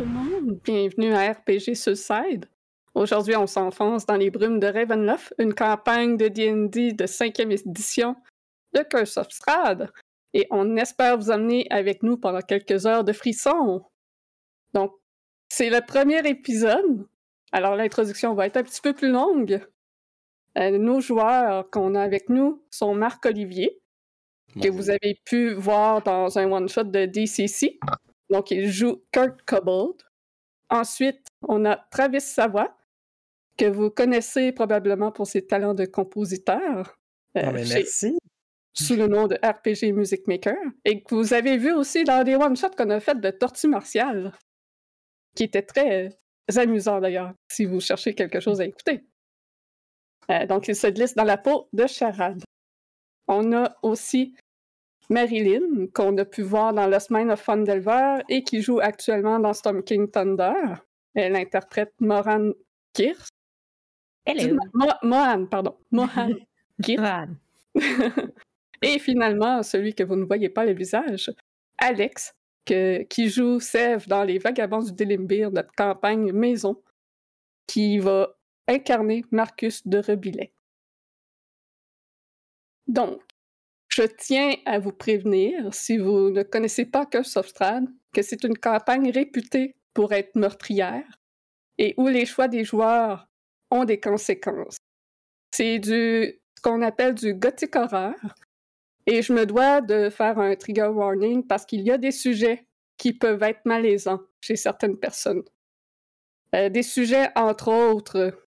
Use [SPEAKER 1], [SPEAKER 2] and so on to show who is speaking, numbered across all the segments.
[SPEAKER 1] tout le monde. Bienvenue à RPG Suicide. Aujourd'hui, on s'enfonce dans les brumes de Ravenloft, une campagne de D&D de 5e édition de Curse of Strahd. Et on espère vous emmener avec nous pendant quelques heures de frissons. Donc, c'est le premier épisode. Alors, l'introduction va être un petit peu plus longue. Euh, nos joueurs qu'on a avec nous sont Marc-Olivier, que vous avez pu voir dans un one-shot de DCC. Donc, il joue Kurt Cobbold. Ensuite, on a Travis Savoie, que vous connaissez probablement pour ses talents de compositeur.
[SPEAKER 2] Euh, merci.
[SPEAKER 1] Sous le nom de RPG Music Maker. Et que vous avez vu aussi dans des one-shots qu'on a fait de Tortue Martiale, qui était très amusant d'ailleurs, si vous cherchez quelque chose à écouter. Euh, donc, il se glisse dans la peau de Charade. On a aussi Marilyn, qu'on a pu voir dans Lost Mine of Fundelver et qui joue actuellement dans Storm King Thunder. Elle interprète Moran Kirst.
[SPEAKER 3] Hello.
[SPEAKER 1] Mohan, pardon. Mohan Kirst. et finalement, celui que vous ne voyez pas le visage, Alex, qui joue Sève dans Les Vagabonds du Délimbir, notre campagne maison, qui va incarner Marcus de Rebillet. Donc, je tiens à vous prévenir, si vous ne connaissez pas Curse of Strahd, que c'est une campagne réputée pour être meurtrière et où les choix des joueurs ont des conséquences. C'est du ce qu'on appelle du gothic horror. Et je me dois de faire un trigger warning parce qu'il y a des sujets qui peuvent être malaisants chez certaines personnes. Euh, des sujets, entre autres,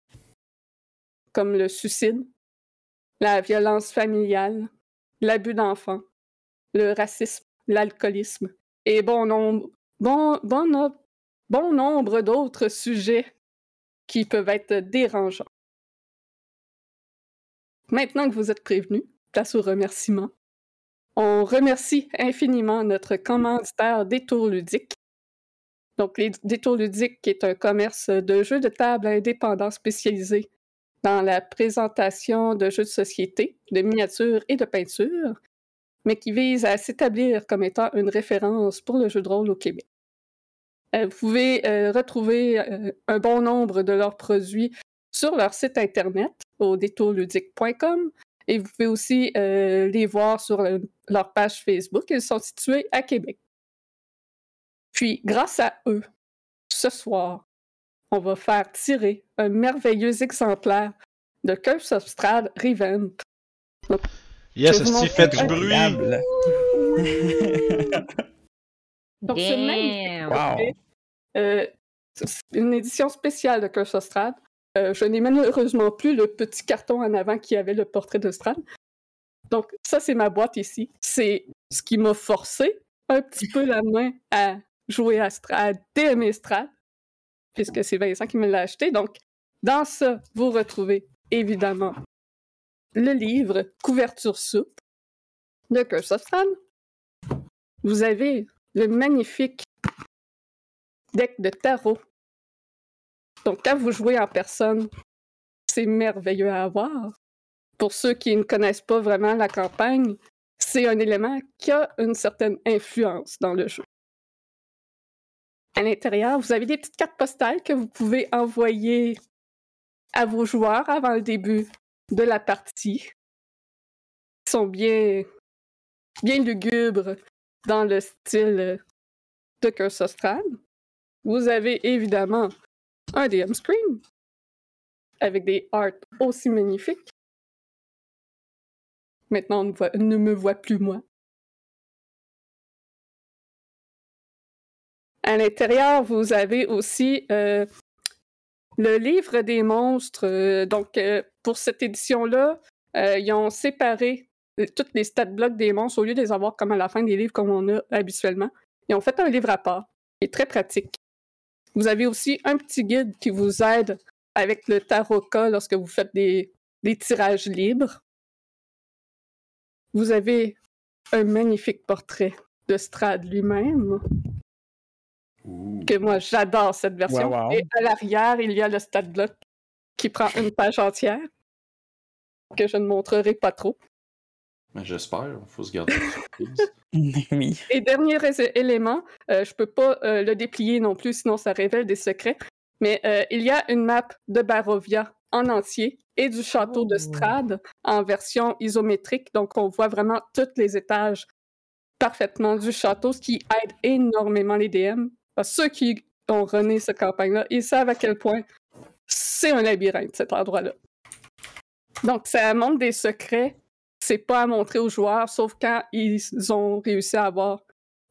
[SPEAKER 1] comme le suicide, la violence familiale, l'abus d'enfants, le racisme, l'alcoolisme et bon nombre, d'autres sujets qui peuvent être dérangeants. Maintenant que vous êtes prévenus, place aux remerciements. On remercie infiniment notre commanditaire Détour Ludique. Donc, les Détour Ludique, qui est un commerce de jeux de table indépendant spécialisé dans la présentation de jeux de société, de miniatures et de peinture, mais qui vise à s'établir comme étant une référence pour le jeu de rôle au Québec. Euh, vous pouvez euh, retrouver euh, un bon nombre de leurs produits sur leur site internet au détourludique.com et vous pouvez aussi les voir sur leur page Facebook. Ils sont situés à Québec. Puis, grâce à eux, ce soir, on va faire tirer un merveilleux exemplaire de Curse of Strahd Revent.
[SPEAKER 4] Yes, si fait du bruit!
[SPEAKER 1] Donc, c'est magnifique. Euh, une édition spéciale de Curse of Strahd. Euh, je n'ai malheureusement plus le petit carton en avant qui avait le portrait de Strahd. Donc, ça, c'est ma boîte ici. C'est ce qui m'a forcé un petit peu la main à jouer à Strahd, d'aimer Strahd puisque c'est Vincent qui me l'a acheté. Donc, dans ça, vous retrouvez évidemment le livre Couverture soupe de Curse of Vous avez le magnifique deck de tarot. Donc, quand vous jouez en personne, c'est merveilleux à avoir. Pour ceux qui ne connaissent pas vraiment la campagne, c'est un élément qui a une certaine influence dans le jeu. À l'intérieur, vous avez des petites cartes postales que vous pouvez envoyer à vos joueurs avant le début de la partie. Ils sont bien, bien lugubres dans le style de of Vous avez évidemment un DM screen avec des arts aussi magnifiques. Maintenant, on ne me voit plus moi. À l'intérieur, vous avez aussi euh, le livre des monstres. Euh, donc, euh, pour cette édition-là, ils ont séparé toutes les stats blocs des monstres au lieu de les avoir comme à la fin des livres comme on a habituellement. Ils ont fait un livre à part, qui est très pratique. Vous avez aussi un petit guide qui vous aide avec le tarot-cas lorsque vous faites des, des tirages libres. Vous avez un magnifique portrait de Strad lui-même que moi j'adore cette version. Et à l'arrière, il y a le stat block qui prend une page entière, que je ne montrerai pas trop.
[SPEAKER 2] J'espère, il faut se garder surprise.
[SPEAKER 1] Et dernier élément, euh, je peux pas euh, le déplier non plus, sinon ça révèle des secrets. Mais euh, il y a une map de Barovia en entier et du château de oh. Strade en version isométrique. Donc, on voit vraiment tous les étages parfaitement du château, ce qui aide énormément les DM. Ceux qui ont rené cette campagne-là, ils savent à quel point c'est un labyrinthe, cet endroit-là. Donc, ça montre des secrets. C'est pas à montrer aux joueurs, sauf quand ils ont réussi à avoir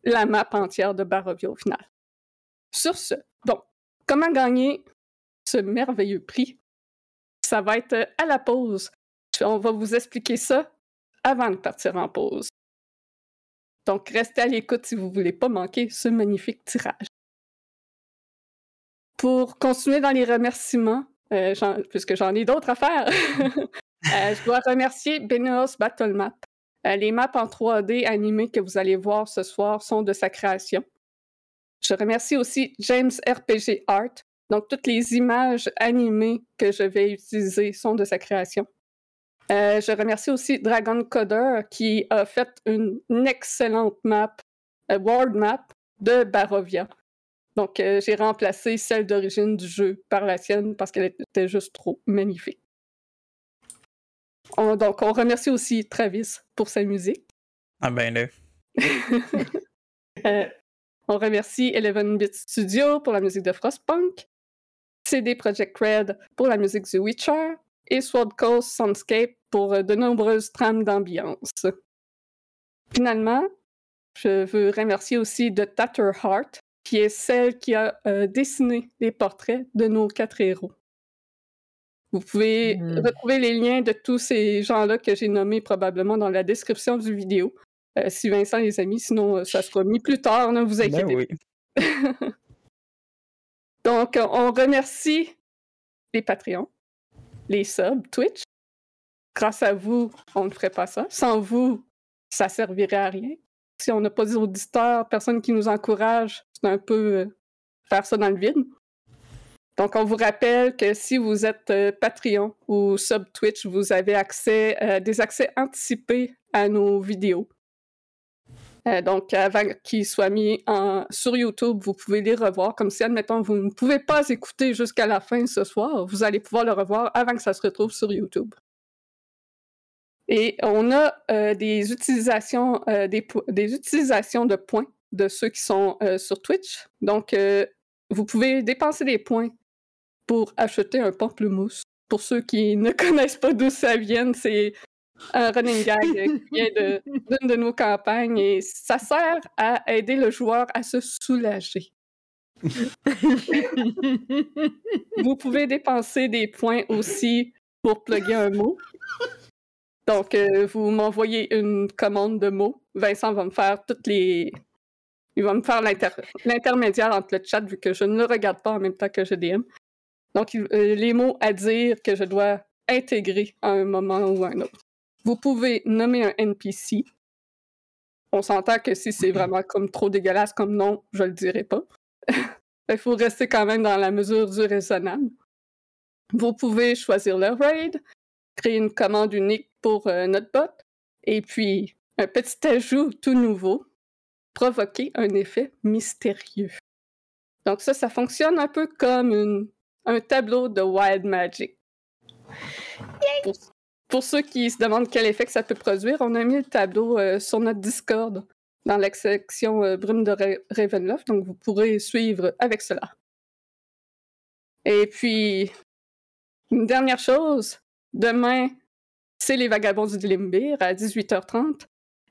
[SPEAKER 1] la map entière de Barovia au final. Sur ce, bon, comment gagner ce merveilleux prix? Ça va être à la pause. On va vous expliquer ça avant de partir en pause. Donc, restez à l'écoute si vous ne voulez pas manquer ce magnifique tirage. Pour continuer dans les remerciements, euh, puisque j'en ai d'autres à faire, euh, je dois remercier Beneos Battlemap. Euh, les maps en 3D animées que vous allez voir ce soir sont de sa création. Je remercie aussi James RPG Art. Donc, toutes les images animées que je vais utiliser sont de sa création. Je remercie aussi Dragon Coder qui a fait une, excellente map, world map de Barovia. Donc, euh, j'ai remplacé celle d'origine du jeu par la sienne parce qu'elle était juste trop magnifique. donc, on remercie aussi Travis pour sa musique.
[SPEAKER 3] Ah ben là.
[SPEAKER 1] on remercie Eleven Bit Studio pour la musique de Frostpunk, CD Projekt Red pour la musique de Witcher, et Sword Coast Soundscape pour euh, de nombreuses trames d'ambiance. Finalement, je veux remercier aussi The Tatter Heart, qui est celle qui a euh, dessiné les portraits de nos quatre héros. Vous pouvez hmm. retrouver les liens de tous ces gens-là que j'ai nommés probablement dans la description du vidéo. Euh, si Vincent les a mis, sinon ça sera mis plus tard, ne vous ben inquiétez pas. Donc, on remercie les Patreons les subs Twitch. Grâce à vous, on ne ferait pas ça. Sans vous, ça servirait à rien. Si on n'a pas d'auditeurs, personne qui nous encourage, c'est un peu euh, faire ça dans le vide. Donc, on vous rappelle que si vous êtes euh, Patreon ou sub Twitch, vous avez accès, euh, des accès anticipés à nos vidéos. Donc, avant qu'ils soient mis sur YouTube, vous pouvez les revoir. Comme si, admettons, vous ne pouvez pas écouter jusqu'à la fin ce soir, vous allez pouvoir le revoir avant que ça se retrouve sur YouTube. Et on a euh, des, utilisations, euh, des, utilisations de points de ceux qui sont sur Twitch. Donc, vous pouvez dépenser des points pour acheter un pamplemousse. Pour ceux qui ne connaissent pas d'où ça vient, c'est un running gag qui vient d'une de, nos campagnes et ça sert à aider le joueur à se soulager. vous pouvez dépenser des points aussi pour plugger un mot. Donc, euh, vous m'envoyez une commande de mots. Vincent va me faire toutes les. Il va me faire l'intermédiaire entre le chat vu que je ne regarde pas en même temps que je DM. Donc, euh, les mots à dire que je dois intégrer à un moment ou à un autre. Vous pouvez nommer un NPC. On s'entend que si c'est vraiment comme trop dégueulasse comme nom, je le dirai pas. Il faut rester quand même dans la mesure du raisonnable. Vous pouvez choisir le raid, créer une commande unique pour euh, notre bot, et puis un petit ajout tout nouveau, provoquer un effet mystérieux. Donc ça, ça fonctionne un peu comme un tableau de Wild Magic. Pour ceux qui se demandent quel effet que ça peut produire, on a mis le tableau euh, sur notre Discord dans la section euh, Brume de Ravenloft, donc vous pourrez suivre avec cela. Et puis, une dernière chose, demain, c'est les Vagabonds du Limbir à 18h30.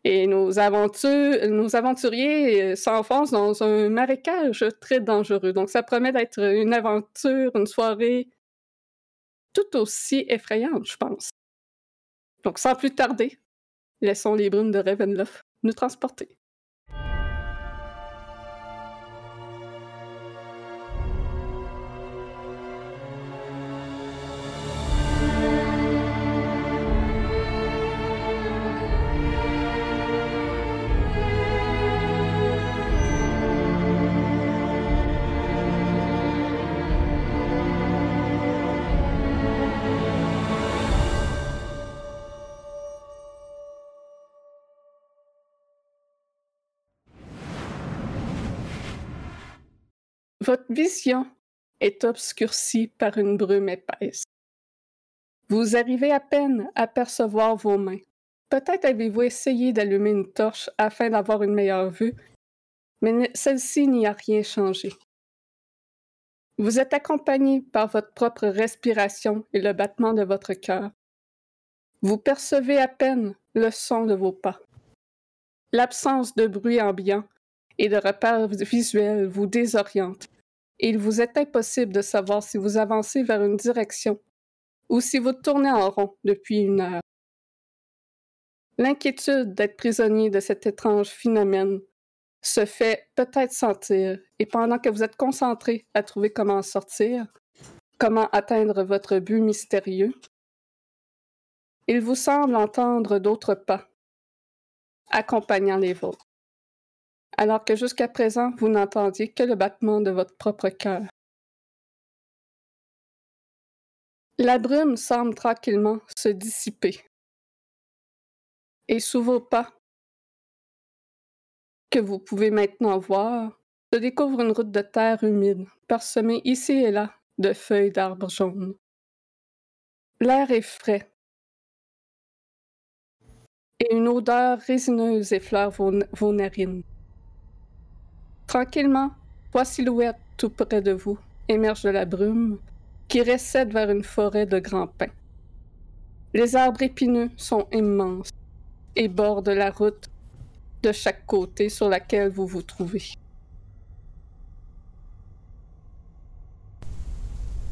[SPEAKER 1] Et nos, nos aventuriers euh, s'enfoncent dans un marécage très dangereux. Donc, ça promet d'être une aventure, une soirée tout aussi effrayante, je pense. Donc, sans plus tarder, laissons les brumes de Ravenloft nous transporter. Votre vision est obscurcie par une brume épaisse. Vous arrivez à peine à percevoir vos mains. Peut-être avez-vous essayé d'allumer une torche afin d'avoir une meilleure vue, mais celle-ci n'y a rien changé. Vous êtes accompagné par votre propre respiration et le battement de votre cœur. Vous percevez à peine le son de vos pas. L'absence de bruit ambiant et de repères visuels vous désoriente il vous est impossible de savoir si vous avancez vers une direction ou si vous tournez en rond depuis une heure. L'inquiétude d'être prisonnier de cet étrange phénomène se fait peut-être sentir, et pendant que vous êtes concentré à trouver comment en sortir, comment atteindre votre but mystérieux, il vous semble entendre d'autres pas, accompagnant les vôtres, alors que jusqu'à présent vous n'entendiez que le battement de votre propre cœur. La brume semble tranquillement se dissiper. Et sous vos pas, que vous pouvez maintenant voir, se découvre une route de terre humide, parsemée ici et là de feuilles d'arbres jaunes. L'air est frais, et une odeur résineuse effleure vos, narines. Tranquillement, trois silhouettes tout près de vous émergent de la brume qui récède vers une forêt de grands pins. Les arbres épineux sont immenses et bordent la route de chaque côté sur laquelle vous vous trouvez.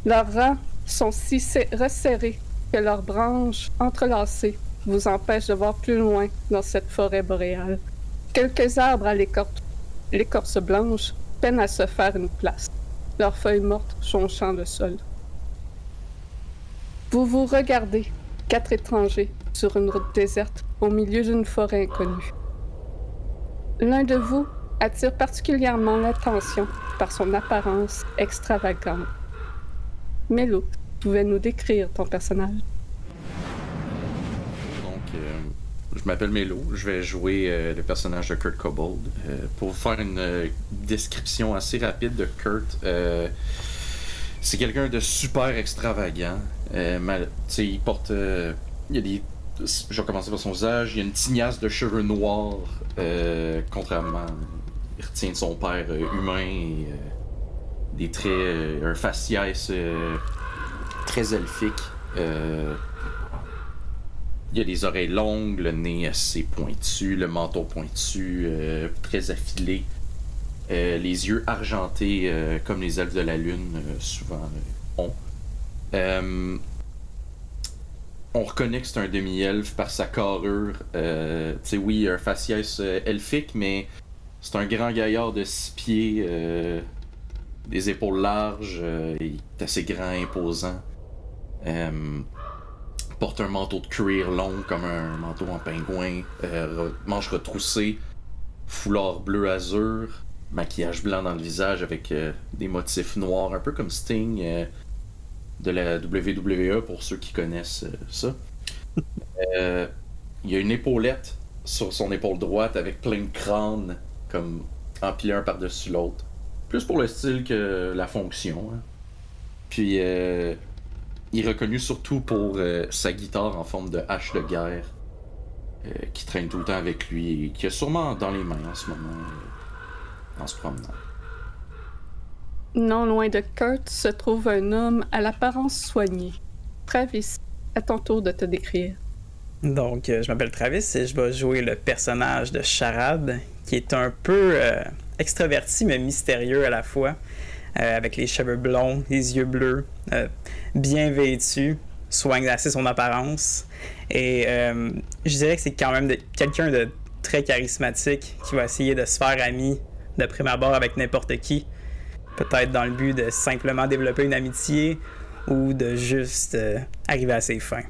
[SPEAKER 1] Leurs rangs sont si resserrés que leurs branches entrelacées vous empêchent de voir plus loin dans cette forêt boréale. Quelques arbres à l'écorce blanche peinent à se faire une place, leurs feuilles mortes jonchant le sol. Vous vous regardez, quatre étrangers, sur une route déserte au milieu d'une forêt inconnue. L'un de vous attire particulièrement l'attention par son apparence extravagante. Mélo, pouvais nous décrire ton personnage?
[SPEAKER 2] Je m'appelle Mélo, je vais jouer euh, le personnage de Kurt Cobold. Euh, pour faire une description assez rapide de Kurt, c'est quelqu'un de super extravagant. Il porte. je vais commencer par son visage. Il y a une tignasse de cheveux noirs, euh, contrairement. Il retient de son père euh, humain et euh, des traits. un faciès très elfique. Il a des oreilles longues, le nez assez pointu, le menton pointu, très affilé. les yeux argentés comme les elfes de la lune souvent ont on reconnaît que c'est un demi-elfe par sa carrure. Euh, tu sais, oui, un faciès euh, elfique, mais c'est un grand gaillard de six pieds, euh, des épaules larges, il est assez grand, imposant. Porte un manteau de cuir long comme un manteau en pingouin, manche retroussée, foulard bleu azur, maquillage blanc dans le visage avec des motifs noirs, un peu comme Sting de la WWE pour ceux qui connaissent euh, ça. Euh, il y a une épaulette sur son épaule droite avec plein de crânes comme empilés un par-dessus l'autre. Plus pour le style que la fonction. Hein. Puis euh, il est reconnu surtout pour sa guitare en forme de hache de guerre qui traîne tout le temps avec lui et qui est sûrement dans les mains en ce moment en se promenant.
[SPEAKER 1] Non loin de Kurt se trouve un homme à l'apparence soignée. Travis, à ton tour de te décrire.
[SPEAKER 3] Donc, euh, je m'appelle Travis et je vais jouer le personnage de Charade, qui est un peu euh, extraverti mais mystérieux à la fois, euh, avec les cheveux blonds, les yeux bleus, bien vêtu, soigne assez son apparence. Et je dirais que c'est quand même quelqu'un de très charismatique qui va essayer de se faire ami de prime abord avec n'importe qui peut-être dans le but de simplement développer une amitié ou de juste euh, arriver à ses fins.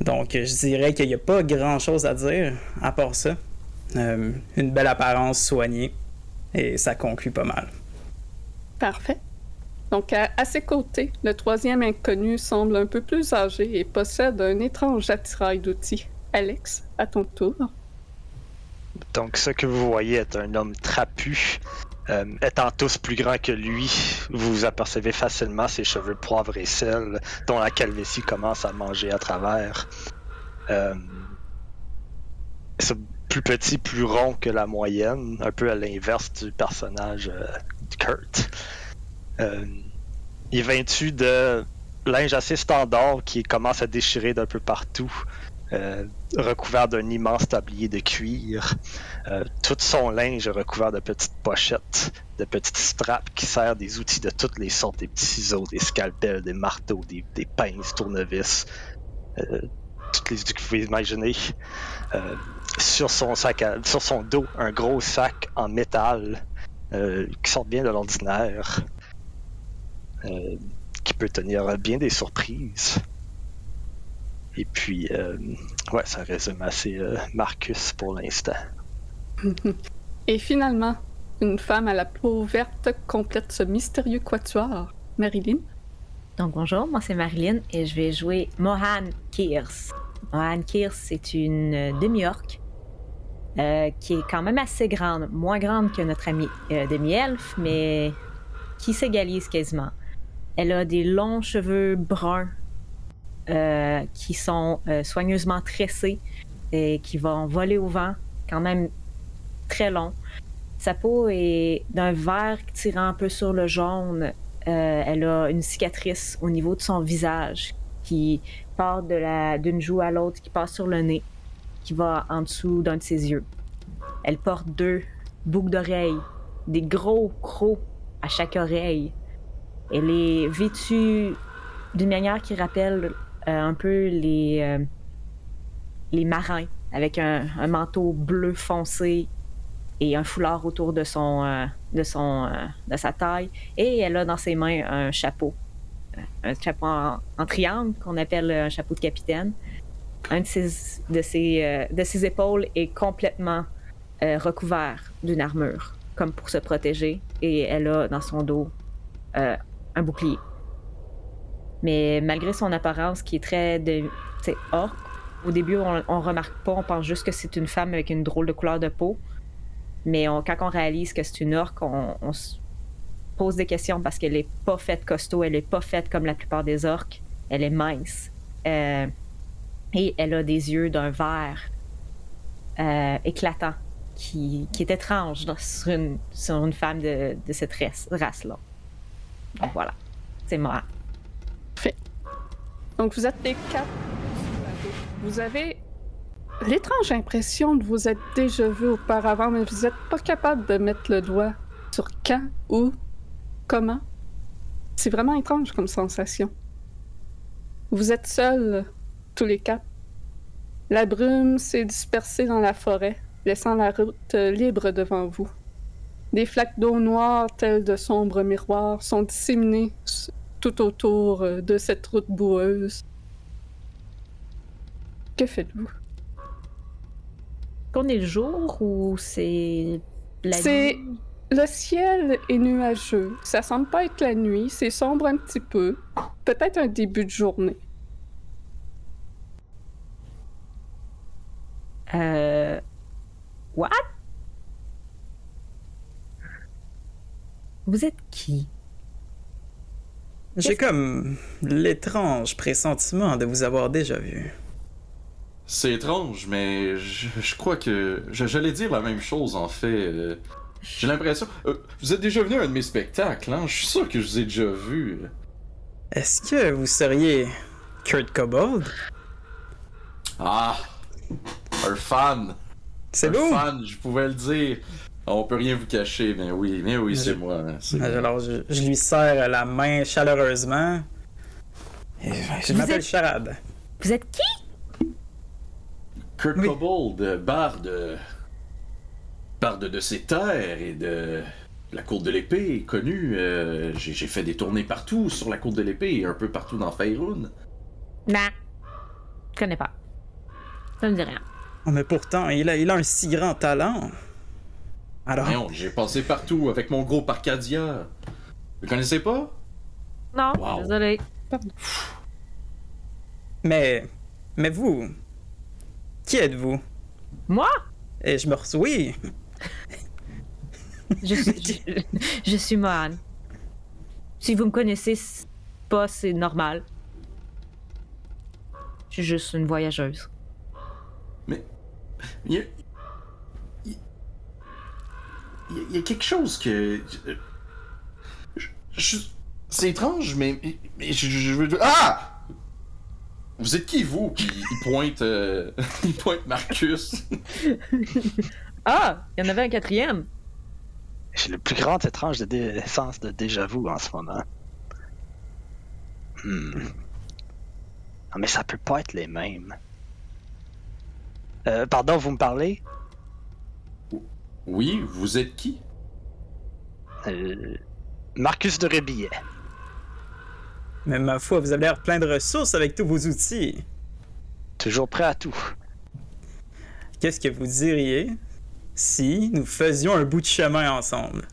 [SPEAKER 3] Donc, je dirais qu'il n'y a pas grand-chose à dire à part ça. Euh, une belle apparence soignée et ça conclut pas mal.
[SPEAKER 1] Parfait. Donc, à, ses côtés, le troisième inconnu semble un peu plus âgé et possède un étrange attirail d'outils. Alex, à ton tour.
[SPEAKER 5] Donc, ce que vous voyez est un homme trapu Euh, étant tous plus grands que lui, vous apercevez facilement ses cheveux poivre et sel, dont la calvitie commence à manger à travers. Euh, c'est plus petit, plus rond que la moyenne, un peu à l'inverse du personnage euh, Kurt. il est vêtu de linge assez standard qui commence à déchirer d'un peu partout. Euh, recouvert d'un immense tablier de cuir. Euh, tout son linge est recouvert de petites pochettes, de petites straps qui servent des outils de toutes les sortes, des petits ciseaux, des scalpels, des marteaux, des, pinces, tournevis, euh, toutes les outils que vous pouvez imaginer. sur son sac, sur son dos, un gros sac en métal qui sort bien de l'ordinaire, qui peut tenir bien des surprises. Et puis, euh, ouais, ça résume assez euh, Marcus pour l'instant.
[SPEAKER 1] Et finalement, une femme à la peau verte complète ce mystérieux quatuor. Marilyn?
[SPEAKER 6] Donc bonjour, moi c'est Marilyn et je vais jouer Mohan Kears. Mohan Kears, c'est une euh, qui est quand même assez grande, moins grande que notre ami demi-elfe, mais qui s'égalise quasiment. Elle a des longs cheveux bruns euh, qui sont euh, soigneusement tressés et qui vont voler au vent, quand même très long. Sa peau est d'un vert tirant un peu sur le jaune. Euh, elle a une cicatrice au niveau de son visage qui part de la, d'une joue à l'autre, qui passe sur le nez, qui va en dessous d'un de ses yeux. Elle porte deux boucles d'oreilles, des gros crocs à chaque oreille. Elle est vêtue d'une manière qui rappelle euh, un peu les, euh, les marins avec un, manteau bleu foncé et un foulard autour de son euh, de son de sa taille et elle a dans ses mains un chapeau un chapeau en, triangle qu'on appelle un chapeau de capitaine un de ses de ses, ses épaules est complètement recouvert d'une armure comme pour se protéger et elle a dans son dos un bouclier mais malgré son apparence qui est très de, orque, au début, on, on, remarque pas, on pense juste que c'est une femme avec une drôle de couleur de peau. Mais quand on réalise que c'est une orque, on, se pose des questions parce qu'elle est pas faite costaud, elle est pas faite comme la plupart des orques. Elle est mince. Euh, et elle a des yeux d'un vert euh, éclatant qui, qui, est étrange sur, une, sur une femme de, de cette race-là. Donc voilà, c'est moi.
[SPEAKER 1] Donc vous êtes les quatre. Vous avez l'étrange impression de vous être déjà vu auparavant, mais vous n'êtes pas capable de mettre le doigt sur quand, où, comment. C'est vraiment étrange comme sensation. Vous êtes seuls, tous les quatre. La brume s'est dispersée dans la forêt, laissant la route libre devant vous. Des flaques d'eau noire, telles de sombres miroirs, sont disséminées tout autour euh, de cette route boueuse. Que faites-vous?
[SPEAKER 6] Qu'on est le jour ou c'est la
[SPEAKER 1] C'est le ciel est nuageux. Ça semble pas être la nuit. C'est sombre un petit peu. Peut-être un début de journée.
[SPEAKER 6] Euh. What? Vous êtes qui?
[SPEAKER 3] J'ai comme l'étrange pressentiment de vous avoir déjà vu.
[SPEAKER 2] C'est étrange, mais je, crois que j'allais dire la même chose en fait. Euh, j'ai l'impression. Euh, vous êtes déjà venu à un de mes spectacles, hein? Je suis sûr que je vous ai déjà vu.
[SPEAKER 3] Est-ce que vous seriez Kurt Cobold?
[SPEAKER 2] Ah! Un fan!
[SPEAKER 3] C'est
[SPEAKER 2] Un fan, je pouvais le dire. On peut rien vous cacher, mais oui, mais oui, c'est moi.
[SPEAKER 3] Alors, je, lui serre la main chaleureusement. je m'appelle Charade.
[SPEAKER 6] Vous êtes qui?
[SPEAKER 2] Kurt oui. Cobold, barde. Barde de ses terres et de la cour de l'épée, connu. Euh, j'ai fait des tournées partout sur la cour de l'épée et un peu partout dans Faerun.
[SPEAKER 6] Non. Je connais pas. Ça me dit rien.
[SPEAKER 3] Oh, mais pourtant, il a, il a un si grand talent.
[SPEAKER 2] Alors? j'ai passé partout avec mon groupe Arcadia. Vous connaissez pas?
[SPEAKER 6] Non, désolé.
[SPEAKER 3] Mais. Mais vous. Qui êtes-vous?
[SPEAKER 6] Moi?
[SPEAKER 3] Et je me. Oui!
[SPEAKER 6] je, je, suis Mohan. Si vous me connaissez pas, c'est normal. Je suis juste une voyageuse.
[SPEAKER 2] Mais. Il y a. Il y a, quelque chose que. c'est étrange, mais. mais je, veux. Ah! Vous êtes qui, vous? Puis il pointe. Euh, il pointe Marcus.
[SPEAKER 6] ah! Il y en avait un quatrième.
[SPEAKER 5] J'ai le plus grand étrange de sens de déjà-vu en ce moment. Hmm. Non, mais ça peut pas être les mêmes. Euh, pardon, vous me parlez?
[SPEAKER 2] Oui, vous êtes qui?
[SPEAKER 5] Euh, Marcus de Rébillet.
[SPEAKER 3] Mais ma foi, vous avez l'air plein de ressources avec tous vos outils.
[SPEAKER 5] Toujours prêt à tout.
[SPEAKER 3] Qu'est-ce que vous diriez si nous faisions un bout de chemin ensemble?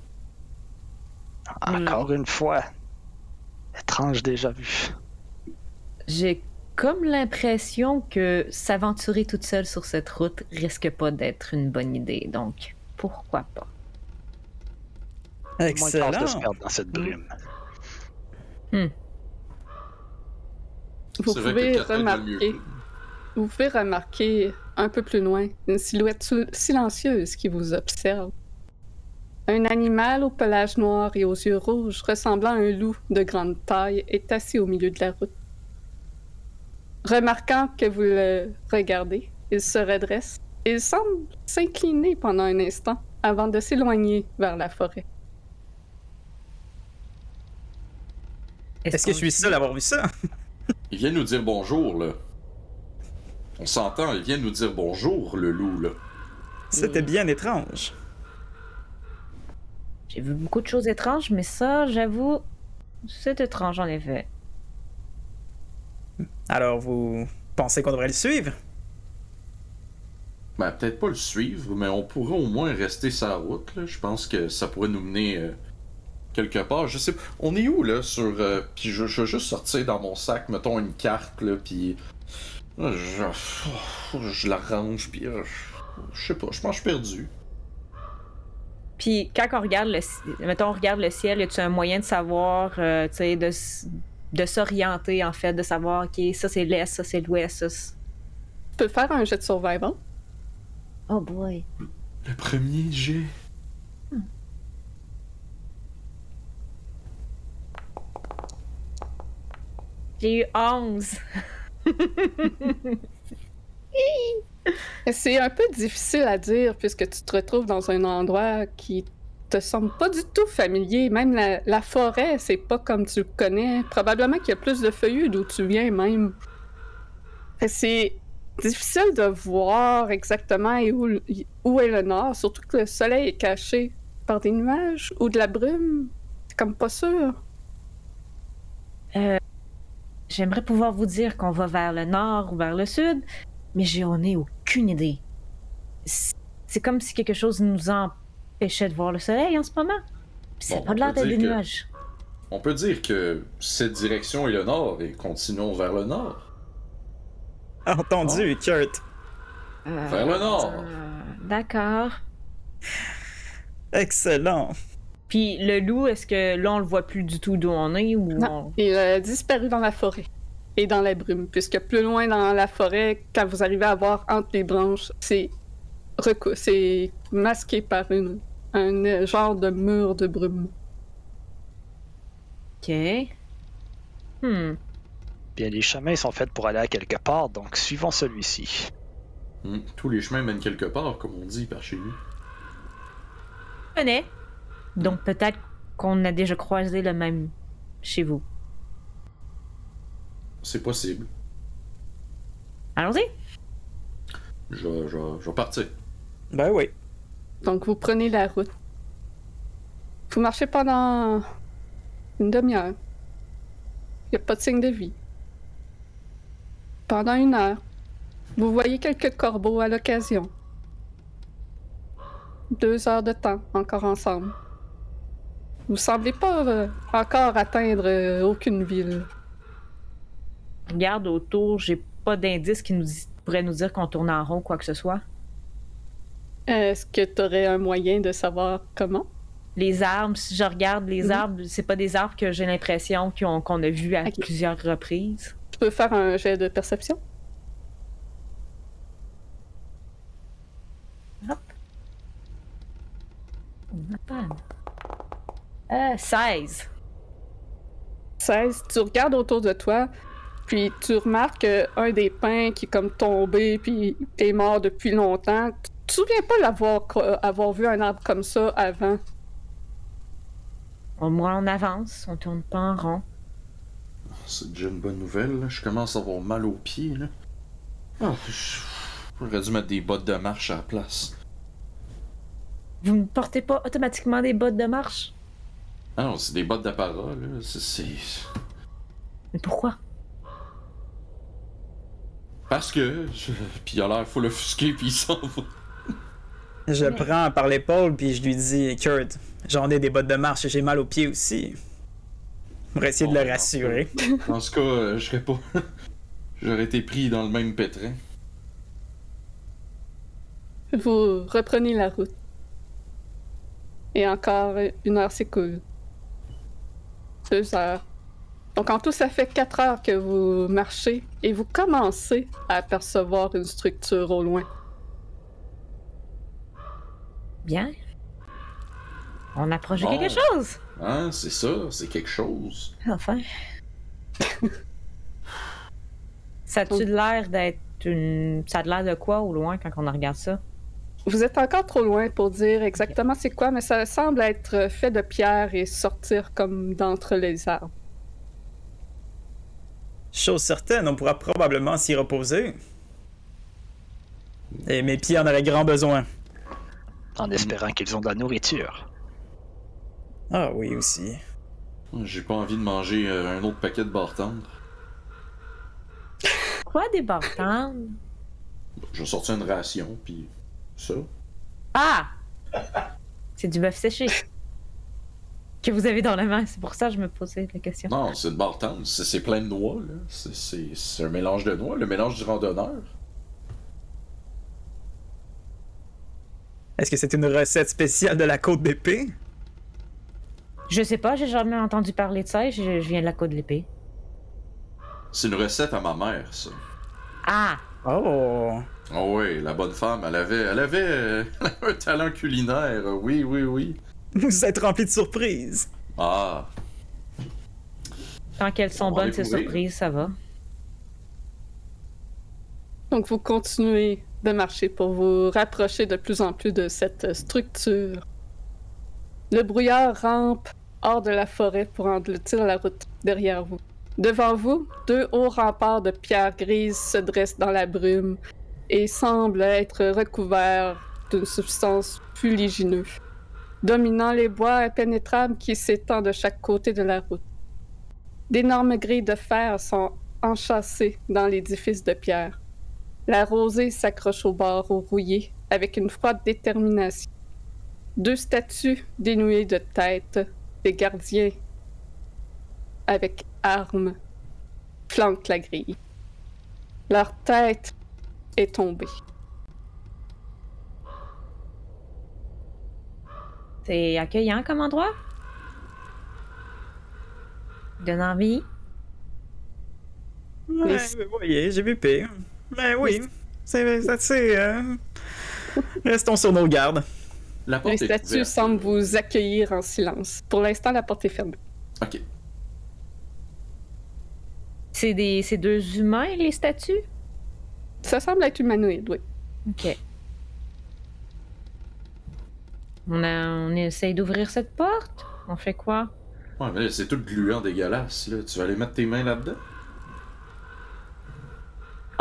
[SPEAKER 5] Encore une fois. Étrange déjà vu.
[SPEAKER 6] J'ai comme l'impression que s'aventurer toute seule sur cette route risque pas d'être une bonne idée, donc pourquoi pas?
[SPEAKER 3] Excellent.
[SPEAKER 5] Moins de se perdre dans cette brume.
[SPEAKER 6] Hmm.
[SPEAKER 1] Vous pouvez remarquer. Vous pouvez remarquer un peu plus loin une silhouette silencieuse qui vous observe. Un animal au pelage noir et aux yeux rouges, ressemblant à un loup de grande taille, est assis au milieu de la route. Remarquant que vous le regardez, il se redresse. Il semble s'incliner pendant un instant avant de s'éloigner vers la forêt.
[SPEAKER 3] Est-ce que je suis seul à avoir vu ça?
[SPEAKER 2] il vient nous dire bonjour, là. On s'entend, il vient nous dire bonjour, le loup, là.
[SPEAKER 3] C'était bien étrange.
[SPEAKER 6] J'ai vu beaucoup de choses étranges, mais ça, j'avoue, c'est étrange en effet.
[SPEAKER 3] Alors, vous pensez qu'on devrait le suivre?
[SPEAKER 2] Ben, peut-être pas le suivre, mais on pourrait au moins rester sa route. Là. Je pense que ça pourrait nous mener euh, quelque part. Je sais On est où, là, sur... Euh, puis je, je, veux juste sortir dans mon sac, mettons, une carte, là, puis... Je, je, la range, puis... Euh, je sais pas, je pense que je suis perdu.
[SPEAKER 6] Puis quand on regarde le, mettons, on regarde le ciel, y a-tu un moyen de savoir, tu sais, de de s'orienter, en fait, de savoir, OK, ça c'est l'Est, ça c'est l'Ouest. Ça,
[SPEAKER 1] Tu peux faire un jet de survival?
[SPEAKER 6] Oh boy.
[SPEAKER 2] Le premier jet.
[SPEAKER 6] J'ai eu 11.
[SPEAKER 1] C'est un peu difficile à dire puisque tu te retrouves dans un endroit qui te semble pas du tout familier. Même la, forêt, c'est pas comme tu le connais. Probablement qu'il y a plus de feuillus d'où tu viens même. C'est difficile de voir exactement où, où est le nord, surtout que le soleil est caché par des nuages ou de la brume. C'est comme pas sûr.
[SPEAKER 6] Euh, j'aimerais pouvoir vous dire qu'on va vers le nord ou vers le sud, mais j'en ai aucune idée. C'est comme si quelque chose nous empêche empêchait de voir le soleil en ce moment. c'est pas de l'air des nuages.
[SPEAKER 2] On peut dire que cette direction est le nord et continuons vers le nord.
[SPEAKER 3] Entendu, Kurt.
[SPEAKER 6] Euh,
[SPEAKER 2] vers le nord.
[SPEAKER 6] Euh, d'accord.
[SPEAKER 3] Excellent.
[SPEAKER 6] Puis le loup, est-ce que là on le voit plus du tout d'où on est ou
[SPEAKER 1] non, il a disparu dans la forêt et dans la brume, puisque plus loin dans la forêt, quand vous arrivez à voir entre les branches, c'est c'est masqué par une un genre de mur de brume.
[SPEAKER 6] Ok. Hmm.
[SPEAKER 5] Bien, les chemins sont faits pour aller à quelque part, donc suivons celui-ci.
[SPEAKER 2] Hmm. Tous les chemins mènent quelque part, comme on dit par chez nous.
[SPEAKER 6] Venez. Donc peut-être qu'on a déjà croisé le même chez vous.
[SPEAKER 2] C'est possible.
[SPEAKER 6] Allons-y.
[SPEAKER 2] Je, je, je vais partir.
[SPEAKER 3] Ben oui.
[SPEAKER 1] Donc, vous prenez la route. Vous marchez pendant une demi-heure. Il n'y a pas de signe de vie. Pendant une heure, vous voyez quelques corbeaux à l'occasion. Deux heures de temps encore ensemble. Vous semblez pas euh, encore atteindre euh, aucune ville.
[SPEAKER 6] Regarde autour, j'ai pas d'indice qui nous pourrait nous dire qu'on tourne en rond, quoi que ce soit.
[SPEAKER 1] Est-ce que tu aurais un moyen de savoir comment?
[SPEAKER 6] les arbres, si je regarde les
[SPEAKER 1] Mhm.
[SPEAKER 6] arbres, c'est pas des arbres que j'ai l'impression qu'on a vus à plusieurs reprises.
[SPEAKER 1] Tu peux faire un jet de perception?
[SPEAKER 6] Bad. Euh, 16.
[SPEAKER 1] 16, tu regardes autour de toi, puis tu remarques un des pins qui est comme tombé puis est mort depuis longtemps. Tu te souviens pas l'avoir co- avoir vu un arbre comme ça avant?
[SPEAKER 6] Au moins, on avance, on tourne pas en rond.
[SPEAKER 2] C'est déjà une bonne nouvelle. là. Je commence à avoir mal aux pieds. Là. Ah, je- J'aurais dû mettre des bottes de marche à la place.
[SPEAKER 6] Vous ne portez pas automatiquement des bottes de marche?
[SPEAKER 2] Ah non, c'est des bottes d'apparat. là. C'est.
[SPEAKER 6] Mais pourquoi?
[SPEAKER 2] Parce que. je- Puis il a l'air full offusqué, puis il s'en va.
[SPEAKER 3] Je le prends par l'épaule puis je lui dis Kurt, j'en ai des bottes de marche et j'ai mal aux pieds aussi. Pour essayer de
[SPEAKER 2] Oh,
[SPEAKER 3] le
[SPEAKER 2] non.
[SPEAKER 3] rassurer.
[SPEAKER 2] Dans ce cas, euh, je serais pas. J'aurais été pris dans le même pétrin.
[SPEAKER 1] Vous reprenez la route. Et encore une heure s'écoule. Deux heures. Donc en tout, ça fait quatre heures que vous marchez et vous commencez à apercevoir une structure au loin.
[SPEAKER 6] Bien. On approche de
[SPEAKER 2] Bon.
[SPEAKER 6] quelque chose.
[SPEAKER 2] Hein, c'est ça, c'est quelque chose.
[SPEAKER 6] Enfin. ça a-tu de l'air d'être une. Ça a de l'air de quoi au loin quand on regarde ça?
[SPEAKER 1] Vous êtes encore trop loin pour dire exactement c'est quoi, mais ça semble être fait de pierre et sortir comme d'entre les arbres.
[SPEAKER 3] Chose certaine, on pourra probablement s'y reposer. Et mes pieds en auraient grand besoin.
[SPEAKER 5] En espérant qu'ils ont de la nourriture.
[SPEAKER 3] Ah oui aussi.
[SPEAKER 2] J'ai pas envie de manger euh, un autre paquet de barres tendres.
[SPEAKER 6] Quoi des bartendes?
[SPEAKER 2] Je vais sortir une ration, puis ça.
[SPEAKER 6] Ah! C'est du bœuf séché. Que vous avez dans la main, c'est pour ça que je me posais la question.
[SPEAKER 2] Non, c'est une barre tendre, c'est plein de noix, là. C'est un mélange de noix, le mélange du randonneur.
[SPEAKER 3] Est-ce que c'est une recette spéciale de la côte d'épée?
[SPEAKER 6] Je sais pas, j'ai jamais entendu parler de ça, je, je viens de la côte de l'épée.
[SPEAKER 2] C'est une recette à ma mère, ça.
[SPEAKER 6] Ah!
[SPEAKER 3] Oh!
[SPEAKER 2] Oh oui, la bonne femme, elle avait, elle avait, euh, un talent culinaire, oui, oui, oui.
[SPEAKER 3] Vous êtes rempli de surprises.
[SPEAKER 2] Ah,
[SPEAKER 6] Tant qu'elles sont bonnes, ces surprises, ça va.
[SPEAKER 1] Donc vous continuez de marcher pour vous rapprocher de plus en plus de cette structure. Le brouillard rampe hors de la forêt pour engloutir la route derrière vous. Devant vous, deux hauts remparts de pierre grise se dressent dans la brume et semblent être recouverts d'une substance fuligineuse, dominant les bois impénétrables qui s'étendent de chaque côté de la route. D'énormes grilles de fer sont enchâssées dans l'édifice de pierre. La rosée s'accroche au bord au rouillé avec une froide détermination. Deux statues dénouées de tête, des gardiens avec armes, flanquent la grille. Leur tête est tombée.
[SPEAKER 6] C'est accueillant comme endroit? Donne envie?
[SPEAKER 3] Ouais,
[SPEAKER 1] Les-
[SPEAKER 3] vous voyez, j'ai vu pire. Ben oui, c'est c'est assez... euh, Restons sur nos gardes.
[SPEAKER 2] la
[SPEAKER 1] Les
[SPEAKER 2] porte est
[SPEAKER 1] statues semblent vous accueillir en silence. Pour l'instant, la porte est fermée.
[SPEAKER 2] Ok.
[SPEAKER 6] C'est des c'est deux humains, les statues?
[SPEAKER 1] Ça semble être humanoïde, oui.
[SPEAKER 6] Ok. On, a, on essaye d'ouvrir cette porte? On fait quoi?
[SPEAKER 2] Ouais, mais c'est tout gluant dégueulasse, là. Tu vas aller mettre tes mains là-dedans?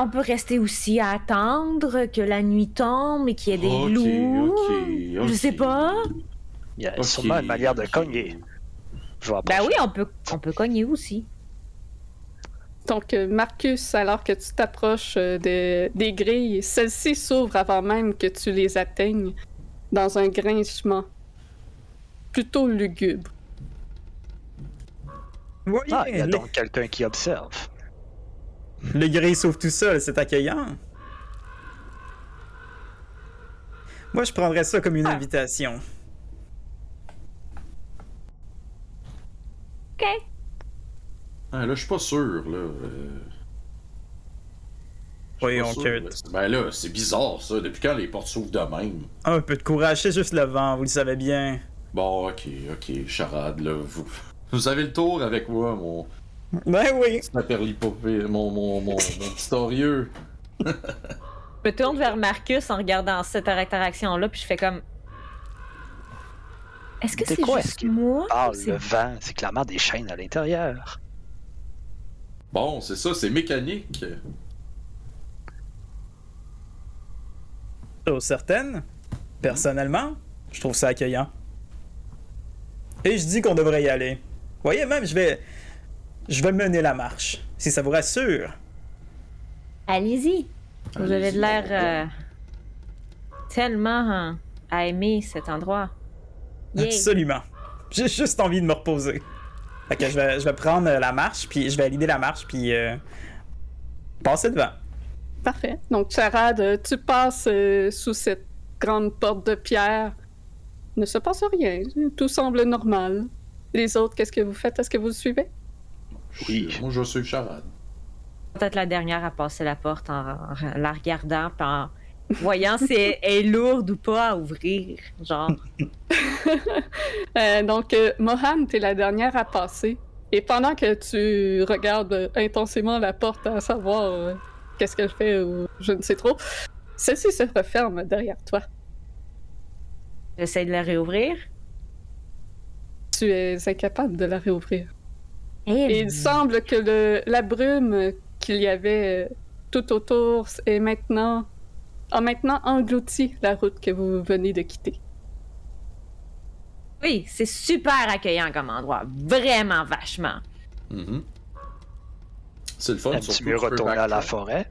[SPEAKER 6] On peut rester aussi à attendre que la nuit tombe et qu'il y ait des loups. Je sais pas.
[SPEAKER 5] Il y a sûrement une manière de cogner. Je vais
[SPEAKER 6] Ben oui, on peut, on peut cogner aussi.
[SPEAKER 1] Donc, euh, Marcus, alors que tu t'approches euh, de- des grilles, celles-ci s'ouvrent avant même que tu les atteignes dans un grincement plutôt lugubre.
[SPEAKER 5] Ah, il y a donc quelqu'un qui observe.
[SPEAKER 3] Le gris s'ouvre tout seul, c'est accueillant. Moi, je prendrais ça comme une
[SPEAKER 1] Ah.
[SPEAKER 3] invitation.
[SPEAKER 6] OK.
[SPEAKER 2] Ah, là, je suis pas sûr, là. Euh...
[SPEAKER 3] Voyons
[SPEAKER 2] Ben là, c'est bizarre, ça. Depuis quand les portes s'ouvrent de même?
[SPEAKER 3] Un peu de courage, c'est juste le vent, vous le savez bien.
[SPEAKER 2] Bon, ok, ok, charade, là. Vous, vous avez le tour avec moi, mon.
[SPEAKER 3] Ben oui!
[SPEAKER 2] Mon, mon, mon, mon historieux.
[SPEAKER 6] je me tourne vers Marcus en regardant cette interaction-là, puis je fais comme. Est-ce que c'est juste moi?
[SPEAKER 5] Ah, le vent, c'est clairement des chaînes à l'intérieur.
[SPEAKER 2] Bon, c'est ça, c'est mécanique.
[SPEAKER 3] Chose certaine, personnellement, je trouve ça accueillant. Et je dis qu'on devrait y aller. Voyez, même, je vais. Je vais mener la marche, si ça vous rassure.
[SPEAKER 6] Allez-y. Vous avez de l'air euh, tellement hein, à aimer cet endroit.
[SPEAKER 3] Absolument. J'ai juste envie de me reposer. Ok, je vais, je vais prendre la marche, puis je vais l'idée la marche, puis euh, passer devant.
[SPEAKER 1] Parfait. Donc, Charade, tu passes euh, sous cette grande porte de pierre. Ne se passe rien. Tout semble normal. Les autres, qu'est-ce que vous faites? Est-ce que vous suivez?
[SPEAKER 2] Oui. Moi, je suis Charade.
[SPEAKER 6] Peut-être la dernière à passer la porte en, la regardant, puis en voyant si elle est lourde ou pas à ouvrir, genre.
[SPEAKER 1] Euh, donc, euh, Mohan, t'es la dernière à passer. Et pendant que tu regardes intensément la porte à savoir euh, qu'est-ce qu'elle fait ou je ne sais trop, celle-ci se referme derrière toi.
[SPEAKER 6] J'essaie de la réouvrir.
[SPEAKER 1] Tu es incapable de la réouvrir. Et il semble que le, la brume qu'il y avait tout autour est maintenant a maintenant englouti la route que vous venez de quitter.
[SPEAKER 6] Oui, c'est super accueillant comme endroit. Vraiment vachement.
[SPEAKER 2] Mm-hmm. C'est le fun.
[SPEAKER 5] Aimes-tu mieux retourner à la forêt?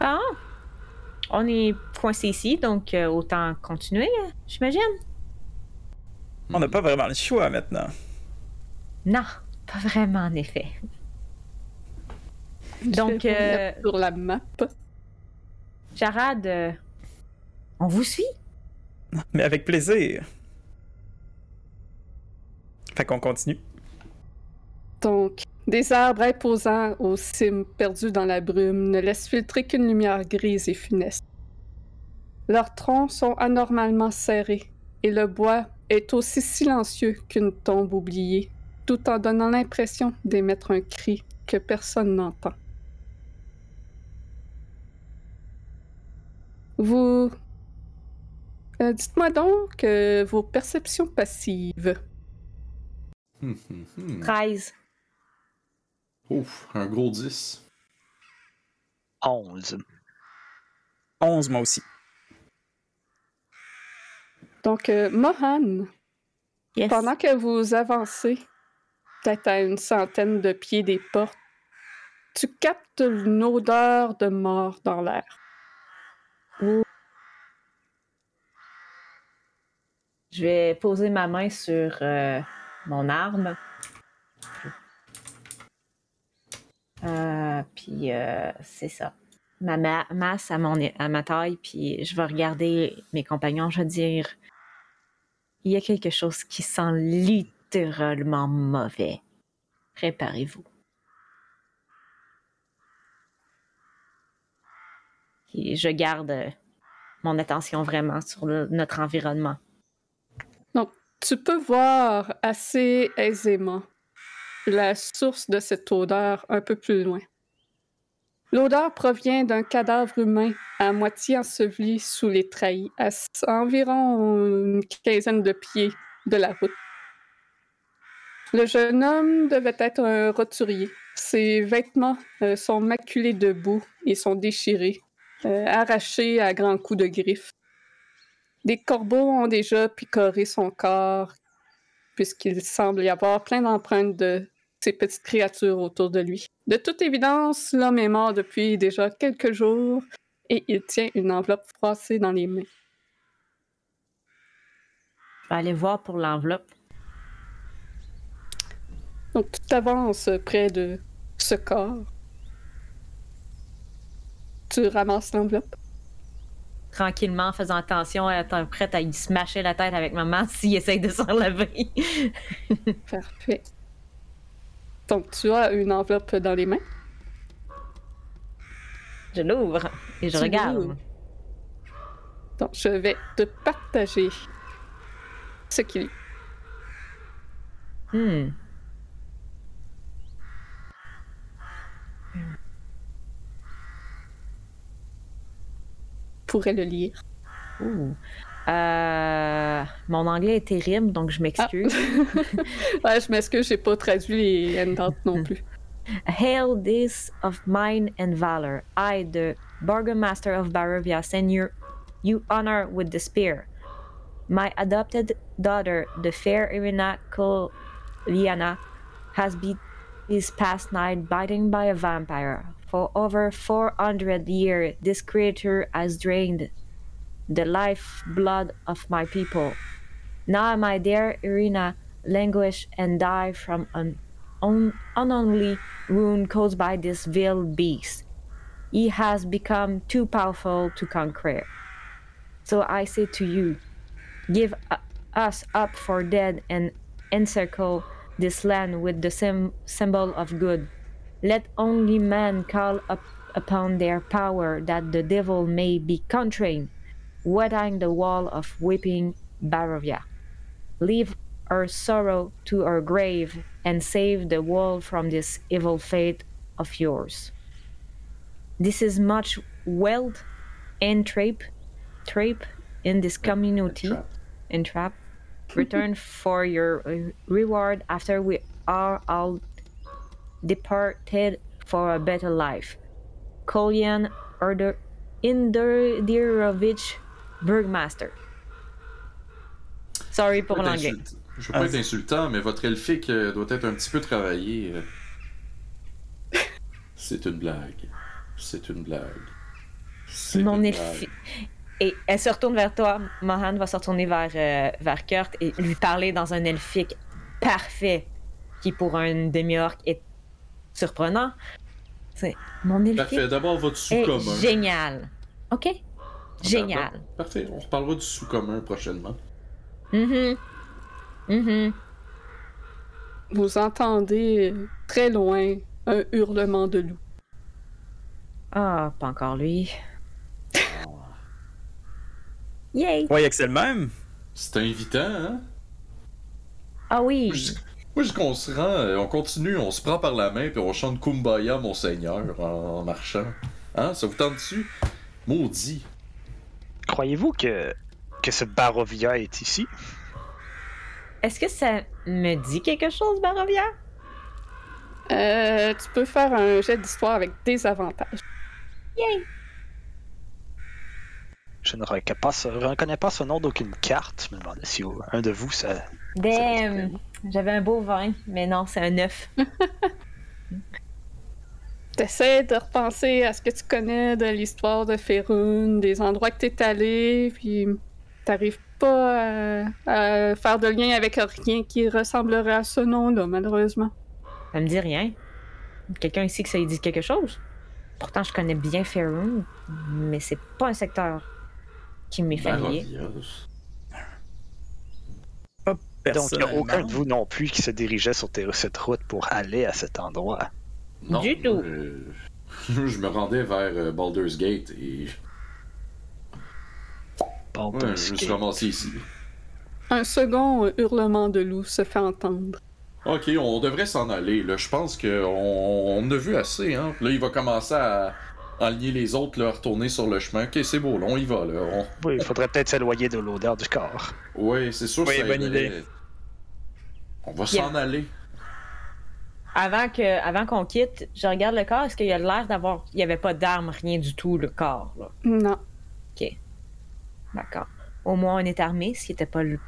[SPEAKER 6] Ah! On est coincé ici, donc euh, autant continuer, j'imagine.
[SPEAKER 3] On n'a pas vraiment le choix maintenant.
[SPEAKER 6] Non, pas vraiment en effet. Donc, euh,
[SPEAKER 1] sur la map.
[SPEAKER 6] Jarad, euh, on vous suit?
[SPEAKER 3] Mais avec plaisir. Fait qu'on continue.
[SPEAKER 1] Donc, des arbres imposants aux cimes perdues dans la brume ne laissent filtrer qu'une lumière grise et funeste. Leurs troncs sont anormalement serrés et le bois est aussi silencieux qu'une tombe oubliée, tout en donnant l'impression d'émettre un cri que personne n'entend. Vous... Euh, dites-moi donc euh, vos perceptions passives.
[SPEAKER 6] 13.
[SPEAKER 2] Ouf, un gros 10.
[SPEAKER 5] 11.
[SPEAKER 3] 11, moi aussi.
[SPEAKER 1] Donc, euh, Mohan, pendant que vous avancez, peut-être à une centaine de pieds des portes, tu captes une odeur de mort dans l'air.
[SPEAKER 6] Je vais poser ma main sur euh, mon arme. Euh, puis euh, c'est ça. Ma masse à, mon, à ma taille, puis je vais regarder mes compagnons, je vais dire il y a quelque chose qui sent littéralement mauvais. Préparez-vous. je garde mon attention vraiment sur notre environnement.
[SPEAKER 1] Donc, tu peux voir assez aisément la source de cette odeur un peu plus loin. L'odeur provient d'un cadavre humain à moitié enseveli sous les treillis, à environ une quinzaine de pieds de la route. Le jeune homme devait être un roturier. Ses vêtements euh, sont maculés de boue et sont déchirés, euh, arrachés à grands coups de griffes. Des corbeaux ont déjà picoré son corps, puisqu'il semble y avoir plein d'empreintes de ces petites créatures autour de lui. De toute évidence, l'homme est mort depuis déjà quelques jours et il tient une enveloppe froissée dans les mains.
[SPEAKER 6] Je vais aller voir pour l'enveloppe.
[SPEAKER 1] Donc, tu t'avances près de ce corps. Tu ramasses l'enveloppe.
[SPEAKER 6] tranquillement, en faisant attention, étant prête à y smasher la tête avec maman s'il essaye de s'enlever.
[SPEAKER 1] Parfait. Donc, tu as une enveloppe dans les mains?
[SPEAKER 6] Je l'ouvre et je regarde.
[SPEAKER 1] Donc, je vais te partager ce qu'il y a.
[SPEAKER 6] Hmm.
[SPEAKER 1] Pourrais le lire.
[SPEAKER 6] Euh, mon anglais est terrible, donc je m'excuse.
[SPEAKER 1] Ah. ouais, je m'excuse, j'ai pas traduit les non plus.
[SPEAKER 6] Hail this of mine and valor. I, the Burgomaster of Barovia, send you, you honor with the spear. My adopted daughter, the fair Irina Liana has been this past night bitten by a vampire. For over 400 years, this creature has drained the life blood of my people. Now my dear Irina languish and die from an un- wound caused by this vile beast. He has become too powerful to conquer. So I say to you, give us up for dead and encircle this land with the sim- symbol of good. Let only men call up upon their power that the devil may be constrained, wetting the wall of weeping Barovia. Leave our sorrow to our grave and save the world from this evil fate of yours. This is much wealth and trape, trape in this community, and trap return for your uh, reward after we are all departed for a better life. Kolyan Order Indirovich Burgmaster. Sorry pour l'anglais.
[SPEAKER 2] Je veux pas être insultant, mais votre elfique euh, doit être un petit peu travaillé. Euh. C'est une blague. C'est une blague.
[SPEAKER 6] Mon elfique. Et elle se retourne vers toi. Mohan va se retourner vers, euh, vers Kurt et lui parler dans un elfique parfait, qui pour un demi-orc est surprenant. C'est mon elfique.
[SPEAKER 2] Parfait. D'abord votre sous-commun.
[SPEAKER 6] Génial. Ok? Génial.
[SPEAKER 2] Parfait. On reparlera du sous-commun prochainement.
[SPEAKER 6] Mm -hmm.
[SPEAKER 1] Vous entendez très loin un hurlement de loup.
[SPEAKER 6] Ah, pas encore lui.
[SPEAKER 3] Yay! Ouais, que c'est le même.
[SPEAKER 2] C'est invitant, hein?
[SPEAKER 6] Ah oui!
[SPEAKER 2] Moi, je qu'on se rend, euh, on continue, on se prend par la main, puis on chante Kumbaya, mon seigneur, en, marchant. Hein? Ça vous tente dessus? Maudit.
[SPEAKER 5] Croyez-vous que, que ce Barovia est ici?
[SPEAKER 6] Est-ce que ça me dit quelque chose, Barovia?
[SPEAKER 1] Euh, tu peux faire un jet d'histoire avec des avantages.
[SPEAKER 6] Yay!
[SPEAKER 5] Je ne reconnais pas ce, reconnais pas ce nom d'aucune carte. Je me demandais si un de vous, ça.
[SPEAKER 6] Damn! J'avais un beau vin, mais non, c'est un neuf.
[SPEAKER 1] T'essaies de repenser à ce que tu connais de l'histoire de Ferun, des endroits que t'es allé, puis t'arrives pas à, faire de lien avec rien qui ressemblerait à ce nom-là, malheureusement.
[SPEAKER 6] Ça me dit rien. Quelqu'un ici que ça lui dit quelque chose? Pourtant, je connais bien Ferun, mais c'est pas un secteur qui m'est familier.
[SPEAKER 5] Donc, il n'y a aucun de vous non plus qui se dirigeait sur cette route pour aller à cet endroit.
[SPEAKER 2] Non,
[SPEAKER 6] du tout.
[SPEAKER 2] je me rendais vers euh, Baldur's Gate et.
[SPEAKER 5] Baldur's
[SPEAKER 2] je me suis ramassé ici.
[SPEAKER 1] Un second hurlement de loup se fait entendre.
[SPEAKER 2] Ok, on devrait s'en aller. Là. Je pense qu'on on a vu assez. Hein. Là, il va commencer à aligner les autres, là, retourner sur le chemin. Ok, c'est beau, là, on y va. Là.
[SPEAKER 5] Oui, il faudrait peut-être s'éloigner de l'odeur du corps.
[SPEAKER 2] Oui, c'est sûr.
[SPEAKER 3] Oui, bonne idée.
[SPEAKER 2] On va s'en aller.
[SPEAKER 6] Avant que, avant qu'on quitte, je regarde le corps. Est-ce qu'il y a l'air d'avoir, il y avait pas d'armes, rien du tout, le corps là?
[SPEAKER 1] Non.
[SPEAKER 6] Ok. D'accord. Au moins, on est armé, ce qui n'était pas le,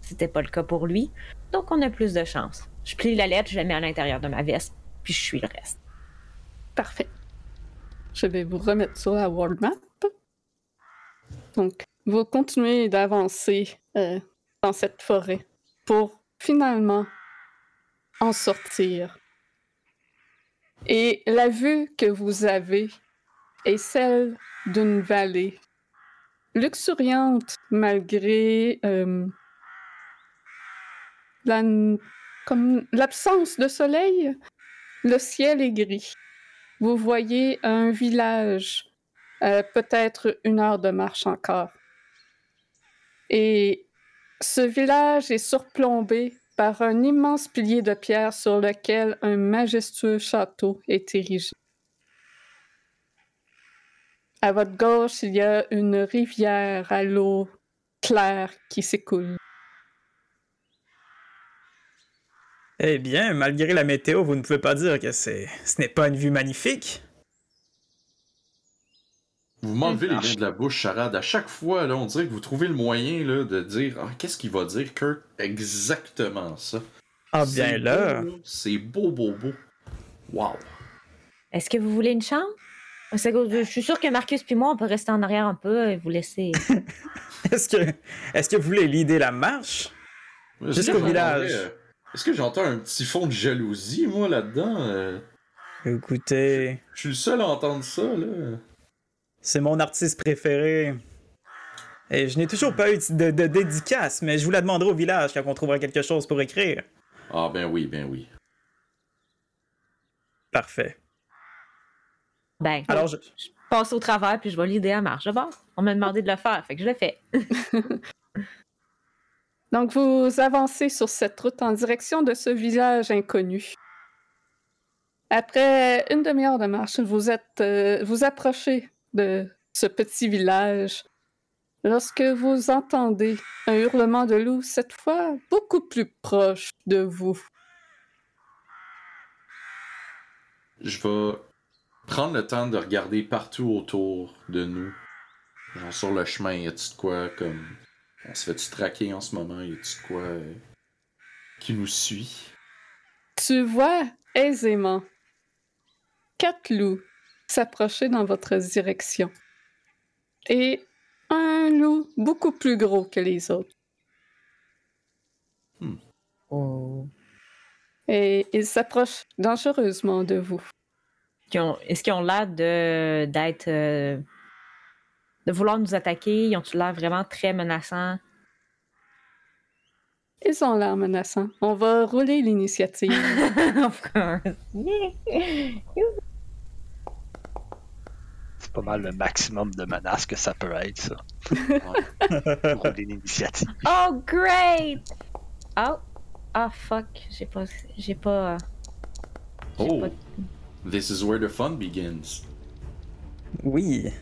[SPEAKER 6] c'était pas le cas pour lui. Donc, on a plus de chance. Je plie la lettre, je la mets à l'intérieur de ma veste, puis je suis le reste.
[SPEAKER 1] Parfait. Je vais vous remettre sur la world map. Donc, vous continuez d'avancer euh, dans cette forêt pour finalement en sortir. Et la vue que vous avez est celle d'une vallée luxuriante malgré euh, l'absence de soleil. Le ciel est gris. Vous voyez un village, euh, peut-être une heure de marche encore. Et ce village est surplombé par un immense pilier de pierre sur lequel un majestueux château est érigé. À votre gauche, il y a une rivière à l'eau claire qui s'écoule.
[SPEAKER 3] Eh bien, malgré la météo, vous ne pouvez pas dire que ce n'est pas une vue magnifique.
[SPEAKER 2] Vous m'enlevez les mains de la bouche, Charade. À chaque fois, là, on dirait que vous trouvez le moyen là, de dire ah, qu'est-ce qu'il va dire, Kurt? Exactement ça.
[SPEAKER 3] Ah, bien là.
[SPEAKER 2] C'est beau, beau, beau. Wow.
[SPEAKER 6] Est-ce que vous voulez une chambre? Je suis sûr que Marcus puis moi, on peut rester en arrière un peu et vous laisser.
[SPEAKER 3] est-ce que, est-ce que vous voulez l'idée la marche? Jusqu'au village.
[SPEAKER 2] Est-ce que j'entends un petit fond de jalousie, moi, là-dedans? Euh?
[SPEAKER 3] Écoutez.
[SPEAKER 2] Je suis le seul à entendre ça, là.
[SPEAKER 3] C'est mon artiste préféré. Et je n'ai toujours pas eu de, dédicace, mais je vous la demanderai au village quand on trouvera quelque chose pour écrire.
[SPEAKER 2] Ah ben oui, ben oui.
[SPEAKER 3] Parfait.
[SPEAKER 6] Ben, alors je... passe au travers puis je vais l'idée à marche. On m'a demandé de le faire, fait que je le fais.
[SPEAKER 1] Donc vous avancez sur cette route en direction de ce village inconnu. Après une demi-heure de marche, vous êtes euh, vous approchez de ce petit village lorsque vous entendez un hurlement de loup, cette fois beaucoup plus proche de vous.
[SPEAKER 2] Je vais prendre le temps de regarder partout autour de nous. Genre sur le chemin, y a-tu de quoi comme. On se fait-tu traquer en ce moment? Y a-tu de quoi euh, qui nous suit?
[SPEAKER 1] Tu vois aisément quatre loups s'approcher dans votre direction. Et un loup beaucoup plus gros que les autres.
[SPEAKER 2] Hmm.
[SPEAKER 6] Oh.
[SPEAKER 1] Et il s'approche dangereusement de vous.
[SPEAKER 6] Est-ce qu'ils ont l'air de d'être euh, de vouloir nous attaquer? Ils ont-ils l'air vraiment très menaçants?
[SPEAKER 1] Ils ont l'air menaçants. On va rouler l'initiative.
[SPEAKER 5] of course. Pas mal le maximum de menaces que ça peut être, ça. Pour l'initiative.
[SPEAKER 6] Oh, great! Oh, oh fuck, j'ai pas. J'ai pas.
[SPEAKER 2] Oh, this is where the fun begins.
[SPEAKER 3] Oui.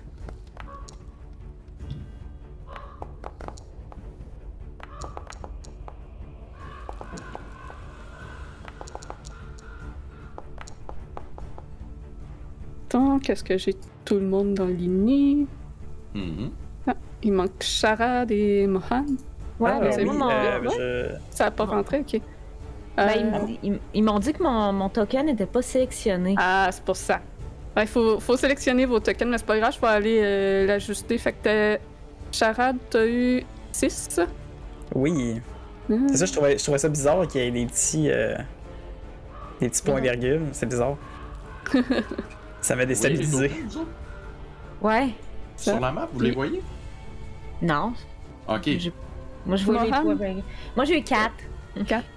[SPEAKER 1] Qu'est-ce que j'ai tout le monde dans l'INI.
[SPEAKER 2] Mm
[SPEAKER 1] ah, il manque Charade et Mohan.
[SPEAKER 6] Ouais, ah, ben, moi,
[SPEAKER 1] Ça n'a pas rentré, ok.
[SPEAKER 6] Ben, euh, ils m'ont dit que mon, mon token n'était pas sélectionné.
[SPEAKER 1] Ah, c'est pour ça. Il faut, faut, sélectionner vos tokens, mais c'est pas grave, je vais aller euh, l'ajuster. Fait que Charade, t'as eu 6.
[SPEAKER 3] Oui. Ah. C'est ça, je trouvais, je trouvais ça bizarre qu'il y ait des petits. Euh, des petits points-virgules. C'est bizarre. Ça m'a déstabilisé.
[SPEAKER 6] ouais.
[SPEAKER 2] Sur la map, vous les voyez?
[SPEAKER 6] Non.
[SPEAKER 2] Ok.
[SPEAKER 6] Moi, je vois les Moi, j'ai eu 4.
[SPEAKER 1] 4.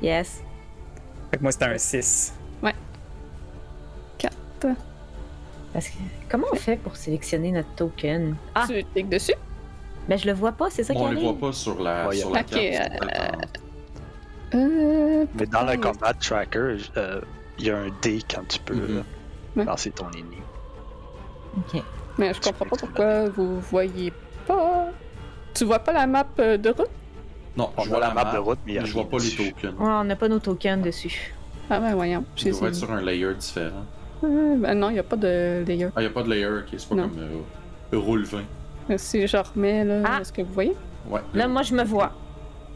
[SPEAKER 6] Yes.
[SPEAKER 3] Fait que moi, c'était un 6.
[SPEAKER 1] Ouais. 4.
[SPEAKER 6] Parce que, comment on fait pour sélectionner notre token?
[SPEAKER 1] Ah! Tu cliques dessus?
[SPEAKER 6] Mais ben, je le vois pas, c'est ça qui
[SPEAKER 2] arrive?
[SPEAKER 6] On
[SPEAKER 2] le voit pas sur la, sur la carte.
[SPEAKER 1] Euh... Euh...
[SPEAKER 5] Mais dans le combat tracker, euh, il y a un D quand tu peux mm lancer ton ennemi.
[SPEAKER 6] Ok.
[SPEAKER 1] Mais je comprends pas pourquoi vous voyez pas. Tu vois pas la map euh, de route?
[SPEAKER 2] Non,
[SPEAKER 5] je vois la map de route, mais,
[SPEAKER 2] je vois pas les tokens.
[SPEAKER 6] Ouais, on n'a pas nos tokens dessus.
[SPEAKER 1] Ah ben voyons.
[SPEAKER 2] Il doit être sur un layer différent.
[SPEAKER 1] Euh, ben non, il n'y a pas de layer.
[SPEAKER 2] Ah, il n'y a pas de layer, ok. C'est pas comme euh, Euro 20.
[SPEAKER 1] Si je remets, là, ah. est-ce que vous voyez?
[SPEAKER 2] Ouais.
[SPEAKER 6] Là, moi, je me vois.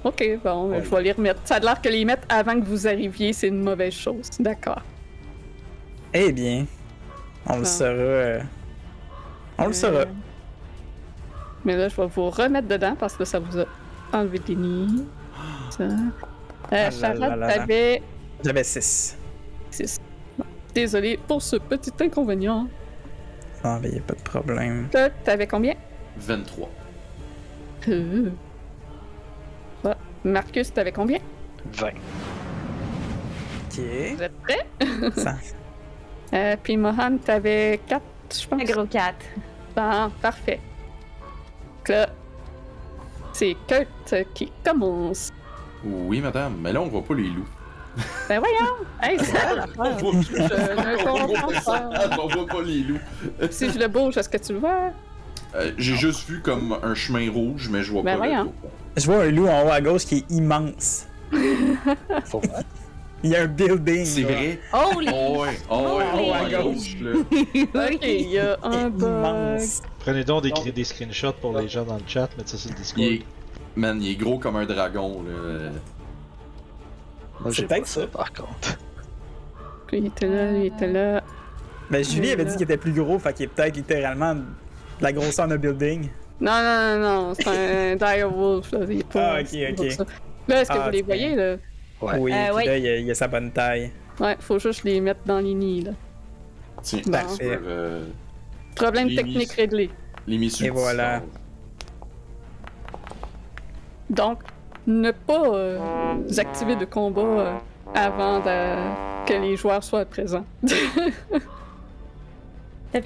[SPEAKER 1] Ok, bon, je vais les remettre. Ça a l'air que les mettre avant que vous arriviez, c'est une mauvaise chose. D'accord.
[SPEAKER 3] Eh bien, on le saura. Euh, on le euh, saura.
[SPEAKER 1] Mais là, je vais vous remettre dedans parce que ça vous a enlevé des nids. Ça. Euh, ah Charlotte, t'avais.
[SPEAKER 3] J'avais 6.
[SPEAKER 1] 6. Désolé pour ce petit inconvénient.
[SPEAKER 3] Ah, ben, y a pas de problème.
[SPEAKER 1] Toi, t'avais combien?
[SPEAKER 2] 23.
[SPEAKER 1] Euh. Marcus, t'avais combien?
[SPEAKER 5] 20.
[SPEAKER 3] Ok.
[SPEAKER 1] Vous êtes prêts?
[SPEAKER 3] Ça.
[SPEAKER 1] Euh, puis Mohan, t'avais 4, je pense.
[SPEAKER 6] Un gros 4.
[SPEAKER 1] Bon, parfait. Donc là, c'est Kurt qui commence.
[SPEAKER 2] Oui, madame, mais là, on voit pas les loups.
[SPEAKER 1] Ben voyons! Hey, c'est ça
[SPEAKER 2] On
[SPEAKER 1] l'affaire.
[SPEAKER 2] voit,
[SPEAKER 1] Je ne comprends pas.
[SPEAKER 2] on voit pas les loups.
[SPEAKER 1] Si je le bouge, est-ce que tu le vois?
[SPEAKER 2] Euh, J'ai juste vu comme un chemin rouge, mais je vois
[SPEAKER 1] Ben
[SPEAKER 2] pas le.
[SPEAKER 3] Je vois un loup en haut à gauche qui est immense. Il y a un building.
[SPEAKER 2] C'est vrai?
[SPEAKER 6] Holy!
[SPEAKER 2] Oh ouais, oh ouais,
[SPEAKER 3] Oh,
[SPEAKER 2] oh
[SPEAKER 3] à
[SPEAKER 2] ouais,
[SPEAKER 3] gauche.
[SPEAKER 2] gauche, là.
[SPEAKER 1] Ok, il y a un bug.
[SPEAKER 3] immense.
[SPEAKER 4] Prenez donc des, des screenshots pour les gens dans le chat, mettez ça sur le Discord.
[SPEAKER 2] Il est... Man, il est gros comme un dragon, là.
[SPEAKER 5] Moi,
[SPEAKER 3] C'est peut-être
[SPEAKER 5] ça,
[SPEAKER 3] ça.
[SPEAKER 5] par contre.
[SPEAKER 1] Il était là, il était là.
[SPEAKER 3] Ben, Julie avait dit qu'il était plus gros, fait qu'il est peut-être littéralement la grosseur d'un building?
[SPEAKER 1] Non, non, non, non, c'est un direwolf, là. Il est pas,
[SPEAKER 3] Ah, ok, ok.
[SPEAKER 1] ça. Là, est-ce que
[SPEAKER 3] Ah,
[SPEAKER 1] vous les voyez, là?
[SPEAKER 5] Ouais.
[SPEAKER 3] Oui,
[SPEAKER 6] Euh,
[SPEAKER 3] là, il y, a, il y a sa bonne taille.
[SPEAKER 1] Ouais, faut juste les mettre dans les nids, là.
[SPEAKER 2] Tiens,
[SPEAKER 1] Bon.
[SPEAKER 2] sur, euh,
[SPEAKER 1] Problème technique
[SPEAKER 2] mis-
[SPEAKER 1] réglé.
[SPEAKER 2] les
[SPEAKER 3] Et voilà.
[SPEAKER 1] Donc, ne pas euh, activer de combat euh, avant de- que les joueurs soient présents.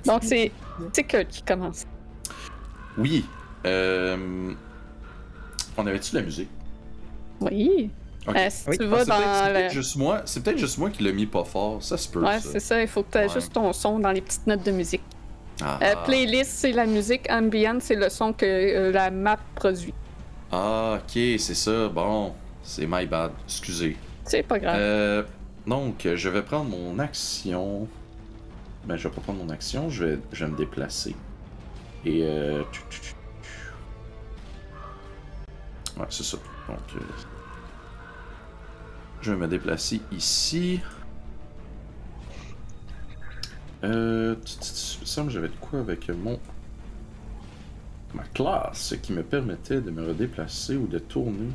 [SPEAKER 1] Donc, c'est c'est Kurt qui commence.
[SPEAKER 2] Oui. Euh... On avait-tu de la musique?
[SPEAKER 1] Oui.
[SPEAKER 2] Ok.
[SPEAKER 1] Euh, si
[SPEAKER 3] Oui.
[SPEAKER 1] tu
[SPEAKER 2] Ah,
[SPEAKER 1] vas
[SPEAKER 2] c'est peut-être- c'est
[SPEAKER 1] dans
[SPEAKER 2] peut-être
[SPEAKER 1] le...
[SPEAKER 2] juste moi. C'est peut-être juste moi qui l'ai mis pas fort. Ça se peut.
[SPEAKER 1] Ouais, c'est ça. Il faut que tu
[SPEAKER 2] Ouais.
[SPEAKER 1] ajustes ton son dans les petites notes de musique.
[SPEAKER 2] Ah,
[SPEAKER 1] Euh, playlist, c'est la musique. Ambient, c'est le son que euh, la map produit.
[SPEAKER 2] ah, ok, c'est ça. Bon, c'est my bad. Excusez.
[SPEAKER 1] C'est pas grave.
[SPEAKER 2] Euh, donc, je vais prendre mon action. Ben, je vais pas prendre mon action, je vais, je vais me déplacer. Et euh... Ouais, c'est ça. Donc, euh, je vais me déplacer ici. Euh, il me semble j'avais de quoi avec mon ma classe qui me permettait de me redéplacer ou de tourner.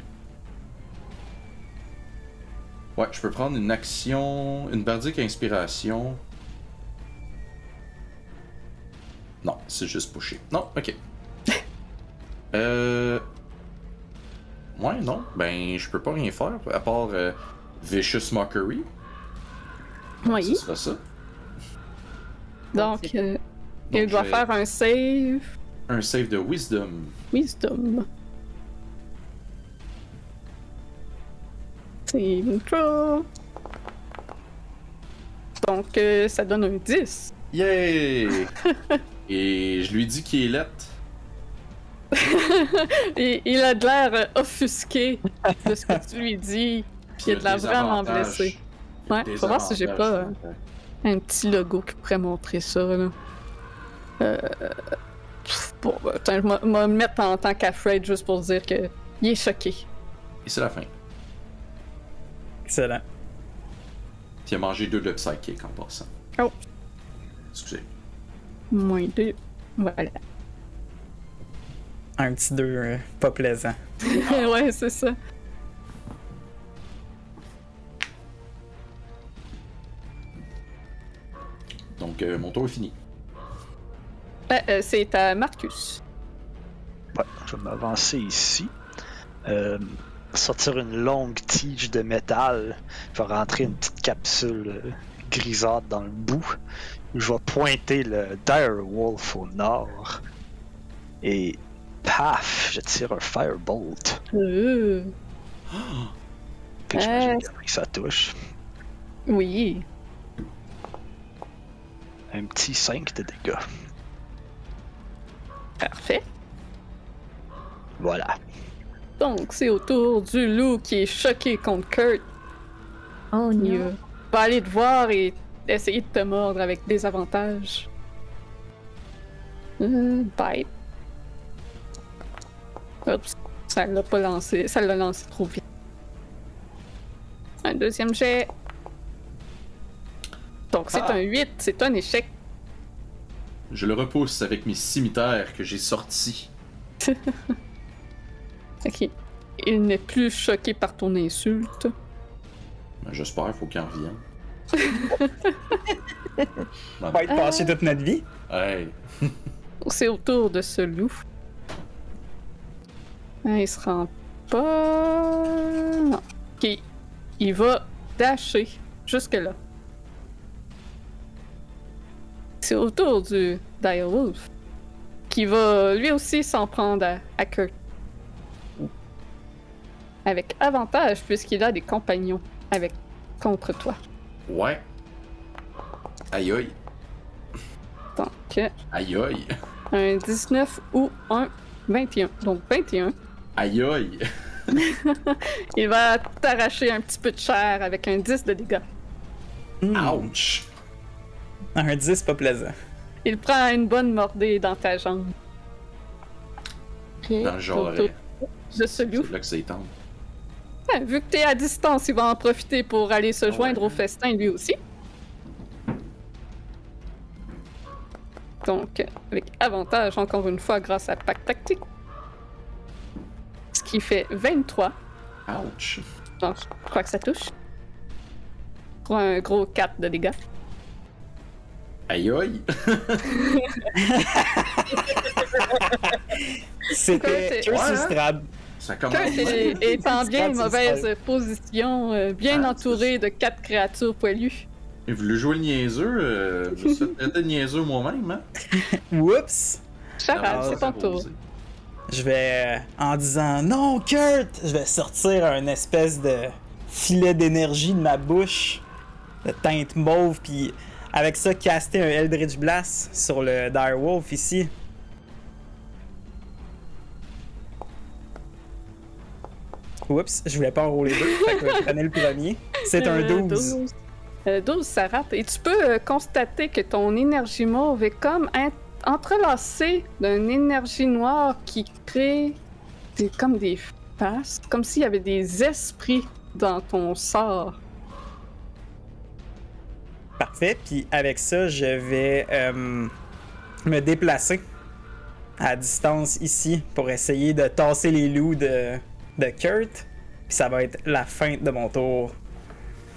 [SPEAKER 2] Ouais, je peux prendre une action, une bardique inspiration. Non, c'est juste pusher. Non, ok. euh. Ouais, non. Ben, je peux pas rien faire à part euh, Vicious Mockery.
[SPEAKER 1] oui.
[SPEAKER 2] Ce sera ça.
[SPEAKER 1] Donc,
[SPEAKER 6] c'est-
[SPEAKER 1] euh,
[SPEAKER 2] Donc,
[SPEAKER 1] il doit
[SPEAKER 2] vais-
[SPEAKER 1] faire un save.
[SPEAKER 2] Un save de Wisdom.
[SPEAKER 1] Wisdom. Saving throw. Donc, euh, ça donne un 10.
[SPEAKER 2] Yay! Et je lui dis qu'il est lettre.
[SPEAKER 1] Et il a de l'air euh, offusqué de ce que tu lui dis. Puis il a de l'air vraiment blessé. Ouais, faut voir si j'ai pas euh, un petit logo qui pourrait montrer ça, là. Euh... Bon, ben, attends, je vais je vais me mettre en tant qu'afraid juste pour dire que il est choqué.
[SPEAKER 2] Et c'est la fin.
[SPEAKER 3] Excellent.
[SPEAKER 2] Puis il a mangé deux de psychic en passant.
[SPEAKER 1] Oh.
[SPEAKER 2] Excusez.
[SPEAKER 1] Moins deux. Voilà.
[SPEAKER 3] Un petit deux euh, pas plaisant.
[SPEAKER 1] ouais, c'est ça.
[SPEAKER 2] Donc, euh, mon tour est fini.
[SPEAKER 1] Ben, euh, c'est à Marcus.
[SPEAKER 5] Ouais, je vais m'avancer ici. Euh, sortir une longue tige de métal. Je vais rentrer une petite capsule grisâtre dans le bout. Je vais pointer le Dire Wolf au nord. Et paf, je tire un Firebolt.
[SPEAKER 1] Euh,
[SPEAKER 5] Puis j'imagine
[SPEAKER 1] Euh.
[SPEAKER 5] que ça touche.
[SPEAKER 1] oui.
[SPEAKER 5] Un petit 5 de dégâts.
[SPEAKER 1] Parfait.
[SPEAKER 5] Voilà.
[SPEAKER 1] Donc, c'est au tour du loup qui est choqué contre Kurt.
[SPEAKER 6] Oh
[SPEAKER 1] Il
[SPEAKER 6] non.
[SPEAKER 1] euh, va aller te voir et essayer de te mordre avec des avantages. Euh, bite. Oups, ça l'a pas lancé, ça l'a lancé trop vite. Un deuxième jet. Donc c'est
[SPEAKER 2] Ah.
[SPEAKER 1] un 8, c'est un échec.
[SPEAKER 2] Je le repousse avec mes cimetières que j'ai sortis.
[SPEAKER 1] Ok. Il n'est plus choqué par ton insulte.
[SPEAKER 2] Ben, J'espère, faut qu'il en revienne.
[SPEAKER 3] On va être passé toute notre vie.
[SPEAKER 2] Hey.
[SPEAKER 1] C'est autour de ce loup. Ah, il se rend pas. Non. Ok. Il va dasher jusque-là. C'est autour du Direwolf. Qui va lui aussi s'en prendre à, à Kurt. Avec avantage puisqu'il a des compagnons avec contre toi.
[SPEAKER 2] Ouais. Aïe aïe.
[SPEAKER 1] Donc,
[SPEAKER 2] Aïe aïe.
[SPEAKER 1] un 19 ou un 21. Donc 21.
[SPEAKER 2] Aïe aïe.
[SPEAKER 1] Il va t'arracher un petit peu de chair avec un 10 de dégâts.
[SPEAKER 3] Hmm.
[SPEAKER 2] Ouch.
[SPEAKER 3] Un 10, pas plaisant.
[SPEAKER 1] Il prend une bonne mordée dans ta jambe.
[SPEAKER 2] Dans le genre.
[SPEAKER 1] De ce loup.
[SPEAKER 2] C'est là que c'est tendre.
[SPEAKER 1] Vu que t'es à distance, il va en profiter pour aller se joindre
[SPEAKER 2] Ouais.
[SPEAKER 1] au festin lui aussi. Donc, avec avantage, encore une fois, grâce à Pack Tactique. Ce qui fait 23.
[SPEAKER 2] Ouch.
[SPEAKER 1] Donc, je crois que ça touche. Pour un gros 4 de dégâts.
[SPEAKER 2] Aïe aïe.
[SPEAKER 3] C'était
[SPEAKER 1] Kurt,
[SPEAKER 2] Ça commence.
[SPEAKER 1] Kurt
[SPEAKER 2] bien.
[SPEAKER 1] est, est en bien mauvaise position, euh, bien
[SPEAKER 2] Ah,
[SPEAKER 1] entouré de quatre créatures poilues.
[SPEAKER 2] J'ai voulu jouer le niaiseux. Euh, je me suis fait traiter de niaiseux moi-même, hein?
[SPEAKER 3] Whoops!
[SPEAKER 1] Charade, c'est ton tour.
[SPEAKER 3] Je vais, euh, en disant non, Kurt, je vais sortir un espèce de filet d'énergie de ma bouche, de teinte mauve, puis avec ça, caster un Eldritch Blast sur le Direwolf ici. Oups, je voulais pas enrouler deux, fait que je prenais le premier. C'est un
[SPEAKER 1] Euh,
[SPEAKER 3] 12.
[SPEAKER 1] Euh, 12, ça rate. Et tu peux euh, constater que ton énergie mauve est comme in- entrelacée d'une énergie noire qui crée des, comme des faces, comme s'il y avait des esprits dans ton sort.
[SPEAKER 3] Parfait, puis avec ça, je vais euh, me déplacer à distance ici pour essayer de tasser les loups de, de Kurt. Puis ça va être la fin de mon tour.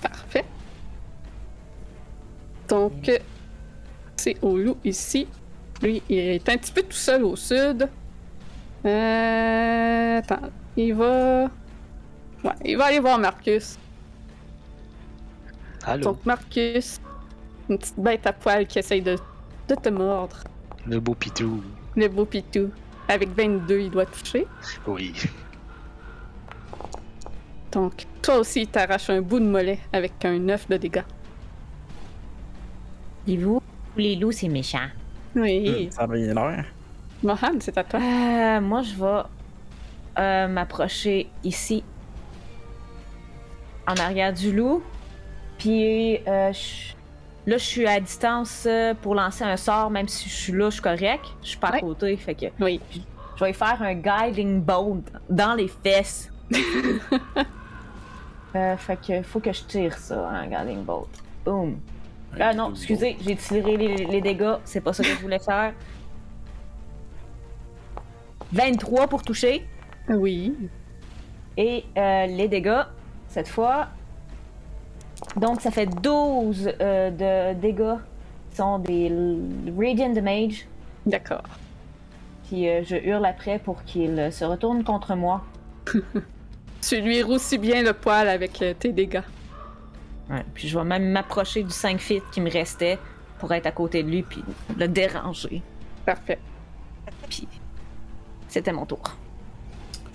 [SPEAKER 1] Parfait. Donc, euh, c'est au loup ici. Lui, il est un petit peu tout seul au sud. Euh, attends, il va. Ouais, il va aller voir Marcus.
[SPEAKER 5] Allô,
[SPEAKER 1] Donc, Marcus, une petite bête à poil qui essaye de, de te mordre.
[SPEAKER 5] le beau pitou.
[SPEAKER 1] Le beau pitou. Avec 22, il doit toucher.
[SPEAKER 5] Oui.
[SPEAKER 1] Donc, toi aussi, il t'arrache un bout de mollet avec un 9 de dégâts.
[SPEAKER 6] Les loups, les loups, c'est méchant.
[SPEAKER 1] Oui.
[SPEAKER 3] Ça va bien l'air.
[SPEAKER 1] Mohan, c'est à toi.
[SPEAKER 6] Euh, moi, je vais euh, m'approcher ici, en arrière du loup. Puis euh, je- là, je suis à distance euh, pour lancer un sort, même si je suis là, je suis correct. Je suis pas à côté, fait que
[SPEAKER 1] Oui.
[SPEAKER 6] je vais faire un guiding bolt dans les fesses. Euh, fait que faut que je tire ça, un guiding bolt. Boom. Ah non, excusez, j'ai tiré les, les dégâts, c'est pas ça que je voulais faire. 23 pour toucher.
[SPEAKER 1] Oui.
[SPEAKER 6] Et euh, les dégâts, cette fois. Donc, ça fait 12 euh, de dégâts qui sont des Radiant Damage.
[SPEAKER 1] D'accord.
[SPEAKER 6] Puis euh, je hurle après pour qu'il se retourne contre moi.
[SPEAKER 1] Tu lui roussis bien le poil avec euh, tes dégâts.
[SPEAKER 6] Ouais, Puis je vais même m'approcher du 5 feet qui me restait pour être à côté de lui puis le déranger.
[SPEAKER 1] Parfait.
[SPEAKER 6] Puis c'était mon tour.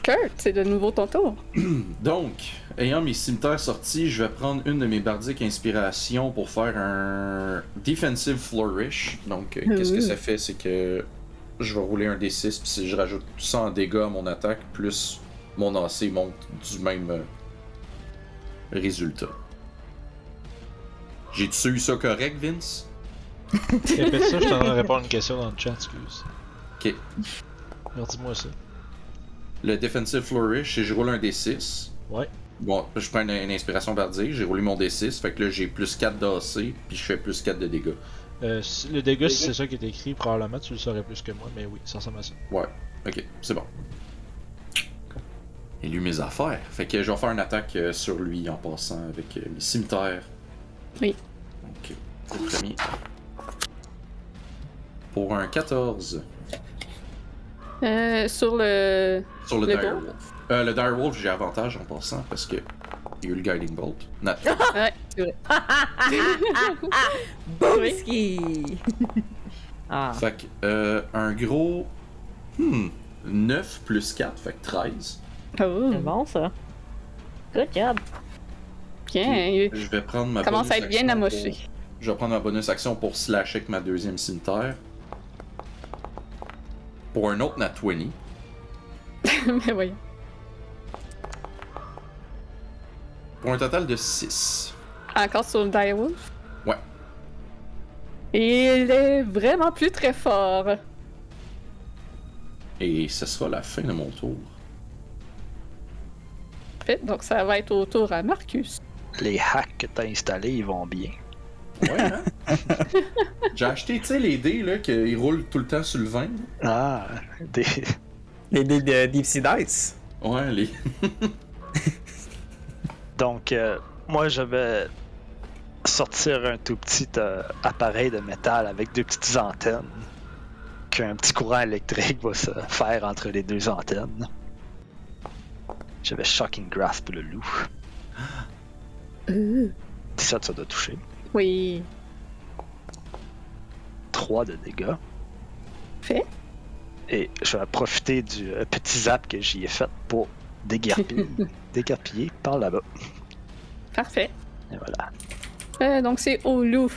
[SPEAKER 1] Kurt, c'est de nouveau ton tour.
[SPEAKER 2] Donc, ayant mes cimetières sortis, je vais prendre une de mes bardiques inspirations pour faire un Defensive Flourish. Donc, euh, qu'est-ce que
[SPEAKER 1] Ouh.
[SPEAKER 2] ça fait? C'est que je vais rouler un D6, puis si je rajoute 100 dégâts à mon attaque, plus mon AC monte du même euh, résultat. J'ai-tu eu ça correct, Vince?
[SPEAKER 4] Répète ça, je t'en ai répondre à une question dans le chat, excuse.
[SPEAKER 2] Ok.
[SPEAKER 4] Alors dis-moi ça.
[SPEAKER 2] Le Defensive Flourish, c'est je roule un D6.
[SPEAKER 4] Ouais.
[SPEAKER 2] Bon, je prends une, une inspiration bardique, j'ai roulé mon D6, fait que là j'ai plus 4 d'AC, puis je fais plus 4 de dégâts.
[SPEAKER 4] Euh, le dégât, si c'est ça qui est écrit, probablement tu le saurais plus que moi, mais oui, ça ressemble à ça.
[SPEAKER 2] Ouais, ok, c'est bon. Et lui mes affaires. Fait que je vais faire une attaque euh, sur lui en passant avec euh, mes cimetières. Ok, c'est le premier. Pour un 14.
[SPEAKER 1] Euh, sur le.
[SPEAKER 2] Sur le,
[SPEAKER 1] Le
[SPEAKER 2] Direwolf. Euh, le Direwolf, j'ai avantage en passant parce que il y a eu le Guiding Bolt. Nat-
[SPEAKER 1] Ouais, c'est vrai.
[SPEAKER 6] Boomski! ah.
[SPEAKER 2] Fait que, euh, un gros. Hmm. 9 plus 4, fait que 13.
[SPEAKER 1] Oh,
[SPEAKER 6] C'est bon, ça. Good job.
[SPEAKER 1] bien.
[SPEAKER 2] Je vais prendre ma
[SPEAKER 1] Commence
[SPEAKER 2] bonus
[SPEAKER 1] à être bien amoché.
[SPEAKER 2] pour- Je vais prendre ma bonus action pour slasher avec ma deuxième cimetière. Pour un autre Nat 20.
[SPEAKER 1] Mais voyons.
[SPEAKER 2] Pour un total de 6.
[SPEAKER 1] Encore sur le Direwolf?
[SPEAKER 2] Ouais.
[SPEAKER 1] Il est vraiment plus très fort.
[SPEAKER 2] Et ce sera la fin de mon tour.
[SPEAKER 1] Donc ça va être au tour à Marcus.
[SPEAKER 5] Les hacks que t'as installés, ils vont bien.
[SPEAKER 2] Ouais, hein? J'ai acheté, tu sais, les dés, là, qu'ils roulent tout le temps sur le vin.
[SPEAKER 5] Ah, des...
[SPEAKER 3] Les dés de Deep Sea Dice.
[SPEAKER 2] Ouais, les.
[SPEAKER 5] Donc, euh, moi, je vais sortir un tout petit euh, appareil de métal avec deux petites antennes. Qu'un petit courant électrique va se faire entre les deux antennes. Je vais Shocking Grasp le loup. 17, ça doit toucher.
[SPEAKER 1] Oui.
[SPEAKER 5] 3 de dégâts.
[SPEAKER 1] Fait.
[SPEAKER 5] Et je vais profiter du euh, petit zap que j'y ai fait pour déguerpiller, déguerpiller par là-bas.
[SPEAKER 1] Parfait.
[SPEAKER 5] Et voilà.
[SPEAKER 1] Euh, donc c'est au loup.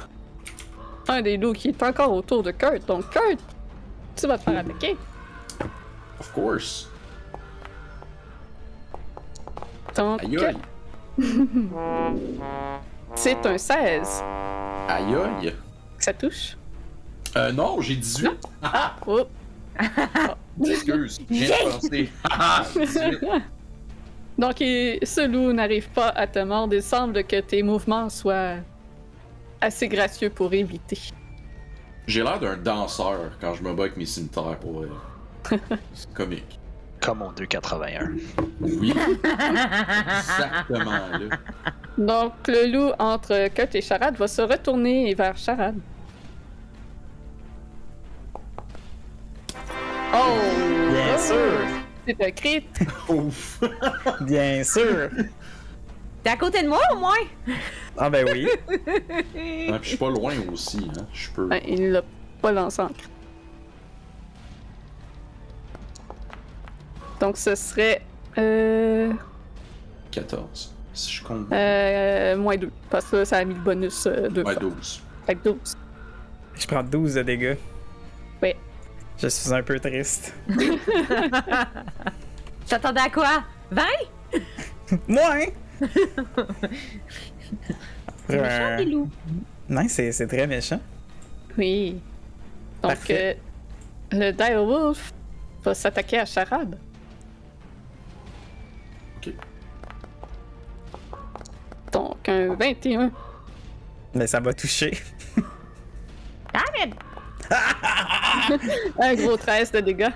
[SPEAKER 1] Un des loups qui est encore autour de Kurt. Donc Kurt, tu vas te faire attaquer.
[SPEAKER 2] Of course.
[SPEAKER 1] Donc
[SPEAKER 2] Aïe aïe.
[SPEAKER 1] c'est un 16.
[SPEAKER 2] Aïe aïe.
[SPEAKER 1] Ça touche?
[SPEAKER 2] Euh, non, j'ai 18.
[SPEAKER 1] Ah, oh.
[SPEAKER 2] Excuse. Ah, 18.
[SPEAKER 1] Donc il- ce loup n'arrive pas à te mordre. Il semble que tes mouvements soient assez gracieux pour éviter.
[SPEAKER 2] J'ai l'air d'un danseur quand je me bats avec mes cimetières pour. C'est comique.
[SPEAKER 5] Comme mon 281.
[SPEAKER 2] Oui. Exactement, là.
[SPEAKER 1] Donc le loup entre Kurt et Charade va se retourner vers Charade. Oh!
[SPEAKER 3] Bien sûr.
[SPEAKER 1] C'est un crit.
[SPEAKER 2] Ouf.
[SPEAKER 3] Bien sûr.
[SPEAKER 6] T'es à côté de moi au moins?
[SPEAKER 3] Ah ben oui.
[SPEAKER 2] Ah, puis je suis pas loin aussi, hein. Je peux.
[SPEAKER 1] Ben, il l'a pas lancé en crit. Donc ce serait euh,
[SPEAKER 2] 14. Si je compte.
[SPEAKER 1] euh, moins 2. Parce que ça a mis le bonus euh, deux
[SPEAKER 2] Ouais,
[SPEAKER 1] fois.
[SPEAKER 2] 12.
[SPEAKER 1] Fait que 12.
[SPEAKER 3] Je prends 12 de dégâts.
[SPEAKER 1] Oui.
[SPEAKER 3] Je suis un peu triste.
[SPEAKER 6] T'attendais à quoi? 20?
[SPEAKER 3] Moi, hein?
[SPEAKER 6] C'est méchant, des loups.
[SPEAKER 3] Non, c'est c'est très méchant.
[SPEAKER 1] Oui. Donc euh, le Direwolf va s'attaquer à Charade. Donc un 21.
[SPEAKER 3] Mais ça va toucher.
[SPEAKER 6] Damn it!
[SPEAKER 1] Un gros 13 de dégâts.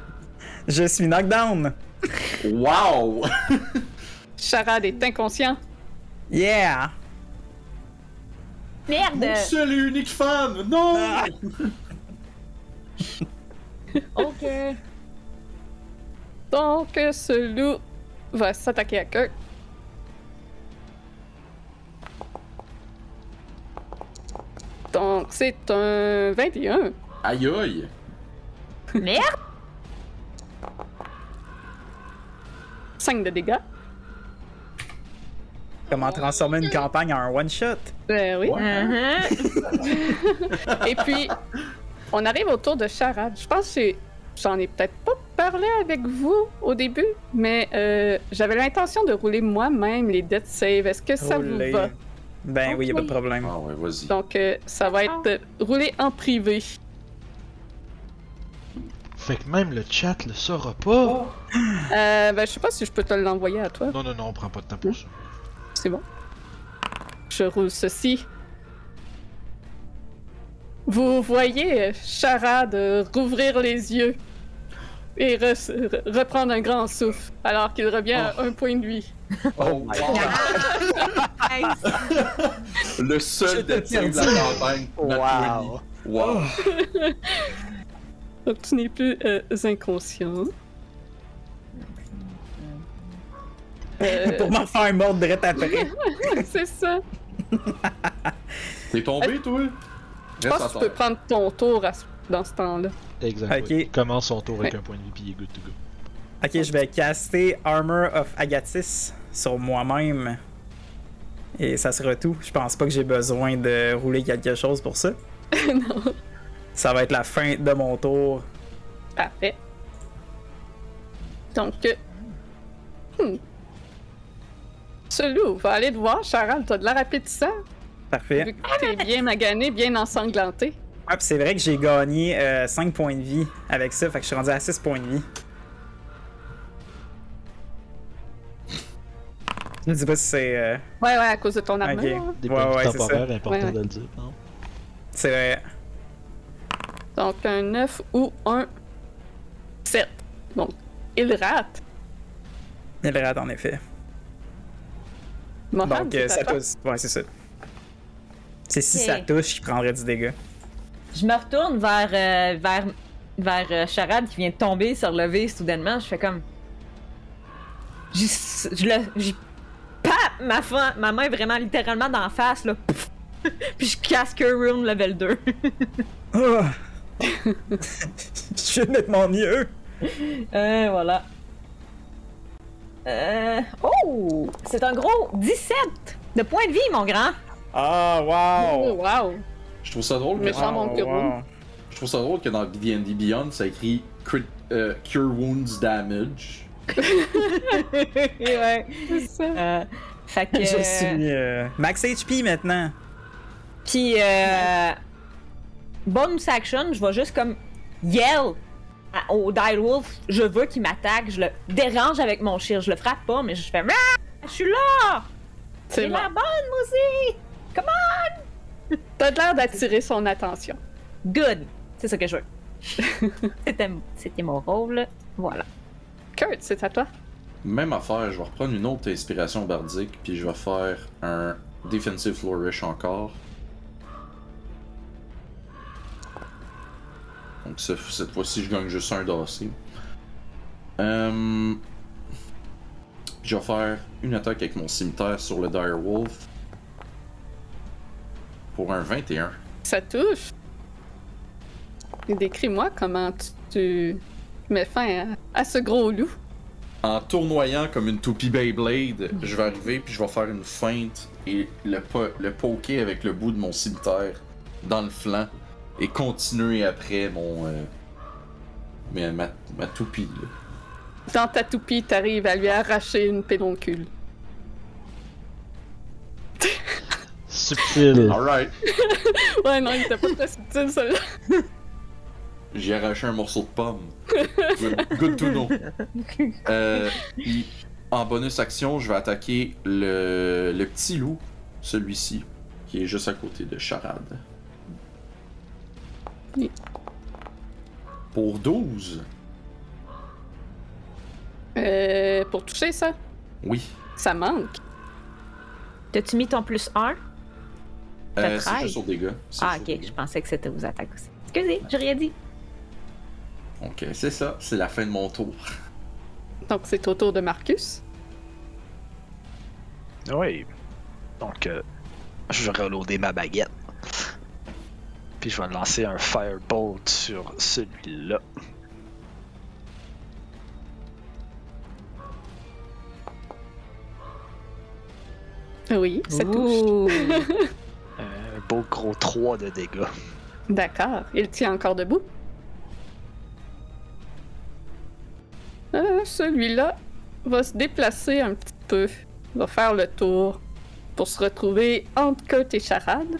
[SPEAKER 3] Je suis knockdown.
[SPEAKER 2] Wow!
[SPEAKER 1] Charade est inconscient.
[SPEAKER 3] Yeah!
[SPEAKER 6] Merde!
[SPEAKER 2] Mon seul et unique fan! Non!
[SPEAKER 3] Ah.
[SPEAKER 6] Ok.
[SPEAKER 1] Donc ce loup va s'attaquer à Kirk. Donc c'est un 21.
[SPEAKER 2] Aïe aïe!
[SPEAKER 6] Merde!
[SPEAKER 1] 5 de dégâts.
[SPEAKER 3] Comment transformer une campagne en un one-shot?
[SPEAKER 1] Euh, oui.
[SPEAKER 2] Ouais.
[SPEAKER 6] Uh-huh.
[SPEAKER 1] Et puis, on arrive au tour de Charade. Je pense que j'en ai peut-être pas parlé avec vous au début, mais euh, j'avais l'intention de rouler moi-même les death save. Est-ce que ça vous va?
[SPEAKER 3] Ben oui, y a pas de problème.
[SPEAKER 2] Ah ouais, vas-y.
[SPEAKER 1] Donc, euh, ça va être euh, roulé en privé.
[SPEAKER 4] Fait que même le chat le saura pas.
[SPEAKER 1] Euh, ben, je sais pas si je peux te l'envoyer à toi.
[SPEAKER 4] Non, non, non, on prend pas de temps pour ça.
[SPEAKER 1] C'est bon. Je roule ceci. Vous voyez Charade rouvrir les yeux et re- re- reprendre un grand souffle alors qu'il revient à un point de vie.
[SPEAKER 2] Oh, wow. Le seul détenu de la campagne.
[SPEAKER 5] Wow.
[SPEAKER 2] Nat 20. Wow.
[SPEAKER 1] Donc, tu n'es plus euh, inconscient. Euh,
[SPEAKER 3] Pour m'en faire un mordre direct après.
[SPEAKER 1] c'est ça.
[SPEAKER 2] T'es tombé, toi?
[SPEAKER 1] Je pense que tu peux prendre ton tour à ce- dans ce temps-là.
[SPEAKER 4] Exact.
[SPEAKER 3] Ok.
[SPEAKER 4] oui. Il commence son tour avec
[SPEAKER 1] Ouais.
[SPEAKER 4] un point de vie, puis il est good to go.
[SPEAKER 3] Ok, je vais caster Armor of Agathis sur moi-même. Et ça sera tout. Je pense pas que j'ai besoin de rouler quelque chose pour ça.
[SPEAKER 1] non.
[SPEAKER 3] Ça va être la fin de mon tour.
[SPEAKER 1] Parfait. Donc, euh, hmm. ce loup va aller te voir, Charal. T'as de l'air appétissant.
[SPEAKER 3] Parfait.
[SPEAKER 1] Vu que t'es bien magané, bien ensanglanté.
[SPEAKER 3] Ah, puis c'est vrai que j'ai gagné euh, 5 points de vie avec ça, fait que je suis rendu à 6 points de vie. Je ne sais pas si c'est. euh,
[SPEAKER 1] Ouais, ouais, à cause de ton armure.
[SPEAKER 3] Ok.
[SPEAKER 1] hein.
[SPEAKER 4] Des
[SPEAKER 3] Ouais,
[SPEAKER 4] points
[SPEAKER 3] ouais,
[SPEAKER 4] temporaires, important
[SPEAKER 1] Ouais, ouais.
[SPEAKER 4] de le dire. Non?
[SPEAKER 3] C'est vrai.
[SPEAKER 1] Donc, un 9 ou un 7. Donc, il rate.
[SPEAKER 3] Il rate en effet.
[SPEAKER 1] Mohan,
[SPEAKER 3] Donc,
[SPEAKER 1] c'est
[SPEAKER 3] euh, ça touche. Ouais, c'est ça. C'est si ça touche, il prendrait du dégât.
[SPEAKER 6] Je me retourne vers, euh, vers, vers euh, Charade qui vient de tomber, se relever soudainement. Je fais comme. J'y- Je le. Pap ma, fa- ma main vraiment littéralement dans la face, là. Puis je casse Cure Rune level 2.
[SPEAKER 3] Ah! je vais mettre mon mieux.
[SPEAKER 6] euh, voilà. Euh. Oh! C'est un gros 17 de points de vie, mon grand.
[SPEAKER 3] Ah,
[SPEAKER 1] Oh,
[SPEAKER 3] wow!
[SPEAKER 1] wow!
[SPEAKER 2] Je trouve ça drôle que,
[SPEAKER 1] Méchant.
[SPEAKER 3] Wow,
[SPEAKER 1] mon Cure Wound.
[SPEAKER 2] je trouve ça drôle que dans D&D Beyond, ça écrit crit- euh, Cure Wounds Damage.
[SPEAKER 6] ouais.
[SPEAKER 1] C'est ça.
[SPEAKER 6] Euh, fait que.
[SPEAKER 3] Je suis euh, max HP maintenant.
[SPEAKER 6] Puis, euh, bonus action, je vais juste comme yell à- au Direwolf. Je veux qu'il m'attaque. Je le dérange avec mon shield. Je le frappe pas, mais je fais Ah! Je suis là!
[SPEAKER 1] C'est
[SPEAKER 6] la bonne, moi aussi!
[SPEAKER 1] T'as l'air d'attirer son attention.
[SPEAKER 6] Good! C'est ça que je veux. C'était mon rôle. Voilà.
[SPEAKER 1] Kurt, c'est à toi.
[SPEAKER 2] Même affaire, je vais reprendre une autre inspiration bardique, puis je vais faire un Defensive Flourish encore. Donc ce- cette fois-ci, je gagne juste un d'AC. Euh... Je vais faire une attaque avec mon cimetière sur le Dire Wolf. Pour un 21.
[SPEAKER 1] Ça touche. Décris-moi comment tu, tu mets fin à, à ce gros loup.
[SPEAKER 2] En tournoyant comme une toupie Beyblade, je vais arriver puis je vais faire une feinte et le, po le poker avec le bout de mon cimetière dans le flanc et continuer après mon. euh, mais ma, ma toupie. Là.
[SPEAKER 1] Dans ta toupie, t'arrives à lui arracher une pédoncule.
[SPEAKER 4] Subtil.
[SPEAKER 2] Alright!
[SPEAKER 1] Ouais, non, il était pas très subtil, celui-là.
[SPEAKER 2] J'ai arraché un morceau de pomme. Good, good to know. Euh, en bonus action, je vais attaquer le, le petit loup, celui-ci, qui est juste à côté de Charade.
[SPEAKER 1] Oui.
[SPEAKER 2] Pour 12.
[SPEAKER 1] Euh, pour toucher ça,
[SPEAKER 2] Oui.
[SPEAKER 1] ça manque.
[SPEAKER 6] T'as-tu mis ton plus 1?
[SPEAKER 2] Euh, c'est
[SPEAKER 6] 13.
[SPEAKER 2] juste aux dégâts. C'est
[SPEAKER 6] Ah, ok. Je pensais que c'était aux attaques aussi. Excusez, j'ai rien dit.
[SPEAKER 2] Ok, c'est ça. C'est la fin de mon tour.
[SPEAKER 1] Donc, c'est au tour de Marcus.
[SPEAKER 5] Oui. Donc, euh, je vais reloader ma baguette. Puis je vais lancer un Firebolt sur celui-là.
[SPEAKER 1] Oui, ça touche.
[SPEAKER 5] Beau gros 3 de dégâts.
[SPEAKER 1] D'accord. Il tient encore debout? Euh, Celui-là va se déplacer un petit peu. Il va faire le tour pour se retrouver entre Kurt et Charade.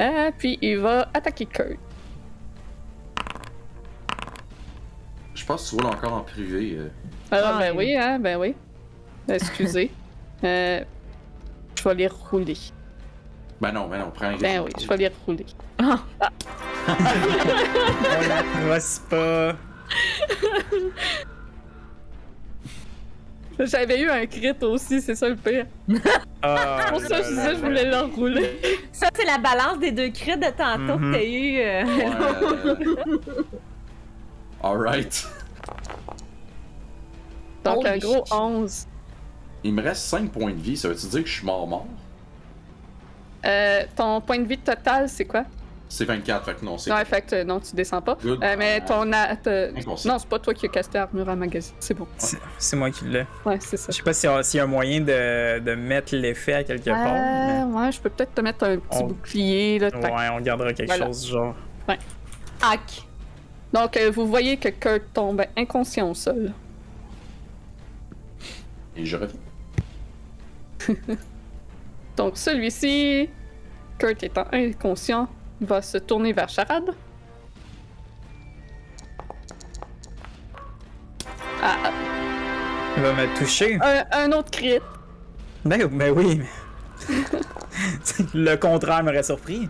[SPEAKER 1] Euh, puis il va attaquer Kurt.
[SPEAKER 2] Je pense que tu roules encore en privé. euh.
[SPEAKER 1] Ah,
[SPEAKER 6] Ah,
[SPEAKER 1] ben
[SPEAKER 6] oui.
[SPEAKER 1] oui, hein, ben oui. Excusez. euh, je vais les rouler.
[SPEAKER 2] Ben non, ben non, prends un
[SPEAKER 1] Ben oui, je vais les rouler.
[SPEAKER 6] Ah,
[SPEAKER 3] pas.
[SPEAKER 1] J'avais eu un crit aussi, c'est ça le pire.
[SPEAKER 3] Ah,
[SPEAKER 1] Pour ça, je disais, je voulais l'enrouler.
[SPEAKER 6] Ça, c'est la balance des deux crits de tantôt que t'as eu. euh.
[SPEAKER 2] Ouais. Alright.
[SPEAKER 1] Donc, un gros
[SPEAKER 6] shit.
[SPEAKER 1] 11.
[SPEAKER 2] Il me reste 5 points de vie, ça veut-tu dire que je suis mort-mort?
[SPEAKER 1] Euh, ton point de vie total, c'est quoi?
[SPEAKER 2] C'est 24, fait que non, c'est.
[SPEAKER 1] Non, fait que euh, non, tu descends pas.
[SPEAKER 2] Good.
[SPEAKER 1] Euh, mais ton. a- te-. Non, c'est pas toi qui as casté armure à magasin. C'est bon.
[SPEAKER 3] C'est moi qui l'ai.
[SPEAKER 1] Ouais, c'est ça.
[SPEAKER 3] Je sais pas s'il y, a- s'il y a un moyen de, de mettre l'effet à quelque part.
[SPEAKER 1] Euh, ouais, je peux peut-être te mettre un petit
[SPEAKER 3] On-
[SPEAKER 1] bouclier, là.
[SPEAKER 3] mais-
[SPEAKER 1] tac.
[SPEAKER 3] Ouais, on gardera quelque
[SPEAKER 1] Voilà.
[SPEAKER 3] chose, genre.
[SPEAKER 6] Hack.
[SPEAKER 1] Donc, euh, vous voyez que Kurt tombe inconscient au sol.
[SPEAKER 2] Et je reviens.
[SPEAKER 1] Donc, celui-ci, Kurt étant inconscient, va se tourner vers Charade. Ah,
[SPEAKER 3] Il va me toucher.
[SPEAKER 1] un, un autre crit.
[SPEAKER 3] Ben, ben oui. mais- Le contraire m'aurait surpris.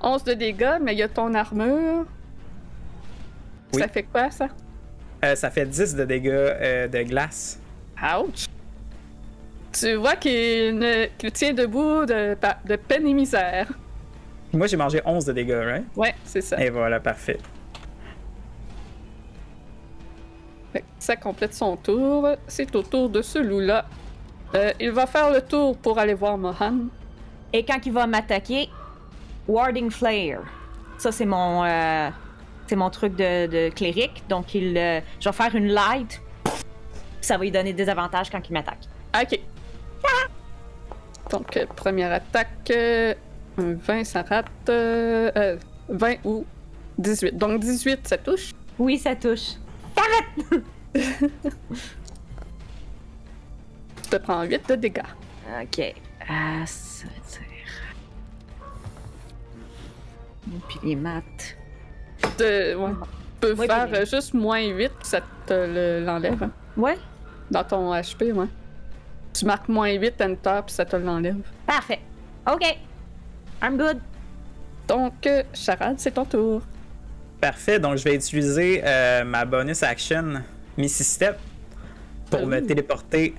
[SPEAKER 1] 11 de dégâts, mais il y a ton armure.
[SPEAKER 3] Oui.
[SPEAKER 1] Ça fait quoi, ça?
[SPEAKER 3] Euh, ça fait 10 de dégâts euh, de glace.
[SPEAKER 1] Ouch! Tu vois qu'il ne- qu'il tient debout de, peine et misère.
[SPEAKER 3] Moi, j'ai mangé 11 de dégâts, right?
[SPEAKER 1] Ouais, c'est ça.
[SPEAKER 3] Et voilà, parfait.
[SPEAKER 1] Ça complète son tour. C'est au tour de ce loup-là. Euh, il va faire le tour pour aller voir Mohan.
[SPEAKER 6] Et quand il va m'attaquer, Warding Flare. Ça, c'est mon, euh, c'est mon truc de, de cléric. Donc, il, euh, je vais faire une light. Ça va lui donner des avantages quand il m'attaque.
[SPEAKER 1] Ok. Donc, euh, première attaque. euh, un 20, ça rate. euh, euh, 20 ou 18. Donc, 18, ça touche?
[SPEAKER 6] Oui, ça touche.
[SPEAKER 1] Tu te prends 8 de dégâts.
[SPEAKER 6] Ok. Ah, ça tire. Puis les maths.
[SPEAKER 1] De, ouais. Tu peux
[SPEAKER 6] Ouais,
[SPEAKER 1] faire
[SPEAKER 6] puis-
[SPEAKER 1] euh, juste moins 8, ça te le- l'enlève. hein.
[SPEAKER 6] Ouais.
[SPEAKER 1] Dans ton HP, ouais. Tu marques moins 8 enter, puis ça te l'enlève.
[SPEAKER 6] Parfait. Ok. I'm good.
[SPEAKER 1] Donc, euh, Charade, c'est ton tour.
[SPEAKER 3] Parfait, donc je vais utiliser euh, ma bonus action Missy Step pour me
[SPEAKER 1] Oh.
[SPEAKER 3] téléporter.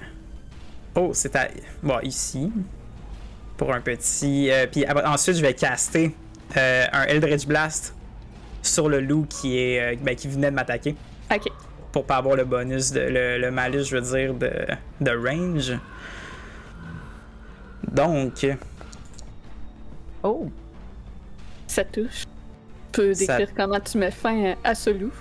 [SPEAKER 3] Oh, c'est à. Bon, ici. Pour un petit. euh, puis ensuite, je vais caster euh, un Eldritch Blast sur le loup qui est euh, ben, qui venait de m'attaquer.
[SPEAKER 1] Ok.
[SPEAKER 3] Pour pas avoir le bonus, de, le, le malus, je veux dire, de, de range. Donc,
[SPEAKER 6] Oh.
[SPEAKER 1] Ça touche. Tu peux
[SPEAKER 3] Ça-
[SPEAKER 1] décrire comment tu mets fin à ce loup?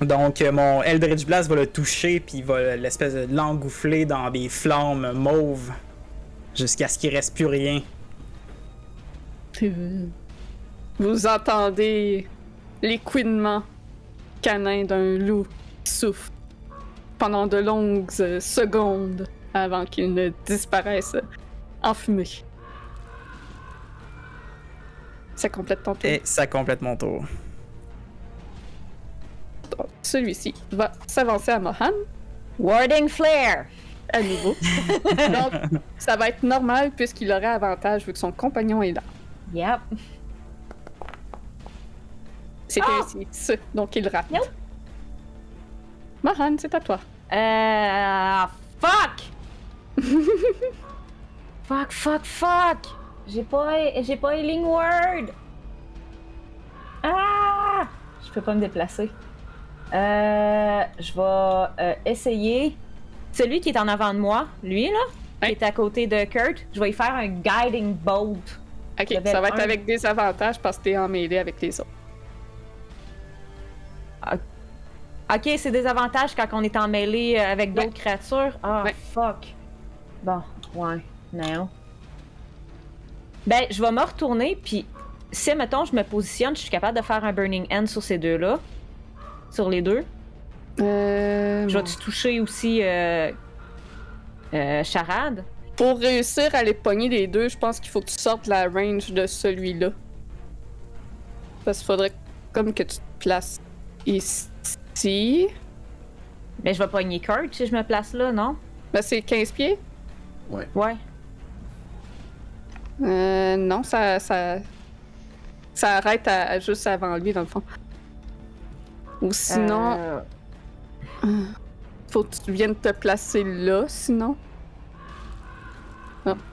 [SPEAKER 3] Donc, euh, mon Eldritch Blast va le toucher, puis il va l'espèce de l'engouffler dans des flammes mauves jusqu'à ce qu'il reste plus rien.
[SPEAKER 1] Vous entendez l'écouinement canin d'un loup qui souffle pendant de longues secondes avant qu'il ne disparaisse en fumée. Ça complète ton tour.
[SPEAKER 3] Et ça complète mon tour.
[SPEAKER 1] Donc, Celui-ci va s'avancer à Mohan
[SPEAKER 6] Warding Flare.
[SPEAKER 1] à nouveau. Donc, ça va être normal puisqu'il aurait avantage vu que son compagnon est là.
[SPEAKER 6] Yep.
[SPEAKER 1] C'est
[SPEAKER 6] Ah!
[SPEAKER 1] réussi. Ce- Donc, il rate.
[SPEAKER 6] Nope.
[SPEAKER 1] Mohan, c'est à toi.
[SPEAKER 6] Euh. Fuck! fuck, fuck, fuck! J'ai pas. J'ai pas Healing Word! Ah! Je peux pas me déplacer. Euh. Je vais euh, essayer. Celui qui est en avant de moi, lui là, qui est à côté de Kurt, je vais y faire un Guiding Bolt.
[SPEAKER 1] Ok, ça va être
[SPEAKER 6] un.
[SPEAKER 1] avec des avantages parce que t'es en mêlée avec les autres.
[SPEAKER 6] Ok, c'est des avantages quand on est en mêlée euh, avec d'autres
[SPEAKER 1] Ouais.
[SPEAKER 6] créatures. Ah,
[SPEAKER 1] Ouais.
[SPEAKER 6] fuck. Bon, ouais, non. Ben, je vais me retourner, puis si, mettons, je me positionne, je suis capable de faire un Burning Hand sur ces deux-là. Sur les deux.
[SPEAKER 1] Euh,
[SPEAKER 6] Je vais-tu toucher aussi euh, euh, Charade?
[SPEAKER 1] Pour réussir à les pogner les deux, je pense qu'il faut que tu sortes la range de celui-là. Parce qu'il faudrait comme que tu te places ici.
[SPEAKER 6] Ben, je vais pogner Kurt si je me place là, non?
[SPEAKER 1] Ben, c'est 15 pieds.
[SPEAKER 6] Ouais.
[SPEAKER 1] Euh, non, ça, ça, ça arrête à, à juste avant lui, dans le fond. Ou sinon,
[SPEAKER 6] Euh,
[SPEAKER 1] faut que tu viennes te placer là, sinon.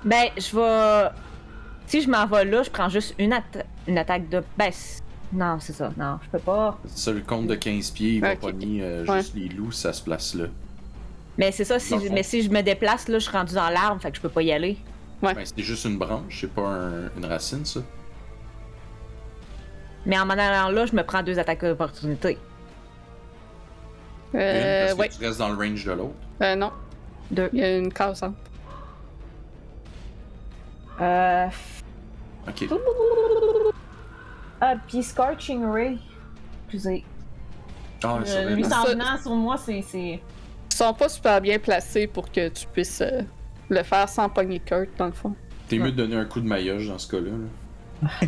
[SPEAKER 6] Ben, je vais. Si je m'en vais là, je prends juste une, atta- une attaque de. Ben, c- non, c'est ça. Non, je peux pas.
[SPEAKER 2] Ça, le compte de 15 pieds, il va
[SPEAKER 1] Ok.
[SPEAKER 2] pogner euh,
[SPEAKER 1] Ouais.
[SPEAKER 2] juste les loups, ça se place là.
[SPEAKER 6] Mais c'est ça, si mais si je me déplace, là, je suis rendu dans l'arbre, fait que je peux pas y aller.
[SPEAKER 1] Ouais.
[SPEAKER 2] Ben, c'est juste une branche, c'est pas un- une racine, ça.
[SPEAKER 6] Mais en m'en allant là, je me prends deux attaques d'opportunité.
[SPEAKER 2] Une,
[SPEAKER 1] Euh,
[SPEAKER 2] parce que
[SPEAKER 1] ouais.
[SPEAKER 2] tu restes dans le range de l'autre.
[SPEAKER 1] Euh, non,
[SPEAKER 6] Deux.
[SPEAKER 1] il y a une case entre.
[SPEAKER 6] Euh.
[SPEAKER 2] Ok.
[SPEAKER 6] Ah, puis Scorching Ray. Excusez.
[SPEAKER 2] Ah, c'est
[SPEAKER 6] Euh, lui, s'en venant sur moi, c'est. c'est-
[SPEAKER 1] Ils sont pas super bien placés pour que tu puisses euh, le faire sans pogner Kurt, dans le fond.
[SPEAKER 2] T'es mieux de donner un coup de maillage dans ce cas-là. là.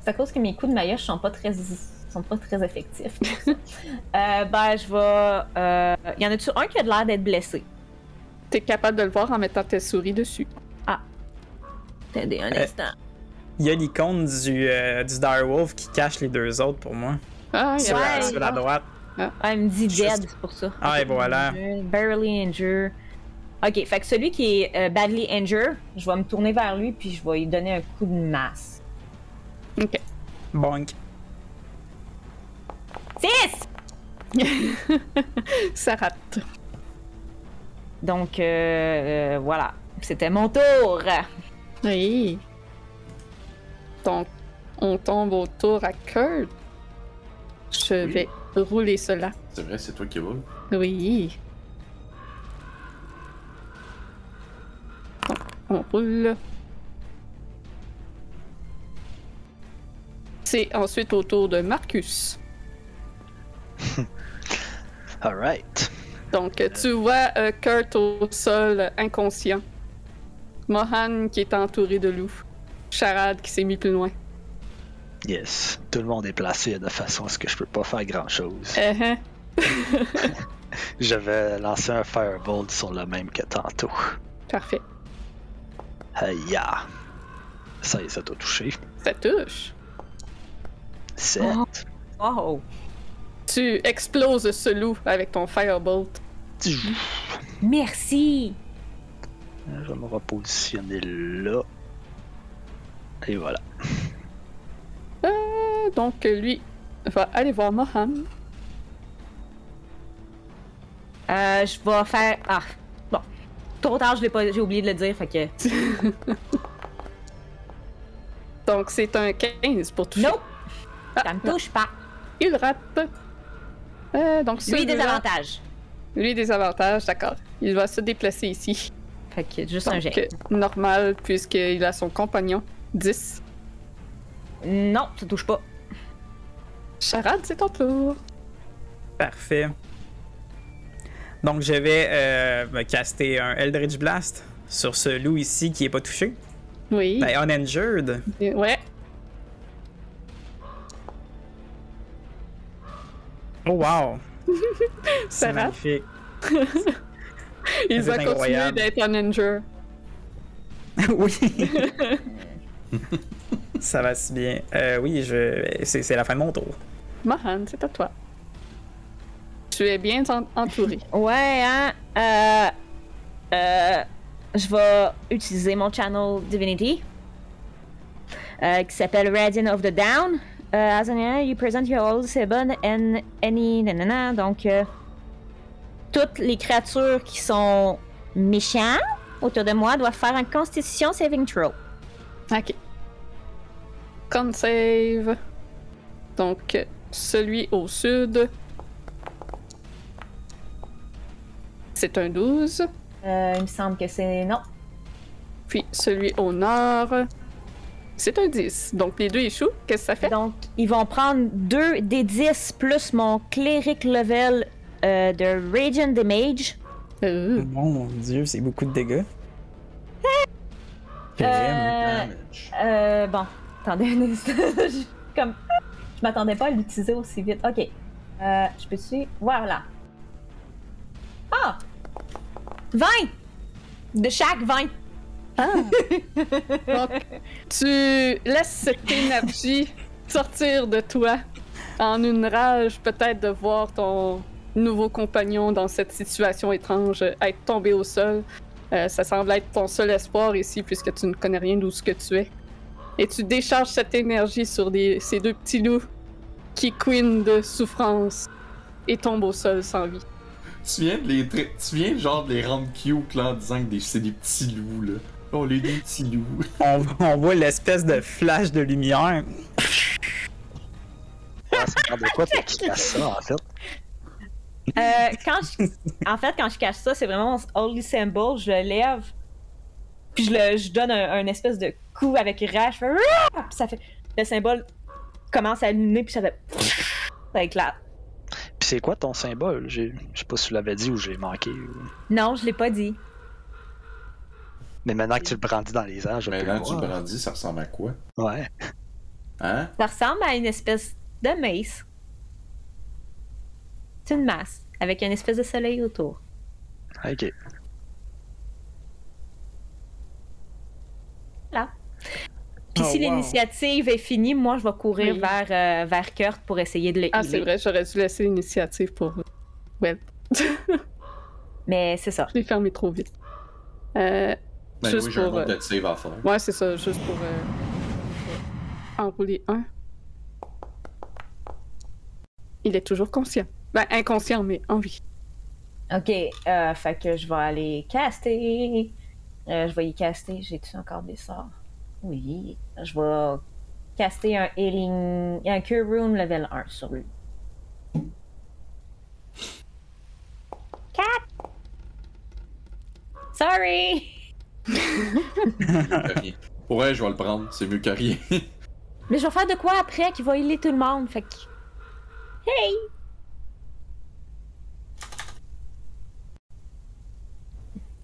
[SPEAKER 6] C'est à cause que mes coups de maillage sont pas très. sont pas très effectifs. euh, ben, je vais. Euh... Y en a-tu un qui a l'air d'être blessé?
[SPEAKER 1] T'es capable de le voir en mettant tes souris dessus.
[SPEAKER 6] Attendez un
[SPEAKER 3] Euh,
[SPEAKER 6] instant.
[SPEAKER 3] Il y a l'icône du, euh, du Direwolf qui cache les deux autres pour moi.
[SPEAKER 1] Ah, il y
[SPEAKER 3] Sur,
[SPEAKER 1] a-
[SPEAKER 3] la-
[SPEAKER 6] Ouais.
[SPEAKER 3] sur la droite.
[SPEAKER 6] Ah, il me dit
[SPEAKER 3] Juste-
[SPEAKER 6] dead, c'est pour ça.
[SPEAKER 3] Ah, et voilà.
[SPEAKER 6] Barely injured. Ok, fait que celui qui est euh, badly injured, je vais me tourner vers lui puis je vais lui donner un coup de masse.
[SPEAKER 1] Ok.
[SPEAKER 3] Bonk.
[SPEAKER 6] 6!
[SPEAKER 1] Ça rate.
[SPEAKER 6] Donc, euh, euh, voilà. C'était mon tour.
[SPEAKER 1] Oui. Donc, on tombe autour à Kurt. Je
[SPEAKER 2] Oui.
[SPEAKER 1] vais rouler cela.
[SPEAKER 2] C'est vrai, c'est toi qui roule.
[SPEAKER 1] Oui. Donc, on roule. C'est ensuite au tour de Marcus.
[SPEAKER 5] Alright.
[SPEAKER 1] Donc, tu vois euh, Kurt au sol, inconscient. Mohan qui est entouré de loups. Charade qui s'est mis plus loin.
[SPEAKER 5] Yes. Tout le monde est placé de façon à ce que je peux pas faire grand chose.
[SPEAKER 1] Euh, hein?
[SPEAKER 5] Je vais lancer un Firebolt sur le même que tantôt.
[SPEAKER 1] Parfait.
[SPEAKER 5] Aïe. Ça y est, ça t'a touché.
[SPEAKER 1] Ça touche.
[SPEAKER 5] 7.
[SPEAKER 6] Oh!
[SPEAKER 1] Tu exploses ce loup avec ton firebolt.
[SPEAKER 6] Merci!
[SPEAKER 5] Je vais me repositionner là. Et voilà.
[SPEAKER 1] Euh, donc, lui va aller voir Mohan.
[SPEAKER 6] Euh, je vais faire. Ah, bon. Trop tard, je l'ai pas... j'ai oublié de le dire, fait que.
[SPEAKER 1] Donc, c'est un 15 pour toucher.
[SPEAKER 6] Nope!
[SPEAKER 1] Ah,
[SPEAKER 6] Ça me
[SPEAKER 1] non,
[SPEAKER 6] touche pas.
[SPEAKER 1] Il rate. Euh, donc,
[SPEAKER 6] Lui, des avantages.
[SPEAKER 1] Lui, des avantages, d'accord. Il va se déplacer ici.
[SPEAKER 6] Fait que juste un
[SPEAKER 1] Donc,
[SPEAKER 6] jet.
[SPEAKER 1] euh, normal, puisqu'il a son compagnon. 10.
[SPEAKER 6] Non, ça touche pas.
[SPEAKER 1] Charade, c'est ton tour.
[SPEAKER 3] Parfait. Donc, je vais euh, me caster un Eldritch Blast sur ce loup ici qui est pas touché.
[SPEAKER 1] Oui.
[SPEAKER 3] Ben, uninjured.
[SPEAKER 1] Euh, Ouais.
[SPEAKER 3] Oh, wow.
[SPEAKER 1] Ça
[SPEAKER 3] C'est magnifique.
[SPEAKER 1] Il
[SPEAKER 3] C'est
[SPEAKER 1] va continuer
[SPEAKER 3] incroyable.
[SPEAKER 1] d'être un injure.
[SPEAKER 3] oui. Ça va si bien. Euh, oui, je... c'est c'est la fin de mon tour.
[SPEAKER 1] Mohan, c'est à toi. Tu es bien en- entouré.
[SPEAKER 6] Ouais, hein. Euh. Euh. Je vais utiliser mon channel Divinity. euh, qui s'appelle Radiant of the Down. As an you present your old seven and any. nanana. Donc, euh, toutes les créatures qui sont méchantes autour de moi doivent faire un Constitution Saving Throw.
[SPEAKER 1] Ok. Con save. Donc, celui au sud. C'est un 12.
[SPEAKER 6] Euh, il me semble que c'est. Non.
[SPEAKER 1] Puis celui au nord. C'est un 10. Donc, les deux échouent. Qu'est-ce que ça fait?
[SPEAKER 6] Donc, ils vont prendre 2 des 10 plus mon cleric level euh, de Radiant Damage.
[SPEAKER 1] Euh,
[SPEAKER 3] Mon dieu, c'est beaucoup de dégâts.
[SPEAKER 6] Euh,
[SPEAKER 2] Damage.
[SPEAKER 6] Euh, bon, attendez un instant. Je- Comme, je m'attendais pas à l'utiliser aussi vite. Ok. Euh, je peux-tu. Voilà. Ah! 20! De chaque 20.
[SPEAKER 1] Donc, tu laisses cette énergie sortir de toi en une rage, peut-être de voir ton nouveau compagnon dans cette situation étrange, être tombé au sol. Euh, ça semble être ton seul espoir ici puisque tu ne connais rien d'où ce que tu es. Et tu décharges cette énergie sur ces deux petits loups qui couinent de souffrance et tombent au sol sans vie.
[SPEAKER 2] Tu viens de les, tu viens genre de les rendre cute là en disant que c'est des petits loups là. On les des petits loups.
[SPEAKER 3] On, on voit l'espèce de flash de lumière.
[SPEAKER 5] Ouais, ça de quoi tu ça en fait?
[SPEAKER 6] Euh, quand je... En fait, quand je cache ça, c'est vraiment mon holy symbol. Je le lève, puis je, le... je donne un, espèce de coup avec rage. Je fais... Puis ça fait. Le symbole commence à illuminer, puis ça fait. Ça éclate.
[SPEAKER 5] Puis c'est quoi ton symbole? Je sais pas si tu l'avais dit ou j'ai manqué.
[SPEAKER 6] Non, je l'ai pas dit.
[SPEAKER 5] Mais maintenant que tu le brandis dans les airs, je
[SPEAKER 2] Maintenant que tu le brandis, ça ressemble à quoi?
[SPEAKER 5] Ouais.
[SPEAKER 2] Hein?
[SPEAKER 6] Ça ressemble à une espèce de mace. C'est une masse, avec une espèce de soleil autour.
[SPEAKER 5] Ok.
[SPEAKER 6] Là. Puis si oh, l'initiative est finie, moi, je vais courir vers, euh, vers Kurt pour essayer de le
[SPEAKER 1] Ah, c'est vrai, j'aurais dû laisser l'initiative pour Ouais.
[SPEAKER 6] Mais c'est ça.
[SPEAKER 1] Je l'ai fermé trop vite. Euh,
[SPEAKER 2] ben juste oui, pour, un euh... save à faire.
[SPEAKER 1] Ouais, c'est ça, juste pour euh... enrouler un. Il est toujours conscient. Ben, inconscient, mais en vie.
[SPEAKER 6] Ok, euh, fait que je vais aller caster. Euh, je vais y caster. J'ai-tu encore des sorts? Oui. Je vais caster un healing. un Cure Room level 1 sur lui. 4! Sorry!
[SPEAKER 2] ouais, je vais le prendre. C'est mieux que rien.
[SPEAKER 6] Mais je vais faire de quoi après qui va healer tout le monde? Fait que. Hey!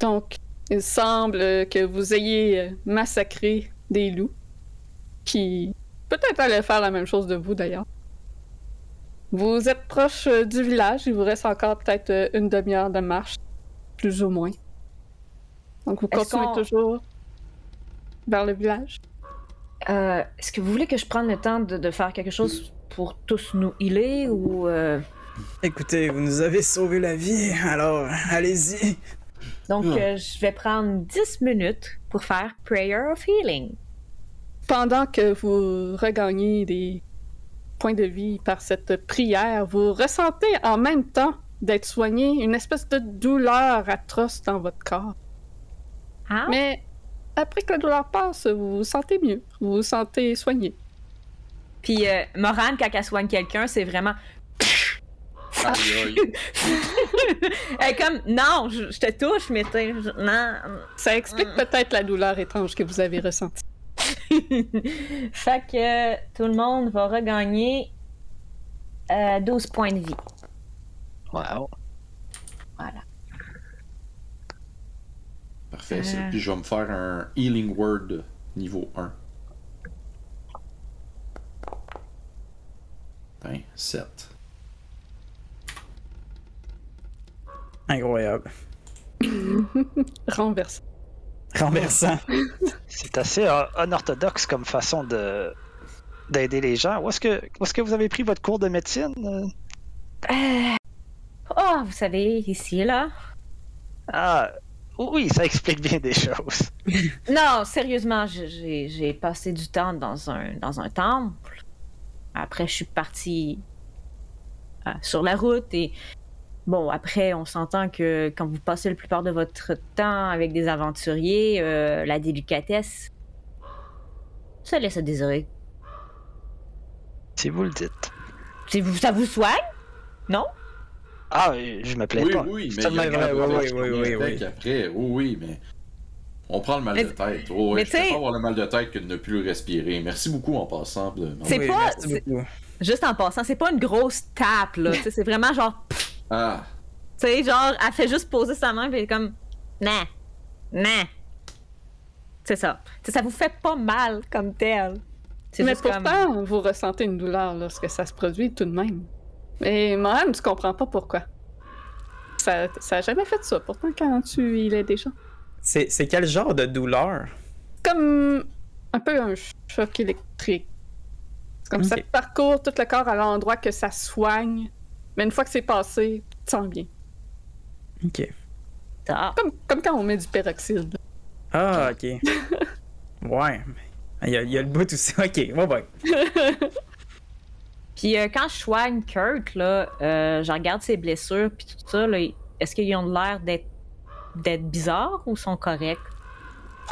[SPEAKER 1] Donc, il semble que vous ayez massacré des loups qui peut-être allaient faire la même chose de vous d'ailleurs. Vous êtes proche du village, il vous reste encore peut-être une demi-heure de marche, plus ou moins. Donc vous continuez toujours vers le village?
[SPEAKER 6] Euh, est-ce que vous voulez que je prenne le temps de, faire quelque chose pour tous nous healer ou... Euh?
[SPEAKER 3] Écoutez, vous nous avez sauvé la vie, alors allez-y.
[SPEAKER 6] Donc, euh, je vais prendre 10 minutes pour faire Prayer of Healing.
[SPEAKER 1] Pendant que vous regagnez des points de vie par cette prière, vous ressentez en même temps d'être soigné une espèce de douleur atroce dans votre corps.
[SPEAKER 6] Ah?
[SPEAKER 1] Mais après que la douleur passe, vous vous sentez mieux, vous vous sentez soigné.
[SPEAKER 6] Puis euh, Morane, quand elle soigne quelqu'un, c'est vraiment Elle comme, non, je, te touche, mais non.
[SPEAKER 1] Ça explique mm. peut-être la douleur étrange que vous avez ressentie.
[SPEAKER 6] fait que tout le monde va regagner 12 euh, points de vie.
[SPEAKER 5] Wow.
[SPEAKER 6] Voilà.
[SPEAKER 2] Parfait, euh... Puis je vais me faire un Healing Word niveau 1. Ben, 7.
[SPEAKER 3] Incroyable.
[SPEAKER 1] Renversant.
[SPEAKER 3] Renversant.
[SPEAKER 5] C'est assez unorthodoxe comme façon de d'aider les gens. Où est-ce que, où est-ce que vous avez pris votre cours de médecine?
[SPEAKER 6] Euh... Oh, vous savez, ici, là.
[SPEAKER 5] Ah, oui, ça explique bien des choses.
[SPEAKER 6] non, sérieusement, j'ai passé du temps dans un, dans un temple. Après, je suis partie euh, sur la route et Bon, après, on s'entend que quand vous passez la plupart de votre temps avec des aventuriers, euh, la délicatesse, ça laisse à désirer.
[SPEAKER 5] Si vous le dites.
[SPEAKER 6] Vous, ça vous soigne? Non?
[SPEAKER 5] Ah, je me plais
[SPEAKER 2] oui,
[SPEAKER 5] pas.
[SPEAKER 2] Oui, mais il y a oui, oui, oui, oui, oui. Après, oui, oui, mais on prend le mal de tête. Oh, mais je préfère avoir le mal de tête que de ne plus le respirer. Merci beaucoup en passant.
[SPEAKER 6] C'est pas... Juste en passant, c'est pas une grosse tape, là. c'est vraiment genre...
[SPEAKER 2] Ah.
[SPEAKER 6] Tu sais, genre, elle fait juste poser sa main, puis elle est comme, nah, nah. C'est ça. T'sais, ça vous fait pas mal comme tel.
[SPEAKER 1] Mais pourtant, vous ressentez une douleur lorsque ça se produit tout de même. Mais moi-même, tu comprends pas pourquoi. Ça, ça a jamais fait ça, pourtant, quand tu il est déjà.
[SPEAKER 3] C'est, c'est quel genre de douleur?
[SPEAKER 1] Comme un peu un choc électrique. C'est comme ça parcourt tout le corps à l'endroit que ça soigne. Mais une fois que c'est passé, te sens bien.
[SPEAKER 3] Ok.
[SPEAKER 6] Ah.
[SPEAKER 1] Comme, comme quand on met du peroxyde.
[SPEAKER 3] Ah, ok. ouais. Il y, a, il y a le bout aussi. Ok, ouais, ouais.
[SPEAKER 6] Puis euh, quand je soigne Kurt, là, euh, je regarde ses blessures, puis tout ça, là, est-ce qu'ils ont l'air d'être, d'être bizarres ou sont corrects?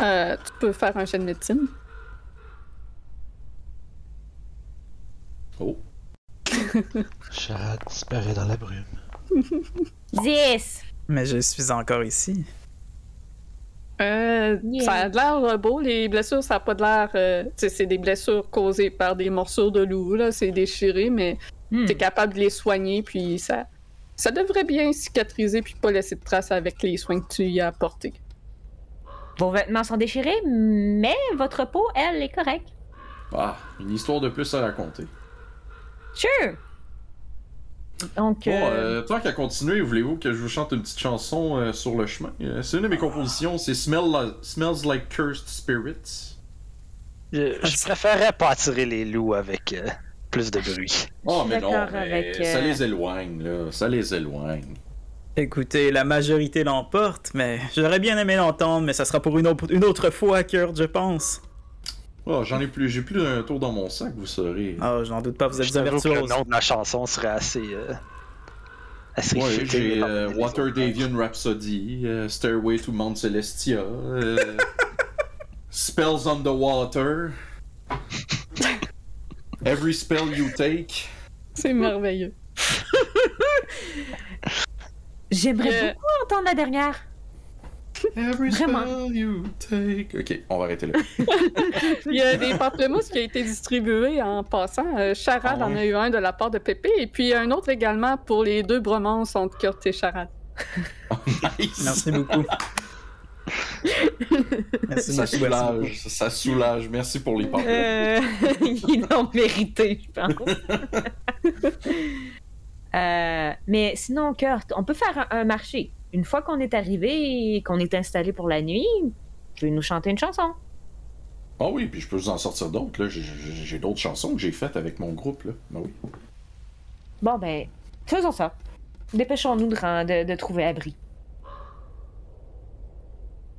[SPEAKER 1] Euh, tu peux faire un jet de médecine.
[SPEAKER 2] Oh.
[SPEAKER 4] Charade disparaît dans la brume.
[SPEAKER 6] 10!
[SPEAKER 3] Mais je suis encore ici.
[SPEAKER 1] Euh,
[SPEAKER 6] Yeah.
[SPEAKER 1] Ça a l'air euh, beau. Les blessures, ça n'a pas de l'air. euh, c'est des blessures causées par des morsures de loup, là. C'est déchiré, mais
[SPEAKER 6] Hmm.
[SPEAKER 1] tu es capable de les soigner, puis ça. Ça devrait bien cicatriser, puis pas laisser de traces avec les soins que tu y as apportés.
[SPEAKER 6] Vos vêtements sont déchirés, mais votre peau, elle, est correcte.
[SPEAKER 2] Ah, une histoire de plus à raconter.
[SPEAKER 6] Sure! Donc,
[SPEAKER 2] Bon,
[SPEAKER 6] euh,
[SPEAKER 2] euh, tant qu'à continuer, voulez-vous que je vous chante une petite chanson euh, sur le chemin? Euh, c'est une de mes compositions, c'est Smell Smells Like Cursed Spirits.
[SPEAKER 5] Je, je préférerais pas attirer les loups avec euh, plus de bruit.
[SPEAKER 2] Oh, mais non,
[SPEAKER 6] d'accord
[SPEAKER 2] mais
[SPEAKER 6] avec,
[SPEAKER 2] ça
[SPEAKER 6] euh,
[SPEAKER 2] les éloigne, là. Ça les éloigne.
[SPEAKER 3] Écoutez, la majorité l'emporte, mais j'aurais bien aimé l'entendre, mais ça sera pour une, autre- une autre fois, Kurt, je pense.
[SPEAKER 2] Oh, j'en ai plus, j'ai plus d'un tour dans mon sac, vous saurez.
[SPEAKER 3] Ah, j'en doute pas, vous êtes
[SPEAKER 5] que le
[SPEAKER 3] virtuose.
[SPEAKER 5] nom de la chanson serait assez. euh, assez
[SPEAKER 2] Ouais, j'ai euh, Water. Davian Rhapsody, euh, Stairway to Mount Celestia, euh, Spells on the Water, Every Spell You Take.
[SPEAKER 1] C'est merveilleux.
[SPEAKER 6] j'aimerais
[SPEAKER 1] euh,
[SPEAKER 6] beaucoup entendre la dernière.
[SPEAKER 2] Every
[SPEAKER 6] Vraiment.
[SPEAKER 2] spell you take. Ok, on va arrêter là.
[SPEAKER 1] Il y a des pamplemousses qui ont été distribués en passant. Euh, Charade
[SPEAKER 2] Ah
[SPEAKER 1] en a eu un de la part de Pépé, et puis un autre également pour les deux bromances entre Kurt et Charade.
[SPEAKER 2] Nice.
[SPEAKER 3] Merci beaucoup. Merci
[SPEAKER 2] Ça
[SPEAKER 3] beaucoup.
[SPEAKER 2] soulage, ça soulage. Merci pour les paroles.
[SPEAKER 6] Euh, ils l'ont mérité, je pense. Euh, mais sinon, Kurt, on peut faire un, un marché. Une fois qu'on est arrivé et qu'on est installé pour la nuit, tu veux nous chanter une chanson?
[SPEAKER 2] Ah oui, puis je peux vous en sortir d'autres. là. J'ai- d'autres chansons que j'ai faites avec mon groupe. Là. Ah oui.
[SPEAKER 6] Bon, ben, faisons ça. Dépêchons-nous de- de trouver abri.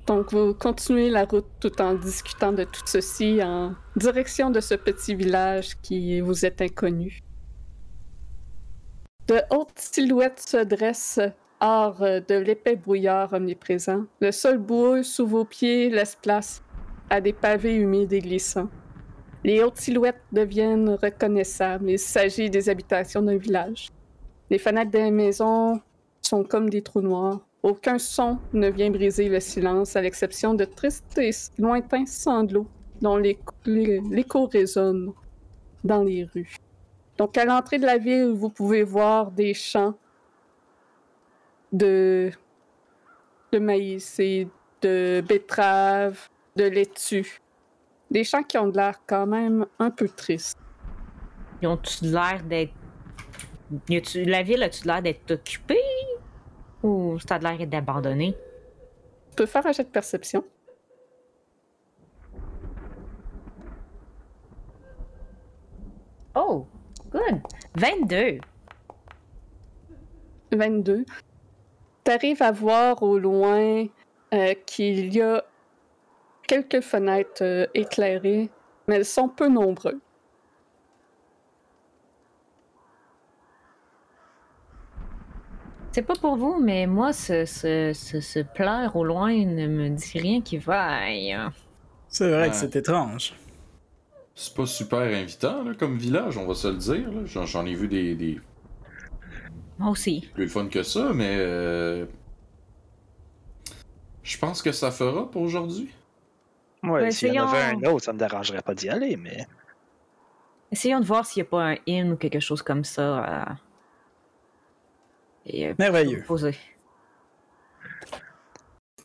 [SPEAKER 1] Donc, vous continuez la route tout en discutant de tout ceci en direction de ce petit village qui vous est inconnu. De hautes silhouettes se dressent hors euh, de l'épais brouillard omniprésent. Le sol boueux sous vos pieds laisse place à des pavés humides et glissants. Les hautes silhouettes deviennent reconnaissables. Il s'agit des habitations d'un village. Les fenêtres des maisons sont comme des trous noirs. Aucun son ne vient briser le silence, à l'exception de tristes et lointains sanglots dont l'écho l'é- l'écho résonne dans les rues. Donc, à l'entrée de la ville, vous pouvez voir des champs de, de maïs et de betteraves, de laitue. Des champs qui ont de l'air quand même un peu tristes.
[SPEAKER 6] Ils ont-tu l'air d'être. La ville a-tu l'air d'être occupée? Ou ça a l'air d'être abandonné?
[SPEAKER 1] Tu peux faire un jet de perception.
[SPEAKER 6] Oh, good. 22.
[SPEAKER 1] 22. Tu arrives à voir au loin euh, qu'il y a quelques fenêtres euh, éclairées, mais elles sont peu nombreuses.
[SPEAKER 6] C'est pas pour vous, mais moi, ce, ce, ce, ce pleur au loin ne me dit rien qui vaille.
[SPEAKER 3] C'est vrai
[SPEAKER 2] Ouais.
[SPEAKER 3] que c'est étrange.
[SPEAKER 2] C'est pas super invitant là, comme village, on va se le dire. J'en j'en ai vu des, des
[SPEAKER 6] Moi aussi.
[SPEAKER 2] plus le fun que ça, mais euh, je pense que ça fera pour aujourd'hui.
[SPEAKER 5] Ouais,
[SPEAKER 6] Ben,
[SPEAKER 5] s'il y en avait
[SPEAKER 6] essayons.
[SPEAKER 5] un autre, ça me dérangerait pas d'y aller, mais.
[SPEAKER 6] Essayons de voir s'il n'y a pas un inn ou quelque chose comme ça. euh, Et, euh,
[SPEAKER 3] Merveilleux.
[SPEAKER 6] poser.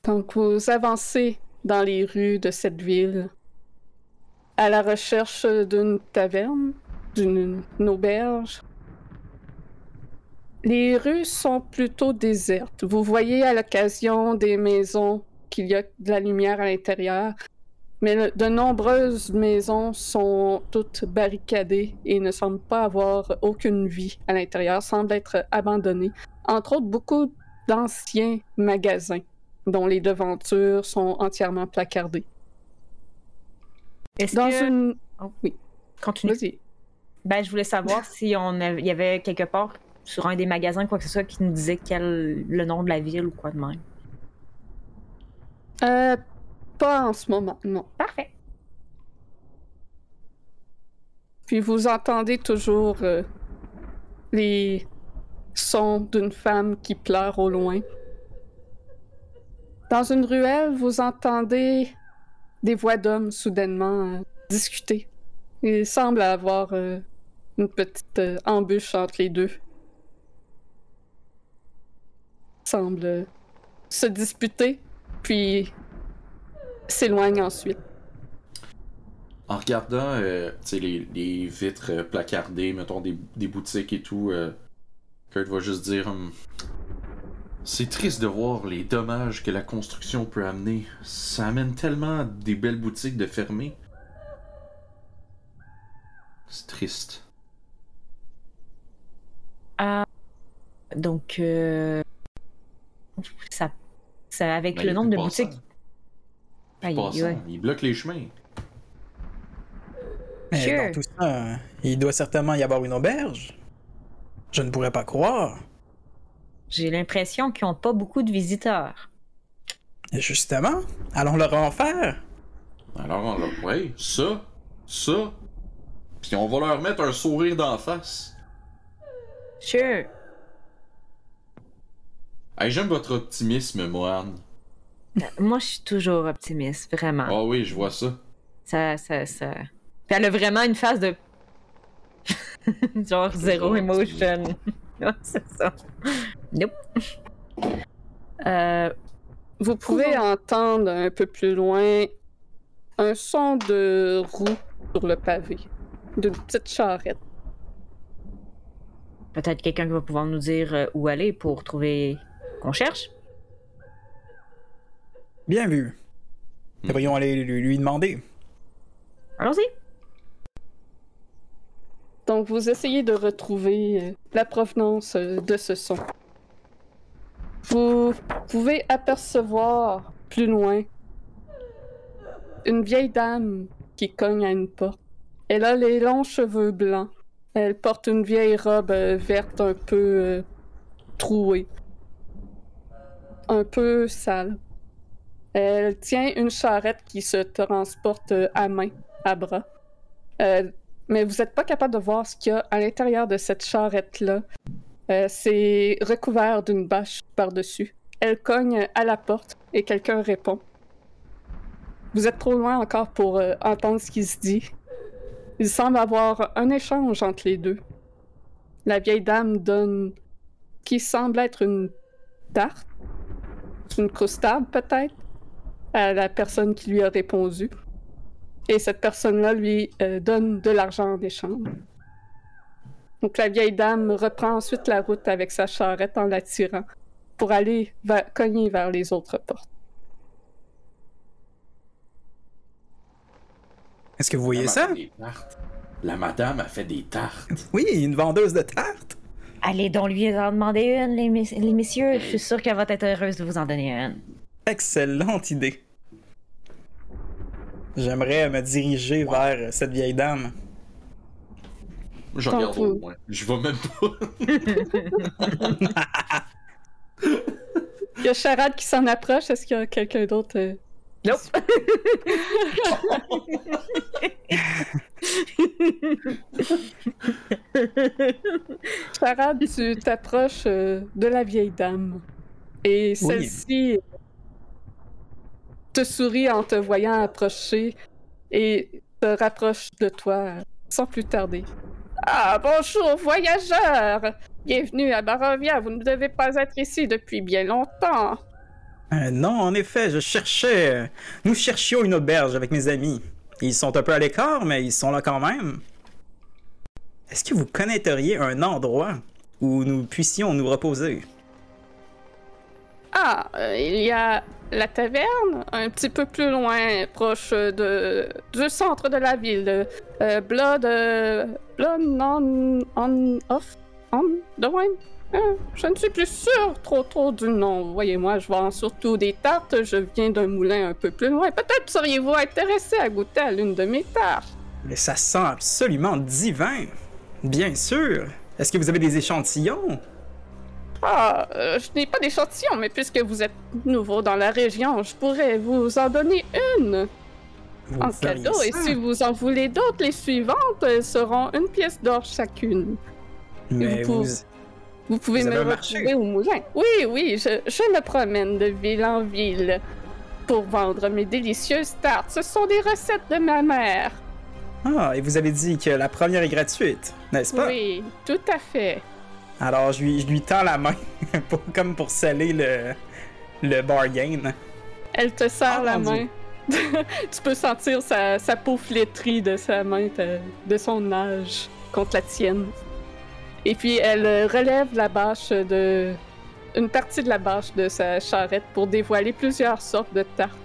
[SPEAKER 1] Donc, vous avancez dans les rues de cette ville à la recherche d'une taverne, d'une auberge. Les rues sont plutôt désertes. Vous voyez à l'occasion des maisons qu'il y a de la lumière à l'intérieur, Mais de nombreuses maisons sont toutes barricadées et ne semblent pas avoir aucune vie à l'intérieur, semblent être abandonnées. Entre autres, beaucoup d'anciens magasins dont les devantures sont entièrement placardées.
[SPEAKER 6] Est-ce
[SPEAKER 1] Dans
[SPEAKER 6] que...
[SPEAKER 1] une...
[SPEAKER 6] Oh,
[SPEAKER 1] Oui.
[SPEAKER 6] Continue.
[SPEAKER 1] Vas-y.
[SPEAKER 6] Ben, je voulais savoir si on avait- il y avait quelque part sur un des magasins, quoi que ce soit, qui nous disait quel le nom de la ville ou quoi de même.
[SPEAKER 1] Euh, pas en ce moment, non.
[SPEAKER 6] Parfait.
[SPEAKER 1] Puis vous entendez toujours euh, les sons d'une femme qui pleure au loin. Dans une ruelle, vous entendez des voix d'hommes soudainement euh, discuter. Il semble avoir euh, une petite embûche entre les deux. Ils semblent euh, se disputer, puis s'éloignent ensuite.
[SPEAKER 2] En regardant euh, tu sais, les, les vitres euh, placardées, mettons des, des boutiques et tout, euh, Kurt va juste dire Hum, C'est triste de voir les dommages que la construction peut amener. Ça amène tellement des belles boutiques de fermer. C'est triste.
[SPEAKER 6] Donc, euh, ça, ça avec
[SPEAKER 2] Ben,
[SPEAKER 6] le
[SPEAKER 2] il
[SPEAKER 6] nombre de boutiques. Aïe,
[SPEAKER 2] passants.
[SPEAKER 6] ouais.
[SPEAKER 2] Il bloque les chemins.
[SPEAKER 3] Mais
[SPEAKER 6] Sure.
[SPEAKER 3] dans tout ça, il doit certainement y avoir une auberge. Je ne pourrais pas croire.
[SPEAKER 6] J'ai l'impression qu'ils n'ont pas beaucoup de visiteurs.
[SPEAKER 3] Et justement, allons leur en faire.
[SPEAKER 2] Alors, on leur... ouais, ça, ça. Puis on va leur mettre un sourire d'en face.
[SPEAKER 6] Sure.
[SPEAKER 2] Hey, j'aime votre optimisme, Mohan.
[SPEAKER 6] Moi, je suis toujours optimiste, vraiment.
[SPEAKER 2] Ah oui, je vois ça.
[SPEAKER 6] Ça, ça, ça. Puis elle a vraiment une phase de. Genre zéro emotion. C'est ça. Nope. Euh,
[SPEAKER 1] Vous pouvez entendre un peu plus loin un son de roue sur le pavé, d'une petite charrette.
[SPEAKER 6] Peut-être quelqu'un qui va pouvoir nous dire euh, où aller pour trouver qu'on cherche.
[SPEAKER 3] Bien vu. Devrions aller lui, lui demander.
[SPEAKER 6] Allons-y.
[SPEAKER 1] Donc vous essayez de retrouver euh, la provenance euh, de ce son. Vous pouvez apercevoir plus loin une vieille dame qui cogne à une porte. Elle a les longs cheveux blancs. Elle porte une vieille robe euh, verte un peu euh, trouée. Un peu sale. Elle tient une charrette qui se transporte euh, à main, à bras. Euh, mais vous n'êtes pas capable de voir ce qu'il y a à l'intérieur de cette charrette-là. Euh, c'est recouvert d'une bâche par-dessus. Elle cogne à la porte et quelqu'un répond. Vous êtes trop loin encore pour entendre ce qui se dit. Il semble avoir un échange entre les deux. La vieille dame donne qui semble être une tarte, une croustade peut-être, à la personne qui lui a répondu. Et cette personne-là lui euh, donne de l'argent en échange. Donc la vieille dame reprend ensuite la route avec sa charrette en la tirant pour aller vers- cogner vers les autres portes.
[SPEAKER 3] Est-ce que vous voyez
[SPEAKER 2] La
[SPEAKER 3] ça?
[SPEAKER 2] La madame a fait des tartes.
[SPEAKER 3] Oui, une vendeuse de tartes.
[SPEAKER 6] Allez donc lui en demander une, les, mes- les messieurs. Je suis sûre qu'elle va être heureuse de vous en donner une.
[SPEAKER 3] Excellente idée. J'aimerais me diriger vers cette vieille dame.
[SPEAKER 2] Je regarde au. Je vais même pas.
[SPEAKER 1] Il y a Charade qui s'en approche. Est-ce qu'il y a quelqu'un d'autre? euh?
[SPEAKER 6] Nope.
[SPEAKER 1] Tu t'approches euh, de la vieille dame. Et celle-ci te sourit en te voyant approcher et te rapproche de toi sans plus tarder. Ah, bonjour, voyageurs! Bienvenue à Barovia, vous ne devez pas être ici depuis bien longtemps.
[SPEAKER 3] Euh, non, en effet, je cherchais. euh, Nous cherchions une auberge avec mes amis. Ils sont un peu à l'écart, mais ils sont là quand même. Est-ce que vous connaîtriez un endroit où nous puissions nous reposer?
[SPEAKER 1] Ah, euh, il y a la taverne, un petit peu plus loin, proche de, du centre de la ville. Euh, Blood. Euh, Blood on, on. off. On. The wine? Je ne suis plus sûr trop trop du nom. Voyez-moi, je vends surtout des tartes. Je viens d'un moulin un peu plus loin. Peut-être seriez-vous intéressé à goûter à l'une de mes tartes.
[SPEAKER 3] Mais ça sent absolument divin. Bien sûr. Est-ce que vous avez des échantillons?
[SPEAKER 1] Ah, euh, je n'ai pas d'échantillon, mais puisque vous êtes nouveau dans la région, je pourrais vous en donner une en cadeau. Et si vous en voulez d'autres, les suivantes seront une pièce d'or chacune.
[SPEAKER 3] Mais vous,
[SPEAKER 1] vous, pouvez me retrouver au moulin. Oui, oui, je, je, me promène de ville en ville pour vendre mes délicieuses tartes. Ce sont des recettes de ma mère.
[SPEAKER 3] Ah, et vous avez dit que la première est gratuite, n'est-ce pas?
[SPEAKER 1] Oui, tout à fait.
[SPEAKER 3] Alors, je lui, je lui tends la main, comme pour sceller le, le bargain.
[SPEAKER 1] Elle te serre oh, la main. tu peux sentir sa, sa, peau flétrie de sa main, de son âge, contre la tienne. Et puis, elle relève la bâche de. une partie de la bâche de sa charrette pour dévoiler plusieurs sortes de tartes.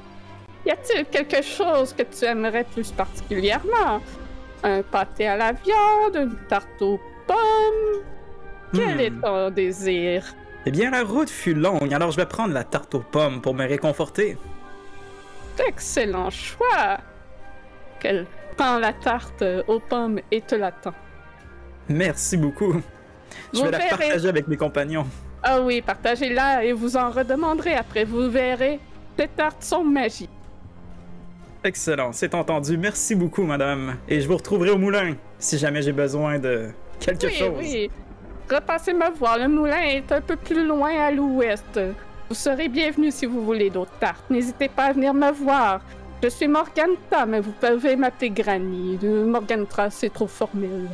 [SPEAKER 1] Y a-t-il quelque chose que tu aimerais plus particulièrement? Un pâté à la viande, une tarte aux pommes, quel est hmm. ton désir?
[SPEAKER 3] Eh bien, la route fut longue, alors je vais prendre la tarte aux pommes pour me réconforter.
[SPEAKER 1] Excellent choix! Qu'elle prend la tarte aux pommes et te l'attend.
[SPEAKER 3] Merci beaucoup. Je vais la partager avec mes compagnons.
[SPEAKER 1] Ah oui, partagez-la et vous en redemanderez après. Vous verrez, les tartes sont magiques.
[SPEAKER 3] Excellent, c'est entendu. Merci beaucoup, madame. Et je vous retrouverai au moulin si jamais j'ai besoin de quelque chose.
[SPEAKER 1] Oui, repassez me voir. Le moulin est un peu plus loin à l'ouest. Vous serez bienvenu si vous voulez d'autres tartes. N'hésitez pas à venir me voir. Je suis Morganta, mais vous pouvez m'appeler Granny. Morganta, c'est trop formel.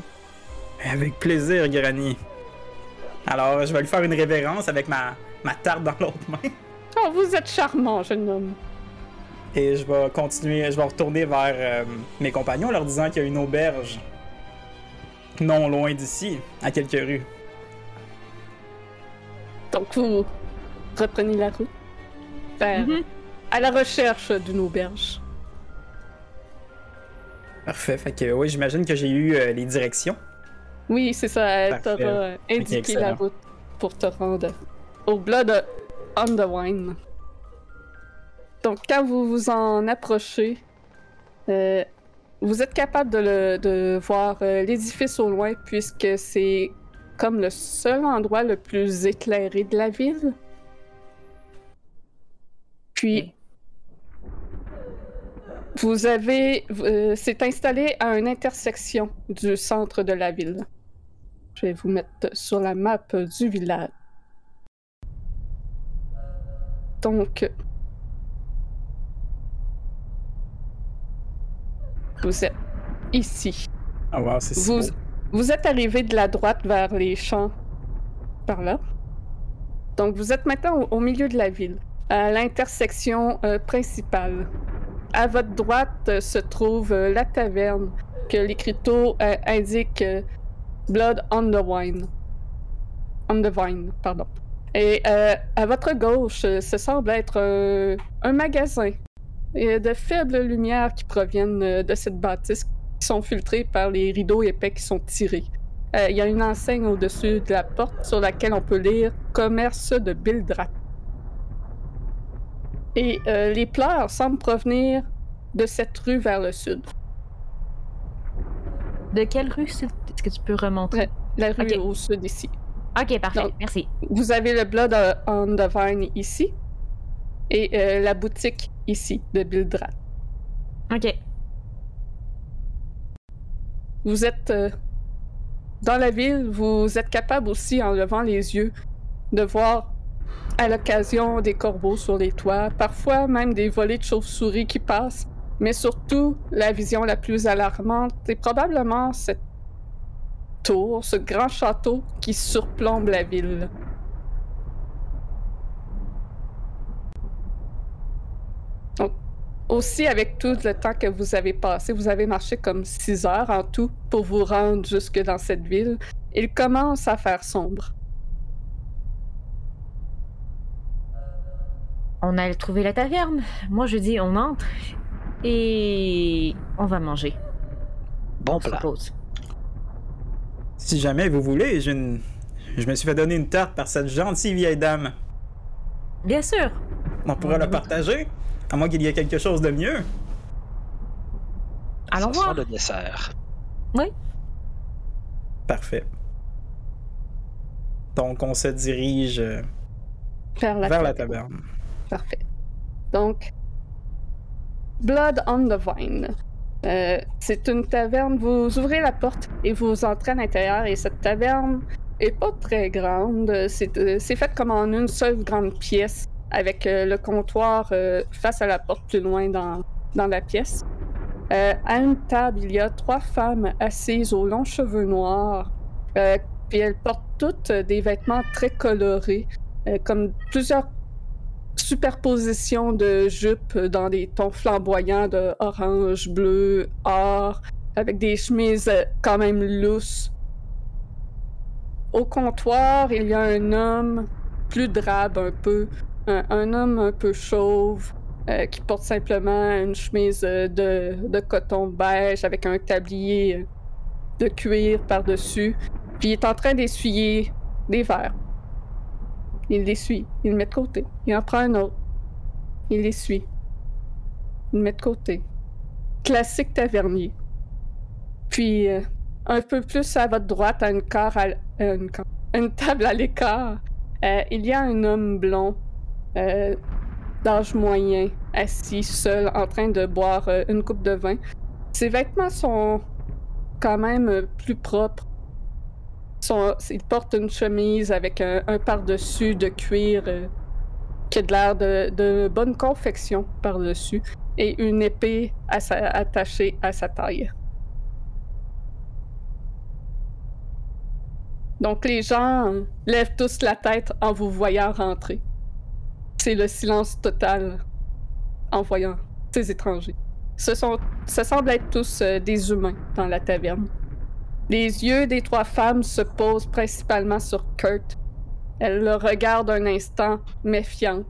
[SPEAKER 3] Avec plaisir, Granny. Alors, je vais lui faire une révérence avec ma, ma tarte dans l'autre main.
[SPEAKER 1] Oh, vous êtes charmant, jeune homme.
[SPEAKER 3] Et je vais continuer, je vais retourner vers euh, mes compagnons leur disant qu'il y a une auberge non loin d'ici, à quelques rues.
[SPEAKER 1] Donc vous reprenez la route mhm. à la recherche d'une auberge.
[SPEAKER 3] Parfait. Fait que oui, j'imagine que j'ai eu euh, les directions.
[SPEAKER 1] Oui, c'est ça. Elle t'aura indiqué la route pour te rendre au Blood on the Wine. Donc quand vous vous en approchez, euh, vous êtes capable de, de voir euh, l'édifice au loin puisque c'est comme le seul endroit le plus éclairé de la ville. Puis, vous avez. Euh, c'est installé à une intersection du centre de la ville. Je vais vous mettre sur la map du village. Donc. Vous êtes ici.
[SPEAKER 3] Ah, wow, c'est
[SPEAKER 1] vous, vous êtes arrivé de la droite vers les champs par là. Donc vous êtes maintenant au, milieu de la ville, à l'intersection euh, principale. À votre droite euh, se trouve euh, la taverne que l'écriteau indique Blood on the Wine. On the Vine, pardon. Et à votre gauche, ce semble être un magasin. Il y a de faibles lumières qui proviennent de cette bâtisse sont filtrés par les rideaux épais qui sont tirés. Euh, il y a une enseigne au-dessus de la porte sur laquelle on peut lire Commerce de Bildrat. Et euh, les pleurs semblent provenir de cette rue vers le sud.
[SPEAKER 6] De quelle rue est-ce que tu peux remontrer?
[SPEAKER 1] La rue au sud ici.
[SPEAKER 6] Ok, parfait, merci.
[SPEAKER 1] Vous avez le Blood on the Vine ici et euh, la boutique ici de Bildrat.
[SPEAKER 6] Ok.
[SPEAKER 1] Vous êtes euh, dans la ville, vous êtes capable aussi, en levant les yeux, de voir à l'occasion des corbeaux sur les toits, parfois même des volées de chauves-souris qui passent, mais surtout la vision la plus alarmante est probablement cette tour, ce grand château qui surplombe la ville. Aussi, avec tout le temps que vous avez passé, vous avez marché comme six heures en tout pour vous rendre jusque dans cette ville. Il commence à faire sombre.
[SPEAKER 6] on a trouvé la taverne. Moi, je dis, on entre et on va manger.
[SPEAKER 5] Bon
[SPEAKER 6] On
[SPEAKER 5] plan.
[SPEAKER 3] Si jamais vous voulez, j'ai une... je me suis fait donner une tarte par cette gentille vieille dame.
[SPEAKER 6] Bien sûr.
[SPEAKER 3] On pourra la partager, à moins qu'il y ait quelque chose de mieux.
[SPEAKER 6] Allons voir.
[SPEAKER 5] le dessert.
[SPEAKER 3] Parfait. Donc, on se dirige euh,
[SPEAKER 1] Vers la
[SPEAKER 3] vers la
[SPEAKER 1] taverne. Parfait. Donc, Blood on the Vine. Euh, c'est une taverne. Vous ouvrez la porte et vous entrez à l'intérieur. Et cette taverne est pas très grande. C'est euh, c'est fait comme en une seule grande pièce, avec euh, le comptoir euh, face à la porte plus loin dans, dans la pièce. Euh, à une table, il y a trois femmes assises aux longs cheveux noirs. Puis elles portent toutes des vêtements très colorés, comme plusieurs superposition de jupes dans des tons flamboyants de orange, bleu, or, avec des chemises quand même lousses. Au comptoir, il y a un homme plus drabe un peu, un, homme un peu chauve, euh, qui porte simplement une chemise euh, de, coton beige avec un tablier euh, de cuir par-dessus. Puis il est en train d'essuyer des verres. Il l'essuie. Il le met de côté. Il en prend un autre. Il l'essuie. Il le met de côté. Classique tavernier. Puis, un peu plus à votre droite, à une, à une, une table à l'écart, il y a un homme blond, euh, d'âge moyen, assis seul, en train de boire euh, une coupe de vin. Ses vêtements sont quand même euh, plus propres. Son- il porte une chemise avec un, un par-dessus de cuir qui a de l'air de, bonne confection par-dessus et une épée attachée à sa taille. Donc les gens lèvent tous la tête en vous voyant rentrer. C'est le silence total en voyant ces étrangers. Ce, sont, ce semble être tous euh, des humains dans la taverne. Les yeux des trois femmes se posent principalement sur Kurt. Elles le regardent un instant, méfiante,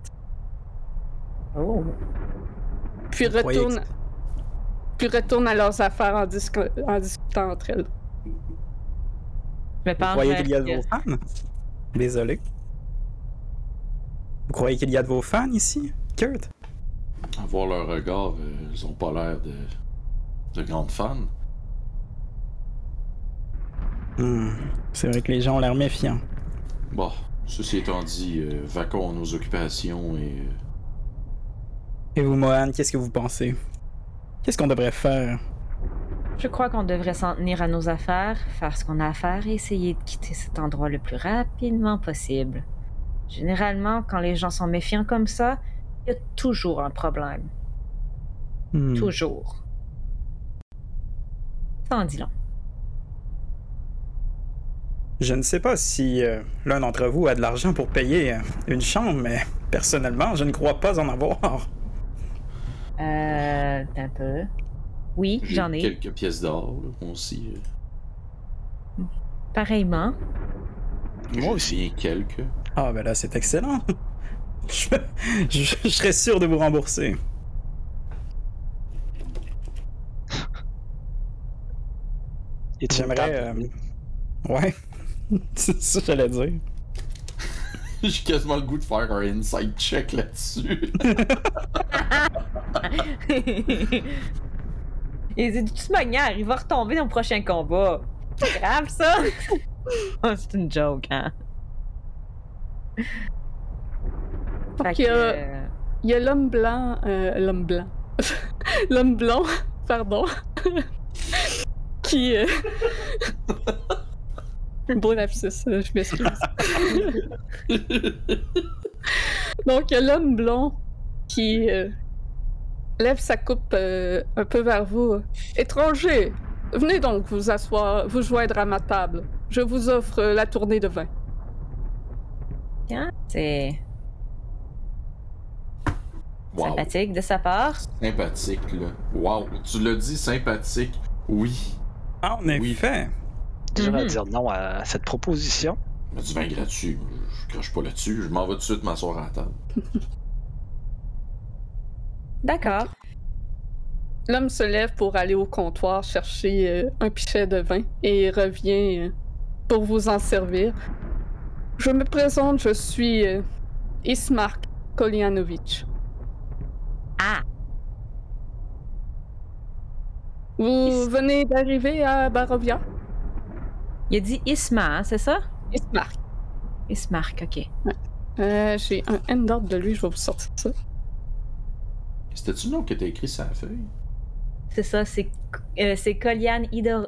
[SPEAKER 6] Oh.
[SPEAKER 1] puis retournent, puis retournent à leurs affaires en, discu- en discutant entre elles.
[SPEAKER 6] Je
[SPEAKER 3] Vous croyez qu'il y a de vos
[SPEAKER 6] Kurt.
[SPEAKER 3] fans? Désolé. Vous croyez qu'il y a de vos fans ici, Kurt?
[SPEAKER 2] À voir leur regard, euh, ils ont pas l'air de, de grandes fans.
[SPEAKER 3] Hmm, C'est vrai que les gens ont l'air méfiants.
[SPEAKER 2] Bon, ceci étant dit, euh, vaquons à nos occupations et. euh,
[SPEAKER 3] Et vous, Mohan, qu'est-ce que vous pensez? Qu'est-ce qu'on devrait faire?
[SPEAKER 6] Je crois qu'on devrait s'en tenir à nos affaires, faire ce qu'on a à faire et essayer de quitter cet endroit le plus rapidement possible. Généralement, quand les gens sont méfiants comme ça, il y a toujours un problème.
[SPEAKER 3] Hmm.
[SPEAKER 6] Toujours. Ça en dit long.
[SPEAKER 3] Je ne sais pas si euh, l'un d'entre vous a de l'argent pour payer euh, une chambre, mais personnellement, je ne crois pas en avoir.
[SPEAKER 6] Euh, un peu. Oui, j'en ai.
[SPEAKER 2] Quelques pièces d'or, aussi. euh,
[SPEAKER 6] Pareillement.
[SPEAKER 5] Moi aussi.
[SPEAKER 2] Bien quelques.
[SPEAKER 3] Ah, ben là, c'est excellent. je, je- je serais sûr de vous rembourser.
[SPEAKER 5] Et
[SPEAKER 3] J'aimerais. euh, Ouais. c'est ça que j'allais dire.
[SPEAKER 2] J'ai quasiment le goût de faire un inside check là-dessus.
[SPEAKER 6] Et de toute manière, il va retomber dans le prochain combat. C'est grave, ça! Oh, c'est une joke, hein? Fait
[SPEAKER 1] y a-
[SPEAKER 6] euh,
[SPEAKER 1] Il y a l'homme blanc, euh, l'homme blanc, l'homme blond, pardon, qui. Euh... Beau lapsus, euh, je m'excuse. Donc, il y a l'homme blond qui euh, lève sa coupe un peu vers vous. Étranger, venez donc vous asseoir, vous joindre à ma table. Je vous offre la tournée de vin.
[SPEAKER 6] Tiens, c'est
[SPEAKER 2] Wow.
[SPEAKER 6] sympathique de sa part.
[SPEAKER 2] Sympathique, là. Wow. Tu l'as dit, sympathique. Oui.
[SPEAKER 3] Ah, en
[SPEAKER 2] Oui.
[SPEAKER 3] effet.
[SPEAKER 5] Je vais
[SPEAKER 6] Mhm.
[SPEAKER 5] dire non à cette proposition.
[SPEAKER 2] Mais du vin gratuit. Je crache pas là-dessus. Je m'en vais tout de suite m'asseoir à la table.
[SPEAKER 6] D'accord.
[SPEAKER 1] L'homme se lève pour aller au comptoir chercher euh, un pichet de vin et revient euh, pour vous en servir. Je me présente, je suis euh, Ismark Koljanovic.
[SPEAKER 6] Ah,
[SPEAKER 1] Vous
[SPEAKER 6] Is-
[SPEAKER 1] venez d'arriver à Barovia?
[SPEAKER 6] il a dit Isma, hein, c'est ça?
[SPEAKER 1] Ismark.
[SPEAKER 6] Ismark, ok.
[SPEAKER 1] Euh, J'ai un handout de lui, je vais vous sortir ça.
[SPEAKER 2] C'était-tu le nom que t'as écrit sur la feuille?
[SPEAKER 6] C'est ça, c'est euh, c'est Kolyan Idor.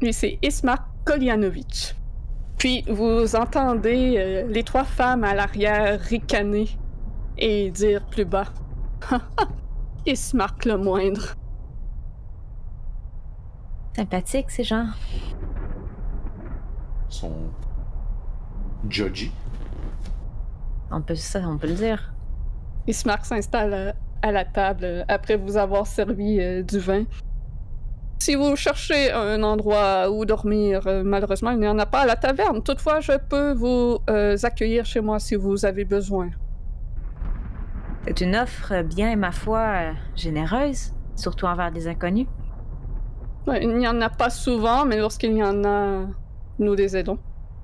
[SPEAKER 1] Lui, c'est Ismark Koljanovic. Puis vous entendez euh, les trois femmes à l'arrière ricaner et dire plus bas Ismark le moindre.
[SPEAKER 6] Sympathique, ces gens.
[SPEAKER 2] Son. Joji.
[SPEAKER 6] On peut, ça, on peut le dire.
[SPEAKER 1] Ismark s'installe euh, à la table euh, après vous avoir servi euh, du vin. Si vous cherchez un endroit où dormir, euh, malheureusement, il n'y en a pas à la taverne. Toutefois, je peux vous euh, accueillir chez moi si vous avez besoin.
[SPEAKER 6] C'est une offre bien, ma foi, généreuse, surtout envers des inconnus.
[SPEAKER 1] Ouais, il n'y en a pas souvent, mais lorsqu'il y en a, nous les aidons.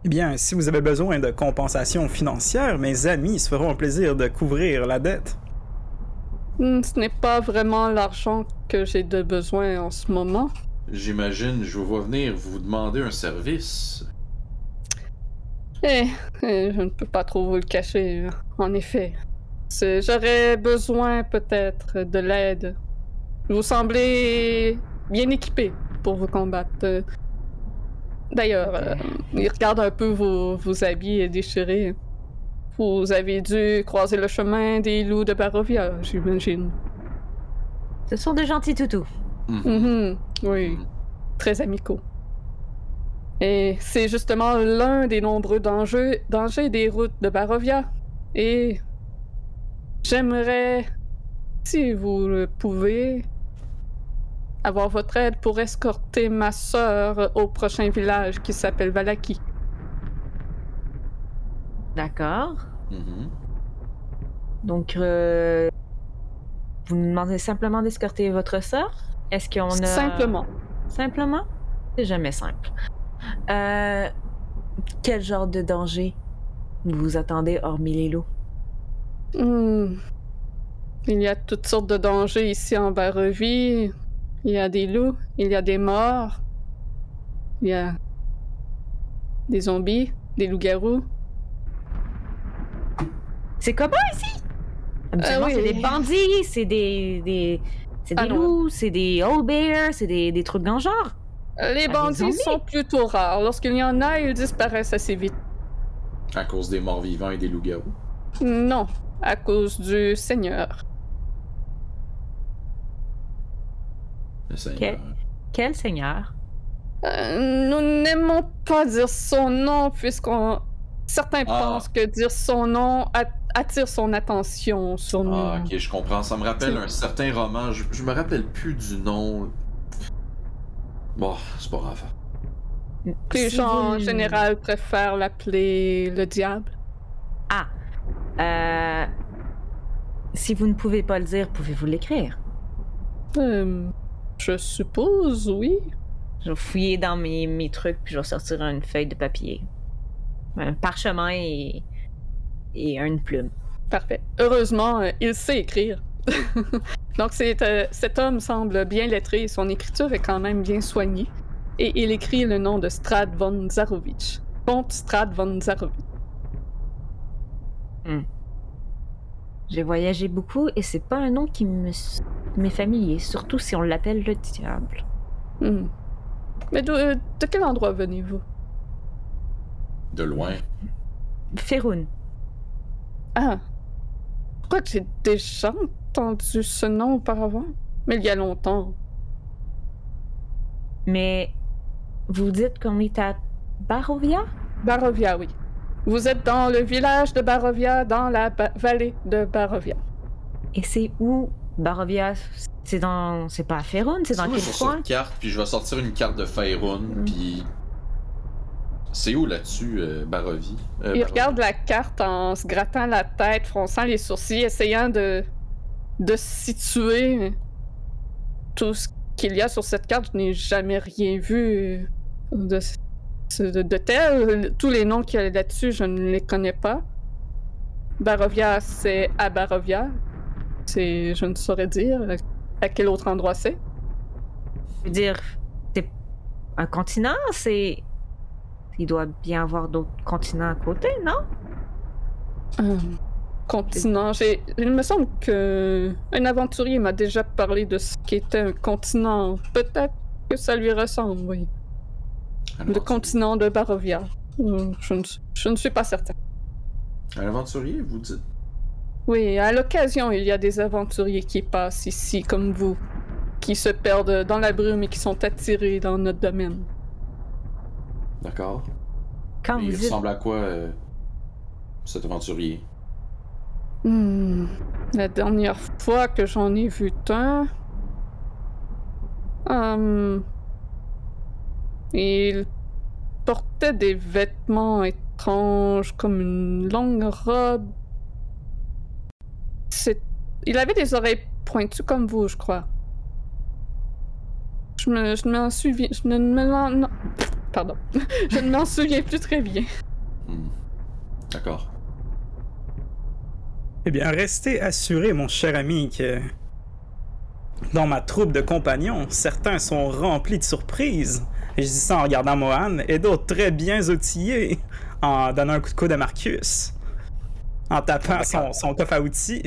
[SPEAKER 3] Eh bien, si vous avez besoin de compensation financière, mes amis se feront un plaisir de couvrir la dette.
[SPEAKER 1] Hmm, Ce n'est pas vraiment l'argent que j'ai de besoin en ce moment.
[SPEAKER 2] J'imagine, je vous vois venir vous demander un service.
[SPEAKER 1] Eh, eh, je ne peux pas trop vous le cacher, euh, en effet. J'aurais besoin peut-être de l'aide. Vous semblez bien équipé pour vous combattre. D'ailleurs, euh, il regarde un peu vos, vos habits déchirés. Vous avez dû croiser le chemin des loups de Barovia, j'imagine.
[SPEAKER 6] Ce sont de gentils toutous.
[SPEAKER 2] Mhm.
[SPEAKER 1] Mhm, Oui,
[SPEAKER 2] Mhm.
[SPEAKER 1] très amicaux. Et c'est justement l'un des nombreux dangers, dangers des routes de Barovia. Et j'aimerais, si vous le pouvez, avoir votre aide pour escorter ma sœur au prochain village qui s'appelle Valaki.
[SPEAKER 6] D'accord.
[SPEAKER 2] Mhm.
[SPEAKER 6] Donc, euh, vous nous demandez simplement d'escorter votre sœur? Est-ce qu'on a...
[SPEAKER 1] Simplement.
[SPEAKER 6] Simplement? C'est jamais simple. Euh, quel genre de danger vous vous attendez hormis les loups?
[SPEAKER 1] Hmm. Il y a toutes sortes de dangers ici en Barovie. Il y a des loups, il y a des morts, il y a des zombies, des loups-garous.
[SPEAKER 6] C'est comment ici? Habituellement,
[SPEAKER 1] Euh, oui.
[SPEAKER 6] c'est des bandits, c'est des... des... C'est des
[SPEAKER 1] Ah
[SPEAKER 6] loups, c'est des old bears, c'est des, des trucs dans le genre.
[SPEAKER 1] Les
[SPEAKER 6] Ah,
[SPEAKER 1] bandits sont plutôt rares. Lorsqu'il y en a, ils disparaissent assez vite.
[SPEAKER 2] À cause des morts vivants et des loups-garous?
[SPEAKER 1] Non, à cause du Seigneur.
[SPEAKER 2] Le Seigneur.
[SPEAKER 6] Quel seigneur?
[SPEAKER 1] Euh, nous n'aimons pas dire son nom puisqu'on... Certains
[SPEAKER 2] Ah.
[SPEAKER 1] pensent que dire son nom a- attire son attention sur nous.
[SPEAKER 2] Ah, ok, je comprends. Ça me rappelle un certain roman. Je, je me rappelle plus du nom. Bon, c'est pas grave.
[SPEAKER 1] Les
[SPEAKER 6] Si
[SPEAKER 1] gens en général préfèrent l'appeler le diable.
[SPEAKER 6] Ah. Euh... Si vous ne pouvez pas le dire, pouvez-vous l'écrire?
[SPEAKER 1] Euh, je suppose, oui.
[SPEAKER 6] Je vais fouiller dans mes, mes trucs, puis je vais sortir une feuille de papier. Un parchemin et, et une plume.
[SPEAKER 1] Parfait. Heureusement, euh, il sait écrire. Donc, c'est, euh, cet homme semble bien lettré. Son écriture est quand même bien soignée. Et il écrit le nom de Strad von Zarovich. Comte Strad von Zarovich.
[SPEAKER 6] J'ai voyagé beaucoup et c'est pas un nom qui me m'est familier, surtout si on l'appelle le diable.
[SPEAKER 1] Hmm. Mais de, euh, de quel endroit venez-vous?
[SPEAKER 2] De loin.
[SPEAKER 6] Féroun.
[SPEAKER 1] Ah. Je crois que j'ai déjà entendu ce nom auparavant? Mais il y a longtemps.
[SPEAKER 6] Mais vous dites qu'on est à Barovia?
[SPEAKER 1] Barovia, oui. Vous êtes dans le village de Barovia, dans la ba- vallée de Barovia.
[SPEAKER 6] Et c'est où Barovia? C'est dans. C'est pas à c'est dans quel
[SPEAKER 2] je vais sur
[SPEAKER 6] coin?
[SPEAKER 2] une carte, puis je vais sortir une carte de Faerun,
[SPEAKER 6] Mm.
[SPEAKER 2] puis. C'est où là-dessus, euh, Barovie? Euh,
[SPEAKER 1] Il regarde la carte en se grattant la tête, fronçant les sourcils, essayant de, de situer tout ce qu'il y a sur cette carte. Je n'ai jamais rien vu de, de, de tel. Tous les noms qu'il y a là-dessus, je ne les connais pas. Barovia, c'est à Barovia. C'est, je ne saurais dire à quel autre endroit c'est.
[SPEAKER 6] Je veux dire, c'est un continent, c'est. Il doit bien avoir d'autres continents à côté, non?
[SPEAKER 1] Euh, continent. J'ai, il me semble que un aventurier m'a déjà parlé de ce qu'était un continent. Peut-être que ça lui ressemble, oui. Le continent de Barovia. Euh, Je ne, je ne suis pas certain.
[SPEAKER 2] Un aventurier, vous dites?
[SPEAKER 1] Oui, à l'occasion, il y a des aventuriers qui passent ici, comme vous, qui se perdent dans la brume et qui sont attirés dans notre domaine.
[SPEAKER 2] D'accord.
[SPEAKER 6] Quand
[SPEAKER 2] Mais il
[SPEAKER 6] dites.
[SPEAKER 2] ressemble à quoi, euh, cet aventurier?
[SPEAKER 1] Hmm. La dernière fois que j'en ai vu un. hum, il portait des vêtements étranges, comme une longue robe. C'est... Il avait des oreilles pointues comme vous, je crois. Je me, je m'en souviens. Je ne me non. Pardon. je ne m'en souviens plus très bien.
[SPEAKER 2] Hmm. D'accord.
[SPEAKER 3] Eh bien, restez assuré, mon cher ami, que dans ma troupe de compagnons, certains sont remplis de surprises. Et je dis ça en regardant Mohan, et d'autres très bien outillés, en donnant un coup de coude à Marcus, en tapant son, son coffre à outils.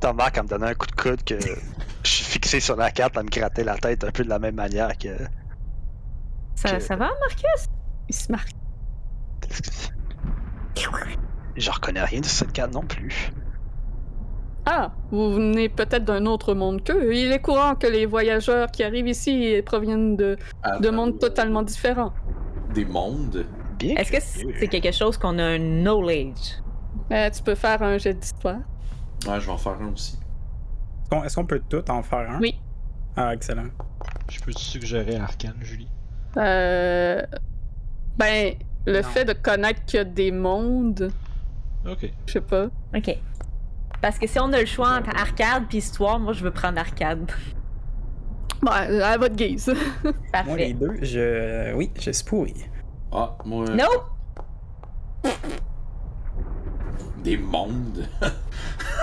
[SPEAKER 5] T'en marques en me donnant un coup de coude que je suis fixé sur la carte à me gratter la tête un peu de la même manière que.
[SPEAKER 6] Ça,
[SPEAKER 5] que-
[SPEAKER 6] ça va, Marcus?
[SPEAKER 1] Il se marque.
[SPEAKER 5] Je reconnais rien de cette carte non plus.
[SPEAKER 1] Ah, vous venez peut-être d'un autre monde qu'eux. Il est courant que les voyageurs qui arrivent ici proviennent de,
[SPEAKER 2] Ah,
[SPEAKER 1] de mondes totalement différents.
[SPEAKER 2] Des mondes?
[SPEAKER 5] Bien.
[SPEAKER 6] Est-ce que c'est quelque chose qu'on a un knowledge?
[SPEAKER 1] Euh, tu peux faire un jet d'histoire.
[SPEAKER 2] Ouais, je vais en faire un aussi.
[SPEAKER 3] Est-ce qu'on- Est-ce qu'on peut tout en faire un?
[SPEAKER 1] Oui.
[SPEAKER 3] Ah, excellent.
[SPEAKER 4] Je peux te suggérer Arcane, Julie?
[SPEAKER 1] Euh... Ben, le
[SPEAKER 3] Non.
[SPEAKER 1] fait de connaître qu'il y a des mondes,
[SPEAKER 4] Ok.
[SPEAKER 1] je sais pas.
[SPEAKER 6] Ok. Parce que si on a le choix entre arcade puis histoire, moi je veux prendre arcade.
[SPEAKER 1] Bon, à votre guise.
[SPEAKER 3] Moi, les
[SPEAKER 6] Parfait.
[SPEAKER 3] deux, je. Oui, je spouille.
[SPEAKER 2] Ah, moi.
[SPEAKER 6] No!
[SPEAKER 2] Des mondes?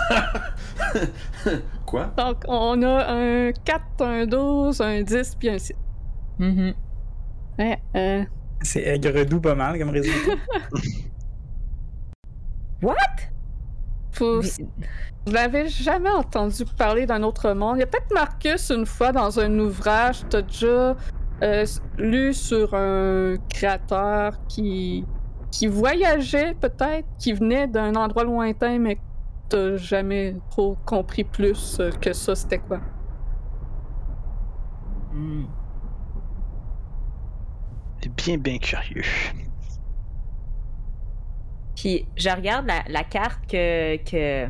[SPEAKER 2] Quoi?
[SPEAKER 1] Donc, on a un 4, un 12, un 10, puis un 6.
[SPEAKER 6] Mhm.
[SPEAKER 1] Ouais, euh...
[SPEAKER 3] C'est aigre-doux pas mal comme résultat.
[SPEAKER 6] What?
[SPEAKER 1] Faut... Vous n'avez jamais entendu parler d'un autre monde. Il y a peut-être Marcus une fois dans un ouvrage, t'as déjà euh, lu sur un créateur qui qui voyageait peut-être, qui venait d'un endroit lointain, mais t'as jamais trop compris plus euh, que ça c'était quoi.
[SPEAKER 6] Hmm.
[SPEAKER 5] C'est bien, bien curieux.
[SPEAKER 6] Puis je regarde la, la carte que, que,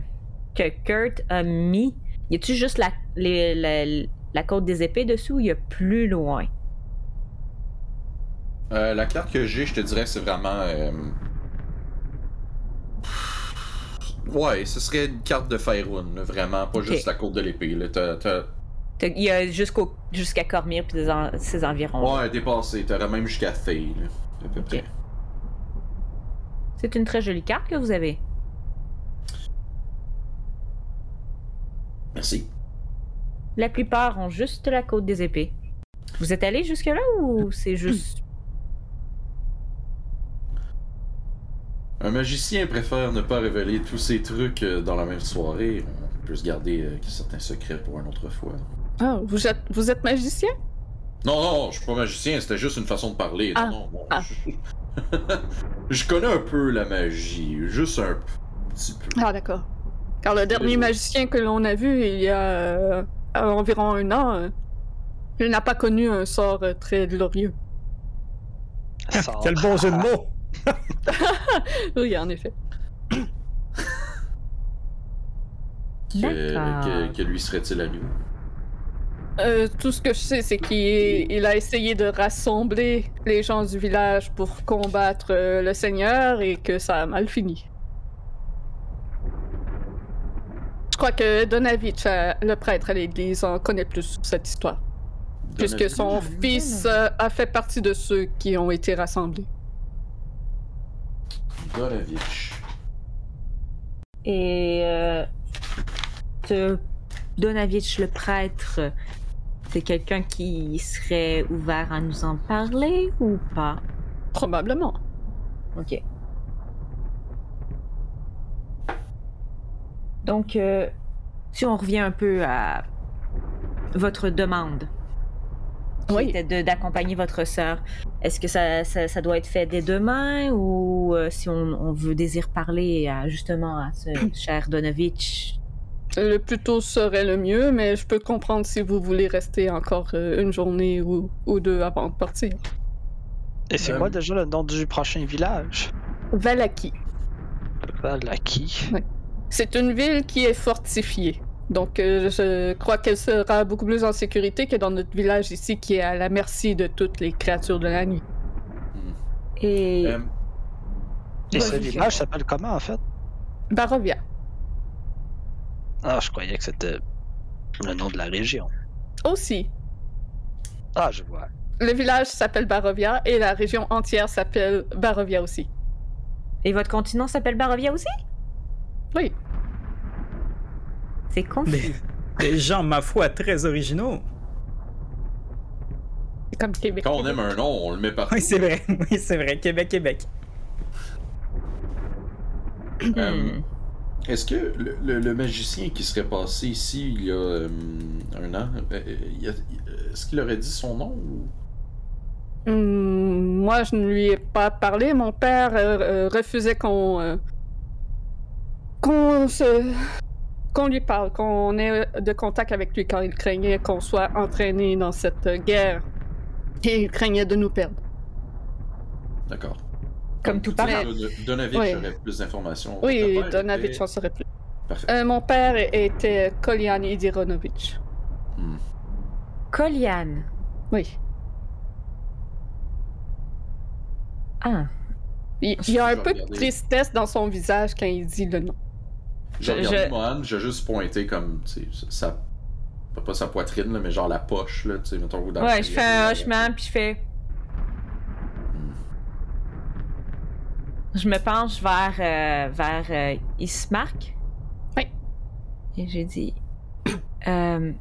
[SPEAKER 6] que Kurt a mis. Y a-tu juste la, les- la, la côte des épées dessus ou y a plus loin?
[SPEAKER 2] Euh, la carte que j'ai, je te dirais, c'est vraiment. euh, Ouais, ce serait une carte de Faerun, vraiment, pas juste la côte de l'épée. T'as-
[SPEAKER 6] Il y a jusqu'au jusqu'à Cormire puis en- ses environs.
[SPEAKER 2] Ouais, dépassé, t'aurais même jusqu'à là, à peu près.
[SPEAKER 6] C'est une très jolie carte que vous avez.
[SPEAKER 2] Merci.
[SPEAKER 6] La plupart ont juste la côte des épées. Vous êtes allé jusque-là ou c'est juste.
[SPEAKER 2] Un magicien préfère ne pas révéler tous ses trucs euh, dans la même soirée. On peut se garder euh, certains secrets pour une autre fois.
[SPEAKER 1] Ah, vous êtes, vous êtes magicien?
[SPEAKER 2] Non, non, je suis pas magicien, c'était juste une façon de parler.
[SPEAKER 1] Ah.
[SPEAKER 2] Non, non, bon,
[SPEAKER 1] Ah.
[SPEAKER 2] Je... je connais un peu la magie, juste un petit peu.
[SPEAKER 1] Ah, d'accord. Car le dernier magicien que l'on a vu il y a euh, environ un an, euh, il n'a pas connu un sort euh, très glorieux.
[SPEAKER 5] Sort.
[SPEAKER 3] Quel bon jeu de mots!
[SPEAKER 1] Oui, en effet.
[SPEAKER 2] Que, que lui serait-il à nous
[SPEAKER 1] Euh, tout ce que je sais, c'est qu'il il a essayé de rassembler les gens du village pour combattre euh, le Seigneur et que ça a mal fini. Je crois que Donavitch, euh, le prêtre à l'église, en connaît plus sur cette histoire. Puisque son fils euh, a fait partie de ceux qui ont été rassemblés.
[SPEAKER 2] Donavitch.
[SPEAKER 6] Et euh, Donavitch, le prêtre, c'est quelqu'un qui serait ouvert à nous en parler ou pas?
[SPEAKER 1] Probablement.
[SPEAKER 6] Ok. Donc, euh, si on revient un peu à votre demande, qui
[SPEAKER 1] Oui.
[SPEAKER 6] était d'accompagner votre sœur, est-ce que ça, ça, ça doit être fait dès demain ou euh, si on, on veut désire parler à, justement à ce cher Donovitch?
[SPEAKER 1] Le plus tôt serait le mieux, mais je peux comprendre si vous voulez rester encore euh, une journée ou, ou deux avant de partir.
[SPEAKER 5] Et c'est
[SPEAKER 2] Euh,
[SPEAKER 5] quoi déjà le nom du prochain village?
[SPEAKER 1] Valaki.
[SPEAKER 5] Valaki.
[SPEAKER 1] C'est une ville qui est fortifiée. Donc, euh, je crois qu'elle sera beaucoup plus en sécurité que dans notre village ici, qui est à la merci de toutes les créatures de la nuit.
[SPEAKER 6] Et
[SPEAKER 2] Euh,
[SPEAKER 5] Et ce village s'appelle comment en fait?
[SPEAKER 1] Barovia.
[SPEAKER 5] Ah, je croyais que c'était le nom de la région.
[SPEAKER 1] Aussi,
[SPEAKER 5] Ah, je vois.
[SPEAKER 1] le village s'appelle Barovia et la région entière s'appelle Barovia aussi.
[SPEAKER 6] Et votre continent s'appelle Barovia aussi?
[SPEAKER 1] Oui.
[SPEAKER 6] C'est confus.
[SPEAKER 3] Des, des gens, ma foi, très originaux.
[SPEAKER 1] Comme Québec.
[SPEAKER 2] Quand on aime un nom, on le met partout.
[SPEAKER 3] Oui, c'est vrai. Oui, c'est vrai. Québec, Québec.
[SPEAKER 2] Euh, Est-ce que le, le- le magicien qui serait passé ici il y a euh, un an, euh, est-ce qu'il aurait dit son nom ou...
[SPEAKER 1] Hmm, moi, je ne lui ai pas parlé. Mon père euh, refusait qu'on qu'on se qu'on lui parle, qu'on ait de contact avec lui quand il craignait qu'on soit entraîné dans cette guerre et il craignait de nous perdre.
[SPEAKER 2] D'accord.
[SPEAKER 6] Comme tout parent.
[SPEAKER 2] Donavitch
[SPEAKER 1] Oui.
[SPEAKER 2] aurait plus d'informations.
[SPEAKER 1] Oui, Donavitch
[SPEAKER 2] était-
[SPEAKER 1] en saurait plus.
[SPEAKER 2] Parfait.
[SPEAKER 1] Euh, mon père était Kolian Idironovitch.
[SPEAKER 2] Hmm.
[SPEAKER 6] Kolian.
[SPEAKER 1] Oui.
[SPEAKER 6] Ah.
[SPEAKER 1] Il, y a
[SPEAKER 2] que
[SPEAKER 1] un peu de tristesse dans son visage quand il dit le nom.
[SPEAKER 2] J'ai
[SPEAKER 6] Je-
[SPEAKER 2] regardé
[SPEAKER 6] je-
[SPEAKER 2] Mohan, j'ai juste pointé comme, tu sais, sa... pas- sa poitrine, là, mais genre la poche, là, tu sais, mettons, dans
[SPEAKER 6] Ouais, je fais un
[SPEAKER 2] chariot,
[SPEAKER 6] hochement, puis je fais. Je me penche vers, euh, vers euh, Ismark.
[SPEAKER 1] Oui.
[SPEAKER 6] Et j'ai dit. Euh,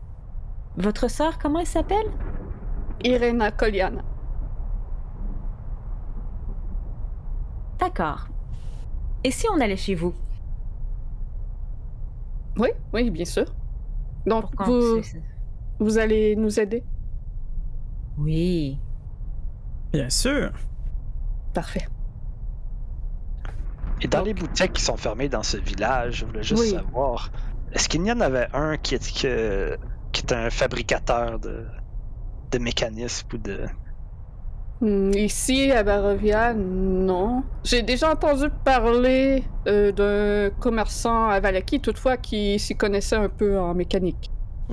[SPEAKER 6] votre sœur, comment elle s'appelle?
[SPEAKER 1] Irena Koliana.
[SPEAKER 6] D'accord. Et si on allait chez vous?
[SPEAKER 1] Oui, oui, bien sûr. Donc, vous, vous allez nous aider?
[SPEAKER 6] Oui.
[SPEAKER 3] Bien sûr.
[SPEAKER 1] Parfait.
[SPEAKER 5] Et dans
[SPEAKER 1] Donc-
[SPEAKER 5] les boutiques qui sont fermées dans ce village, je voulais juste
[SPEAKER 1] Oui.
[SPEAKER 5] savoir, est-ce qu'il y en avait un qui est, que- qui est un fabricateur de, de mécanismes ou de...
[SPEAKER 1] Hmm, Ici, à Barovia, non. J'ai déjà entendu parler euh, d'un commerçant à Valaki, toutefois, qui s'y connaissait un peu en mécanique.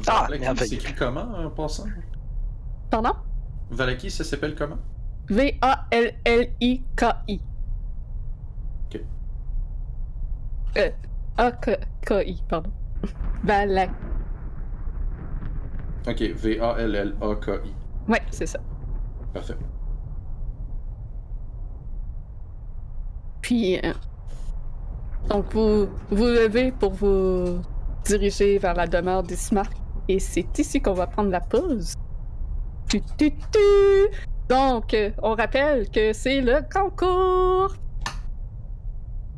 [SPEAKER 5] Ah,
[SPEAKER 2] c'est écrit comment, en passant?
[SPEAKER 1] Pardon?
[SPEAKER 2] Valaki, ça s'appelle comment?
[SPEAKER 1] V-A-L-L-I-K-I.
[SPEAKER 2] Ok.
[SPEAKER 1] Euh, A-K-I, pardon. Valaki.
[SPEAKER 2] Ok, V-A-L-L-A-K-I.
[SPEAKER 1] Ouais, c'est ça.
[SPEAKER 2] Parfait.
[SPEAKER 1] Puis, euh, donc vous vous levez pour vous diriger vers la demeure d'Ismark. Et c'est ici qu'on va prendre la pause. Tu, tu, tu. Donc, euh, on rappelle que c'est le concours.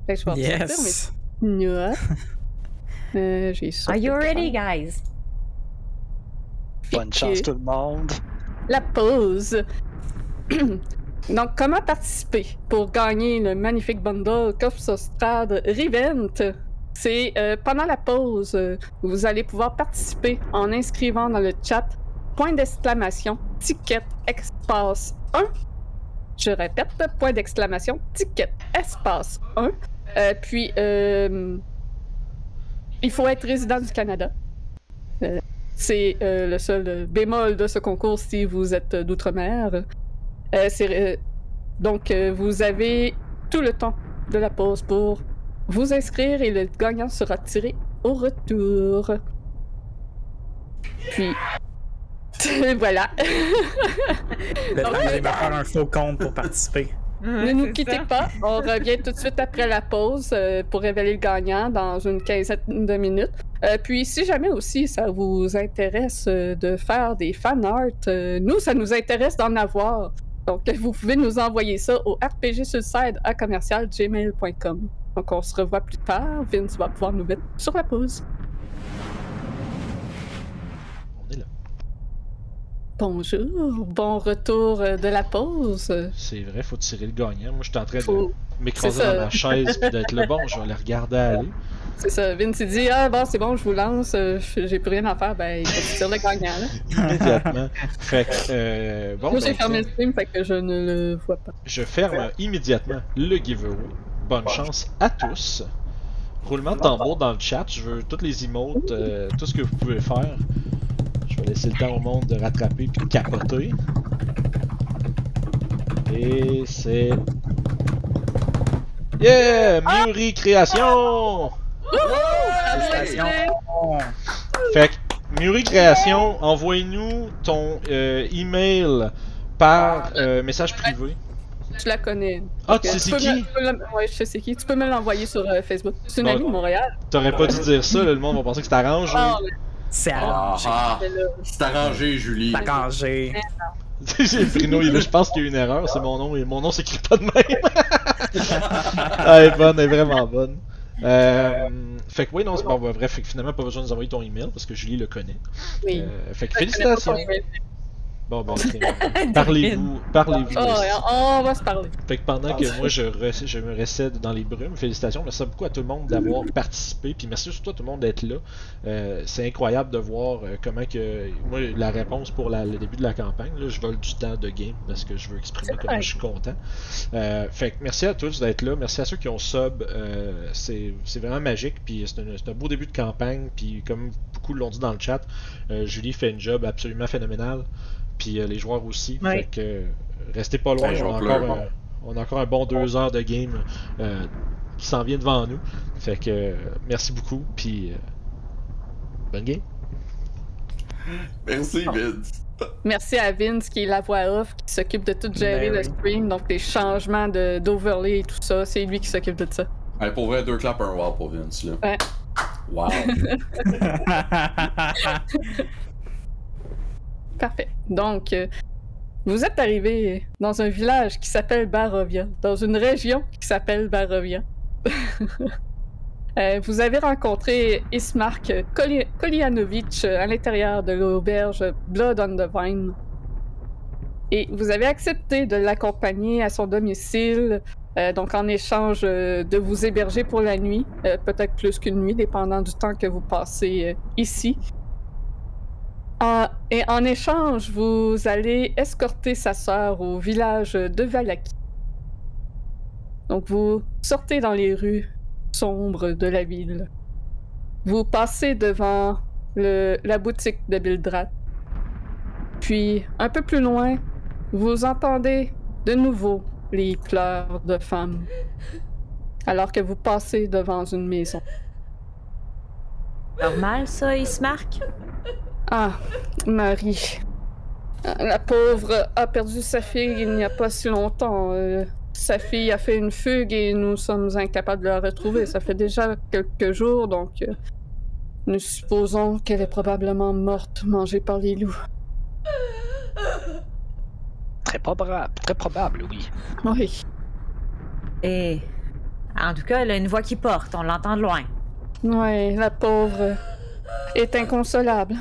[SPEAKER 1] Fait que je vais
[SPEAKER 3] Yes.
[SPEAKER 1] Euh, j'ai
[SPEAKER 6] Are you ready, guys?
[SPEAKER 5] Bonne chance tout le monde.
[SPEAKER 1] la pause. Donc, comment participer pour gagner le magnifique bundle Kopsostrad Revent? C'est euh, pendant la pause, euh, vous allez pouvoir participer en inscrivant dans le chat point d'exclamation ticket espace 1. Je répète, point d'exclamation ticket espace 1. Euh, puis, euh, il faut être résident du Canada. Euh, c'est le seul bémol de ce concours si vous êtes d'outre-mer. donc, vous avez tout le temps de la pause pour vous inscrire et le gagnant sera tiré au retour. Puis, voilà.
[SPEAKER 3] Le va faire un faux compte pour participer.
[SPEAKER 1] Ne nous quittez pas. On revient tout de suite après la pause euh, pour révéler le gagnant dans une quinzaine de minutes. Euh, puis, si jamais aussi ça vous intéresse euh, de faire des fan art, nous, ça nous intéresse d'en avoir. Donc, vous pouvez nous envoyer ça au rpgsuicide à commercialgmail.com. Donc, on se revoit plus tard. Vince va pouvoir nous mettre sur la pause.
[SPEAKER 4] On est là.
[SPEAKER 1] Bonjour, bon retour euh, de la pause.
[SPEAKER 4] C'est vrai, faut tirer le gagnant. Moi, je suis en train de m'écraser dans ma chaise et d'être le bon. Je vais aller regarder aller.
[SPEAKER 1] C'est ça. Vince il dit Ah bon, c'est bon, je vous lance, euh, j'ai plus rien à faire. Ben, il faut tirer le gagnant. Là.
[SPEAKER 4] Immédiatement. Fait que, euh, bon,
[SPEAKER 1] Moi, j'ai fermé le stream, fait que je ne le vois pas.
[SPEAKER 4] Je ferme immédiatement le giveaway bonne chance à tous. Roulement de tambour dans le chat, je veux toutes les emotes, euh, tout ce que vous pouvez faire. Laisser le temps au monde de rattraper puis de capoter. Et c'est... Yeah! Muri Création! Fait que, Muri Création, envoie-nous ton euh, email par euh, message privé.
[SPEAKER 1] Je la connais.
[SPEAKER 4] Ah, tu sais c'est qui?
[SPEAKER 1] Ouais, je sais c'est qui. Tu peux me l'envoyer sur euh, Facebook. C'est une amie de Montréal.
[SPEAKER 4] T'aurais pas dû dire ça, le monde va penser que c'est arrangé.
[SPEAKER 1] Ah,
[SPEAKER 3] c'est arrangé. Ah,
[SPEAKER 2] ah. c'est arrangé, Julie.
[SPEAKER 3] C'est arrangé.
[SPEAKER 4] Bruno, il, je pense qu'il y a une erreur, c'est mon nom, et mon nom s'écrit pas de même. elle est bonne, elle est vraiment bonne. Euh, fait que oui, non, c'est pas vrai. Fait que finalement, pas besoin de nous envoyer ton email parce que Julie le connaît.
[SPEAKER 1] Oui. Euh,
[SPEAKER 4] fait que félicitations. Bon, ben, parlez-vous, parlez-vous.
[SPEAKER 1] Oh, on va se parler.
[SPEAKER 4] Fait que pendant que moi je, je me récède dans les brumes, félicitations, merci beaucoup à tout le monde d'avoir participé, puis merci surtout à tout le monde d'être là. Euh, c'est incroyable de voir euh, comment que moi la réponse pour le début de la campagne, là, je vole du temps de game parce que je veux exprimer comment je suis content. Euh, fait que merci à tous d'être là, merci à ceux qui ont sub, c'est vraiment magique, puis c'est un, un, beau début de campagne, puis comme beaucoup l'ont dit dans le chat, Julie fait un job absolument phénoménal puis euh, les joueurs aussi. Fait que euh, restez pas loin, on, a encore un, on, a encore un, bon deux heures de game euh, qui s'en vient devant nous. Fait que merci beaucoup, puis bonne game.
[SPEAKER 2] Merci Vince.
[SPEAKER 1] Merci à Vince qui est la voix off, qui s'occupe de tout gérer ben le stream, donc les changements d'overlay et tout ça, c'est lui qui s'occupe de ça.
[SPEAKER 2] pour vrai, deux claps, un wow pour Vince là.
[SPEAKER 1] Ouais.
[SPEAKER 2] Wow.
[SPEAKER 1] Parfait. Donc, euh, vous êtes arrivé dans un village qui s'appelle Barovia, dans une région qui s'appelle Barovia. Euh, vous avez rencontré Ismark Kolianovic à l'intérieur de l'auberge Blood on the Vine. Et vous avez accepté de l'accompagner à son domicile, euh, donc en échange de vous héberger pour la nuit, peut-être plus qu'une nuit, dépendant du temps que vous passez ici et en échange, vous allez escorter sa sœur au village de Valaki. Donc vous sortez dans les rues sombres de la ville. Vous passez devant la boutique de Bildrat. Puis, un peu plus loin, vous entendez de nouveau les pleurs de femmes, alors que vous passez devant une maison.
[SPEAKER 6] Normal, ça, Ismark?
[SPEAKER 1] Ah, Marie. La pauvre a perdu sa fille il n'y a pas si longtemps. Euh, sa fille a fait une fugue et nous sommes incapables de la retrouver. Ça fait déjà quelques jours, donc euh, nous supposons qu'elle est probablement morte, mangée par les loups.
[SPEAKER 5] Très probable, très probable, oui.
[SPEAKER 1] Oui.
[SPEAKER 6] Et en tout cas, elle a une voix qui porte, on l'entend de loin.
[SPEAKER 1] Oui, la pauvre est inconsolable.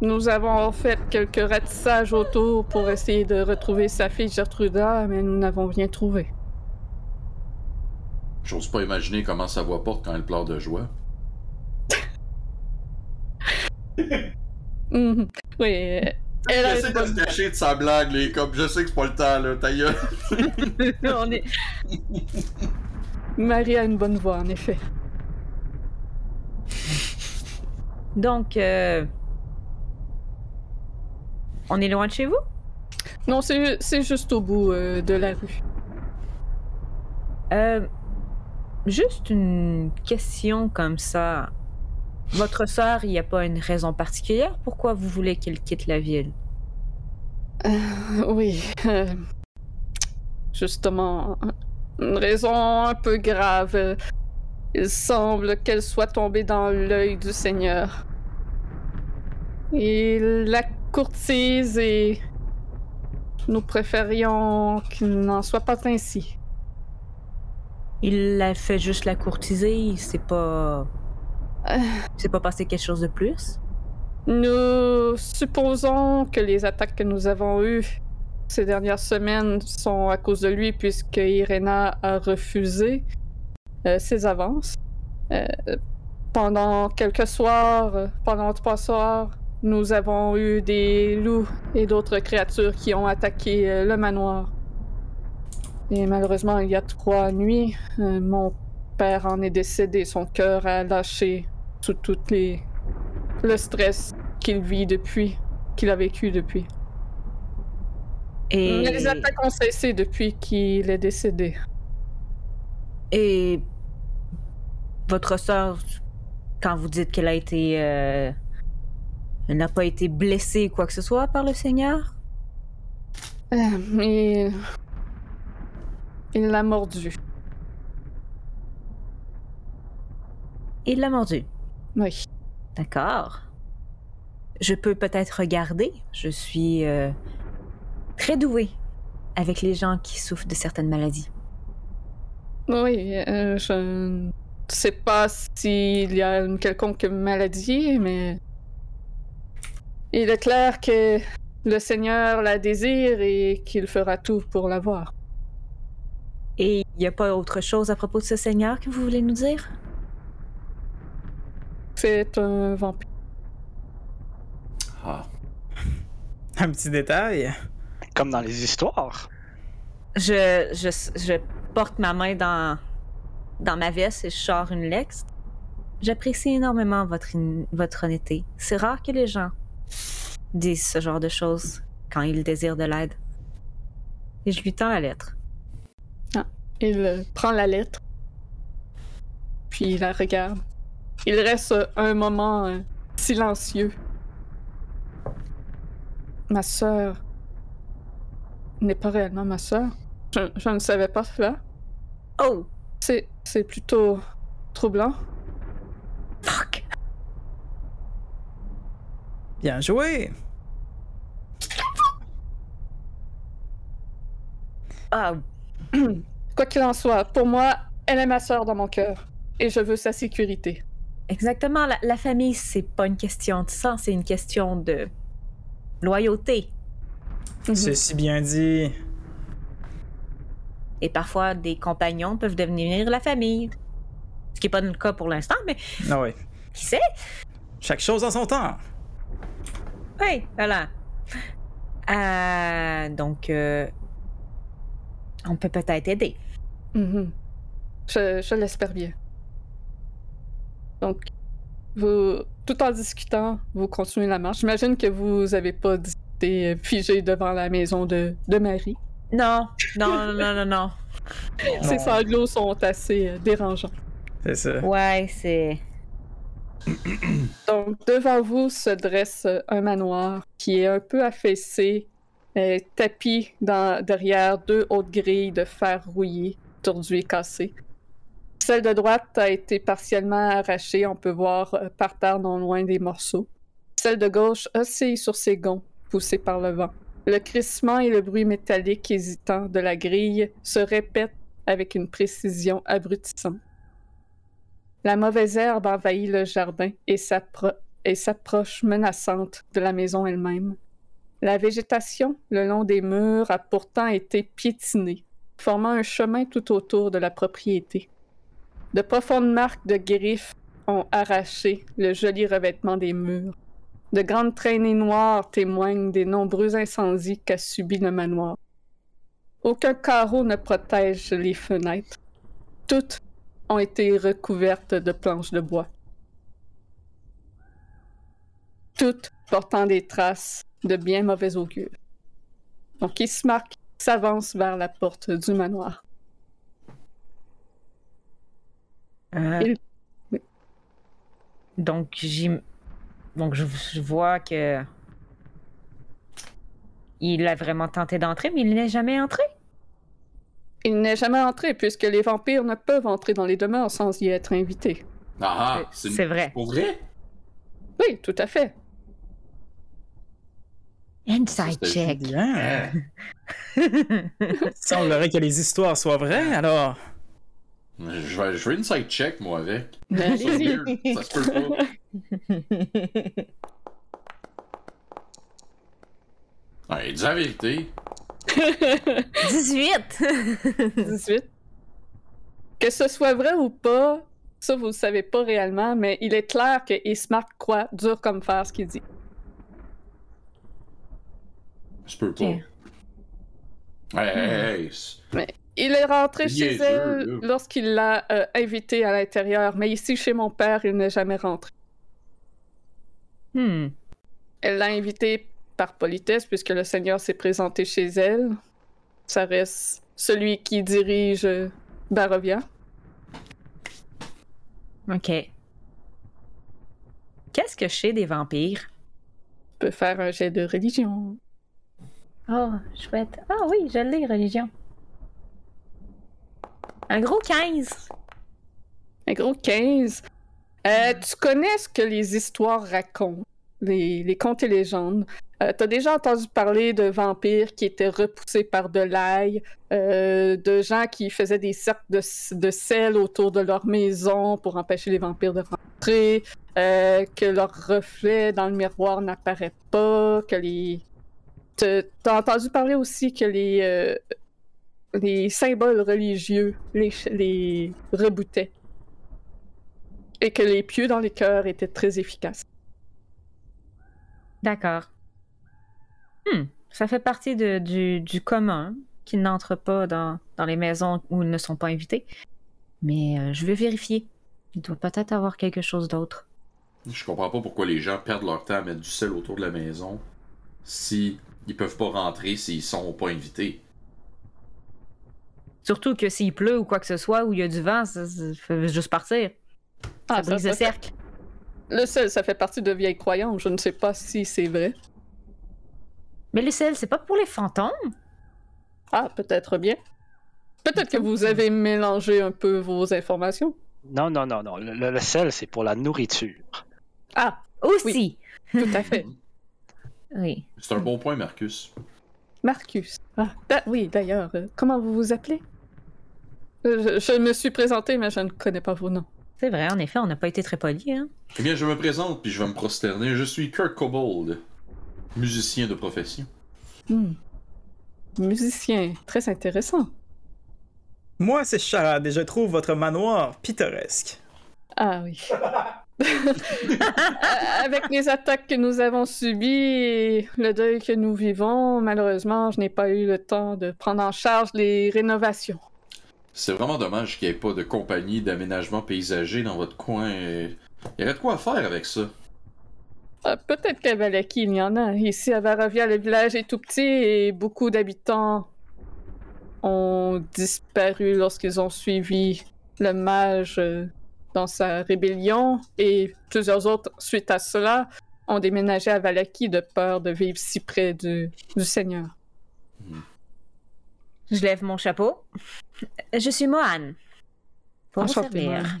[SPEAKER 1] Nous avons fait quelques ratissages autour pour essayer de retrouver sa fille Gertruda, mais nous n'avons rien trouvé.
[SPEAKER 2] J'ose pas imaginer comment sa voix porte quand elle pleure de joie.
[SPEAKER 1] Mhm. Oui. Elle
[SPEAKER 2] J'essaie de se cacher de sa blague, les comme je sais que c'est pas le temps, là, ta gueule.
[SPEAKER 1] On est... Marie a une bonne voix, en effet.
[SPEAKER 6] Donc, euh, on est loin de chez vous?
[SPEAKER 1] Non, c'est juste au bout euh, de la rue.
[SPEAKER 6] Euh, juste une question comme ça. Votre sœur, il n'y a pas une raison particulière pourquoi vous voulez qu'elle quitte la ville?
[SPEAKER 1] Euh, oui. euh, justement, une raison un peu grave. Il semble qu'elle soit tombée dans l'œil du Seigneur. Il la courtise et nous préférions qu'il n'en soit pas ainsi.
[SPEAKER 6] Il a fait juste la courtiser, c'est pas.
[SPEAKER 1] Euh.
[SPEAKER 6] C'est pas passé quelque chose de plus?
[SPEAKER 1] Nous supposons que les attaques que nous avons eues ces dernières semaines sont à cause de lui, puisque Irena a refusé euh, ses avances. Euh, pendant quelques soirs, euh, pendant trois soirs, nous avons eu des loups et d'autres créatures qui ont attaqué euh, le manoir. Et malheureusement, il y a trois nuits, euh, mon père en est décédé. Son cœur a lâché sous toutes les le stress qu'il vit depuis, qu'il a vécu depuis.
[SPEAKER 6] Et.
[SPEAKER 1] Les attaques ont cessé depuis qu'il est décédé.
[SPEAKER 6] Et. Votre sœur, quand vous dites qu'elle a été. euh, Elle n'a pas été blessée quoi que ce soit par le Seigneur?
[SPEAKER 1] Euh, il l'a mordu.
[SPEAKER 6] Il l'a mordu.
[SPEAKER 1] Oui.
[SPEAKER 6] D'accord. Je peux peut-être regarder. Je suis euh, très douée avec les gens qui souffrent de certaines maladies.
[SPEAKER 1] Oui, euh, je ne sais pas s'il y a une quelconque maladie, mais il est clair que le Seigneur la désire et qu'il fera tout pour l'avoir.
[SPEAKER 6] Et il n'y a pas autre chose à propos de ce Seigneur que vous voulez nous dire?
[SPEAKER 1] C'est un vampire.
[SPEAKER 2] Ah.
[SPEAKER 3] Un petit détail.
[SPEAKER 5] Comme dans les histoires.
[SPEAKER 6] Je, je, je porte ma main dans, dans ma veste et je sors une lex. J'apprécie énormément votre, votre honnêteté. C'est rare que les gens disent ce genre de choses quand ils désirent de l'aide. Et je lui tends la lettre.
[SPEAKER 1] Il euh, prend la lettre, puis il la regarde. Il reste euh, un moment euh, silencieux. Ma sœur n'est pas réellement ma sœur. Je, je ne savais pas cela.
[SPEAKER 6] Oh!
[SPEAKER 1] C'est, c'est plutôt troublant.
[SPEAKER 6] Fuck!
[SPEAKER 3] Bien joué.
[SPEAKER 6] Ah,
[SPEAKER 1] Quoi qu'il en soit, pour moi, elle est ma sœur dans mon cœur. Et je veux sa sécurité.
[SPEAKER 6] exactement. La, la famille, c'est pas une question de sang, c'est une question de loyauté.
[SPEAKER 1] Mhm.
[SPEAKER 3] C'est si bien dit.
[SPEAKER 6] Et parfois, des compagnons peuvent devenir la famille. Ce qui n'est pas le cas pour l'instant, mais
[SPEAKER 3] Ah oui.
[SPEAKER 6] qui sait?
[SPEAKER 3] Chaque chose en son temps.
[SPEAKER 6] Oui, voilà. Euh, donc, euh, on peut peut-être aider.
[SPEAKER 1] Mhm. Je, je l'espère bien. Donc, vous, tout en discutant, vous continuez la marche. J'imagine que vous avez pas été euh, figé devant la maison de, de Marie.
[SPEAKER 6] Non, non, non, non, non.
[SPEAKER 1] Ces sanglots sont assez dérangeants.
[SPEAKER 3] C'est ça.
[SPEAKER 6] Ouais, c'est.
[SPEAKER 1] Donc, devant vous se dresse un manoir qui est un peu affaissé, euh, tapis derrière deux hautes grilles de fer rouillé, tordues et cassées. Celle de droite a été partiellement arrachée, on peut voir euh, par terre non loin des morceaux. Celle de gauche oscille sur ses gonds, poussée par le vent. Le crissement et le bruit métallique hésitant de la grille se répètent avec une précision abrutissante. La mauvaise herbe envahit le jardin et s'appro- et s'approche menaçante de la maison elle-même. La végétation le long des murs a pourtant été piétinée, formant un chemin tout autour de la propriété. De profondes marques de griffes ont arraché le joli revêtement des murs. De grandes traînées noires témoignent des nombreux incendies qu'a subi le manoir. Aucun carreau ne protège les fenêtres. Toutes ont été recouvertes de planches de bois. toutes portant des traces de bien mauvais augure. Donc Ismark s'avance vers la porte du manoir.
[SPEAKER 6] Euh, donc, j'im... Donc, je, vois que. Il a vraiment tenté d'entrer, mais il n'est jamais entré.
[SPEAKER 1] Il n'est jamais entré, puisque les vampires ne peuvent entrer dans les demeures sans y être invités.
[SPEAKER 2] Ah, ah c'est
[SPEAKER 6] vrai.
[SPEAKER 2] Pour vrai?
[SPEAKER 1] Oui, tout à fait.
[SPEAKER 6] Inside check.
[SPEAKER 3] Bien. Il semblerait que les histoires soient vraies, alors.
[SPEAKER 2] Je vais, je vais inside check, moi, avec. Ça. Ça se peut pas. Ouais, dis la vérité.
[SPEAKER 6] 18!
[SPEAKER 1] 18. Que ce soit vrai ou pas, ça vous le savez pas réellement, mais il est clair que Ismark croit dur comme fer ce qu'il dit.
[SPEAKER 2] Je peux pas.
[SPEAKER 6] Ok.
[SPEAKER 2] Hey, hey, hey.
[SPEAKER 1] Mais il est rentré
[SPEAKER 2] Il
[SPEAKER 1] chez
[SPEAKER 2] est
[SPEAKER 1] elle lorsqu'il l'a euh, invité à l'intérieur, mais ici chez mon père, il n'est jamais rentré.
[SPEAKER 6] Hmm.
[SPEAKER 1] Elle l'a invité par politesse puisque le Seigneur s'est présenté chez elle. Ça reste celui qui dirige euh, Barovia.
[SPEAKER 6] Ok. Qu'est-ce que je sais des vampires?
[SPEAKER 1] peut faire un jet de religion.
[SPEAKER 6] Oh, chouette. Ah oui, je l'ai, religion. Un gros 15.
[SPEAKER 1] Un gros 15. Euh, tu connais ce que les histoires racontent, les, les contes et légendes. Euh, T'as déjà entendu parler de vampires qui étaient repoussés par de l'ail, euh, de gens qui faisaient des cercles de, sel autour de leur maison pour empêcher les vampires de rentrer, euh, que leur reflet dans le miroir n'apparaît pas, que les... T'as entendu parler aussi que les, les symboles religieux les, les reboutaient et que les pieux dans les cœurs étaient très efficaces.
[SPEAKER 6] D'accord. Hmm. Ça fait partie de- du, du commun qui n'entre pas dans, dans les maisons où ils ne sont pas invités. Mais euh, je vais vérifier. Il doit peut-être avoir quelque chose d'autre.
[SPEAKER 2] Je comprends pas pourquoi les gens perdent leur temps à mettre du sel autour de la maison si ils peuvent pas rentrer s'ils sont pas invités.
[SPEAKER 6] Surtout que s'il pleut ou quoi que ce soit, ou il y a du vent, ça, ça fait juste partir.
[SPEAKER 1] Ah,
[SPEAKER 6] ça brise le cercle.
[SPEAKER 1] Le sel, ça fait partie de vieilles croyances. Je ne sais pas si c'est vrai.
[SPEAKER 6] Mais le sel, c'est pas pour les fantômes?
[SPEAKER 1] Ah, peut-être bien. Peut-être que vous avez mélangé un peu vos informations.
[SPEAKER 5] Non, non, non, non. Le, le- le sel, c'est pour la nourriture.
[SPEAKER 1] Ah,
[SPEAKER 6] Aussi!
[SPEAKER 1] tout à fait.
[SPEAKER 6] Oui.
[SPEAKER 2] C'est un bon point, Marcus.
[SPEAKER 1] Marcus. Ah, da- oui, d'ailleurs, euh, comment vous vous appelez? Euh, Je, je me suis présenté, mais je ne connais pas vos noms.
[SPEAKER 6] C'est vrai, en effet, on n'a pas été très polis, hein?
[SPEAKER 2] Eh bien, je me présente puis je vais me prosterner. Je suis Kurt Kobold, musicien de profession.
[SPEAKER 1] Hmm. Musicien, très intéressant.
[SPEAKER 3] Moi, c'est Charade et je trouve votre manoir pittoresque.
[SPEAKER 1] Ah oui. Euh, Avec les attaques que nous avons subies et le deuil que nous vivons, malheureusement, je n'ai pas eu le temps de prendre en charge les rénovations.
[SPEAKER 2] C'est vraiment dommage qu'il n'y ait pas de compagnie d'aménagement paysager dans votre coin. Il y aurait de quoi faire avec ça?
[SPEAKER 1] Euh, Peut-être qu'à Valaki, il y en a. Ici, à Varavia, le village est tout petit et beaucoup d'habitants ont disparu lorsqu'ils ont suivi le mage euh, dans sa rébellion et plusieurs autres, suite à cela, ont déménagé à Valaki de peur de vivre si près du, du Seigneur.
[SPEAKER 6] Je lève mon chapeau. Je suis Mohan. Pour vous servir.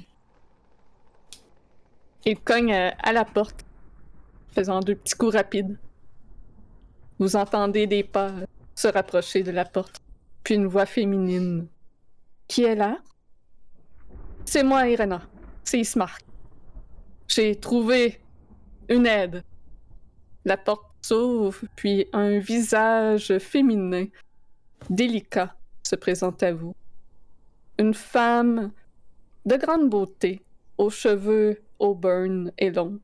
[SPEAKER 1] Il cogne euh, à la porte, faisant deux petits coups rapides. Vous entendez des pas se rapprocher de la porte, puis une voix féminine. Qui est là? C'est moi, Irena. C'est Ismark. J'ai trouvé une aide. La porte s'ouvre, puis un visage féminin, délicat, se présente à vous. Une femme de grande beauté, aux cheveux auburn et longs.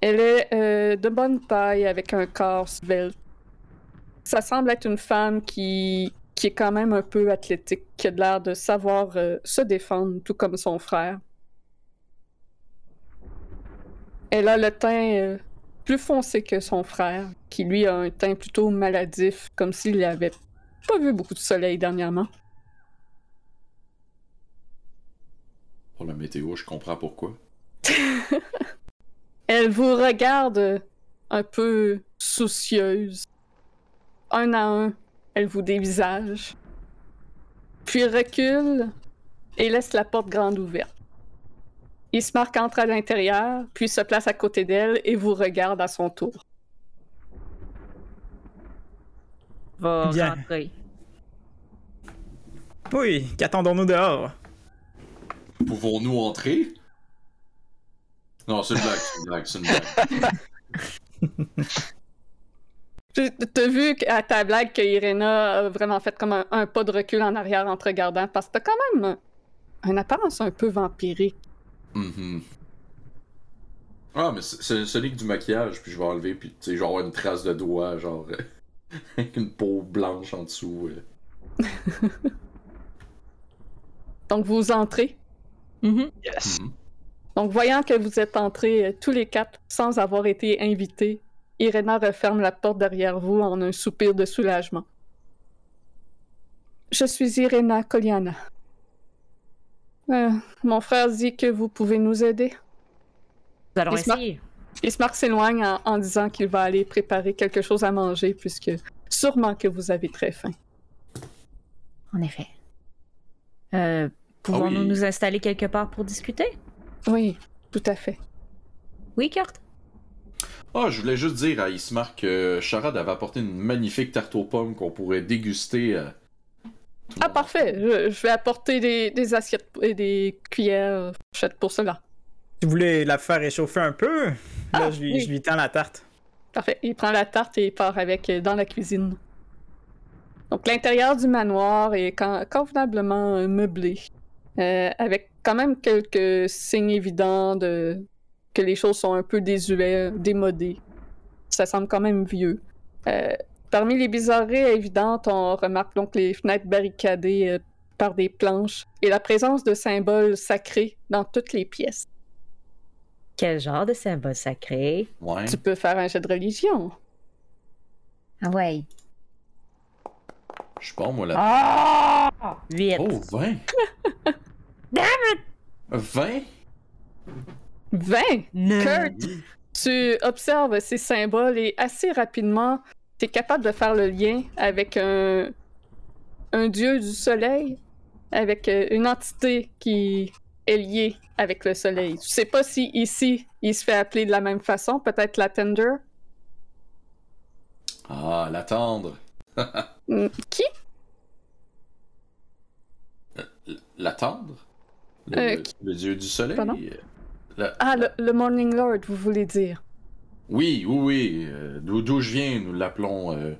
[SPEAKER 1] Elle est euh, de bonne taille avec un corps svelte. Ça semble être une femme qui, qui est quand même un peu athlétique, qui a de l'air de savoir euh, se défendre, tout comme son frère. Elle a le teint euh, plus foncé que son frère, qui lui a un teint plutôt maladif, comme s'il n'avait pas vu beaucoup de soleil dernièrement.
[SPEAKER 2] Pour la météo, je comprends pourquoi.
[SPEAKER 1] Elle vous regarde un peu soucieuse. Un à un, elle vous dévisage. Puis recule et laisse la porte grande ouverte. Ismark entre à l'intérieur, puis se place à côté d'elle et vous regarde à son tour.
[SPEAKER 6] Va
[SPEAKER 3] Bien.
[SPEAKER 6] rentrer.
[SPEAKER 3] Oui, qu'attendons-nous dehors?
[SPEAKER 2] Pouvons-nous entrer? Non, c'est une blague, c'est une blague, c'est une blague.
[SPEAKER 1] Tu- T'as vu à ta blague que Irena a vraiment fait comme un, un pas de recul en arrière en te regardant, parce que t'as quand même un- une apparence un peu vampirique.
[SPEAKER 2] Mhm. Ah, mais c'est- c'est ce n'est que du maquillage, puis je vais enlever, puis tu sais, avoir une trace de doigt, genre, avec une peau blanche en dessous. euh.
[SPEAKER 1] Donc vous entrez.
[SPEAKER 6] Mhm.
[SPEAKER 5] Yes.
[SPEAKER 2] Mhm.
[SPEAKER 1] Donc voyant que vous êtes entrés euh, tous les quatre sans avoir été invités, Irena referme la porte derrière vous en un soupir de soulagement. Je suis Irena Koliana. Euh, mon frère dit que vous pouvez nous aider.
[SPEAKER 6] Nous allons essayer.
[SPEAKER 1] Ismark s'éloigne en, en disant qu'il va aller préparer quelque chose à manger puisque sûrement que vous avez très faim.
[SPEAKER 6] En effet. Euh, Pouvons-nous
[SPEAKER 2] oui.
[SPEAKER 6] nous installer quelque part pour discuter?
[SPEAKER 1] Oui, tout à fait.
[SPEAKER 6] Oui, Kurt?
[SPEAKER 2] Ah, je voulais juste dire à Ismark que Charade avait apporté une magnifique tarte aux pommes qu'on pourrait déguster. euh,
[SPEAKER 1] Ah, parfait. Je, je vais apporter des, des assiettes et des cuillères faites pour cela.
[SPEAKER 3] Tu voulais la faire réchauffer un peu? Là,
[SPEAKER 1] Ah,
[SPEAKER 3] je, lui,
[SPEAKER 1] oui.
[SPEAKER 3] je lui tends la tarte.
[SPEAKER 1] Parfait. Il prend la tarte et il part avec euh, dans la cuisine. Donc, l'intérieur du manoir est con- convenablement euh, meublé. Euh, avec quand même quelques signes évidents de que les choses sont un peu désuets, démodées. Ça semble quand même vieux. Euh, parmi les bizarreries évidentes, on remarque donc les fenêtres barricadées euh, par des planches et la présence de symboles sacrés dans toutes les pièces.
[SPEAKER 6] Quel genre de symbole sacré?
[SPEAKER 2] Ouais.
[SPEAKER 1] Tu peux faire un jet de religion.
[SPEAKER 6] Ah ouais.
[SPEAKER 2] Je pas, moi, là.
[SPEAKER 6] Ah! 8.
[SPEAKER 2] Oh, 20!
[SPEAKER 6] Damn
[SPEAKER 2] it! 20?
[SPEAKER 1] 20!
[SPEAKER 6] Non.
[SPEAKER 1] Kurt, tu observes ces symboles et assez rapidement, tu es capable de faire le lien avec un, un dieu du soleil, avec euh, une entité qui est liée avec le soleil. Tu sais pas si ici, il se fait appeler de la même façon, peut-être la Tender.
[SPEAKER 2] Ah, l'attendre.
[SPEAKER 1] Hmm, Qui?
[SPEAKER 2] L'attendre? Le,
[SPEAKER 1] Euh,
[SPEAKER 2] le- le dieu du soleil?
[SPEAKER 1] Pardon?
[SPEAKER 2] La-
[SPEAKER 1] Ah, le, le Morning Lord, vous voulez dire.
[SPEAKER 2] Oui, oui, oui. euh, D'où d'où je viens, nous l'appelons euh,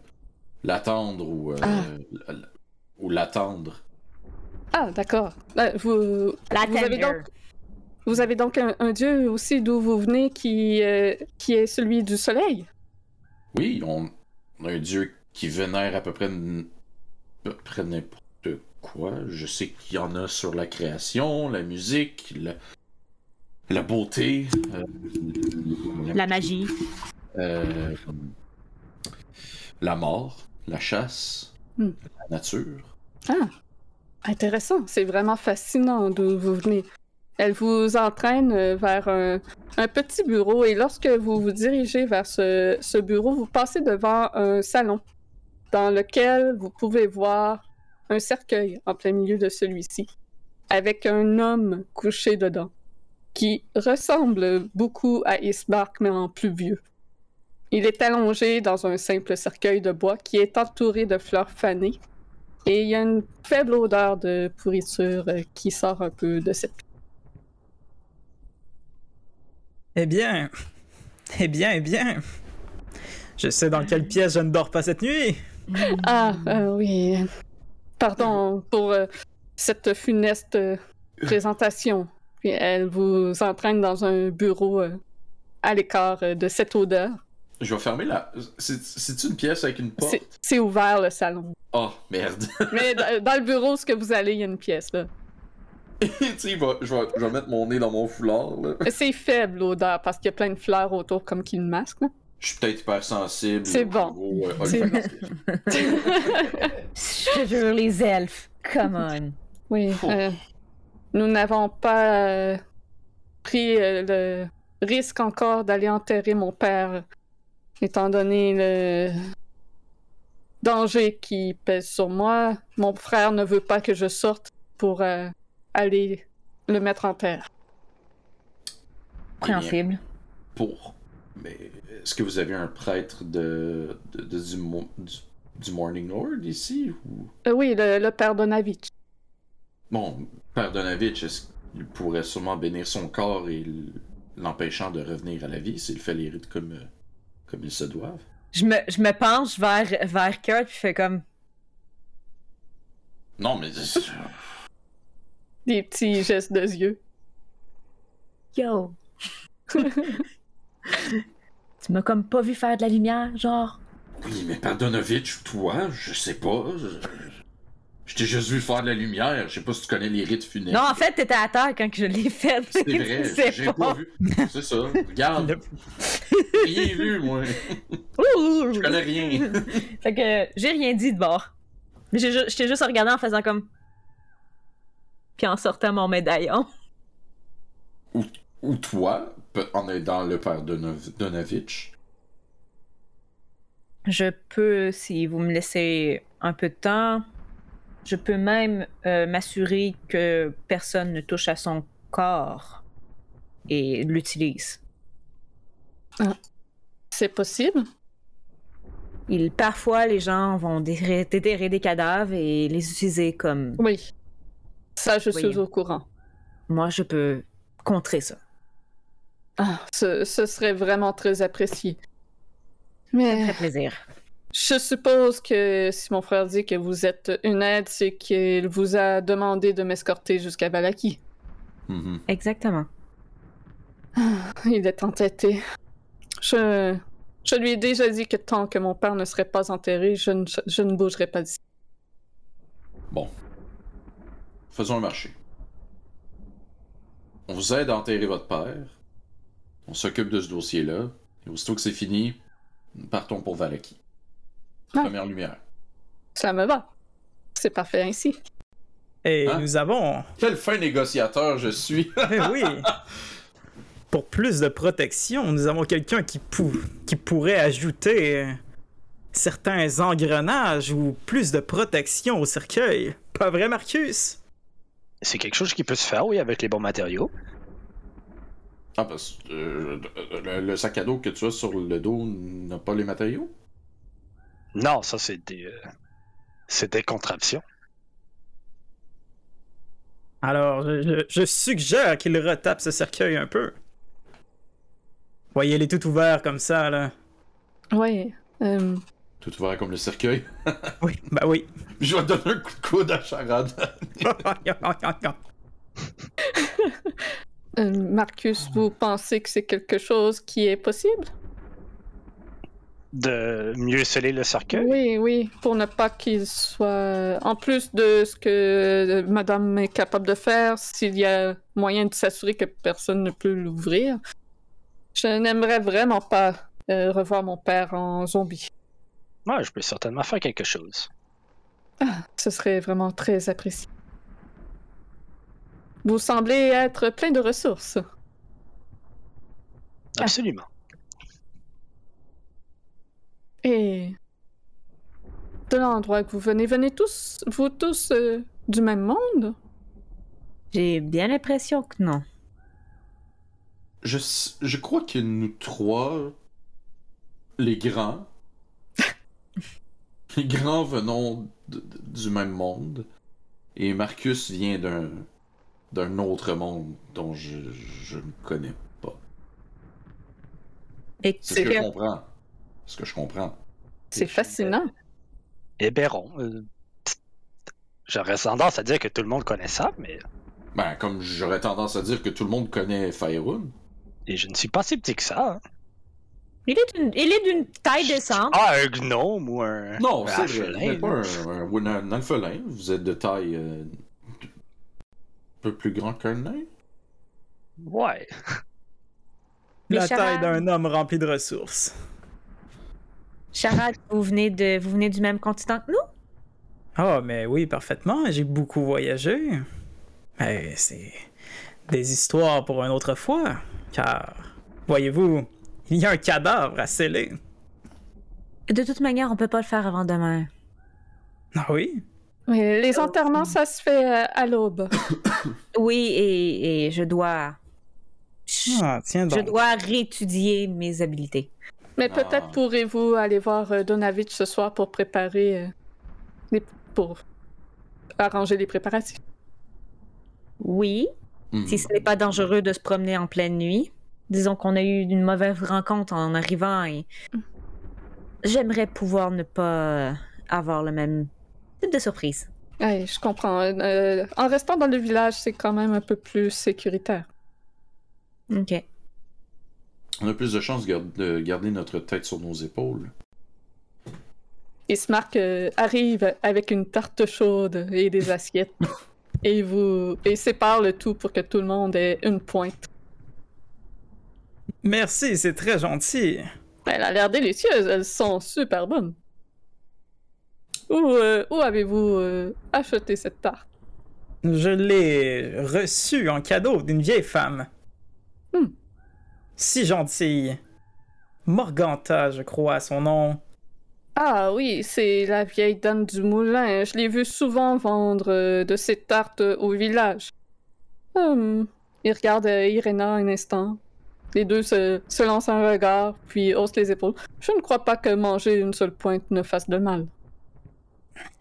[SPEAKER 2] l'attendre ou, euh,
[SPEAKER 1] Ah.
[SPEAKER 2] ou l'attendre.
[SPEAKER 1] Ah, d'accord. Euh, vous,
[SPEAKER 6] La
[SPEAKER 1] vous avez donc, vous avez donc un, un dieu aussi d'où vous venez qui, euh, qui est celui du soleil?
[SPEAKER 2] Oui, on, on a un dieu qui vénère à peu près, n- à peu près n'importe quoi. Je sais qu'il y en a sur la création, la musique, la, la beauté, euh,
[SPEAKER 6] La magie.
[SPEAKER 2] euh, la mort, la chasse,
[SPEAKER 1] Hmm.
[SPEAKER 2] la nature.
[SPEAKER 1] Ah, intéressant. C'est vraiment fascinant d'où vous venez. Elle vous entraîne euh, vers un, un petit bureau et lorsque vous vous dirigez vers ce, ce bureau, vous passez devant un salon dans lequel vous pouvez voir un cercueil en plein milieu de celui-ci avec un homme couché dedans qui ressemble beaucoup à Ismark mais en plus vieux. Il est allongé dans un simple cercueil de bois qui est entouré de fleurs fanées et il y a une faible odeur de pourriture euh, qui sort un peu de cette
[SPEAKER 3] Eh bien. Eh bien, eh bien. Je sais dans quelle pièce je ne dors pas cette nuit.
[SPEAKER 1] Ah, euh, oui. Pardon pour euh, cette funeste euh, présentation. Puis elle vous entraîne dans un bureau euh, à l'écart euh, de cette odeur.
[SPEAKER 2] Je vais fermer la. C'est- C'est-tu une pièce avec une porte?
[SPEAKER 1] C'est- ouvert le salon.
[SPEAKER 2] Oh, merde.
[SPEAKER 1] Mais dans, le bureau, ce que vous allez, il y a une pièce là.
[SPEAKER 2] tu sais, va- je vais, je vais mettre mon nez dans mon foulard, là.
[SPEAKER 1] C'est faible l'odeur parce qu'il y a plein de fleurs autour comme qui le masque. là.
[SPEAKER 2] Je suis peut-être hypersensible.
[SPEAKER 1] C'est bon.
[SPEAKER 2] euh,
[SPEAKER 1] C'est
[SPEAKER 2] olfactif.
[SPEAKER 6] Je te jure, les elfes. Come on.
[SPEAKER 1] Oui. Euh, nous n'avons pas euh, pris euh, le risque encore d'aller enterrer mon père, étant donné le danger qui pèse sur moi. Mon frère ne veut pas que je sorte pour euh, aller le mettre en terre.
[SPEAKER 6] Compréhensible.
[SPEAKER 2] Pour. Mais est-ce que vous avez un prêtre de, de- de- du, mo- du, du Morning Lord ici ou...
[SPEAKER 1] Euh, oui, le, le père Donavitch.
[SPEAKER 2] Bon, Père Donavitch, est-ce qu'il pourrait sûrement bénir son corps et l'empêchant de revenir à la vie s'il fait les rites comme, euh, comme ils se doivent?
[SPEAKER 6] Je me, je me penche vers, vers Kurt puis je fais comme.
[SPEAKER 2] Non, mais.
[SPEAKER 1] Des petits gestes de yeux.
[SPEAKER 6] Yo. tu m'as comme pas vu faire de la lumière, genre.
[SPEAKER 2] Oui, mais Père Donovitch, toi, je sais pas. Je, je t'ai juste vu faire de la lumière. Je sais pas si tu connais les rites funèbres.
[SPEAKER 6] Non, en fait, t'étais à terre quand je l'ai fait.
[SPEAKER 2] C'est vrai,
[SPEAKER 6] sais
[SPEAKER 2] j'ai pas vu. C'est ça. Regarde, rien vu, moi. Je connais rien.
[SPEAKER 6] fait que j'ai rien dit de bord. Mais j'ai ju- j'étais juste regardé en faisant comme. Puis en sortant mon médaillon.
[SPEAKER 2] Ou toi, en aidant le Père Donov- Donovitch.
[SPEAKER 6] Je peux, si vous me laissez un peu de temps, je peux même euh, m'assurer que personne ne touche à son corps et l'utilise.
[SPEAKER 1] C'est possible?
[SPEAKER 6] Il, parfois, les gens vont déterrer, déterrer des cadavres et les utiliser comme.
[SPEAKER 1] Oui. Ça, je suis
[SPEAKER 6] Oui.
[SPEAKER 1] au courant.
[SPEAKER 6] Moi, je peux contrer ça.
[SPEAKER 1] Ah, ce, ce serait vraiment très apprécié.
[SPEAKER 6] Ça me
[SPEAKER 1] Mais
[SPEAKER 6] ferait plaisir.
[SPEAKER 1] je suppose que si mon frère dit que vous êtes une aide, c'est qu'il vous a demandé de m'escorter jusqu'à Valaki.
[SPEAKER 2] Mhm.
[SPEAKER 6] Exactement.
[SPEAKER 1] Il est entêté. Je, je lui ai déjà dit que tant que mon père ne serait pas enterré, je ne, je ne bougerai pas d'ici.
[SPEAKER 2] Bon. Faisons un marché. On vous aide à enterrer votre père. On s'occupe de ce dossier-là. Et aussitôt que c'est fini, nous partons pour Valaki.
[SPEAKER 1] Ah.
[SPEAKER 2] Première lumière.
[SPEAKER 1] Ça me va. C'est parfait ainsi.
[SPEAKER 3] Et
[SPEAKER 2] Hein?
[SPEAKER 3] nous avons.
[SPEAKER 2] Quel fin négociateur je suis!
[SPEAKER 3] Eh oui! Pour plus de protection, nous avons quelqu'un qui, pou- qui pourrait ajouter certains engrenages ou plus de protection au cercueil. Pas vrai, Marcus?
[SPEAKER 5] C'est quelque chose qui peut se faire, oui, avec les bons matériaux.
[SPEAKER 2] Ah, parce que euh, le, le sac à dos que tu as sur le dos n'a pas les matériaux?
[SPEAKER 5] Non, ça, c'est des. euh, c'est des contraptions.
[SPEAKER 3] Alors, je, suggère qu'il retape ce cercueil un peu. Voyez-les tout ouverts comme ça, là.
[SPEAKER 1] Oui. euh,
[SPEAKER 2] Tout ouvert comme le cercueil?
[SPEAKER 3] Oui, bah oui.
[SPEAKER 2] Je vais te donner un coup de coude à charade.
[SPEAKER 1] euh, Marcus, vous pensez que c'est quelque chose qui est possible?
[SPEAKER 5] De mieux sceller le cercueil?
[SPEAKER 1] Oui, oui, pour ne pas qu'il soit... En plus de ce que Madame est capable de faire, s'il y a moyen de s'assurer que personne ne peut l'ouvrir, je n'aimerais vraiment pas euh, revoir mon père en zombie.
[SPEAKER 5] Ouais, je peux certainement faire quelque chose.
[SPEAKER 1] Ce serait vraiment très apprécié. Vous semblez être plein de ressources.
[SPEAKER 5] Absolument.
[SPEAKER 1] Et de l'endroit que vous venez, venez tous, vous tous euh, du même monde?
[SPEAKER 6] J'ai bien l'impression que non.
[SPEAKER 2] Je, je crois que nous trois, les grands, les grands venons de- de- du même monde, et Marcus vient d'un d'un autre monde dont je, je ne connais pas.
[SPEAKER 6] Et
[SPEAKER 2] C'est ce que
[SPEAKER 1] que-
[SPEAKER 2] je comprends. C'est ce que je comprends.
[SPEAKER 1] C'est fascinant.
[SPEAKER 5] Héberon. euh, J'aurais tendance à dire que tout le monde connaît ça, mais.
[SPEAKER 2] Ben, comme j'aurais tendance à dire que tout le monde connaît Faerun.
[SPEAKER 5] Et je ne suis pas si petit que ça. hein.
[SPEAKER 6] il est d'une, il est d'une taille décente.
[SPEAKER 5] Ah, un gnome ou un.
[SPEAKER 2] Non, c'est vrai. Vous n'êtes pas un, un, ou un alphelin. Vous êtes de taille. euh, peu plus grand qu'un nain?
[SPEAKER 5] Ouais.
[SPEAKER 3] La taille d'un homme rempli de ressources.
[SPEAKER 6] Charade, vous venez, de, vous venez du même continent que nous?
[SPEAKER 3] Ah, mais oui, parfaitement. J'ai beaucoup voyagé. Mais c'est des histoires pour une autre fois. Car, voyez-vous, il y a un cadavre à sceller.
[SPEAKER 6] De toute manière, on peut pas le faire avant demain.
[SPEAKER 3] Ah oui?
[SPEAKER 1] Les enterrements, ça se fait euh, à l'aube.
[SPEAKER 6] Oui, et, et je dois.
[SPEAKER 3] Ah, tiens donc.
[SPEAKER 6] Je dois réétudier mes habiletés.
[SPEAKER 1] Mais peut-être
[SPEAKER 2] Ah.
[SPEAKER 1] pourrez-vous aller voir euh, Donavitch ce soir pour préparer. euh, les- pour arranger les préparatifs.
[SPEAKER 6] Oui,
[SPEAKER 2] Hmm.
[SPEAKER 6] si ce n'est pas dangereux de se promener en pleine nuit. Disons qu'on a eu une mauvaise rencontre en arrivant et. J'aimerais pouvoir ne pas avoir le même type de surprise.
[SPEAKER 1] Ouais, je comprends. Euh, en restant dans le village, c'est quand même un peu plus sécuritaire.
[SPEAKER 6] Ok.
[SPEAKER 2] On a plus de chances de gar- de garder notre tête sur nos épaules.
[SPEAKER 1] Ismark euh, arrive avec une tarte chaude et des assiettes. et vous et sépare le tout pour que tout le monde ait une pointe.
[SPEAKER 3] Merci, c'est très gentil.
[SPEAKER 1] Elle a l'air délicieuse, elles sont super bonnes. Où, euh, où avez-vous euh, acheté cette tarte?
[SPEAKER 3] Je l'ai reçue en cadeau d'une vieille femme.
[SPEAKER 1] Hmm.
[SPEAKER 3] Si gentille. Morganta, je crois, son nom.
[SPEAKER 1] Ah oui, c'est la vieille dame du moulin. Je l'ai vue souvent vendre euh, de ces tartes au village. Hum, il regarde Irena un instant. Les deux se, se lancent un regard, puis haussent les épaules. Je ne crois pas que manger une seule pointe ne fasse de mal.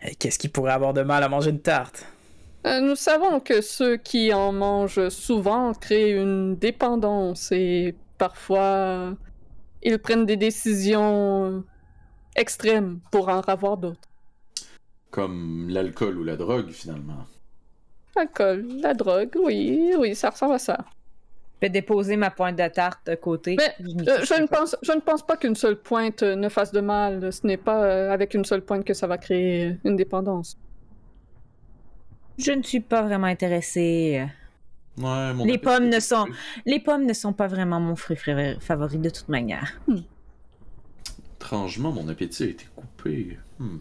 [SPEAKER 3] Et Qu'est-ce qui pourrait avoir de mal à manger une tarte?
[SPEAKER 1] Euh, nous savons que ceux qui en mangent souvent créent une dépendance et parfois ils prennent des décisions extrêmes pour en avoir d'autres.
[SPEAKER 2] Comme l'alcool ou la drogue, finalement.
[SPEAKER 1] L'alcool, la drogue, oui, oui, ça ressemble à ça.
[SPEAKER 6] Je vais déposer ma pointe de tarte de côté.
[SPEAKER 1] Mais,
[SPEAKER 6] n'y
[SPEAKER 1] Euh, je, ne pense, je ne pense pas qu'une seule pointe euh, ne fasse de mal. Ce n'est pas euh, avec une seule pointe que ça va créer une dépendance.
[SPEAKER 6] Je ne suis pas vraiment intéressée.
[SPEAKER 2] Ouais, mon
[SPEAKER 6] Les pommes ne sont-. Les pommes ne sont pas vraiment mon fruit fa- favori de toute manière.
[SPEAKER 2] Étrangement, mon appétit a été coupé. Hmm.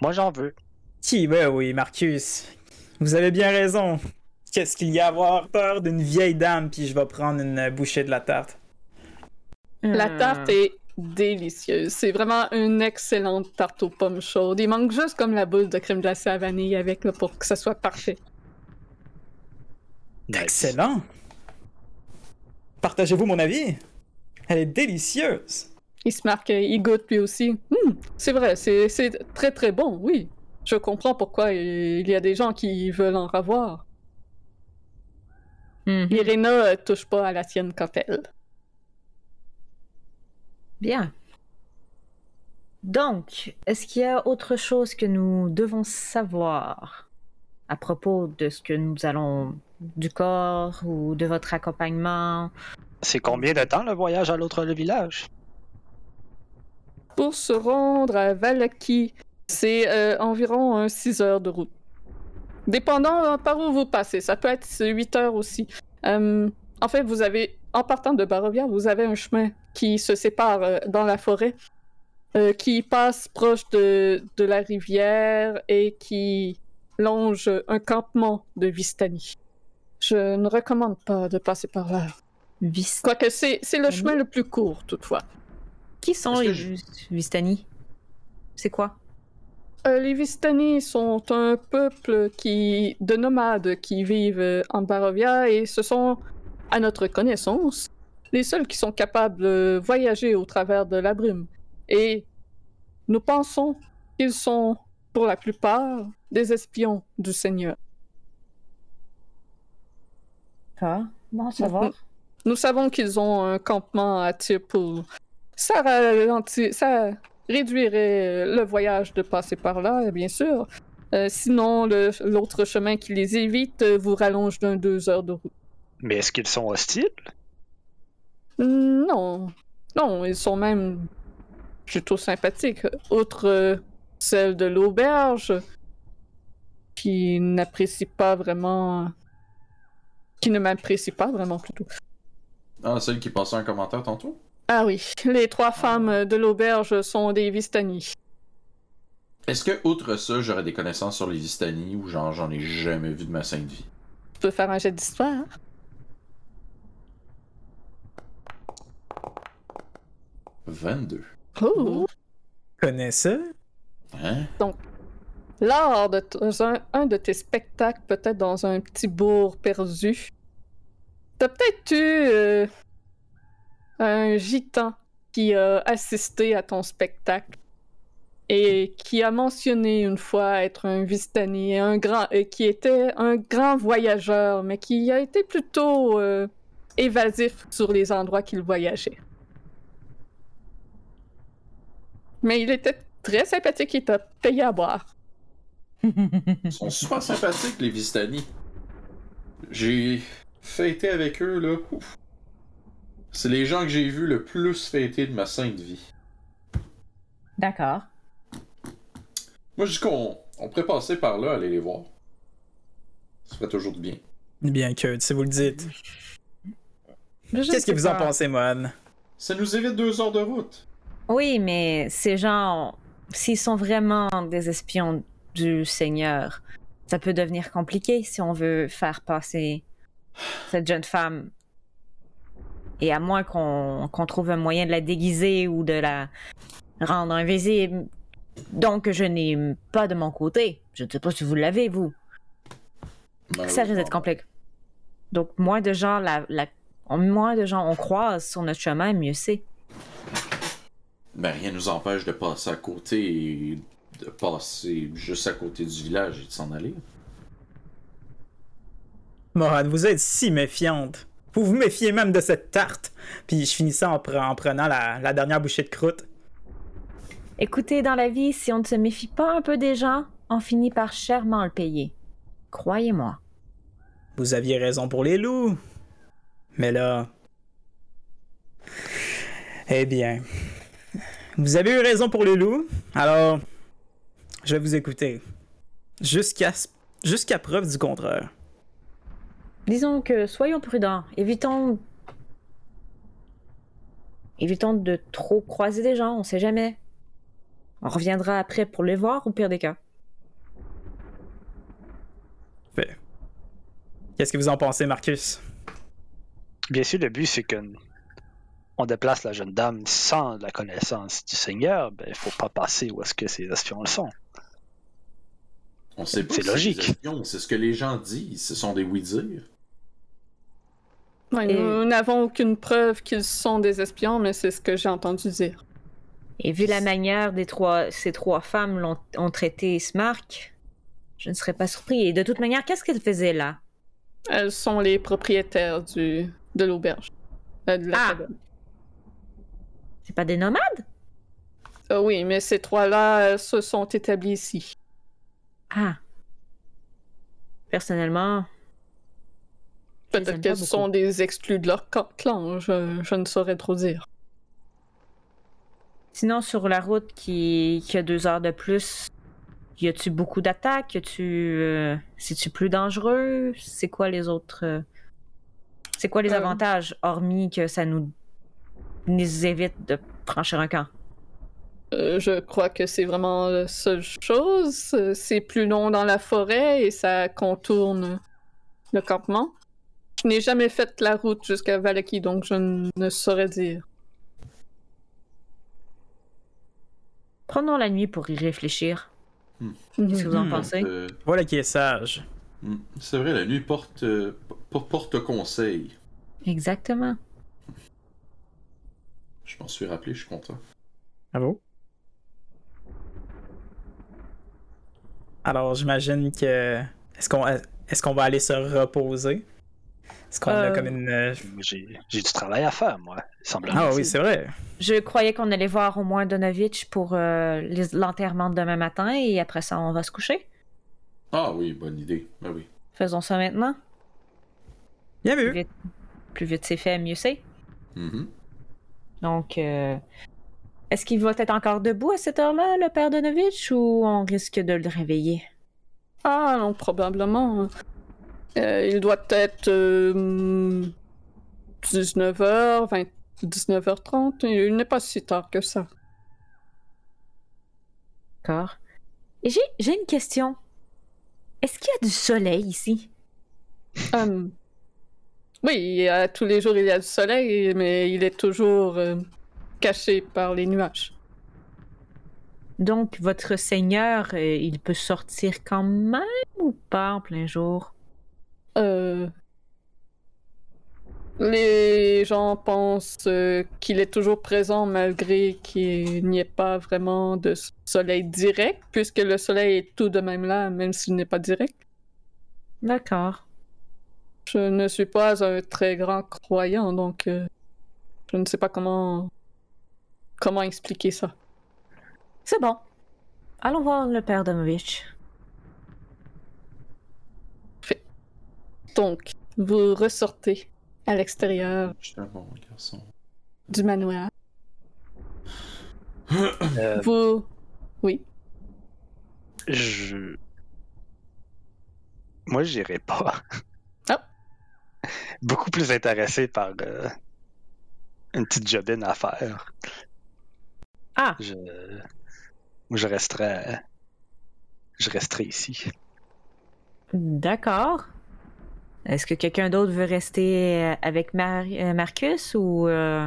[SPEAKER 5] Moi, j'en veux.
[SPEAKER 3] Qui? Ben oui, Marcus. Vous avez bien raison. Qu'est-ce qu'il y a à avoir peur d'une vieille dame, puis je vais prendre une bouchée de la tarte.
[SPEAKER 1] La
[SPEAKER 6] Hmm.
[SPEAKER 1] tarte est délicieuse. C'est vraiment une excellente tarte aux pommes chaudes. Il manque juste comme la boule de crème glacée à vanille avec là, pour que ça soit parfait.
[SPEAKER 3] Excellent. Partagez-vous mon avis? Elle est délicieuse.
[SPEAKER 1] Il se marque, euh, il goûte lui aussi. Hum, c'est vrai, c'est c'est très très bon, oui. Je comprends pourquoi il y a des gens qui veulent en
[SPEAKER 6] Mhm.
[SPEAKER 1] Irena euh, touche pas à la tienne quand elle.
[SPEAKER 6] Bien. Donc, est-ce qu'il y a autre chose que nous devons savoir à propos de ce que nous allons du corps ou de votre accompagnement?
[SPEAKER 5] C'est combien de temps le voyage à l'autre le village?
[SPEAKER 1] Pour se rendre à Valaki, c'est euh, environ 6 heures de route. Dépendant euh, par où vous passez, ça peut être 8 heures aussi. Euh, en fait, vous avez, en partant de Barovia, vous avez un chemin qui se sépare euh, dans la forêt, euh, qui passe proche de, de la rivière et qui longe un campement de Vistani. Je ne recommande pas de passer par là.
[SPEAKER 6] Vis-
[SPEAKER 1] Quoique c'est c'est le chemin le plus court, toutefois.
[SPEAKER 6] Qui sont les
[SPEAKER 2] je-
[SPEAKER 6] Vistani? C'est quoi?
[SPEAKER 1] Euh, les Vistani sont un peuple qui, de nomades qui vivent en Barovia et ce sont, à notre connaissance, les seuls qui sont capables de voyager au travers de la brume. Et nous pensons qu'ils sont, pour la plupart, des espions du Seigneur.
[SPEAKER 6] Ah, bon, ça
[SPEAKER 1] va. Nous savons qu'ils ont un campement à Tirpool. Ça, ralentit- ça réduirait euh, le voyage de passer par là, bien sûr. Euh, sinon, l'autre chemin qui les évite euh, vous rallonge d'un deux heures de route.
[SPEAKER 5] Mais est-ce qu'ils sont hostiles?
[SPEAKER 1] Non. Non, ils sont même plutôt sympathiques. Outre euh, celle de l'auberge, qui n'apprécie pas vraiment qui ne m'apprécient pas vraiment plutôt.
[SPEAKER 2] Ah, celle qui passait un commentaire tantôt?
[SPEAKER 1] Ah oui, les trois femmes de l'auberge sont des Vistani.
[SPEAKER 2] Est-ce que, outre ça, j'aurais des connaissances sur les Vistani ou genre j'en ai jamais vu de ma sainte vie?
[SPEAKER 1] Tu peux faire un jet d'histoire.
[SPEAKER 2] 22.
[SPEAKER 1] Oh!
[SPEAKER 3] Connais ça?
[SPEAKER 2] Hein?
[SPEAKER 1] Lors de t- un, un de tes spectacles, peut-être dans un petit bourg perdu, t'as peut-être eu euh, un gitan qui a assisté à ton spectacle et qui a mentionné une fois être un Vistani, un grand, et qui était un grand voyageur, mais qui a été plutôt euh, évasif sur les endroits qu'il voyageait. Mais il était très sympathique et t'a payé à boire.
[SPEAKER 2] Ils sont super sympathiques, les Vistani. J'ai fêté avec eux, là. C'est les gens que j'ai vus le plus fêter de ma sainte vie.
[SPEAKER 6] D'accord.
[SPEAKER 2] Moi, je dis qu'on on pourrait passer par là, aller les voir. Ça ferait toujours du bien.
[SPEAKER 3] Bien que, si vous le dites.
[SPEAKER 6] Je
[SPEAKER 3] Qu'est-ce que vous en pensez, Mohan?
[SPEAKER 2] Ça nous évite deux heures de route.
[SPEAKER 6] Oui, mais ces gens, s'ils sont vraiment des espions du Seigneur, ça peut devenir compliqué si on veut faire passer cette jeune femme. Et à moins qu'on qu'on trouve un moyen de la déguiser ou de la rendre invisible. Donc, je n'ai pas de mon côté. Je ne sais pas si vous l'avez, vous. Ça risque d'être complexe. Donc, moins de gens, la, la- moins de gens on croise sur notre chemin, mieux c'est.
[SPEAKER 2] Mais rien nous empêche de passer à côté et de passer juste à côté du village et de s'en aller.
[SPEAKER 3] Mohan, vous êtes si méfiante. Vous vous méfiez même de cette tarte. Puis je finissais en, pre- en prenant la, la dernière bouchée de croûte.
[SPEAKER 6] Écoutez, dans la vie, si on ne se méfie pas un peu des gens, on finit par chèrement le payer. Croyez-moi.
[SPEAKER 3] Vous aviez raison pour les loups. Mais là. Eh bien. Vous avez eu raison pour les loups. Alors. Je vais vous écouter. Jusqu'à jusqu'à preuve du contraire.
[SPEAKER 6] Disons que soyons prudents. Évitons. Évitons de trop croiser des gens, on sait jamais. On reviendra après pour les voir, au pire des cas.
[SPEAKER 3] Fait. Qu'est-ce que vous en pensez, Marcus?
[SPEAKER 5] Bien sûr, le but, c'est que on déplace la jeune dame sans la connaissance du Seigneur. Ben, il faut pas passer où est-ce que ces espions le sont.
[SPEAKER 2] On sait pas
[SPEAKER 5] C'est logique.
[SPEAKER 2] C'est ce que les gens disent. Ce sont des oui-dire.
[SPEAKER 1] Ouais,
[SPEAKER 6] Et-
[SPEAKER 1] Nous n'avons aucune preuve qu'ils sont des espions, mais c'est ce que j'ai entendu dire.
[SPEAKER 6] Et vu la manière des trois, ces trois femmes l'ont ont traité Smark, je ne serais pas surpris. Et de toute manière, qu'est-ce qu'elles faisaient là?
[SPEAKER 1] Elles sont les propriétaires du, de l'auberge. Euh, de la
[SPEAKER 6] Ah! C'est pas des nomades?
[SPEAKER 1] Euh, oui, mais ces trois-là euh, se sont établis ici.
[SPEAKER 6] Ah. Personnellement,
[SPEAKER 1] Peut-être qu'elles sont des exclus de leur clan, je, je ne saurais trop dire.
[SPEAKER 6] Sinon, sur la route qui, qui a deux heures de plus, y a-tu beaucoup d'attaques? Euh, C'est-tu plus dangereux? C'est quoi les autres. euh, C'est quoi les
[SPEAKER 1] Euh.
[SPEAKER 6] avantages, hormis que ça nous, nous évite de franchir un camp?
[SPEAKER 1] Je crois que c'est vraiment la seule chose. C'est plus long dans la forêt et ça contourne le campement. Je n'ai jamais fait la route jusqu'à Valaki, donc je ne saurais dire.
[SPEAKER 6] Prenons la nuit pour y réfléchir.
[SPEAKER 1] Mhm.
[SPEAKER 6] Qu'est-ce que vous en
[SPEAKER 3] Hmm.
[SPEAKER 6] pensez?
[SPEAKER 2] Euh,
[SPEAKER 3] Voilà qui est sage.
[SPEAKER 2] hmm, c'est vrai, la nuit porte, euh, porte conseil.
[SPEAKER 6] Exactement.
[SPEAKER 2] Je m'en suis rappelé, je suis content.
[SPEAKER 3] Bravo. Alors, j'imagine que. Est-ce qu'on est qu'on va aller se reposer? Est-ce qu'on a
[SPEAKER 1] Euh,
[SPEAKER 3] comme une. euh,
[SPEAKER 5] J'ai du travail à faire, moi. Semble.
[SPEAKER 3] Ah oui, c'est vrai.
[SPEAKER 6] Je croyais qu'on allait voir au moins Donovitch pour euh, l'enterrement de demain matin et après ça, on va se coucher.
[SPEAKER 2] Ah oui, bonne idée. Ah oui.
[SPEAKER 6] Faisons ça maintenant.
[SPEAKER 3] Bien
[SPEAKER 6] Plus
[SPEAKER 3] vu.
[SPEAKER 6] vite, plus vite c'est fait, mieux c'est.
[SPEAKER 2] Mhm.
[SPEAKER 6] Donc, euh, est-ce qu'il va être encore debout à cette heure-là, le père Donovitch, ou on risque de le réveiller?
[SPEAKER 1] Ah non, probablement. Euh, il doit être 19h, 20, 19h30. Il n'est pas si tard que ça.
[SPEAKER 6] D'accord. Et j'ai une question. Est-ce qu'il y a du soleil ici?
[SPEAKER 1] Um, oui, tous les jours il y a du soleil, mais il est toujours euh, caché par les nuages.
[SPEAKER 6] Donc, votre seigneur, euh, il peut sortir quand même ou pas en plein jour?
[SPEAKER 1] Euh... Les gens pensent euh, qu'il est toujours présent malgré qu'il n'y ait pas vraiment de soleil direct, puisque le soleil est tout de même là, même s'il n'est pas direct.
[SPEAKER 6] D'accord.
[SPEAKER 1] Je ne suis pas un très grand croyant, donc euh, je ne sais pas comment comment expliquer ça.
[SPEAKER 6] C'est bon. Allons voir le père Domovich.
[SPEAKER 1] Donc, vous ressortez à l'extérieur du manoir. Euh, vous... Oui.
[SPEAKER 5] Je... Moi, j'irai pas.
[SPEAKER 1] Ah.
[SPEAKER 5] Beaucoup plus intéressé par euh, une petite jobine à faire.
[SPEAKER 6] Ah.
[SPEAKER 5] Je... Je resterai... Je resterai ici.
[SPEAKER 6] D'accord. Est-ce que quelqu'un d'autre veut rester euh, avec euh, Marcus ou euh,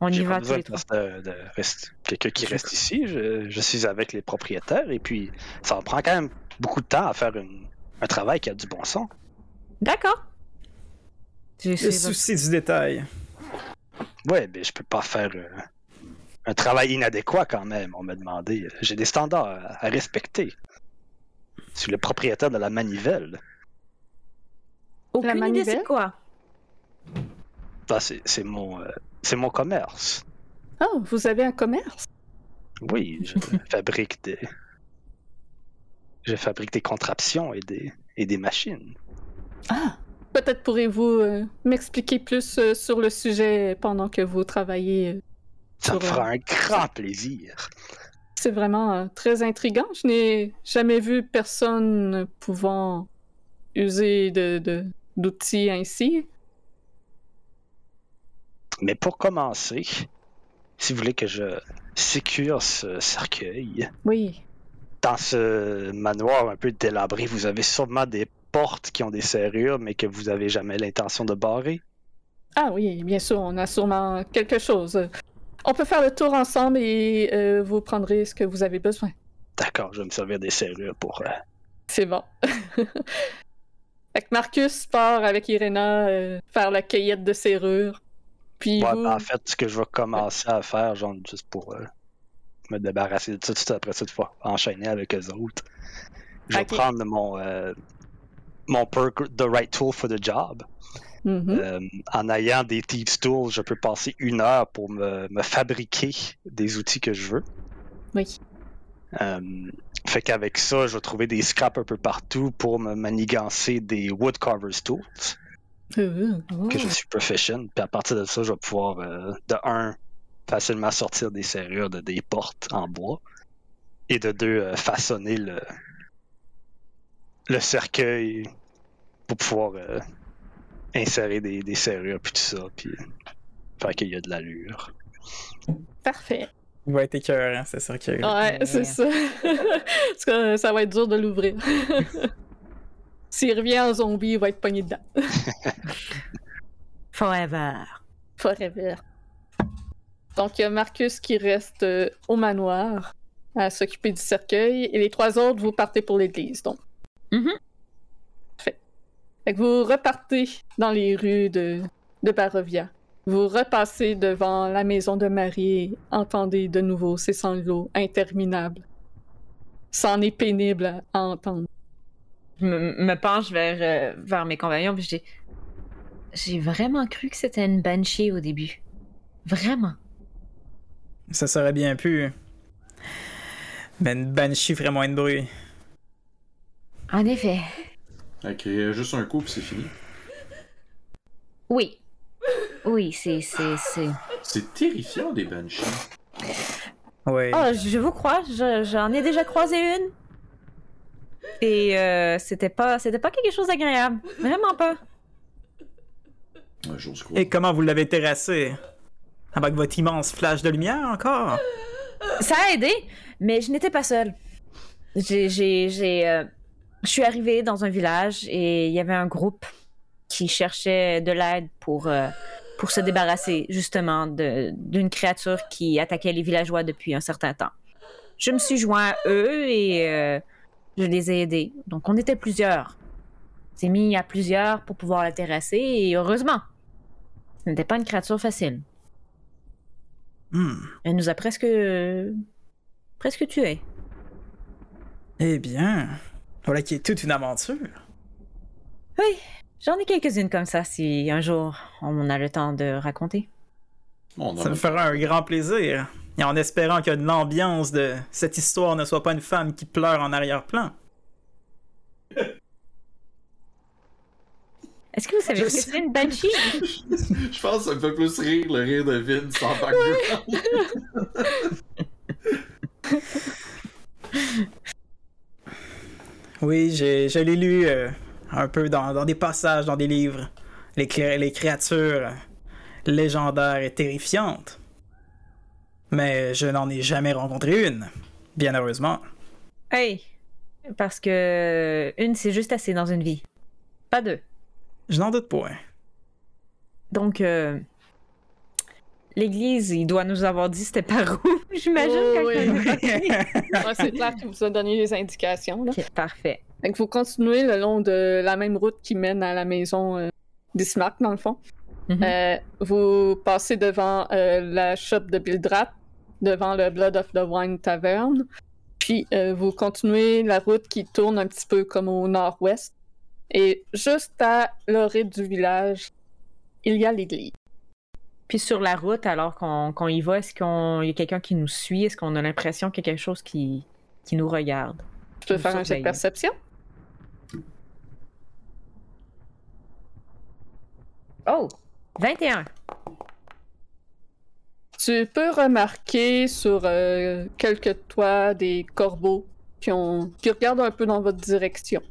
[SPEAKER 6] on y va tous les trois?
[SPEAKER 5] Quelqu'un qui reste ici, je, suis avec les propriétaires et puis ça prend quand même beaucoup de temps à faire un travail qui a du bon sens.
[SPEAKER 6] D'accord.
[SPEAKER 3] Le souci du détail.
[SPEAKER 5] Ouais, mais je peux pas faire un travail inadéquat quand même, on m'a demandé. J'ai des standards à, respecter. Je suis le propriétaire de la manivelle.
[SPEAKER 6] Aucune la idée c'est quoi?
[SPEAKER 5] Ah, c'est mon, euh, c'est mon commerce.
[SPEAKER 1] Oh, vous avez un commerce?
[SPEAKER 5] Oui, je fabrique des... Je fabrique des contraptions et des, et des machines.
[SPEAKER 1] Ah, peut-être pourrez-vous euh, m'expliquer plus euh, sur le sujet pendant que vous travaillez.
[SPEAKER 5] Ça me fera un grand plaisir.
[SPEAKER 1] C'est vraiment très intriguant. Je n'ai jamais vu personne pouvant user de, de, d'outils ainsi.
[SPEAKER 5] Mais pour commencer, si vous voulez que je sécure ce cercueil.
[SPEAKER 1] Oui.
[SPEAKER 5] Dans ce manoir un peu délabré, vous avez sûrement des portes qui ont des serrures, mais que vous avez jamais l'intention de barrer.
[SPEAKER 1] Ah oui, bien sûr, on a sûrement quelque chose. On peut faire le tour ensemble et euh, vous prendrez ce que vous avez besoin.
[SPEAKER 5] D'accord, je vais me servir des serrures pour. Euh,
[SPEAKER 1] C'est bon. Fait Marcus part avec Irena euh, faire la cueillette de serrures. Puis
[SPEAKER 5] ben, en fait, ce que je vais commencer à faire, genre, juste pour euh, me débarrasser de tout de suite après cette fois, enchaîner avec les autres, je vais prendre mon, euh, mon perk The Right Tool for the Job.
[SPEAKER 1] Mm-hmm.
[SPEAKER 5] en ayant des Thieves Tools, je peux passer une heure pour me, me fabriquer des outils que je veux.
[SPEAKER 1] Oui.
[SPEAKER 5] Fait qu'avec ça, je vais trouver des scraps un peu partout pour me manigancer des woodcarver's tools. Que je suis proficient. Puis à partir de ça, je vais pouvoir, euh, de un, facilement sortir des serrures de des portes en bois. Et de deux, euh, façonner le, le cercueil pour pouvoir euh, insérer des, des, serrures puis tout ça. Puis faire qu'il y a de l'allure.
[SPEAKER 1] Parfait.
[SPEAKER 3] Il va être écœurant, c'est ça.
[SPEAKER 1] Ouais, c'est ça. Parce que ça va être dur de l'ouvrir. S'il revient en zombie, il va être pogné dedans.
[SPEAKER 6] Forever.
[SPEAKER 1] Forever. Donc, il y a Marcus qui reste euh, au manoir à s'occuper du cercueil et les trois autres, vous partez pour l'église, donc.
[SPEAKER 6] Mm
[SPEAKER 1] Fait. fait que vous repartez dans les rues de, de Barovia. Vous repassez devant la maison de Marie et entendez de nouveau ces sanglots interminables. C'en est pénible à, entendre.
[SPEAKER 6] Je me, penche vers, euh, vers mes compagnons puis j'ai. J'ai vraiment cru que c'était une banshee au début. Vraiment.
[SPEAKER 3] Ça serait bien pu. Mais une banshee ferait moins de bruit.
[SPEAKER 6] En effet.
[SPEAKER 2] Ok, juste un coup puis c'est fini.
[SPEAKER 6] Oui, oui, c'est. C'est,
[SPEAKER 2] c'est... terrifiant des banshees.
[SPEAKER 3] Oui.
[SPEAKER 6] Oh, je vous crois, j'en ai déjà croisé une. Et euh, c'était pas, c'était pas quelque chose d'agréable. Vraiment pas.
[SPEAKER 3] Et comment vous l'avez terrassé? Avec votre immense flash de lumière encore?
[SPEAKER 6] Ça a aidé, mais je n'étais pas seule. J'ai, j'ai, euh, je suis arrivée dans un village et il y avait un groupe qui cherchait de l'aide pour, euh, pour se débarrasser justement d'une créature qui attaquait les villageois depuis un certain temps. Je me suis joint à eux et euh, je les ai aidés. Donc on était plusieurs. On s'est mis à plusieurs pour pouvoir la terrasser et heureusement, ce n'était pas une créature facile.
[SPEAKER 3] Hmm.
[SPEAKER 6] Elle nous a presque presque tués.
[SPEAKER 3] Eh bien, voilà qui est toute une aventure.
[SPEAKER 6] Oui, j'en ai quelques-unes comme ça si un jour on a le temps de raconter.
[SPEAKER 3] ça me fera un grand plaisir. Et en espérant que l'ambiance de cette histoire ne soit pas une femme qui pleure en arrière-plan.
[SPEAKER 6] Est-ce que vous savez ce que c'est une banshee?
[SPEAKER 2] Je pense que ça me fait plus rire le rire de Vince en background.
[SPEAKER 3] Oui, je l'ai lu euh, un peu dans, des passages, dans des livres. Les, les créatures légendaires et terrifiantes. Mais je n'en ai jamais rencontré une, bien heureusement.
[SPEAKER 6] Hey, parce que une, c'est juste assez dans une vie. Pas deux.
[SPEAKER 3] Je n'en doute pas.
[SPEAKER 6] Donc, euh, L'Église, il doit nous avoir dit c'était par où, j'imagine.
[SPEAKER 1] Oh, c'est clair qu'il vous a donné les indications. Là.
[SPEAKER 6] parfait.
[SPEAKER 1] Donc, vous continuez le long de la même route qui mène à la maison euh, d'Ismark, dans le fond. Mm-hmm. Euh, vous passez devant euh, la shop de Bildrat, devant le Blood of the Wine Tavern. Puis, vous continuez la route qui tourne un petit peu comme au nord-ouest. Et juste à l'orée du village, il y a l'église.
[SPEAKER 6] Puis sur la route, alors qu'on y va, est-ce qu'il y a quelqu'un qui nous suit? Est-ce qu'on a l'impression qu'il y a quelque chose qui, qui nous regarde?
[SPEAKER 1] Tu peux faire un jet de perception?
[SPEAKER 6] Oh! 21!
[SPEAKER 1] Tu peux remarquer sur euh, quelques toits des corbeaux qui, ont, qui regardent un peu dans votre direction.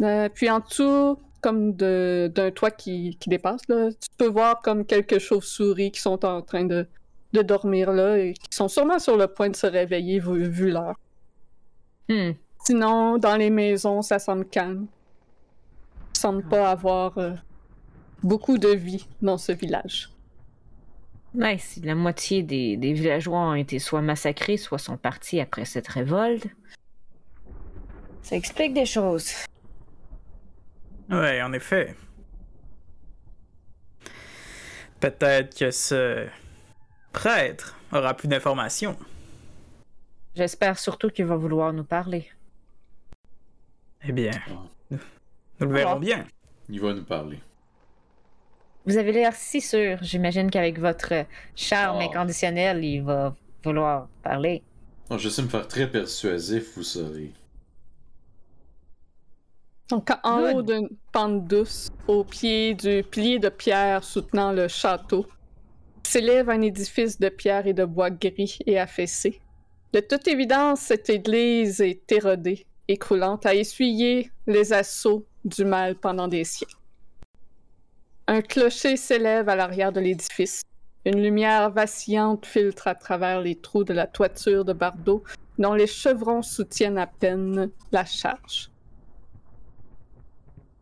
[SPEAKER 1] Euh, puis en dessous, comme d'un toit qui, dépasse. Là. Tu peux voir comme quelques chauves-souris qui sont en train de, de, dormir là et qui sont sûrement sur le point de se réveiller vu, l'heure.
[SPEAKER 6] Hmm.
[SPEAKER 1] Sinon, dans les maisons, ça semble calme. Il semble pas avoir euh, beaucoup de vie dans ce village.
[SPEAKER 6] Ouais, si la moitié des, des villageois ont été soit massacrés, soit sont partis après cette révolte, ça explique des choses.
[SPEAKER 3] Oui, en effet. Peut-être que ce prêtre aura plus d'informations.
[SPEAKER 6] J'espère surtout qu'il va vouloir nous parler.
[SPEAKER 3] Eh bien, nous, le verrons bien.
[SPEAKER 2] Il va nous parler.
[SPEAKER 6] Vous avez l'air si sûr. J'imagine qu'avec votre charme inconditionnel, il va vouloir parler.
[SPEAKER 2] je sais me faire très persuasif, vous savez.
[SPEAKER 1] Donc, en haut d'une pente douce, au pied du pilier de pierre soutenant le château, s'élève un édifice de pierre et de bois gris et affaissé. De toute évidence, cette église est érodée et croulante, a essuyé les assauts du mal pendant des siècles. Un clocher s'élève à l'arrière de l'édifice. Une lumière vacillante filtre à travers les trous de la toiture de bardeaux dont les chevrons soutiennent à peine la charge.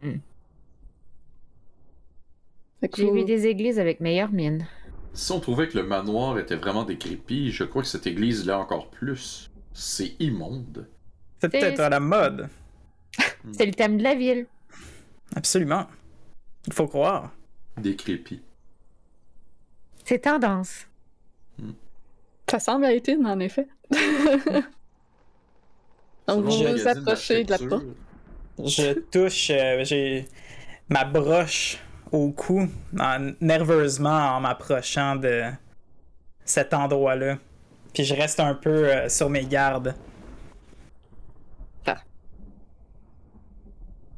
[SPEAKER 6] Hmm. J'ai vu des églises avec meilleure mine.
[SPEAKER 2] Si on trouvait que le manoir était vraiment décrépit, je crois que cette église l'est encore plus. C'est immonde.
[SPEAKER 3] C'est peut-être à la mode.
[SPEAKER 6] C'est le thème de la ville.
[SPEAKER 3] Absolument. Il faut croire.
[SPEAKER 2] Décrépit.
[SPEAKER 6] C'est tendance.
[SPEAKER 1] Hmm. Ça semble être en effet. Donc vous vous approchez de la porte.
[SPEAKER 3] Je touche, euh, j'ai ma broche au cou, nerveusement en m'approchant de cet endroit-là. Puis je reste un peu euh, sur mes gardes.
[SPEAKER 1] Ah.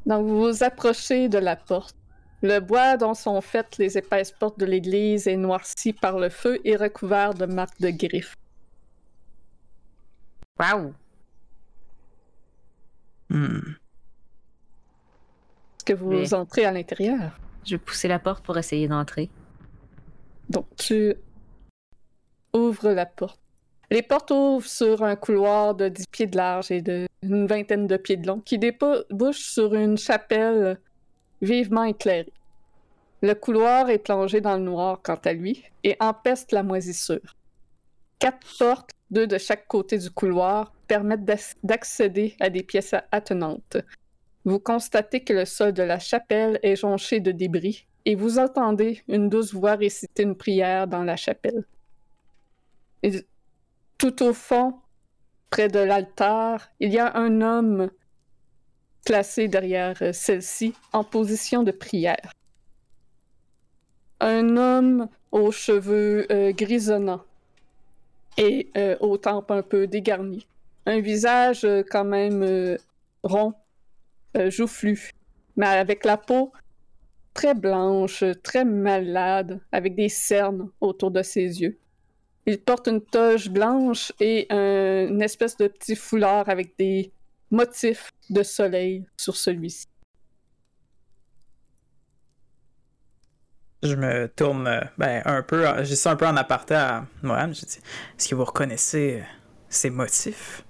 [SPEAKER 1] Donc vous vous approchez de la porte. Le bois dont sont faites les épaisses portes de l'église est noirci par le feu et recouvert de marques de griffes.
[SPEAKER 6] Waouh!
[SPEAKER 3] Hmm.
[SPEAKER 1] Est-ce que vous
[SPEAKER 6] Mais-
[SPEAKER 1] entrez à l'intérieur?
[SPEAKER 6] Je vais pousser la porte pour essayer d'entrer.
[SPEAKER 1] Donc, tu ouvres la porte. Les portes ouvrent sur un couloir de 10 pieds de large et de une vingtaine de pieds de long qui débouche sur une chapelle vivement éclairée. Le couloir est plongé dans le noir quant à lui et empeste la moisissure. Quatre portes, deux de chaque côté du couloir, permettent d'ac- d'accéder à des pièces attenantes. Vous constatez que le sol de la chapelle est jonché de débris et vous entendez une douce voix réciter une prière dans la chapelle. Tout au fond, près de l'altar, il y a un homme placé derrière euh, celle-ci en position de prière. Un homme aux cheveux euh, grisonnants et euh, aux tempes un peu dégarnies. Un visage quand même rond, joufflu, mais avec la peau très blanche, très malade, avec des cernes autour de ses yeux. Il porte une toge blanche et un- une espèce de petit foulard avec des motifs de soleil sur celui-ci.
[SPEAKER 3] Je me tourne euh, ben, un peu, euh, j'ai ça un peu en aparté à Mohan. Je dis Est-ce que vous reconnaissez euh, ces motifs?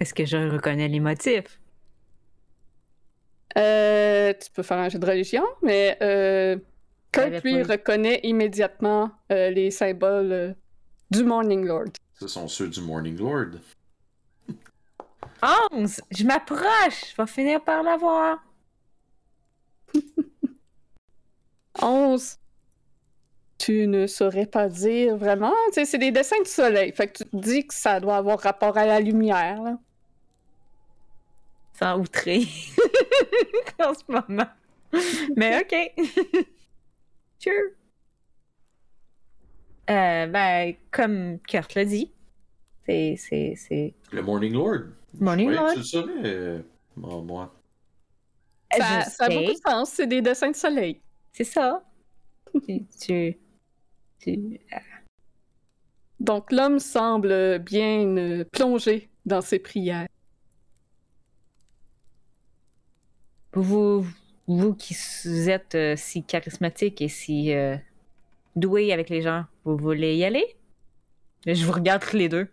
[SPEAKER 6] Est-ce que je reconnais les motifs?
[SPEAKER 1] Euh, tu peux faire un jeu de religion, mais euh, Kurt, lui, reconnaît immédiatement euh, les symboles euh, du Morning Lord.
[SPEAKER 2] Ce sont ceux du Morning Lord.
[SPEAKER 6] 11! Je m'approche! Je vais finir par l'avoir.
[SPEAKER 1] 11. Tu ne saurais pas dire vraiment. Tu sais, c'est des dessins de soleil. Fait que tu te dis que ça doit avoir rapport à la lumière. Là.
[SPEAKER 6] Sans outrer. en ce moment. Mais ok. sure. Euh, ben, comme Kurt l'a dit, c'est. c'est, c'est...
[SPEAKER 2] Le Morning Lord.
[SPEAKER 6] Morning
[SPEAKER 2] Ouais,
[SPEAKER 6] Lord.
[SPEAKER 2] tu le saurais, euh, moi- moi.
[SPEAKER 1] Ça, ça a beaucoup de sens. C'est des dessins de soleil.
[SPEAKER 6] C'est ça. tu. tu, tu-
[SPEAKER 1] Donc l'homme semble bien euh, plongé dans ses prières.
[SPEAKER 6] Vous, vous qui êtes euh, si charismatique et si euh, doué avec les gens, vous voulez y aller? Je vous regarde tous les deux.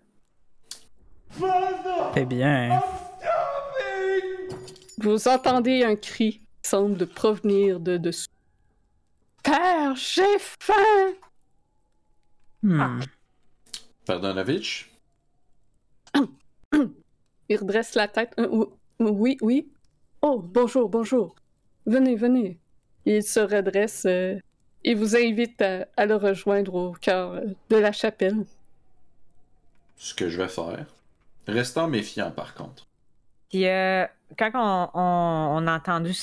[SPEAKER 3] Eh bien,
[SPEAKER 1] Vous entendez un cri qui semble provenir de dessous. Père, j'ai faim!
[SPEAKER 3] hmm,
[SPEAKER 2] Pardonovitch?
[SPEAKER 1] Il redresse la tête. Euh, ou- oui, oui. Oh, bonjour, bonjour. Venez, venez. Il se redresse euh, et vous invite à, à le rejoindre au cœur euh, de la chapelle.
[SPEAKER 2] Ce que je vais faire. Restant méfiant, par contre.
[SPEAKER 6] Puis euh, quand on, on- on a entendu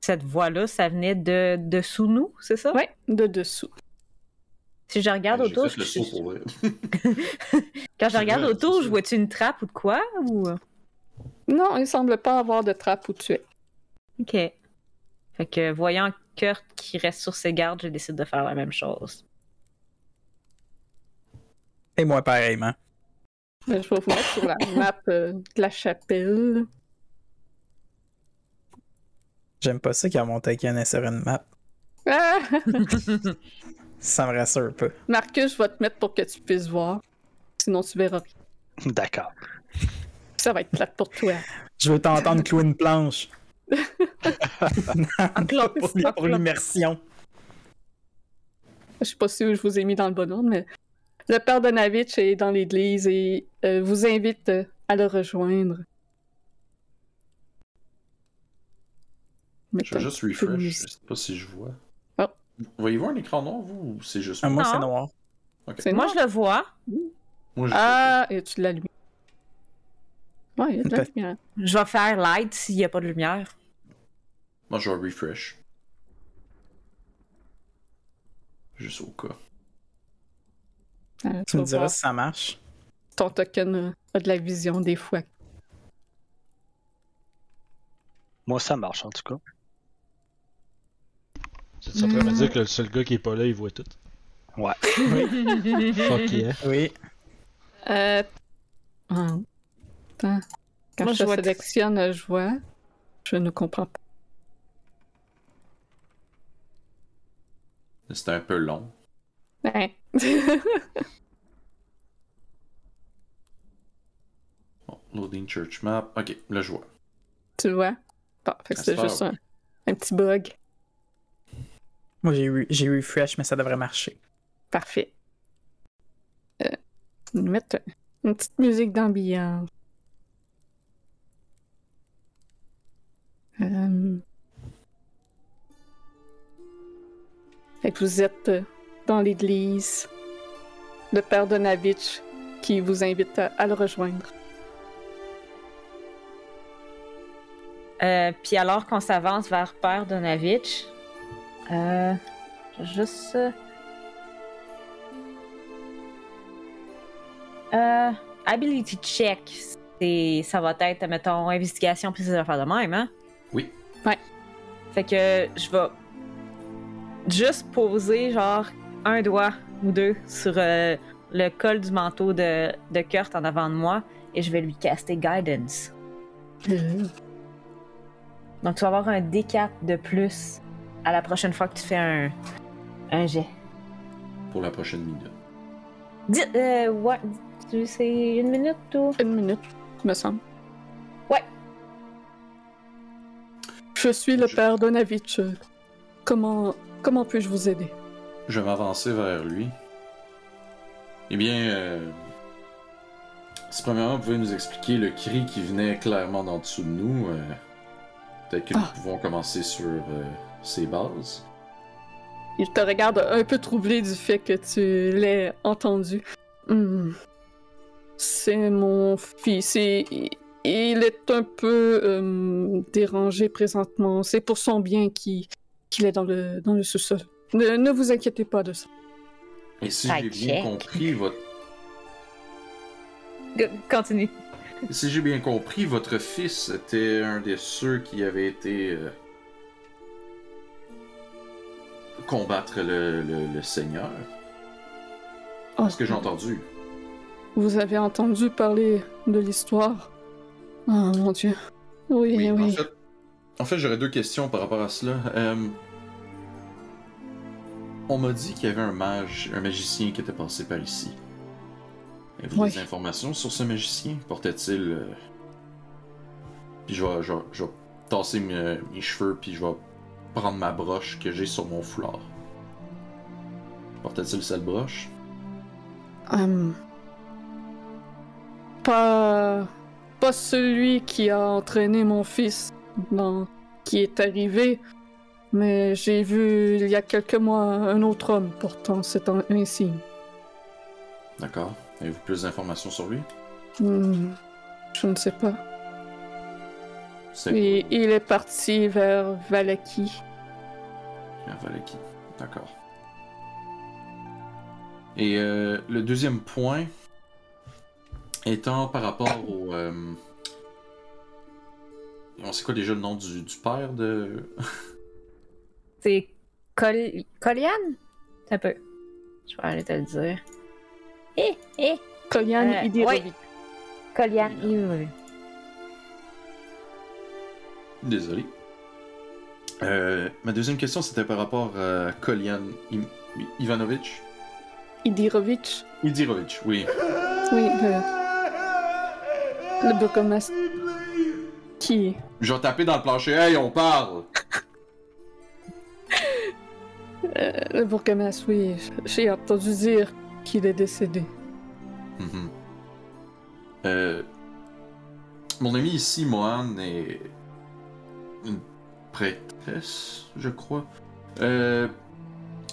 [SPEAKER 6] cette voix-là, ça venait de dessous nous, c'est ça?
[SPEAKER 1] Ouais, de dessous.
[SPEAKER 6] Si je regarde autour,
[SPEAKER 2] fait le
[SPEAKER 6] je-
[SPEAKER 2] saut pour vrai.
[SPEAKER 6] quand je regarde autour, je vois-tu une trappe ou de quoi? Ou...
[SPEAKER 1] Non, il semble pas avoir de trappe où tu es.
[SPEAKER 6] Ok. Fait que voyant Kurt qui reste sur ses gardes, je décide de faire la même chose.
[SPEAKER 3] et moi pareillement.
[SPEAKER 1] Euh, Je vais vous mettre sur la map euh, de la chapelle.
[SPEAKER 3] J'aime pas ça quand mon taquin sur une map.
[SPEAKER 1] Ah!
[SPEAKER 3] Ça me rassure un peu.
[SPEAKER 1] Marcus, je vais te mettre pour que tu puisses voir. Sinon, tu verras rien.
[SPEAKER 5] D'accord.
[SPEAKER 1] Ça va être plate pour toi.
[SPEAKER 3] Je veux t'entendre clouer une planche. Pour l- pour l'immersion.
[SPEAKER 1] Je sais pas si je vous ai mis dans le bon ordre, mais le père Donavitch est dans l'église et euh, vous invite euh, à le rejoindre.
[SPEAKER 2] Je vais juste refresh. Je sais pas si je vois.
[SPEAKER 1] Oh.
[SPEAKER 2] Voyez-vous un écran noir, vous, ou c'est juste
[SPEAKER 3] Ah, moi, c'est noir.
[SPEAKER 6] Moi, je le vois.
[SPEAKER 2] Moi, je
[SPEAKER 1] Ah, y a-tu de la lumière? Ouais, y a de la lumière.
[SPEAKER 6] Je vais faire light s'il n'y a pas de lumière.
[SPEAKER 2] Moi, je vais refresh. Juste au cas.
[SPEAKER 1] Euh,
[SPEAKER 3] Tu me diras
[SPEAKER 1] voir.
[SPEAKER 3] si ça marche.
[SPEAKER 1] Ton token a de la vision des fois.
[SPEAKER 5] Moi, ça marche en tout cas.
[SPEAKER 4] C'est en train de me dire que le seul gars qui est pas là, il voit tout.
[SPEAKER 5] Ouais.
[SPEAKER 4] Fuck yeah.
[SPEAKER 3] Oui.
[SPEAKER 1] Euh... ah, Attends. Quand je, sélectionne, je vois. Je ne comprends pas.
[SPEAKER 2] C'était un peu long.
[SPEAKER 1] Ouais.
[SPEAKER 2] loading church map. Ok, là je vois.
[SPEAKER 1] Tu le vois? Bon, fait que c'est juste un, petit bug.
[SPEAKER 3] Moi j'ai eu, j'ai eu refresh, mais ça devrait marcher.
[SPEAKER 1] Parfait. Euh, mettre une petite musique d'ambiance. Euh... Fait que vous êtes dans l'église. Le père Donavitch qui vous invite à, le rejoindre.
[SPEAKER 6] Euh, puis alors qu'on s'avance vers Père Donavitch, euh, juste. Euh, ability check, ça va être, mettons, investigation puis ces affaires de même, hein?
[SPEAKER 2] Oui.
[SPEAKER 1] Ouais.
[SPEAKER 6] Fait que je vais juste poser genre un doigt ou deux sur euh, le col du manteau de, de Kurt en avant de moi et je vais lui caster Guidance.
[SPEAKER 1] Mm-hmm.
[SPEAKER 6] Donc tu vas avoir un D4 de plus à la prochaine fois que tu fais un, un jet.
[SPEAKER 2] Pour la prochaine minute.
[SPEAKER 6] Dis, euh, ouais, c'est une minute ou?
[SPEAKER 1] Une minute, me semble.
[SPEAKER 6] Ouais.
[SPEAKER 1] Je suis le père Donavitch. Comment Comment puis-je vous aider?
[SPEAKER 2] Je vais m'avancer vers lui. Eh bien, euh... si premièrement vous pouvez nous expliquer le cri qui venait clairement d'en dessous de nous, euh... peut-être que nous ah. pouvons commencer sur euh, ses bases.
[SPEAKER 1] Il te regarde un peu troublé du fait que tu l'aies entendu. Hmm. C'est mon fils et il est un peu euh, dérangé présentement. C'est pour son bien qu'il est dans le, dans le sous-sol. Ne, vous inquiétez pas de ça.
[SPEAKER 2] Et si j'ai bien compris, votre.
[SPEAKER 6] Continue.
[SPEAKER 2] Si j'ai bien compris, votre fils était un de ceux qui avait été. Euh, combattre le, le, Seigneur. Oh. ce que j'ai entendu?
[SPEAKER 1] Vous avez entendu parler de l'histoire? Oh mon dieu. Oui, oui.
[SPEAKER 2] En fait, j'aurais deux questions par rapport à cela. Euh, on m'a dit qu'il y avait un mage, un magicien qui était passé par ici. Avez-vous des informations sur ce magicien? Portait-il. Euh, puis je vais, je, je tasser mes, cheveux, puis je vais prendre ma broche que j'ai sur mon foulard. Portait-il cette broche?
[SPEAKER 1] Um... Pas. Pas celui qui a entraîné mon fils qui est arrivé mais j'ai vu il y a quelques mois un autre homme portant cet insigne.
[SPEAKER 2] D'accord. Avez-vous plus d'informations sur lui?
[SPEAKER 1] Hmm, Je ne sais pas. Et il est parti vers Valaki.
[SPEAKER 2] Vers Valaki, d'accord. Et euh, le deuxième point étant par rapport au. Euh... On sait quoi déjà le nom du, du père de.
[SPEAKER 6] C'est Col Colian? Un peu. Je vais aller te le dire. Eh, eh!
[SPEAKER 1] Colian euh, Idirovic.
[SPEAKER 6] Colian Idirovic.
[SPEAKER 2] Désolé. Euh, ma deuxième question, c'était par rapport à Kolian Ivanovic.
[SPEAKER 1] Idirovic.
[SPEAKER 2] Idirovic, oui.
[SPEAKER 1] Oui, le, le bourgmestre. Qui
[SPEAKER 2] Je vais taper dans le plancher. Hey, on parle!
[SPEAKER 1] Euh, le bourgmestre, oui. J'ai entendu dire qu'il est décédé.
[SPEAKER 2] Mhm. euh, mon ami ici, Mohan, est une prêtresse, je crois. Euh,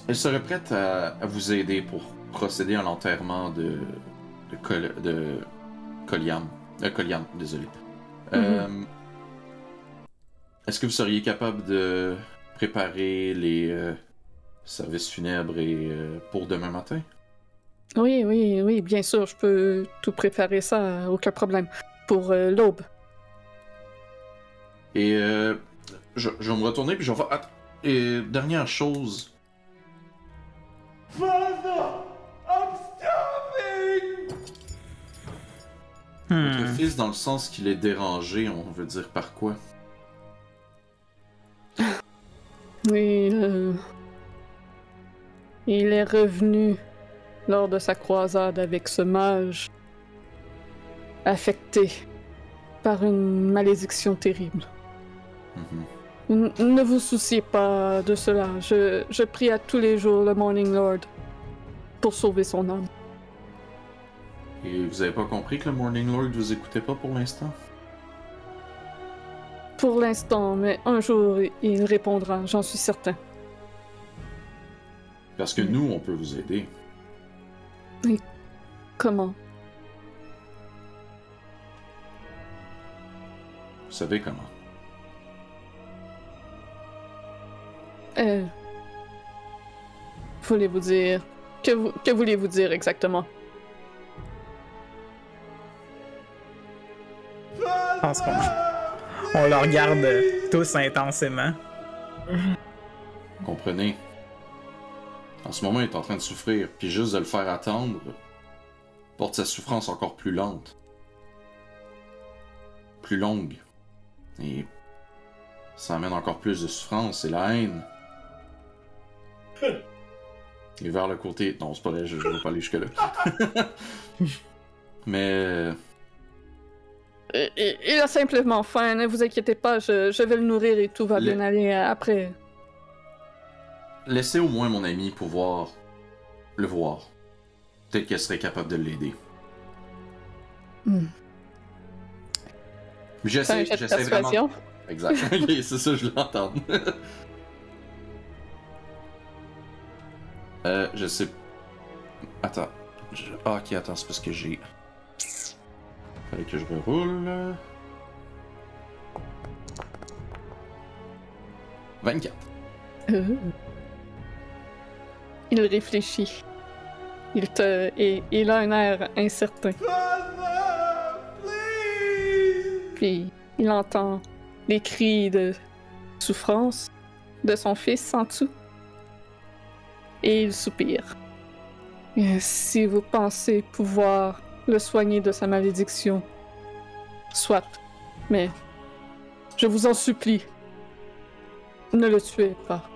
[SPEAKER 2] elle serait prête à, vous aider pour procéder à l'enterrement de de, Col de Coliam. Euh, désolé. Mhm. Euh, est-ce que vous seriez capable de préparer les euh, service funèbre et euh, pour demain matin?
[SPEAKER 1] Oui, oui, oui, bien sûr, je peux tout préparer ça, aucun problème. Pour euh, l'aube.
[SPEAKER 2] Et euh, je, vais me retourner puis je vais faire. Et dernière chose. Father, I'm starving! Votre fils, dans le sens qu'il est dérangé, on veut dire par quoi?
[SPEAKER 1] Oui, euh, il est revenu lors de sa croisade avec ce mage affecté par une malédiction terrible.
[SPEAKER 2] Mhm.
[SPEAKER 1] N- Ne vous souciez pas de cela. Je, je prie à tous les jours le Morning Lord pour sauver son âme.
[SPEAKER 2] Et vous avez pas compris que le Morning Lord vous écoutait pas pour l'instant?
[SPEAKER 1] Pour l'instant, mais un jour, il répondra, j'en suis certain.
[SPEAKER 2] Parce que nous, on peut vous aider.
[SPEAKER 1] Comment?
[SPEAKER 2] Vous savez comment.
[SPEAKER 1] Euh... Voulez-vous dire... Que, vous- que voulez-vous dire exactement?
[SPEAKER 3] Je pense qu'on on le regarde tous intensément.
[SPEAKER 2] Comprenez? En ce moment, il est en train de souffrir, puis juste de le faire attendre porte sa souffrance encore plus lente. Plus longue. Et ça amène encore plus de souffrance et la haine. Et vers le côté. Non, c'est pas vrai, je, je vais pas aller jusque-là. Mais.
[SPEAKER 1] Euh, il, il a simplement faim, ne vous inquiétez pas, je, je vais le nourrir et tout va
[SPEAKER 2] Le-
[SPEAKER 1] bien aller euh, après.
[SPEAKER 2] Laissez au moins mon ami pouvoir le voir. Peut-être qu'elle serait capable de l'aider.
[SPEAKER 1] Un
[SPEAKER 2] J'essaie, j'essaie vraiment. Exact. Ok, c'est ça, je l'entends. euh, je sais. Attends. Je- Ah, ok, attends, c'est parce que j'ai. Fallait que je reroule. 24.
[SPEAKER 1] Il réfléchit. Il. Et il a un air incertain. Puis il entend les cris de souffrance de son fils en dessous. Et il soupire. Si vous pensez pouvoir le soigner de sa malédiction, soit. Mais je vous en supplie, ne le tuez pas.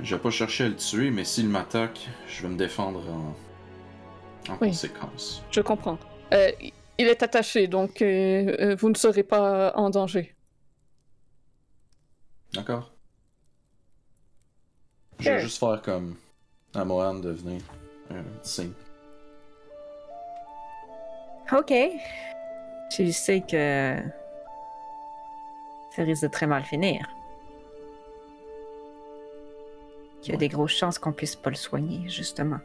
[SPEAKER 2] Je vais pas chercher à le tuer, mais s'il m'attaque, je vais me défendre en, en
[SPEAKER 1] Oui.
[SPEAKER 2] conséquence.
[SPEAKER 1] Je comprends. Euh, il est attaché, donc euh, euh, vous ne serez pas en danger.
[SPEAKER 2] D'accord? Je vais juste faire comme à Mohan de venir un petit signe.
[SPEAKER 6] Ok. Tu sais que ça risque de très mal finir. Qu'il y a
[SPEAKER 2] Ouais.
[SPEAKER 6] des grosses chances qu'on puisse pas le soigner, justement.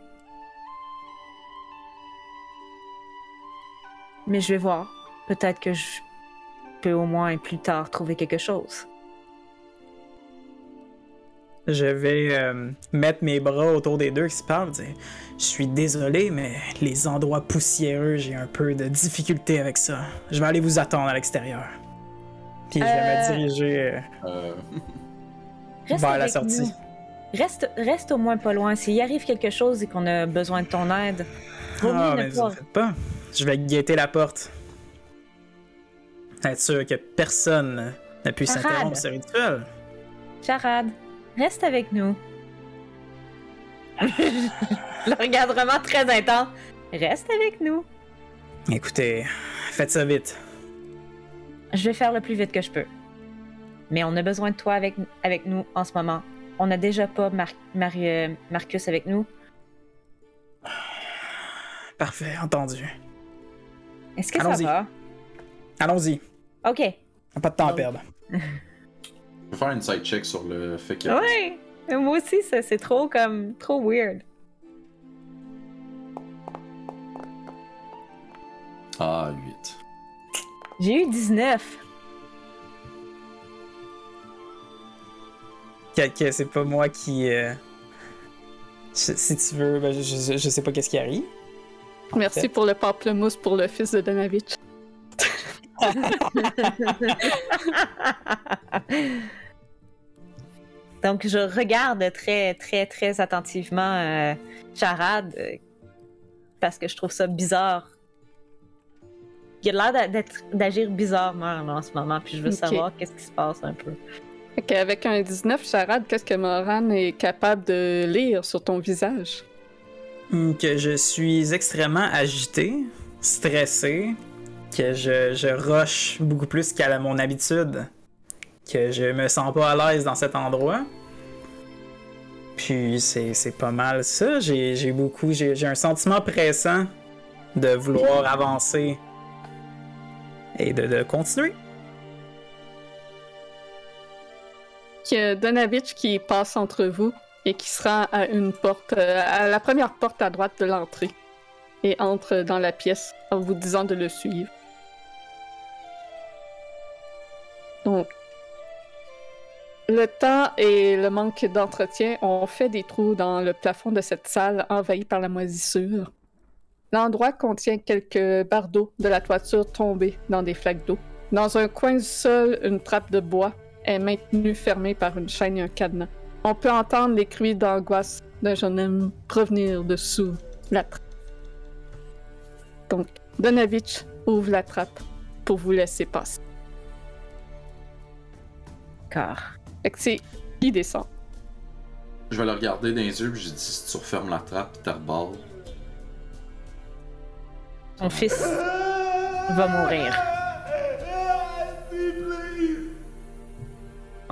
[SPEAKER 6] Mais je vais voir. Peut-être que je peux au moins plus tard trouver quelque chose.
[SPEAKER 3] Je vais euh, mettre mes bras autour des deux qui se parlent. dire, Je suis désolé, mais les endroits poussiéreux, j'ai un peu de difficulté avec ça. Je vais aller vous attendre à l'extérieur. Puis je vais
[SPEAKER 6] Euh,
[SPEAKER 3] me diriger euh,
[SPEAKER 2] Euh,
[SPEAKER 6] Reste
[SPEAKER 3] vers la sortie.
[SPEAKER 6] nous. Reste, reste au moins pas loin. S'il arrive quelque chose et qu'on a besoin de ton aide, vaut
[SPEAKER 3] Ah, mais
[SPEAKER 6] ne
[SPEAKER 3] vous en
[SPEAKER 6] pas.
[SPEAKER 3] faites pas. Je vais guetter la porte. Être sûr que personne ne puisse
[SPEAKER 6] Parade.
[SPEAKER 3] interrompre ce rituel.
[SPEAKER 6] Charade, reste avec nous. le regarde vraiment très intense. Reste avec nous.
[SPEAKER 3] Écoutez, faites ça vite.
[SPEAKER 6] Je vais faire le plus vite que je peux. Mais on a besoin de toi avec, avec nous en ce moment. On n'a déjà pas Mar- Mar- euh, Marcus avec nous.
[SPEAKER 3] Parfait, entendu.
[SPEAKER 6] Est-ce que
[SPEAKER 3] Allons-y.
[SPEAKER 6] ça va?
[SPEAKER 3] Allons-y.
[SPEAKER 6] Ok.
[SPEAKER 3] Pas de temps à perdre.
[SPEAKER 2] je vais faire une side check sur le fait que.
[SPEAKER 6] Ouais. Moi aussi, c'est trop comme trop weird.
[SPEAKER 2] Ah, 8.
[SPEAKER 6] J'ai eu 19.
[SPEAKER 3] Que, c'est pas moi qui. euh, je- si tu veux, ben, je, je, je sais pas qu'est-ce qui arrive.
[SPEAKER 1] Merci pour le pamplemousse pour le fils de Danavitch.
[SPEAKER 6] Donc, je regarde très, très, très attentivement euh, Charade, euh, parce que je trouve ça bizarre. Il a l'air d'agir bizarrement en ce moment, puis je veux savoir qu'est-ce qui se passe un peu.
[SPEAKER 1] Avec un 19, Charade, qu'est-ce que Moran est capable de lire sur ton visage?
[SPEAKER 3] Hmm, que je suis extrêmement agité, stressé, que je, je rush beaucoup plus qu'à mon habitude, que je me sens pas à l'aise dans cet endroit. Puis c'est pas mal ça. J'ai beaucoup. J'ai un sentiment pressant de vouloir avancer et de, de continuer.
[SPEAKER 1] A Donavitch qui passe entre vous et qui se rend à une porte, euh, à la première porte à droite de l'entrée et entre dans la pièce en vous disant de le suivre. Donc, le temps et le manque d'entretien ont fait des trous dans le plafond de cette salle envahie par la moisissure. L'endroit contient quelques bardeaux de la toiture tombés dans des flaques d'eau. Dans un coin du sol, une trappe de bois est maintenue fermée par une chaîne et un cadenas. On peut entendre les cris d'angoisse d'un jeune homme provenir de sous la trappe. Donc, Donavitch ouvre la trappe pour vous laisser passer.
[SPEAKER 6] Car.
[SPEAKER 1] Fait que c'est qui descend.
[SPEAKER 2] Je vais le regarder dans les yeux, puis je dis si tu refermes la trappe, t'as.
[SPEAKER 6] Son fils va mourir.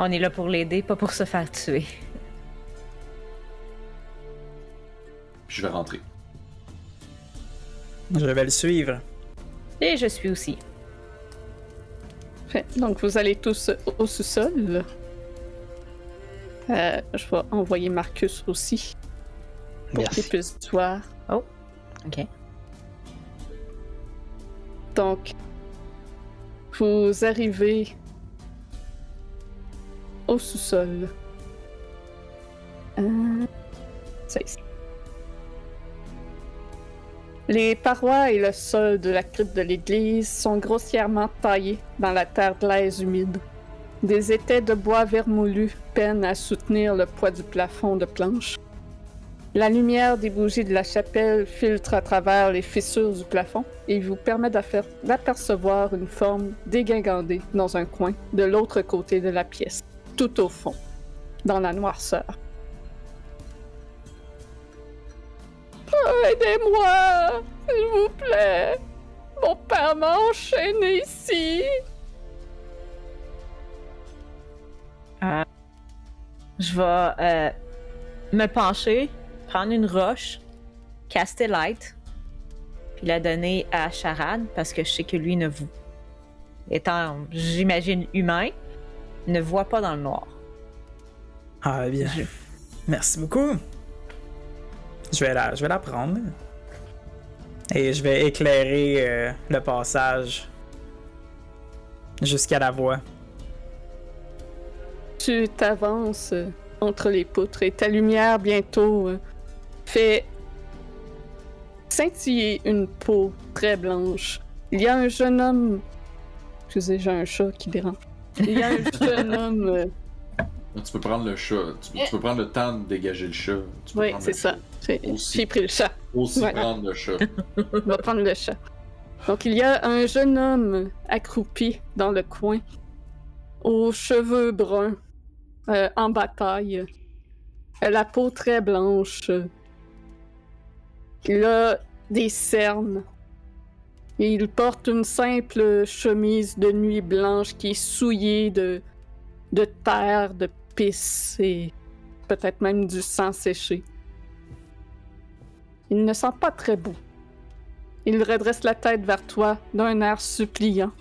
[SPEAKER 6] On est là pour l'aider, pas pour se faire tuer.
[SPEAKER 2] Je vais rentrer.
[SPEAKER 3] Je vais le suivre.
[SPEAKER 6] Et je suis aussi.
[SPEAKER 1] Donc vous allez tous au sous-sol. Euh, je vais envoyer Marcus aussi. Pour qu'il puisse voir.
[SPEAKER 6] Oh, ok.
[SPEAKER 1] Donc, vous arrivez au sous-sol. Euh. Les parois et le sol de la crypte de l'église sont grossièrement taillés dans la terre glaise humide. Des étais de bois vermoulu peinent à soutenir le poids du plafond de planche. La lumière des bougies de la chapelle filtre à travers les fissures du plafond et vous permet d'apercevoir une forme dégingandée dans un coin de l'autre côté de la pièce, tout au fond, dans la noirceur. Aidez-moi, s'il vous plaît. Mon père m'a enchaîné ici.
[SPEAKER 6] Euh, je vais euh, me pencher, prendre une roche, caster light, puis la donner à Charade parce que je sais que lui ne vous, étant, j'imagine, humain, ne voit pas dans le noir.
[SPEAKER 3] Ah bien. Merci beaucoup. Je vais la, je vais la prendre. Et je vais éclairer euh, le passage jusqu'à la voie.
[SPEAKER 1] Tu t'avances euh, entre les poutres et ta lumière bientôt euh, fait scintiller une peau très blanche. Il y a un jeune homme. Excusez, j'ai un chat qui dérange. Il y a un jeune homme.
[SPEAKER 2] Tu peux prendre le chat. Tu, peux prendre le temps de dégager le chat.
[SPEAKER 1] oui, c'est ça. J'ai pris le chat.
[SPEAKER 2] Aussi prendre le chat.
[SPEAKER 1] On va prendre le chat. Donc, il y a un jeune homme accroupi dans le coin, aux cheveux bruns, euh, en bataille, euh, la peau très blanche. Il a des cernes. Il porte une simple chemise de nuit blanche qui est souillée de, de terre, de pisse et peut-être même du sang séché. Il ne sent pas très beau. Il redresse la tête vers toi d'un air suppliant.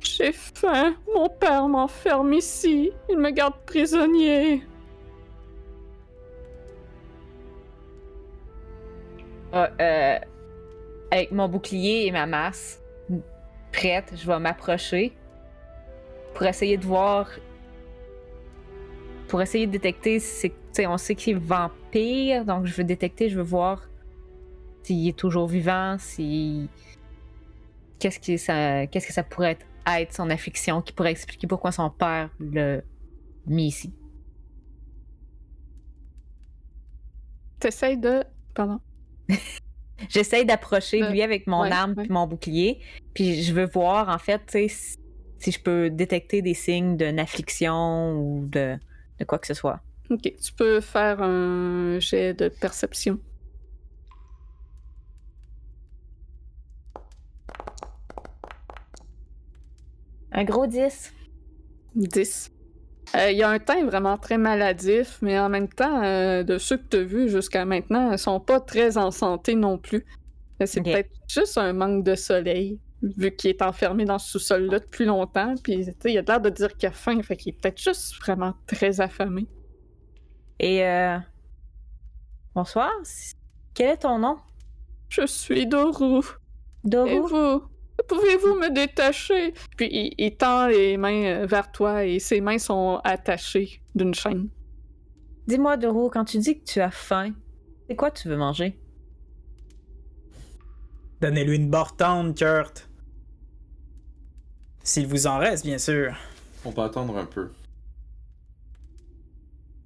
[SPEAKER 1] J'ai faim. Mon père m'enferme ici. Il me garde prisonnier.
[SPEAKER 6] Ah, euh, avec mon bouclier et ma masse prête, je vais m'approcher pour essayer de voir. Pour essayer de détecter si. On sait qu'il est vampire, donc je veux détecter, je veux voir s'il est toujours vivant, si. Qu'est-ce que ça, qu'est-ce que ça pourrait être, son affliction, qui pourrait expliquer pourquoi son père l'a mis ici.
[SPEAKER 1] T'essayes de. Pardon.
[SPEAKER 6] J'essaye d'approcher lui avec mon arme et mon bouclier. Puis je veux voir, en fait, si, si je peux détecter des signes d'une affliction ou de, de quoi que ce soit.
[SPEAKER 1] Ok, tu peux faire un jet de perception.
[SPEAKER 6] Un gros 10.
[SPEAKER 1] 10. Il y a un teint vraiment très maladif, mais en même temps, euh, de ceux que tu as vus jusqu'à maintenant, ils sont pas très en santé non plus. C'est peut-être juste un manque de soleil, vu qu'il est enfermé dans ce sous-sol-là depuis longtemps. Puis, il a l'air de dire qu'il a faim, fait qu'il est peut-être juste vraiment très affamé.
[SPEAKER 6] Et, euh... Bonsoir. Quel est ton nom?
[SPEAKER 1] Je suis Doru.
[SPEAKER 6] Doru?
[SPEAKER 1] Et vous? Pouvez-vous me détacher? Puis il, tend les mains euh, vers toi et ses mains sont attachées d'une chaîne.
[SPEAKER 6] Dis-moi, Doro, quand tu dis que tu as faim, c'est quoi tu veux manger?
[SPEAKER 3] Donnez-lui une bortante, Kurt. S'il vous en reste, bien sûr.
[SPEAKER 2] On peut attendre un peu.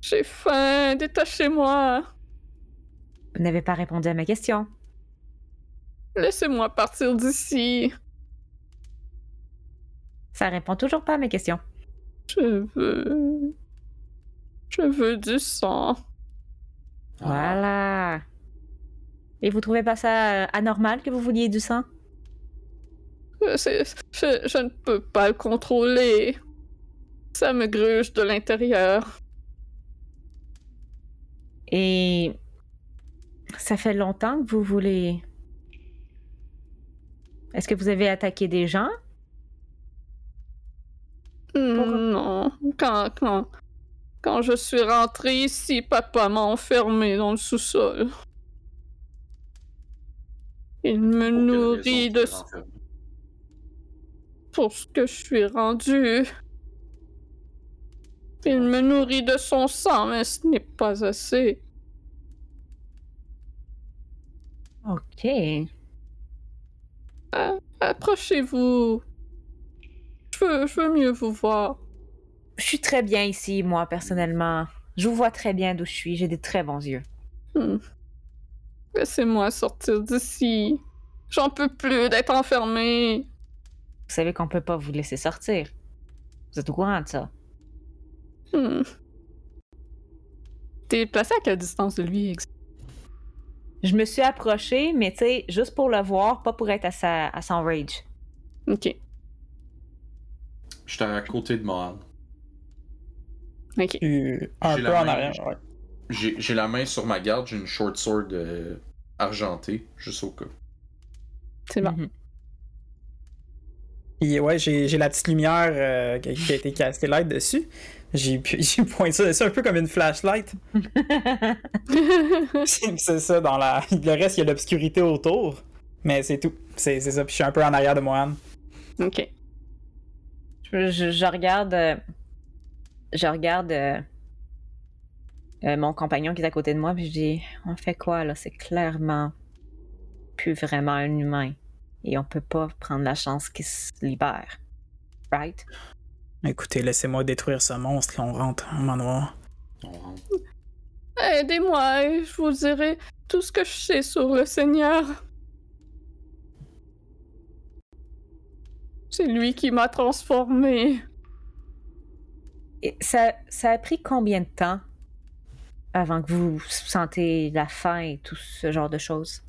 [SPEAKER 1] J'ai faim, détachez-moi.
[SPEAKER 6] Vous n'avez pas répondu à ma question.
[SPEAKER 1] Laissez-moi partir d'ici.
[SPEAKER 6] Ça répond toujours pas à mes questions.
[SPEAKER 1] Je veux. Je veux du sang.
[SPEAKER 6] Voilà. Et vous trouvez pas ça anormal que vous vouliez du sang?
[SPEAKER 1] Euh, je, je, ne peux pas le contrôler. Ça me gruge de l'intérieur.
[SPEAKER 6] Et ça fait longtemps que vous voulez. Est-ce que vous avez attaqué des gens?
[SPEAKER 1] Hmm, non. Quand, quand, quand je suis rentrée ici, papa m'a enfermé dans le sous-sol. Il me nourrit de... Pour ce que je suis rendu. Il me nourrit de son sang, mais ce n'est pas assez.
[SPEAKER 6] Ok.
[SPEAKER 1] approchez-vous. Je veux, mieux vous voir.
[SPEAKER 6] Je suis très bien ici, moi, personnellement. Je vous vois très bien d'où je suis. J'ai des très bons yeux.
[SPEAKER 1] Hmm. Laissez-moi sortir d'ici. J'en peux plus d'être enfermé.
[SPEAKER 6] Vous savez qu'on peut pas vous laisser sortir. Vous êtes au courant de ça?
[SPEAKER 1] Hmm. T'es placé à quelle distance de lui?
[SPEAKER 6] Je me suis approché, mais tu sais, juste pour le voir, pas pour être à, sa, à son rage.
[SPEAKER 1] Ok.
[SPEAKER 2] J'étais à côté de Mohan.
[SPEAKER 1] Ok.
[SPEAKER 3] un peu en arrière, ouais.
[SPEAKER 2] J'ai la main sur ma garde, j'ai une short sword euh, argentée, juste au cas.
[SPEAKER 1] C'est bon.
[SPEAKER 3] Et ouais, j'ai la petite lumière euh, qui a été castée light dessus. J'ai pointé ça dessus un peu comme une flashlight. c'est ça, dans la. Le reste, il y a l'obscurité autour. Mais c'est tout. C'est ça. Puis je suis un peu en arrière de Mohan.
[SPEAKER 1] Ok.
[SPEAKER 6] Je, regarde. Euh, je regarde euh, euh, mon compagnon qui est à côté de moi, puis je dis On fait quoi là? C'est clairement plus vraiment un humain. Et on peut pas prendre la chance qu'il se libère. Right?
[SPEAKER 3] Écoutez, laissez-moi détruire ce monstre, on rentre en manoir. On rentre.
[SPEAKER 1] Aidez-moi et je vous dirai tout ce que je sais sur le Seigneur. C'est lui qui m'a transformé.
[SPEAKER 6] Et ça, ça a pris combien de temps avant que vous sentez la faim et tout ce genre de choses?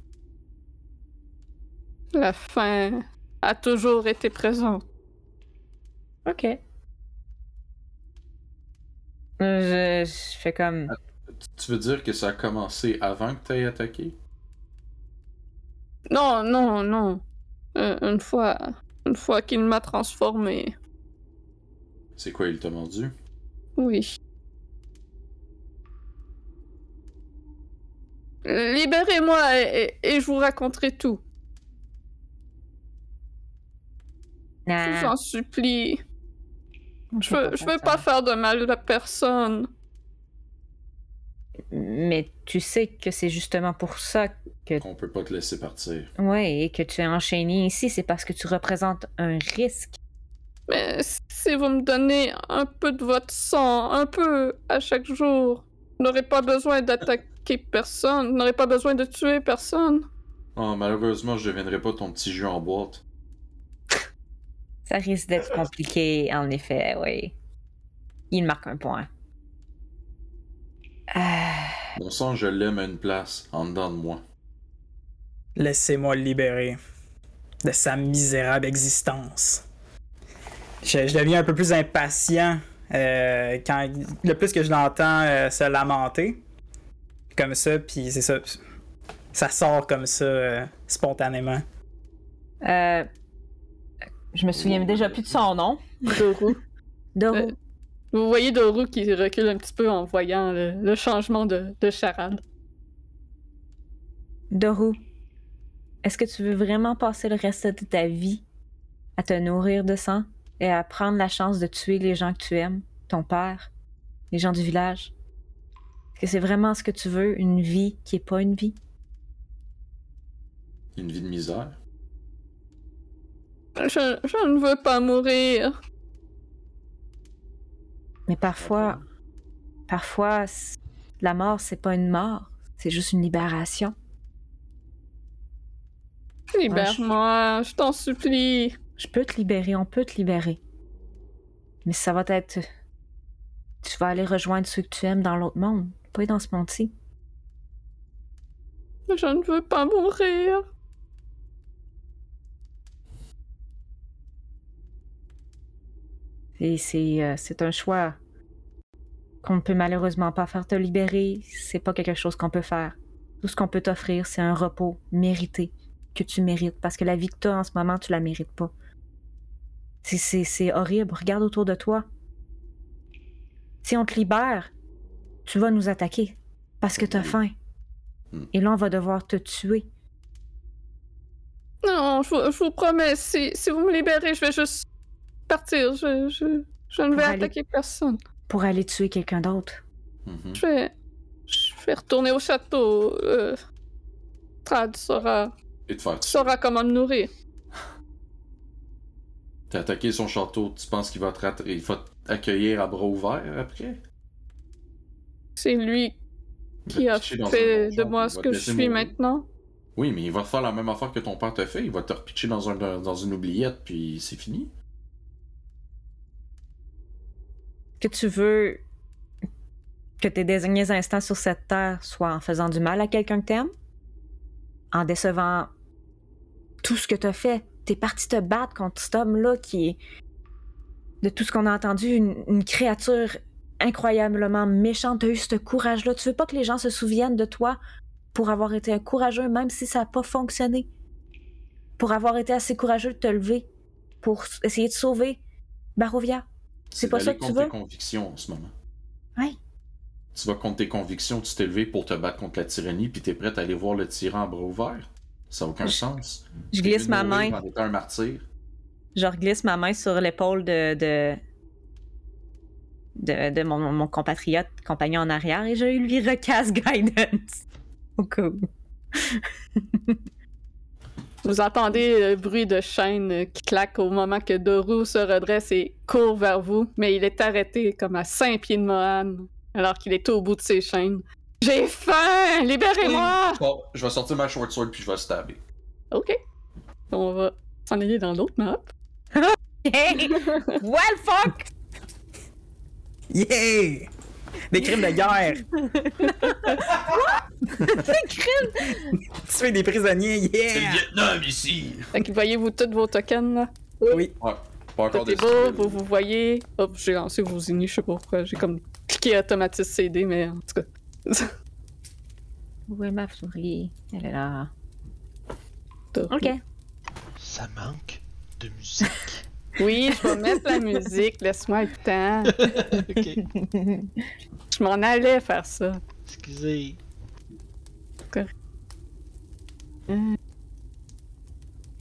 [SPEAKER 1] La faim a toujours été présente.
[SPEAKER 6] Ok. Je, je, fais comme.
[SPEAKER 2] Tu veux dire que ça a commencé avant que tu aies attaqué?
[SPEAKER 1] Non, non, non. Euh, une fois. Une fois qu'il m'a transformé.
[SPEAKER 2] C'est quoi, il t'a mordu?
[SPEAKER 1] Oui. Libérez-moi et, je vous raconterai tout. Je vous en supplie. Je veux, je veux pas faire de mal à personne.
[SPEAKER 6] Mais tu sais que c'est justement pour ça que.
[SPEAKER 2] Qu'on peut pas te laisser partir.
[SPEAKER 6] Oui, et que tu es enchaîné ici, c'est parce que tu représentes un risque.
[SPEAKER 1] Mais si vous me donnez un peu de votre sang, un peu à chaque jour, vous n'aurez pas besoin d'attaquer personne, vous n'aurez pas besoin de tuer personne.
[SPEAKER 2] Oh, malheureusement, je deviendrai pas ton petit jus en boîte.
[SPEAKER 6] Ça risque d'être compliqué, en effet, oui. Il marque un point. Euh,
[SPEAKER 2] Mon sang, je l'aime à une place, en dedans de moi.
[SPEAKER 3] Laissez-moi le libérer de sa misérable existence. Je, je deviens un peu plus impatient euh, quand le plus que je l'entends euh, se lamenter. Comme ça, puis c'est ça. Ça sort comme ça euh, spontanément.
[SPEAKER 6] euh, je me souviens déjà plus de son nom.
[SPEAKER 1] Doru.
[SPEAKER 6] Doru.
[SPEAKER 1] Vous voyez Doru qui recule un petit peu en voyant le, le changement de, de charade.
[SPEAKER 6] Doru, est-ce que tu veux vraiment passer le reste de ta vie à te nourrir de sang et à prendre la chance de tuer les gens que tu aimes, ton père, les gens du village? Est-ce que c'est vraiment ce que tu veux, une vie qui est pas une vie?
[SPEAKER 2] Une vie de misère.
[SPEAKER 1] Je, je ne veux pas mourir.
[SPEAKER 6] Mais parfois, parfois, la mort, c'est pas une mort, c'est juste une libération.
[SPEAKER 1] Libère-moi, je t'en supplie.
[SPEAKER 6] Je peux te libérer, on peut te libérer. Mais ça va être. Tu vas aller rejoindre ceux que tu aimes dans l'autre monde, pas dans ce monde-ci.
[SPEAKER 1] Je ne veux pas mourir.
[SPEAKER 6] Et c'est euh, c'est un choix qu'on ne peut malheureusement pas faire te libérer. C'est pas quelque chose qu'on peut faire. Tout ce qu'on peut t'offrir, c'est un repos mérité que tu mérites. Parce que la vie que tu as en ce moment, tu la mérites pas. C'est- C'est c'est horrible. Regarde autour de toi. Si on te libère, tu vas nous attaquer. Parce que tu as faim.
[SPEAKER 2] Hmm.
[SPEAKER 6] Et là, on va devoir te tuer.
[SPEAKER 1] Non, je vous, je vous promets, si, si vous me libérez, je vais juste partir. Je, je, je ne vais
[SPEAKER 6] aller-
[SPEAKER 1] attaquer personne.
[SPEAKER 6] Pour aller tuer quelqu'un d'autre.
[SPEAKER 2] Mhm.
[SPEAKER 1] Je vais, je vais retourner au château. Euh, Trad saura,
[SPEAKER 2] Et
[SPEAKER 1] saura comment me nourrir.
[SPEAKER 2] T'as attaqué son château, tu penses qu'il va te rat- il va t'accueillir à bras ouverts après?
[SPEAKER 1] C'est lui qui a fait de moi ce que je suis
[SPEAKER 2] mourir.
[SPEAKER 1] maintenant.
[SPEAKER 2] Oui, mais il va faire la même affaire que ton père t'a fait. Il va te repitcher dans, un, dans une oubliette, puis c'est fini.
[SPEAKER 6] Que tu veux que tes derniers instants sur cette terre soient en faisant du mal à quelqu'un que t'aimes, en décevant tout ce que t'as fait? T'es parti te battre contre cet homme-là qui est, de tout ce qu'on a entendu, une, créature incroyablement méchante. T'as eu ce courage-là. Tu veux pas que les gens se souviennent de toi pour avoir été courageux, même si ça n'a pas fonctionné? Pour avoir été assez courageux de te lever, pour essayer de sauver Barovia? C'est pas ça que tu
[SPEAKER 2] contre
[SPEAKER 6] veux?
[SPEAKER 2] tes convictions en ce moment.
[SPEAKER 6] Oui.
[SPEAKER 2] Tu vas contre tes convictions, tu t'es levé pour te battre contre la tyrannie, puis t'es prête à aller voir le tyran à bras ouverts? Ça n'a aucun
[SPEAKER 6] Je-
[SPEAKER 2] sens.
[SPEAKER 6] Je glisse ma main.
[SPEAKER 2] un martyr.
[SPEAKER 6] Je glisse ma main sur l'épaule de, de, de, de mon, mon compatriote, compagnon en arrière, et je lui recasse Guidance. Au.
[SPEAKER 1] Vous entendez le bruit de chaîne qui claque au moment que Doru se redresse et court vers vous, mais il est arrêté comme à cinq pieds de Mohan, alors qu'il est au bout de ses chaînes. J'ai faim! Libérez-moi!
[SPEAKER 2] Bon, je vais sortir ma short sword, puis je vais stabber.
[SPEAKER 1] Ok. On va s'en aller dans l'autre map.
[SPEAKER 6] Hey! Well fuck!
[SPEAKER 3] Yeah! Des crimes de guerre! Tu fais des prisonniers,
[SPEAKER 2] C'est le
[SPEAKER 3] yeah!
[SPEAKER 2] Vietnam ici!
[SPEAKER 1] Fait que voyez-vous tous vos tokens là?
[SPEAKER 3] Oui.
[SPEAKER 2] Ouais, pas encore
[SPEAKER 1] Tout est
[SPEAKER 2] de
[SPEAKER 1] beau, vous vous voyez. Hop, j'ai lancé vos unis, je sais pas pourquoi. J'ai comme cliqué automatique CD, mais en tout cas.
[SPEAKER 6] Où est ma souris? Elle est là. Ok.
[SPEAKER 4] Ça manque de musique.
[SPEAKER 1] Oui, je vais mettre la musique, laisse-moi le temps.
[SPEAKER 4] ok.
[SPEAKER 1] Je m'en allais faire ça.
[SPEAKER 4] Excusez.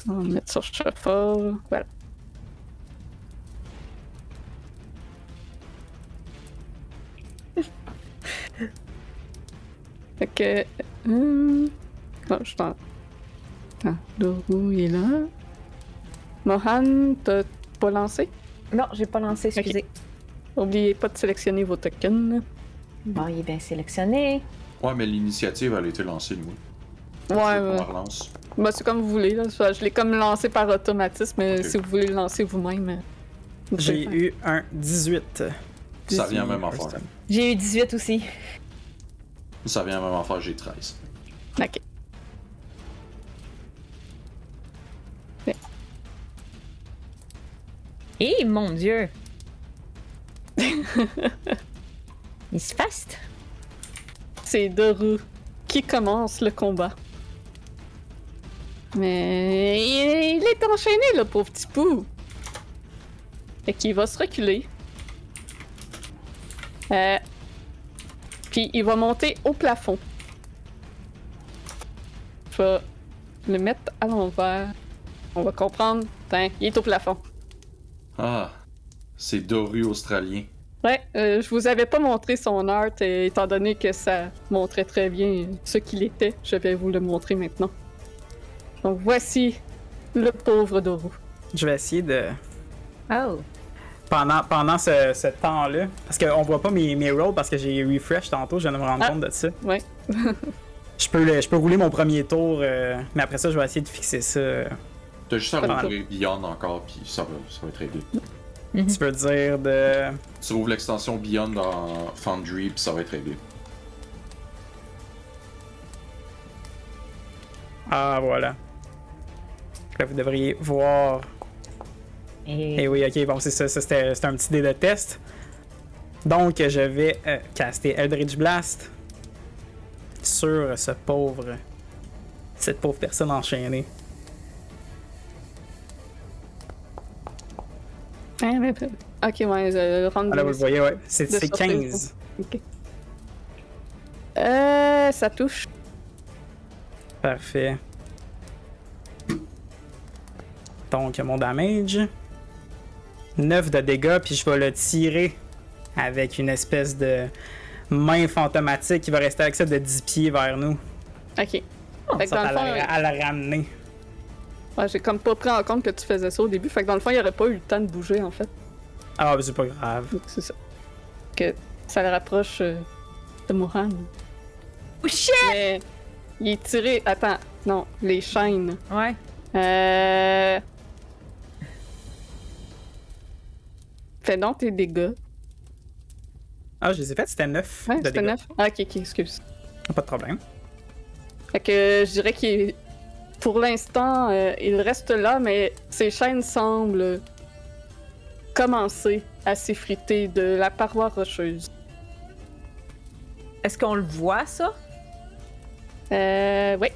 [SPEAKER 1] On va mettre sur shuffle. Voilà. fait que. Hum... Bon, je t'en. Attends, Doru, il est là. Mohan, t'as pas lancé?
[SPEAKER 6] Non, j'ai pas lancé, excusez.
[SPEAKER 1] Oubliez pas de sélectionner vos tokens.
[SPEAKER 6] Bon, il est bien sélectionné.
[SPEAKER 2] Ouais, mais l'initiative, elle a été lancée, nous.
[SPEAKER 1] Ouais,
[SPEAKER 2] On
[SPEAKER 1] ouais. Bah, c'est comme vous voulez. Là. Je l'ai comme lancé par automatisme, mais si vous voulez le lancer vous-même. euh, vous
[SPEAKER 3] J'ai eu un 18.
[SPEAKER 2] Ça vient même en faire.
[SPEAKER 6] J'ai eu 18 aussi.
[SPEAKER 2] Ça vient même en faire, j'ai 13.
[SPEAKER 1] faire. Ok.
[SPEAKER 6] Eh mon dieu! Il se faste.
[SPEAKER 1] C'est Doru qui commence le combat. Mais il est enchaîné, le pauvre petit pou. Fait qu'il va se reculer. Euh, Puis il va monter au plafond. Je vais le mettre à l'envers. On va comprendre. Tiens, il est au plafond.
[SPEAKER 2] Ah, c'est Doru australien.
[SPEAKER 1] Ouais, euh, je vous avais pas montré son art, et étant donné que ça montrait très bien ce qu'il était, je vais vous le montrer maintenant. Donc voici le pauvre Doru.
[SPEAKER 3] Je vais essayer de.
[SPEAKER 6] Oh.
[SPEAKER 3] Pendant, pendant ce, ce temps-là, parce qu'on voit pas mes, mes rolls parce que j'ai refresh tantôt, je viens de me rendre
[SPEAKER 1] Ah.
[SPEAKER 3] compte de ça.
[SPEAKER 1] Ouais.
[SPEAKER 3] Je peux, le- je peux rouler mon premier tour, euh, mais après ça, je vais essayer de fixer ça.
[SPEAKER 2] T'as juste à rouvrir Beyond encore, puis ça va, ça va être réglé.
[SPEAKER 3] Tu peux dire de.
[SPEAKER 2] Tu rouvres l'extension Beyond dans Foundry, puis ça va être réglé.
[SPEAKER 3] Ah, voilà. Là, vous devriez voir.
[SPEAKER 6] Et...
[SPEAKER 3] Et oui, ok, bon, c'est ça, ça, c'était c'était un petit dé de test. Donc, je vais euh, caster Eldritch Blast sur ce pauvre. Cette pauvre personne enchaînée.
[SPEAKER 1] Ok, ouais, je rentre
[SPEAKER 3] Ah là, vous le voyez, ouais. C'est
[SPEAKER 1] De
[SPEAKER 3] c'est
[SPEAKER 1] surprise.
[SPEAKER 3] 15.
[SPEAKER 1] Ok. Euh, ça touche.
[SPEAKER 3] Parfait. Donc, mon damage. 9 de dégâts, puis je vais le tirer avec une espèce de main fantomatique qui va rester avec ça de 10 pieds vers nous.
[SPEAKER 1] Ok. Fait que
[SPEAKER 3] Ça,
[SPEAKER 1] dans le
[SPEAKER 3] à,
[SPEAKER 1] fond,
[SPEAKER 3] la, à la ramener.
[SPEAKER 1] Ouais, j'ai comme pas pris en compte que tu faisais ça au début. Fait que dans le fond, il aurait pas eu le temps de bouger en fait.
[SPEAKER 3] Ah, ben, c'est pas grave.
[SPEAKER 1] C'est ça. Que ça le rapproche euh, de Mohan.
[SPEAKER 6] Oh shit!
[SPEAKER 1] Mais il est tiré. Attends, non, les chaînes.
[SPEAKER 6] Ouais.
[SPEAKER 1] Euh. Fais donc tes dégâts.
[SPEAKER 3] Ah, je les ai fait, c'était 9
[SPEAKER 1] Ouais, c'était
[SPEAKER 3] dégâts.
[SPEAKER 1] 9. Ah, ok, ok, excuse.
[SPEAKER 3] Pas de problème.
[SPEAKER 1] Fait que je dirais qu'il est- Pour l'instant, euh, il reste là, mais ses chaînes semblent commencer à s'effriter de la paroi rocheuse.
[SPEAKER 6] Est-ce qu'on le voit, ça?
[SPEAKER 1] Euh, oui.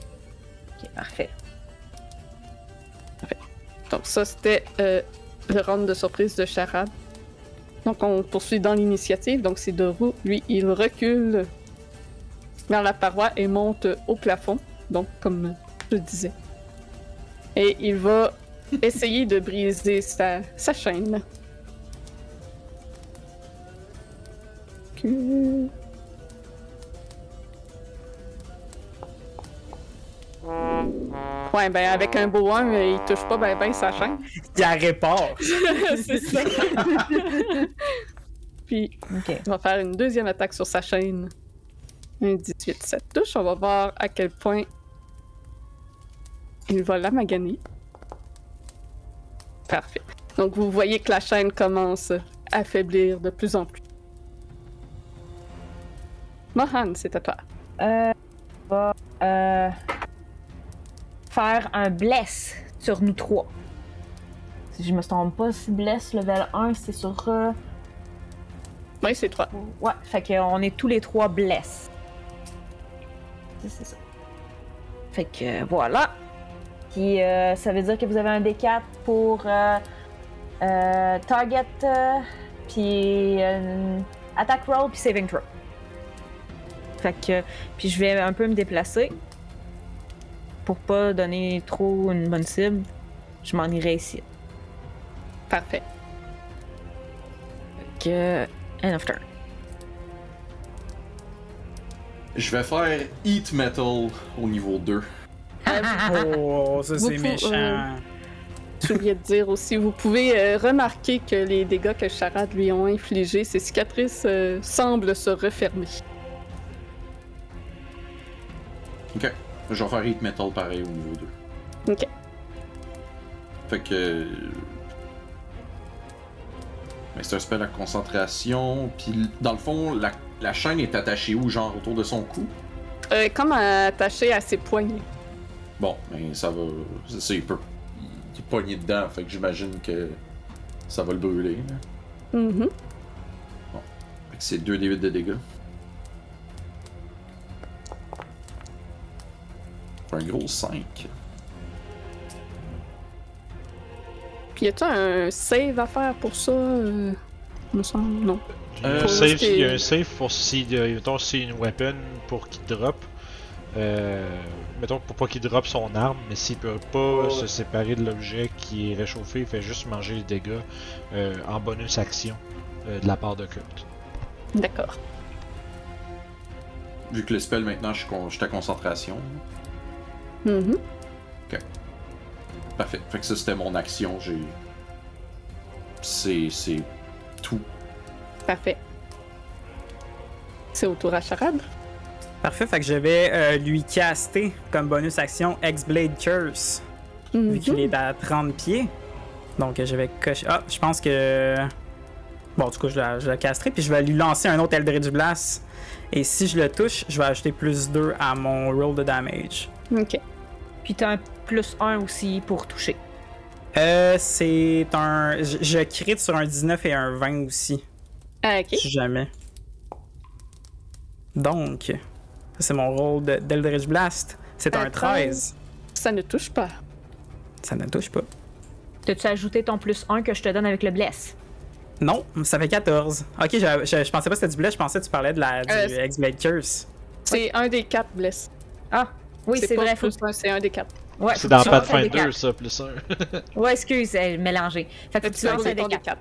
[SPEAKER 6] Ok, parfait.
[SPEAKER 1] Donc ça, c'était euh, le round de surprise de Charade. Donc on poursuit dans l'initiative. Donc c'est Doru. Lui, il recule vers la paroi et monte au plafond. Donc comme je disais. Et il va essayer de briser sa, sa chaîne. Que- Ouais, ben avec un beau 1, il touche pas ben ben sa chaîne.
[SPEAKER 3] Il la répare.
[SPEAKER 1] c'est ça. Puis,
[SPEAKER 6] Ok.
[SPEAKER 1] on va faire une deuxième attaque sur sa chaîne. Un 18, ça touche. On va voir à quel point il va la maganer. Parfait. Donc, vous voyez que la chaîne commence à faiblir de plus en plus. Mohan, c'est à toi.
[SPEAKER 6] Euh, on va euh, faire un bless sur nous trois. Si je me trompe pas, si bless level 1, c'est sur. euh,
[SPEAKER 1] Oui, c'est toi.
[SPEAKER 6] Ouais, fait qu'on est tous les trois bless. C'est c'est ça. Fait que voilà. Puis euh, ça veut dire que vous avez un D4 pour euh, euh, target, euh, puis euh, attack roll, puis saving throw. Fait que puis je vais un peu me déplacer pour pas donner trop une bonne cible. Je m'en irai ici.
[SPEAKER 1] Parfait.
[SPEAKER 6] Fait que end of turn.
[SPEAKER 2] Je vais faire Heat Metal au niveau 2.
[SPEAKER 3] Oh, ça c'est
[SPEAKER 1] Vous-
[SPEAKER 3] méchant.
[SPEAKER 1] euh, J'ai oublié de dire aussi, vous pouvez euh, remarquer que les dégâts que Charade lui ont infligés, ses cicatrices euh, semblent se refermer.
[SPEAKER 2] Ok. Je vais faire Heat Metal pareil au niveau 2.
[SPEAKER 1] Ok.
[SPEAKER 2] Fait que. Mais c'est un spell à concentration. Puis dans le fond, la, la chaîne est attachée où, genre autour de son cou?
[SPEAKER 1] Euh, comme attaché à ses poignets.
[SPEAKER 2] Bon, mais ça va. C'est ça, il peut. Il est poigné dedans, fait que j'imagine que ça va le brûler. là.
[SPEAKER 1] Mhm.
[SPEAKER 2] Fait que c'est 2 d8 de dégâts. Un gros 5.
[SPEAKER 1] Puis y a-tu un save à faire pour ça euh, Me semble, non.
[SPEAKER 4] Il y a un
[SPEAKER 2] Euh,
[SPEAKER 4] save,
[SPEAKER 1] c'est-
[SPEAKER 4] il y a un save pour si, euh, mettons, si une weapon pour qu'il drop. Euh, mettons pour pas qu'il drop son arme, mais s'il peut pas
[SPEAKER 2] Ouais.
[SPEAKER 4] se séparer de l'objet qui est réchauffé, il fait juste manger les dégâts euh, en bonus action euh, de la part de Kurt.
[SPEAKER 1] D'accord.
[SPEAKER 2] Vu que le spell maintenant, je suis con- je suis à concentration.
[SPEAKER 1] Mhm.
[SPEAKER 2] Parfait. Fait que ça, c'était mon action. J'ai. C'est. C'est tout.
[SPEAKER 1] Parfait. C'est au tour à charade.
[SPEAKER 3] Parfait, fait que je vais euh, lui caster comme bonus action X-Blade Curse,
[SPEAKER 1] Mhm.
[SPEAKER 3] vu qu'il est à 30 pieds. Donc je vais cocher. Ah, je pense que. Bon, tout cas, je la, je la casterai, puis je vais lui lancer un autre Eldritch Blast. Et si je le touche, je vais ajouter plus 2 à mon roll de damage.
[SPEAKER 1] Ok.
[SPEAKER 6] Puis t'as un plus 1 aussi pour toucher.
[SPEAKER 3] Euh, c'est un. Je, je crit sur un 19 et un 20 aussi,
[SPEAKER 1] Ah, ok.
[SPEAKER 3] si jamais. Donc, c'est mon roll de- d'Eldritch Blast. C'est
[SPEAKER 1] Un
[SPEAKER 3] un 13.
[SPEAKER 1] Ça ne touche pas.
[SPEAKER 3] Ça ne touche pas.
[SPEAKER 6] T'as-tu ajouté ton plus 1 que je te donne avec le bless?
[SPEAKER 3] Non, ça fait 14. Ok, je, je, je pensais pas que c'était du blé, je pensais que tu parlais de la, du
[SPEAKER 1] Euh,
[SPEAKER 3] X-Blade Curse.
[SPEAKER 1] C'est un des quatre blesses.
[SPEAKER 6] Ah, oui, c'est
[SPEAKER 1] pas
[SPEAKER 6] vrai.
[SPEAKER 1] plus
[SPEAKER 6] Faut...
[SPEAKER 1] un, c'est un des quatre.
[SPEAKER 6] Ouais,
[SPEAKER 4] C'est dans Pathfinder,
[SPEAKER 6] D4.
[SPEAKER 4] ça, plus un.
[SPEAKER 6] Ouais, excuse, elle mélangé. Fait que
[SPEAKER 1] Fait
[SPEAKER 6] tu
[SPEAKER 1] que tu
[SPEAKER 6] lances un D4.
[SPEAKER 1] D4.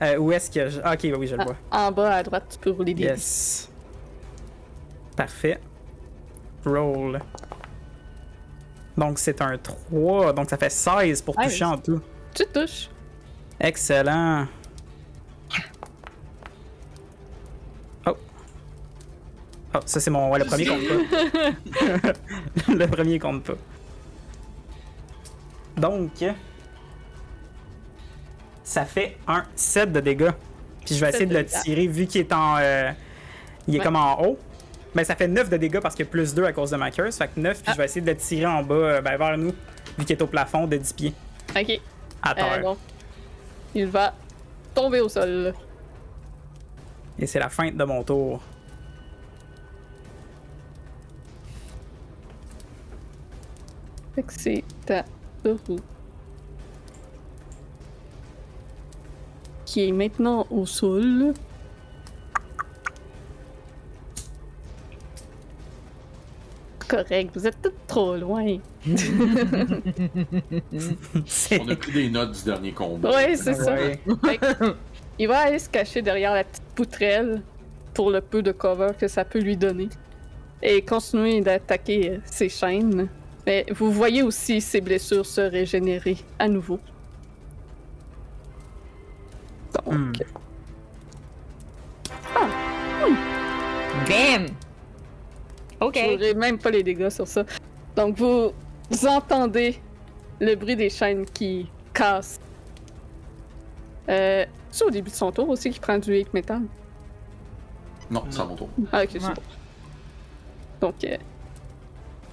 [SPEAKER 3] Euh, où est-ce que je. ah, Ok, oui, je le vois.
[SPEAKER 1] En bas à droite, tu peux rouler des
[SPEAKER 3] Yes. Parfait. Roll. Donc c'est un 3, donc ça fait 16 pour toucher en tout.
[SPEAKER 1] Tu touches.
[SPEAKER 3] Excellent. Oh. Oh, ça c'est mon. Ouais, le premier compte pas. le premier compte pas. Donc. Ça fait un 7 de dégâts. Puis je vais essayer de le tirer vu qu'il est en. euh, il est
[SPEAKER 1] Ouais.
[SPEAKER 3] comme en haut. Ben ça fait 9 de dégâts parce qu'il y a plus 2 à cause de ma curse. Fait que 9, puis
[SPEAKER 1] Ah.
[SPEAKER 3] je vais essayer de le tirer en bas, euh, ben, vers nous, vu qu'il est au plafond de 10 pieds.
[SPEAKER 1] Ok.
[SPEAKER 3] À terre.
[SPEAKER 1] Euh, donc, il va tomber au sol.
[SPEAKER 3] Et c'est la fin de mon tour.
[SPEAKER 1] Fait que c'est ta. Qui est maintenant au sol. Correct, vous êtes toutes trop loin.
[SPEAKER 2] On a pris des notes du dernier combat.
[SPEAKER 1] Ouais, c'est ça.
[SPEAKER 3] Ouais.
[SPEAKER 1] Fait que, il va aller se cacher derrière la petite poutrelle pour le peu de cover que ça peut lui donner. Et continuer d'attaquer euh, ses chaînes. Mais vous voyez aussi ses blessures se régénérer à nouveau. Donc,
[SPEAKER 3] Hmm.
[SPEAKER 6] Damn! Ok.
[SPEAKER 1] je n'aurai même pas les dégâts sur ça. Donc, vous, vous entendez le bruit des chaînes qui cassent. Euh, c'est au début de son tour aussi qui prend du 8 métal.
[SPEAKER 2] Non, c'est à mon tour.
[SPEAKER 1] Ah, ok, c'est
[SPEAKER 6] Ouais.
[SPEAKER 1] bon. Donc, euh,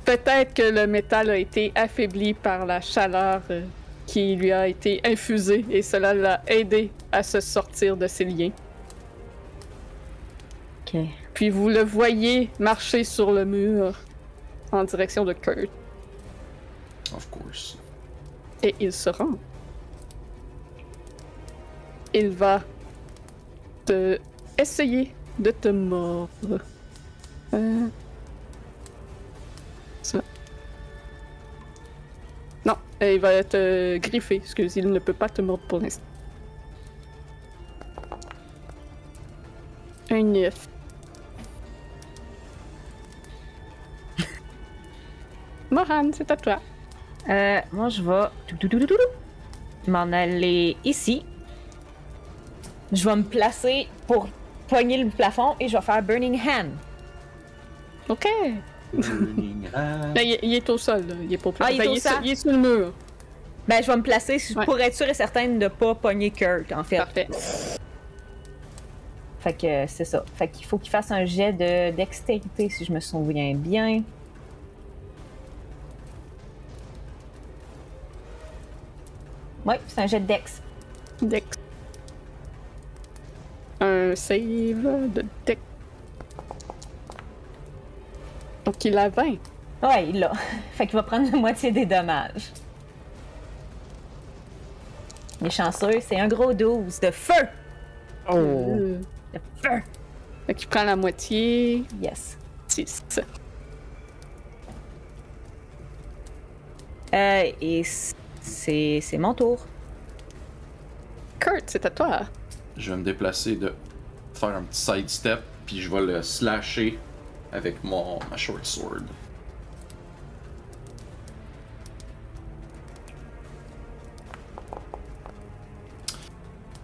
[SPEAKER 1] peut-être que le métal a été affaibli par la chaleur euh, qui lui a été infusée et cela l'a aidé à se sortir de ses liens.
[SPEAKER 6] Ok.
[SPEAKER 1] Puis vous le voyez marcher sur le mur en direction de Kurt
[SPEAKER 2] Of course.
[SPEAKER 1] et il se rend. Il va te essayer de te mordre. Euh... Ça. Non, euh, il va te griffer, excuse, il ne peut pas te mordre pour l'instant. Un 9. Mohan, c'est à toi.
[SPEAKER 6] Euh, moi, je vais m'en aller ici. Je vais me placer pour poigner le plafond et je vais faire Burning Hand.
[SPEAKER 1] Ok.
[SPEAKER 2] Burning hand.
[SPEAKER 1] Ben, il, il est au sol, là. Il est pas au
[SPEAKER 6] Ah, il est
[SPEAKER 1] Ben,
[SPEAKER 6] au
[SPEAKER 1] sur-
[SPEAKER 6] sol.
[SPEAKER 1] il est sur le mur.
[SPEAKER 6] Ben, je vais me placer
[SPEAKER 1] Ouais.
[SPEAKER 6] pour être sûre et certaine de pas pogner Kurt, en fait.
[SPEAKER 1] Parfait.
[SPEAKER 6] Fait que euh, c'est ça. Fait qu'il faut qu'il fasse un jet de dextérité, si je me souviens bien. Ouais, c'est un jet de dex.
[SPEAKER 1] Dex. Un save de dex. Donc il a 20.
[SPEAKER 6] Ouais, il l'a. Fait qu'il va prendre la moitié des dommages. Il est chanceux, c'est un gros 12 de feu!
[SPEAKER 3] Oh!
[SPEAKER 6] De feu!
[SPEAKER 1] Fait qu'il prend la moitié.
[SPEAKER 6] Yes.
[SPEAKER 1] 6.
[SPEAKER 6] Euh, et c'est c'est mon tour.
[SPEAKER 1] Kurt, c'est à toi.
[SPEAKER 2] Je vais me déplacer de faire un petit sidestep, puis je vais le slasher avec mon ma short sword.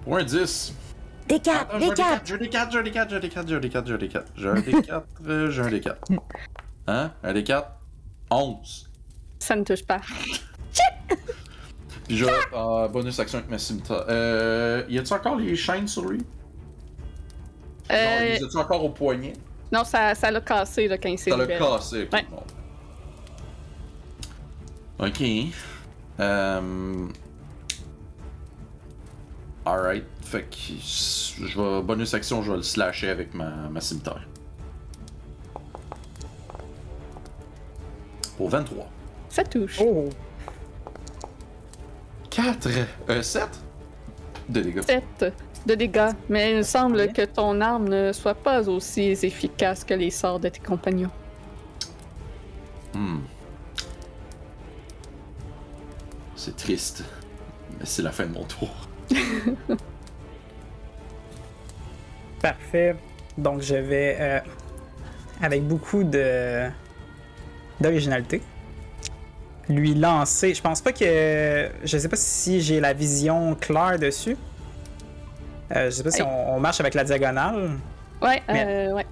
[SPEAKER 2] Pour un 10.
[SPEAKER 6] Des 4,
[SPEAKER 2] Attends,
[SPEAKER 6] des 4!
[SPEAKER 2] J'ai un D4, j'ai un D4, j'ai un D4, j'ai un D4, j'ai un D4, j'ai un D4, euh, j'ai un D4. Hein? Un D4? 11.
[SPEAKER 1] Ça ne touche pas.
[SPEAKER 2] Puis je euh, bonus action avec ma scimitar. Euh, y a-tu encore les chaînes sur lui?
[SPEAKER 1] Euh,
[SPEAKER 2] Non, les a-tu encore au poignet?
[SPEAKER 1] non, ça ça l'a cassé là, quand il s'est
[SPEAKER 2] Ça l'a cassé, ok.
[SPEAKER 1] Ouais.
[SPEAKER 2] bon. Ok. Euh... Alright. Fait que je vais. Bonus action, je vais le slasher avec ma, ma cimetière. Pour 23.
[SPEAKER 1] Ça touche.
[SPEAKER 3] Oh!
[SPEAKER 2] 4! Euh, 7? De dégâts.
[SPEAKER 1] 7 de dégâts. Mais il semble
[SPEAKER 3] Ouais.
[SPEAKER 1] que ton arme ne soit pas aussi efficace que les sorts de tes compagnons.
[SPEAKER 2] Hmm. C'est triste. Mais c'est la fin de mon tour.
[SPEAKER 3] Parfait. Donc je vais euh, avec beaucoup de d'originalité lui lancer. Je pense pas que je sais pas si j'ai la vision claire dessus. Euh, je sais pas si
[SPEAKER 1] Hey.
[SPEAKER 3] on, on marche avec la diagonale.
[SPEAKER 1] Ouais,
[SPEAKER 3] Mais-
[SPEAKER 1] euh, ouais.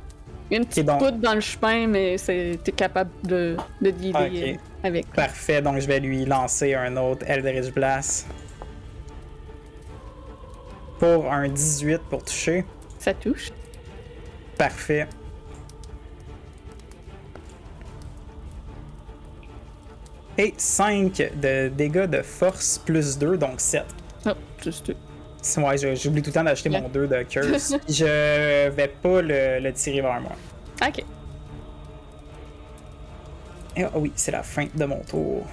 [SPEAKER 1] Il y a une petite
[SPEAKER 3] bon.
[SPEAKER 1] poutre dans le chemin, mais t'es capable de, de
[SPEAKER 3] ok.
[SPEAKER 1] euh, avec.
[SPEAKER 3] Parfait. Donc je vais lui lancer un autre Eldritch Blast pour un 18 pour toucher.
[SPEAKER 1] Ça touche.
[SPEAKER 3] Parfait. Et 5 de dégâts de force plus 2, donc 7.
[SPEAKER 1] Oh, juste.
[SPEAKER 3] Ouais, j'oublie tout le temps d'acheter mon 2 de curse. Je vais pas le, le tirer vers moi.
[SPEAKER 1] Ok.
[SPEAKER 3] Et, ah oui, c'est la fin de mon tour.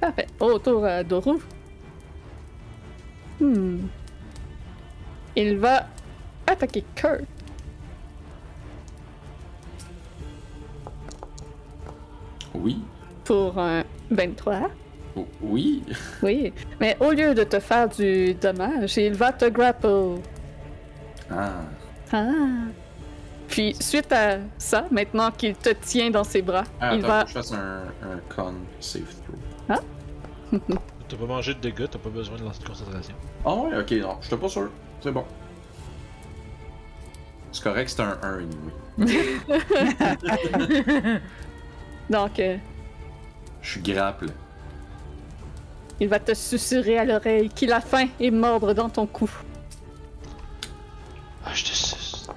[SPEAKER 1] Parfait. Autour à Doru. Hmm. Il va attaquer Kurt.
[SPEAKER 2] Oui.
[SPEAKER 1] Pour un 23.
[SPEAKER 2] O- Oui.
[SPEAKER 1] Oui. Mais au lieu de te faire du dommage, il va te grapple.
[SPEAKER 2] Ah.
[SPEAKER 1] Ah. Puis, suite à ça, maintenant qu'il te tient dans ses bras,
[SPEAKER 2] Ah,
[SPEAKER 1] il
[SPEAKER 2] attends,
[SPEAKER 1] va.
[SPEAKER 2] faut que je fasse un, un con save throw.
[SPEAKER 4] T'as pas mangé de dégâts, t'as pas besoin de lancer de concentration.
[SPEAKER 2] Ah ouais, ok, non, j'étais pas sûr. C'est bon. C'est correct, c'est un 1 anyway.
[SPEAKER 1] Donc, euh,
[SPEAKER 2] Je suis grapple.
[SPEAKER 1] il va te susurrer à l'oreille qu'il a faim et mordre dans ton cou.
[SPEAKER 4] Ah, je te suce.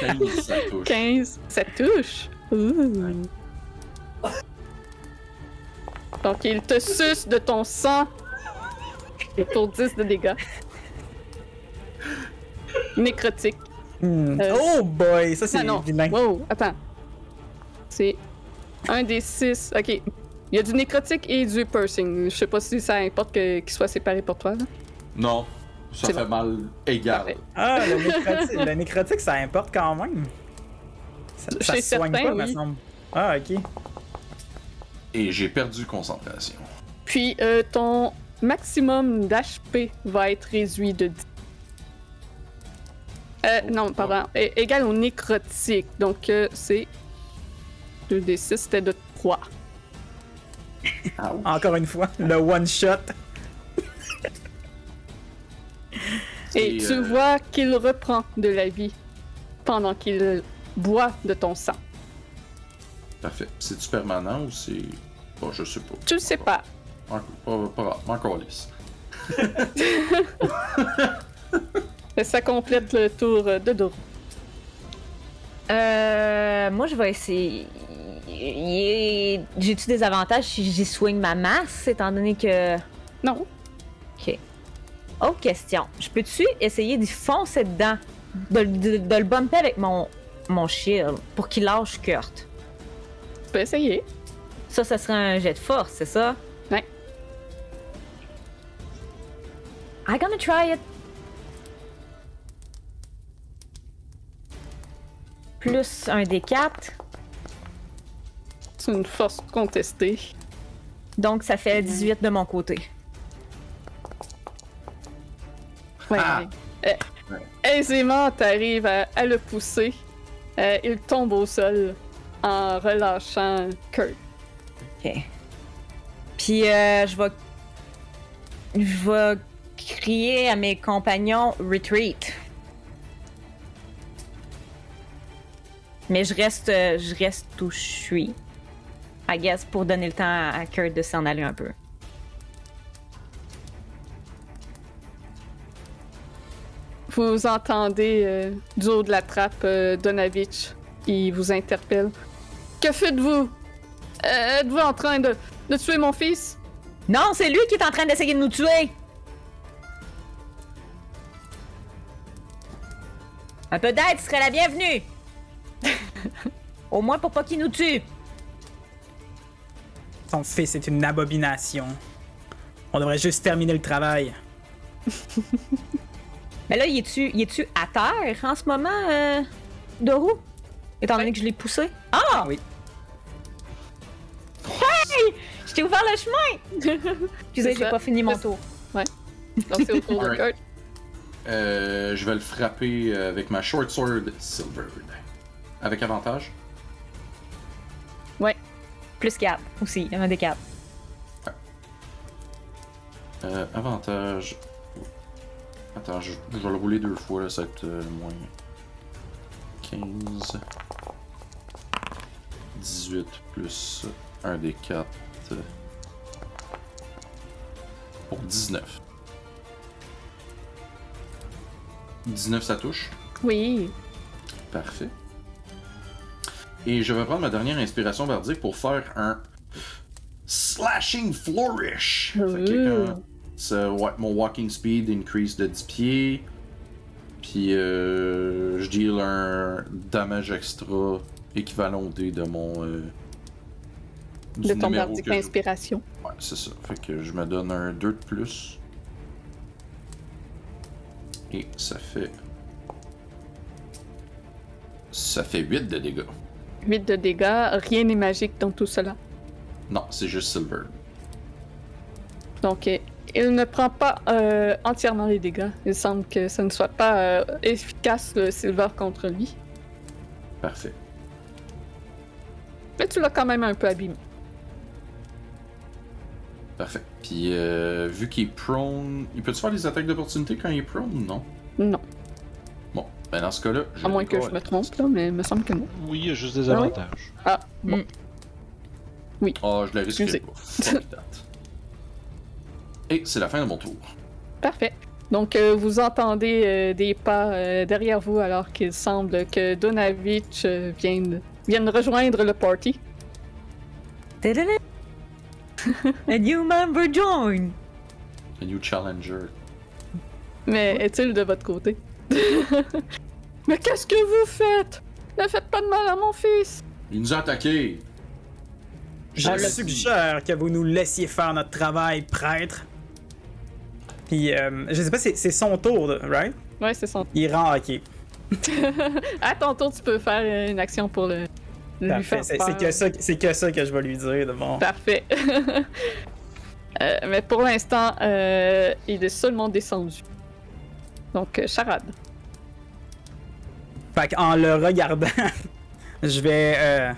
[SPEAKER 2] 15, ça touche.
[SPEAKER 1] 15, ça touche. Ouh. Donc, il te suce de ton sang pour 10 de dégâts. Nécrotique.
[SPEAKER 3] Hmm.
[SPEAKER 1] Euh,
[SPEAKER 3] oh boy, ça c'est
[SPEAKER 1] Ah non,
[SPEAKER 3] vilain.
[SPEAKER 1] wow, attends. C'est un des 6. Ok. Il y a du nécrotique et du piercing. Je sais pas si ça importe que- qu'ils soient séparés pour toi. Là.
[SPEAKER 2] Non, ça fait
[SPEAKER 1] bon.
[SPEAKER 2] mal égal.
[SPEAKER 1] Parfait.
[SPEAKER 3] Ah, le nécrotique, le nécrotique, ça importe quand même. Ça, ça se soigne pas, me semble. Ah, ok.
[SPEAKER 2] Et j'ai perdu concentration.
[SPEAKER 1] Puis euh, ton maximum d'HP va être réduit de 10. Euh,
[SPEAKER 2] Oh,
[SPEAKER 1] non, pardon. É- égal au nécrotique. Donc, euh, c'est 2d6, c'était de 3.
[SPEAKER 3] Encore une fois, le one shot.
[SPEAKER 1] Et
[SPEAKER 2] Et,
[SPEAKER 1] tu
[SPEAKER 2] euh,
[SPEAKER 1] vois qu'il reprend de la vie pendant qu'il boit de ton sang.
[SPEAKER 2] Parfait. C'est-tu permanent ou c'est. Bon, je sais pas.
[SPEAKER 1] Tu le sais pas
[SPEAKER 2] encore lisse.
[SPEAKER 1] Ça complète le tour de Doro.
[SPEAKER 6] Euh, moi, je vais essayer. J'ai-tu des avantages si j'y soigne ma masse, étant donné que.
[SPEAKER 1] Non.
[SPEAKER 6] Ok. Autre question. Je peux-tu essayer d'y foncer dedans, de, de, le bumper avec mon, mon shield pour qu'il lâche Kurt?
[SPEAKER 1] Tu peux essayer.
[SPEAKER 6] Ça, ça serait un jet de force, c'est ça?
[SPEAKER 1] Ouais.
[SPEAKER 6] I'm gonna try it. Plus un
[SPEAKER 1] D4 une force contestée.
[SPEAKER 6] Donc, ça fait 18 de mon côté.
[SPEAKER 1] Ouais.
[SPEAKER 2] Ah.
[SPEAKER 1] Euh, aisément, t'arrives à, le pousser. Euh, il tombe au sol en relâchant Kurt.
[SPEAKER 6] Ok. Puis euh, je vais. Je vais crier à mes compagnons Retreat. Mais je reste, je reste où je suis. I guess pour donner le temps à Kurt de s'en aller un peu.
[SPEAKER 1] Vous entendez euh, du haut de la trappe euh, Donavitch. Il vous interpelle. Que faites-vous? Euh, Êtes-vous en train de, de tuer mon fils?
[SPEAKER 6] Non, c'est lui qui est en train d'essayer de nous tuer! Un peu d'aide serait la bienvenue! Au moins pour pas qu'il nous tue!
[SPEAKER 3] Son fils est une abomination. On devrait juste terminer le travail.
[SPEAKER 6] Mais là, il est-tu, à terre en ce moment, euh, Doru? Étant donné que je l'ai poussé? Ah!
[SPEAKER 3] Oui.
[SPEAKER 6] Hey! Je t'ai ouvert le chemin! Excusez, j'ai pas fini mon tour.
[SPEAKER 1] Donc c'est au tour de
[SPEAKER 2] Alright.
[SPEAKER 1] Kurt.
[SPEAKER 2] Euh, je vais le frapper euh, avec ma short sword silver. Avec avantage?
[SPEAKER 6] Ouais. Plus 4 aussi, un des 4.
[SPEAKER 2] Euh, avantage. Attends, je, je vais le rouler deux fois, là, ça va être euh, moins. 15. 18 plus 1 des 4. Pour 19. 19 ça touche?
[SPEAKER 1] Oui.
[SPEAKER 2] Parfait. Et je vais prendre ma dernière inspiration bardique pour faire un slashing flourish. Fait que quand- ça- ouais, mon walking speed increase de 10 pieds. Puis euh, je deal un damage extra équivalent au dé de mon. euh,
[SPEAKER 1] De ton bardique
[SPEAKER 2] que je-
[SPEAKER 1] d'inspiration.
[SPEAKER 2] Ouais, c'est ça. Fait que je me donne un 2 de plus. Et ça fait. Ça fait 8 de dégâts.
[SPEAKER 1] 8 de dégâts. Rien n'est magique dans tout cela.
[SPEAKER 2] Non, c'est juste Silver.
[SPEAKER 1] Donc, il ne prend pas euh, entièrement les dégâts. Il semble que ce ne soit pas euh, efficace le silver contre lui.
[SPEAKER 2] Parfait.
[SPEAKER 1] Mais tu l'as quand même un peu abîmé.
[SPEAKER 2] Parfait. Puis, euh, vu qu'il est prone, il peut-tu faire des attaques d'opportunité quand il est prone ou non?
[SPEAKER 1] Non.
[SPEAKER 2] Bon, ben dans ce cas-là, je
[SPEAKER 1] À moins que je me trompe, là, mais il me semble que non.
[SPEAKER 4] Oui, il y a juste des
[SPEAKER 1] Ah oui?
[SPEAKER 4] avantages.
[SPEAKER 1] Ah, bon.
[SPEAKER 2] Ah, je le risquerai
[SPEAKER 1] Excusez.
[SPEAKER 2] pas. Fuck that. Et c'est la fin de mon tour.
[SPEAKER 1] Parfait. Donc, euh, vous entendez euh, des pas euh, derrière vous alors qu'il semble que Donavitch euh, vienne, vienne rejoindre le party.
[SPEAKER 6] A new member join!
[SPEAKER 2] A new challenger.
[SPEAKER 1] Mais est-il de votre côté? Mais qu'est-ce que vous faites? Ne faites pas de mal à mon fils!
[SPEAKER 2] Il nous a attaqués!
[SPEAKER 3] Je
[SPEAKER 6] Ah, le-
[SPEAKER 3] suggère que vous nous laissiez faire notre travail, prêtre. Puis, euh, je sais pas, c'est son tour, right?
[SPEAKER 1] Ouais, c'est son.
[SPEAKER 3] Il rend ok.
[SPEAKER 1] À ton tour, tu peux faire une action pour le, lui faire
[SPEAKER 3] C'est que, ça- c'est que ça que je vais lui dire de bon.
[SPEAKER 1] Parfait. Euh, mais pour l'instant, euh, il est seulement descendu. Donc, euh, charade.
[SPEAKER 3] Fait qu'en le regardant, je vais euh,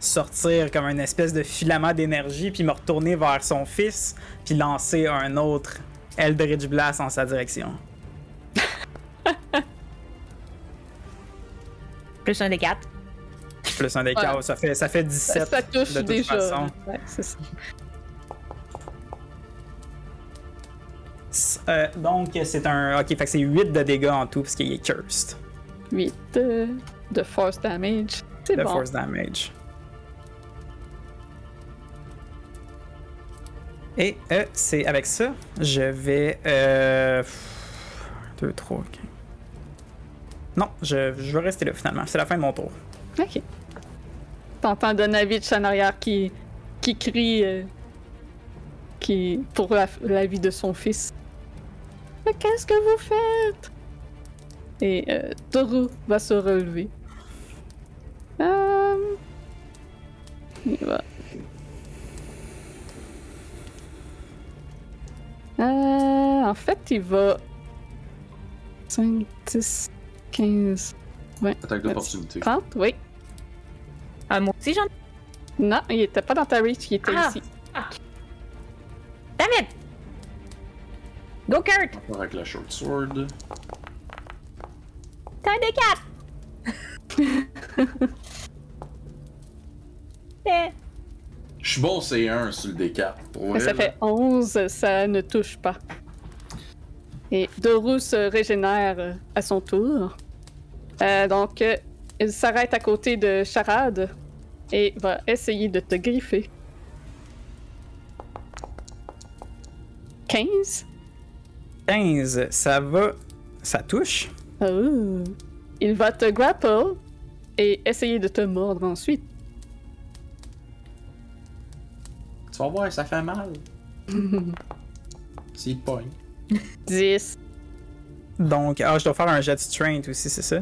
[SPEAKER 3] sortir comme une espèce de filament d'énergie, puis me retourner vers son fils, puis lancer un autre Eldritch Blast en sa direction.
[SPEAKER 6] Plus un des 4.
[SPEAKER 3] Plus un des
[SPEAKER 1] Ouais.
[SPEAKER 3] ça fait, ça fait 17
[SPEAKER 1] Ça touche
[SPEAKER 3] de toute
[SPEAKER 1] déjà.
[SPEAKER 3] façon.
[SPEAKER 1] Ouais, c'est ça.
[SPEAKER 3] Euh, donc, c'est un. Ok, fait que c'est 8 de dégâts en tout, parce qu'il est cursed.
[SPEAKER 1] 8 euh, de force damage. C'est
[SPEAKER 3] de
[SPEAKER 1] bon.
[SPEAKER 3] force damage. Et euh, c'est avec ça, je vais. Euh, 2, 3, 4. Non, je, je vais rester là finalement. C'est la fin de mon tour.
[SPEAKER 1] Ok. T'entends Donavitch en arrière qui, qui crie qui, pour la, la vie de son fils. Mais qu'est-ce que vous faites? Et euh, Toru va se relever. Euh, il va. Euh, en fait, il va. 5, 10, 15,
[SPEAKER 2] Attaque d'opportunité.
[SPEAKER 1] 30, oui.
[SPEAKER 6] Ah, moi aussi, j'en
[SPEAKER 1] Non, il était pas dans ta reach, il était
[SPEAKER 6] Ah.
[SPEAKER 1] ici.
[SPEAKER 6] Go, Kurt!
[SPEAKER 2] Encore avec la short sword.
[SPEAKER 6] T'as un des quatre! Eh,
[SPEAKER 2] Je suis bon, c'est 1 sur le D4. Pour
[SPEAKER 1] Mais
[SPEAKER 2] vrai,
[SPEAKER 1] ça
[SPEAKER 2] là.
[SPEAKER 1] fait 11, ça ne touche pas. Et Doru se régénère euh, à son tour. Euh, donc, euh, il s'arrête à côté de Charade et va essayer de te griffer. 15?
[SPEAKER 3] 15, ça va. Ça touche.
[SPEAKER 1] Oh. Il va te grapple et essayer de te mordre ensuite.
[SPEAKER 2] Tu vas voir, ça fait mal. S'il te pogne.
[SPEAKER 1] 10.
[SPEAKER 3] Donc, ah, je dois faire un jet de strength aussi, c'est ça?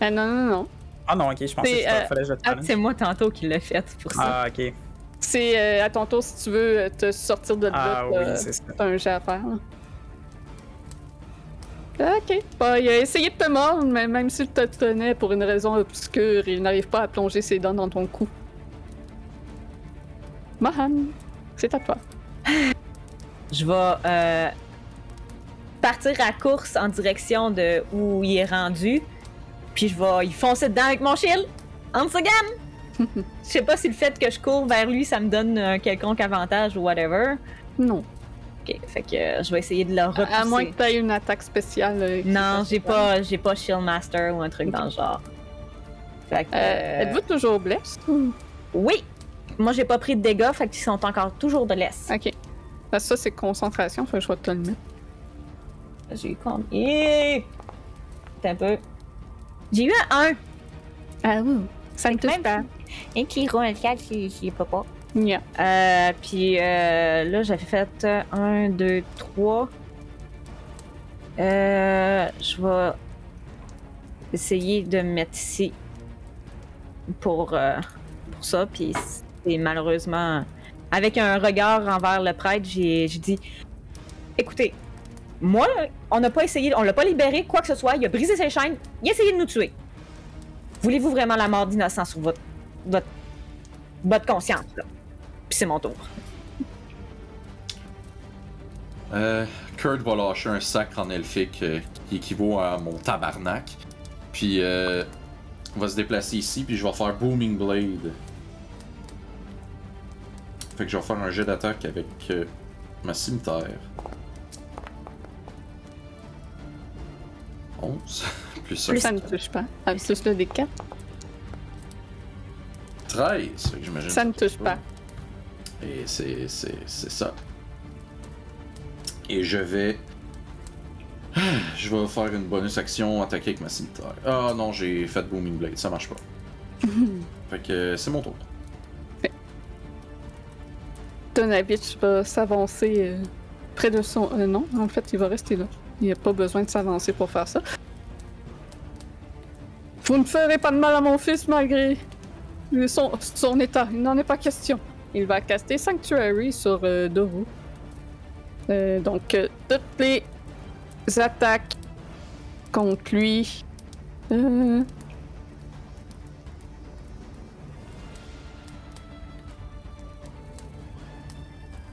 [SPEAKER 1] Ah non, non, non.
[SPEAKER 3] Ah non, ok, je pensais
[SPEAKER 1] C'est,
[SPEAKER 3] que
[SPEAKER 1] euh,
[SPEAKER 3] fallait que je le
[SPEAKER 6] Ah, c'est moi tantôt qui l'ai fait pour ça.
[SPEAKER 3] Ah, ok.
[SPEAKER 1] C'est euh, à ton tour si tu veux te sortir de là.
[SPEAKER 3] Ah oui, c'est ça.
[SPEAKER 1] t'as un jet à faire. là. Ok. Bah, il a essayé de te mordre, mais même s'il te tenait pour une raison obscure, il n'arrive pas à plonger ses dents dans ton cou. Mahan, c'est à toi.
[SPEAKER 6] Je vais euh, partir à course en direction de où il est rendu. Puis je vais y foncer dedans avec mon shield. Once again! Je sais pas si le fait que je cours vers lui, ça me donne un quelconque avantage ou whatever.
[SPEAKER 1] Non.
[SPEAKER 6] Ok, fait que euh, je vais essayer de le repousser.
[SPEAKER 1] À moins que tu aies une attaque spéciale. euh,
[SPEAKER 6] Non, j'ai pas, j'ai pas Shield Master ou un truc dans le genre. Fait que,
[SPEAKER 1] Euh, Êtes-vous toujours blessé? ou-
[SPEAKER 6] Oui! Moi, j'ai pas pris de dégâts, fait qu'ils sont encore toujours de l'Est.
[SPEAKER 1] Ok. Parce que ça, c'est concentration, fait que je vais te le mettre.
[SPEAKER 6] J'ai eu combien? Attends un peu. J'ai eu un 1.
[SPEAKER 1] Ah oui. Ça ne touche pas.
[SPEAKER 6] même Un qui roule le 4, j'y pas pas.
[SPEAKER 1] Yeah.
[SPEAKER 6] Euh, puis euh, là, j'avais fait 1, 2, 3. Euh, je vais essayer de me mettre ici pour, euh, pour ça. Puis c'est malheureusement, avec un regard envers le prêtre, j'ai j'ai dit écoutez, moi, on n'a pas essayé, on l'a pas libéré, quoi que ce soit. Il a brisé ses chaînes, il a essayé de nous tuer. Voulez-vous vraiment la mort d'innocent sur votre, votre, votre conscience, là? Puis c'est mon tour.
[SPEAKER 2] Euh, Kurt va lâcher un sacre en elfique euh, qui équivaut à mon tabarnak. Puis, euh, on va se déplacer ici, puis je vais faire Booming Blade. Fait que je vais faire un jet d'attaque avec euh, ma cimetière. 11 plus, un.
[SPEAKER 1] Ça ne touche pas. Ah, plus le D4.
[SPEAKER 2] 13. Fait que j'imagine
[SPEAKER 1] Ça ne touche pas.
[SPEAKER 2] Et c'est, ça. Et je vais. Je vais faire une bonus action, attaquer avec ma cimetière. Ah non, j'ai fait Booming Blade, ça marche pas. fait que c'est mon tour.
[SPEAKER 1] Donavitch va s'avancer euh, près de son. euh, non, en fait, il va rester là. Il n'y a pas besoin de s'avancer pour faire ça. Vous ne ferez pas de mal à mon fils malgré son, son état. Il n'en est pas question. Il va caster Sanctuary sur euh, Doru. Euh, donc, euh, toutes les attaques contre lui. Euh,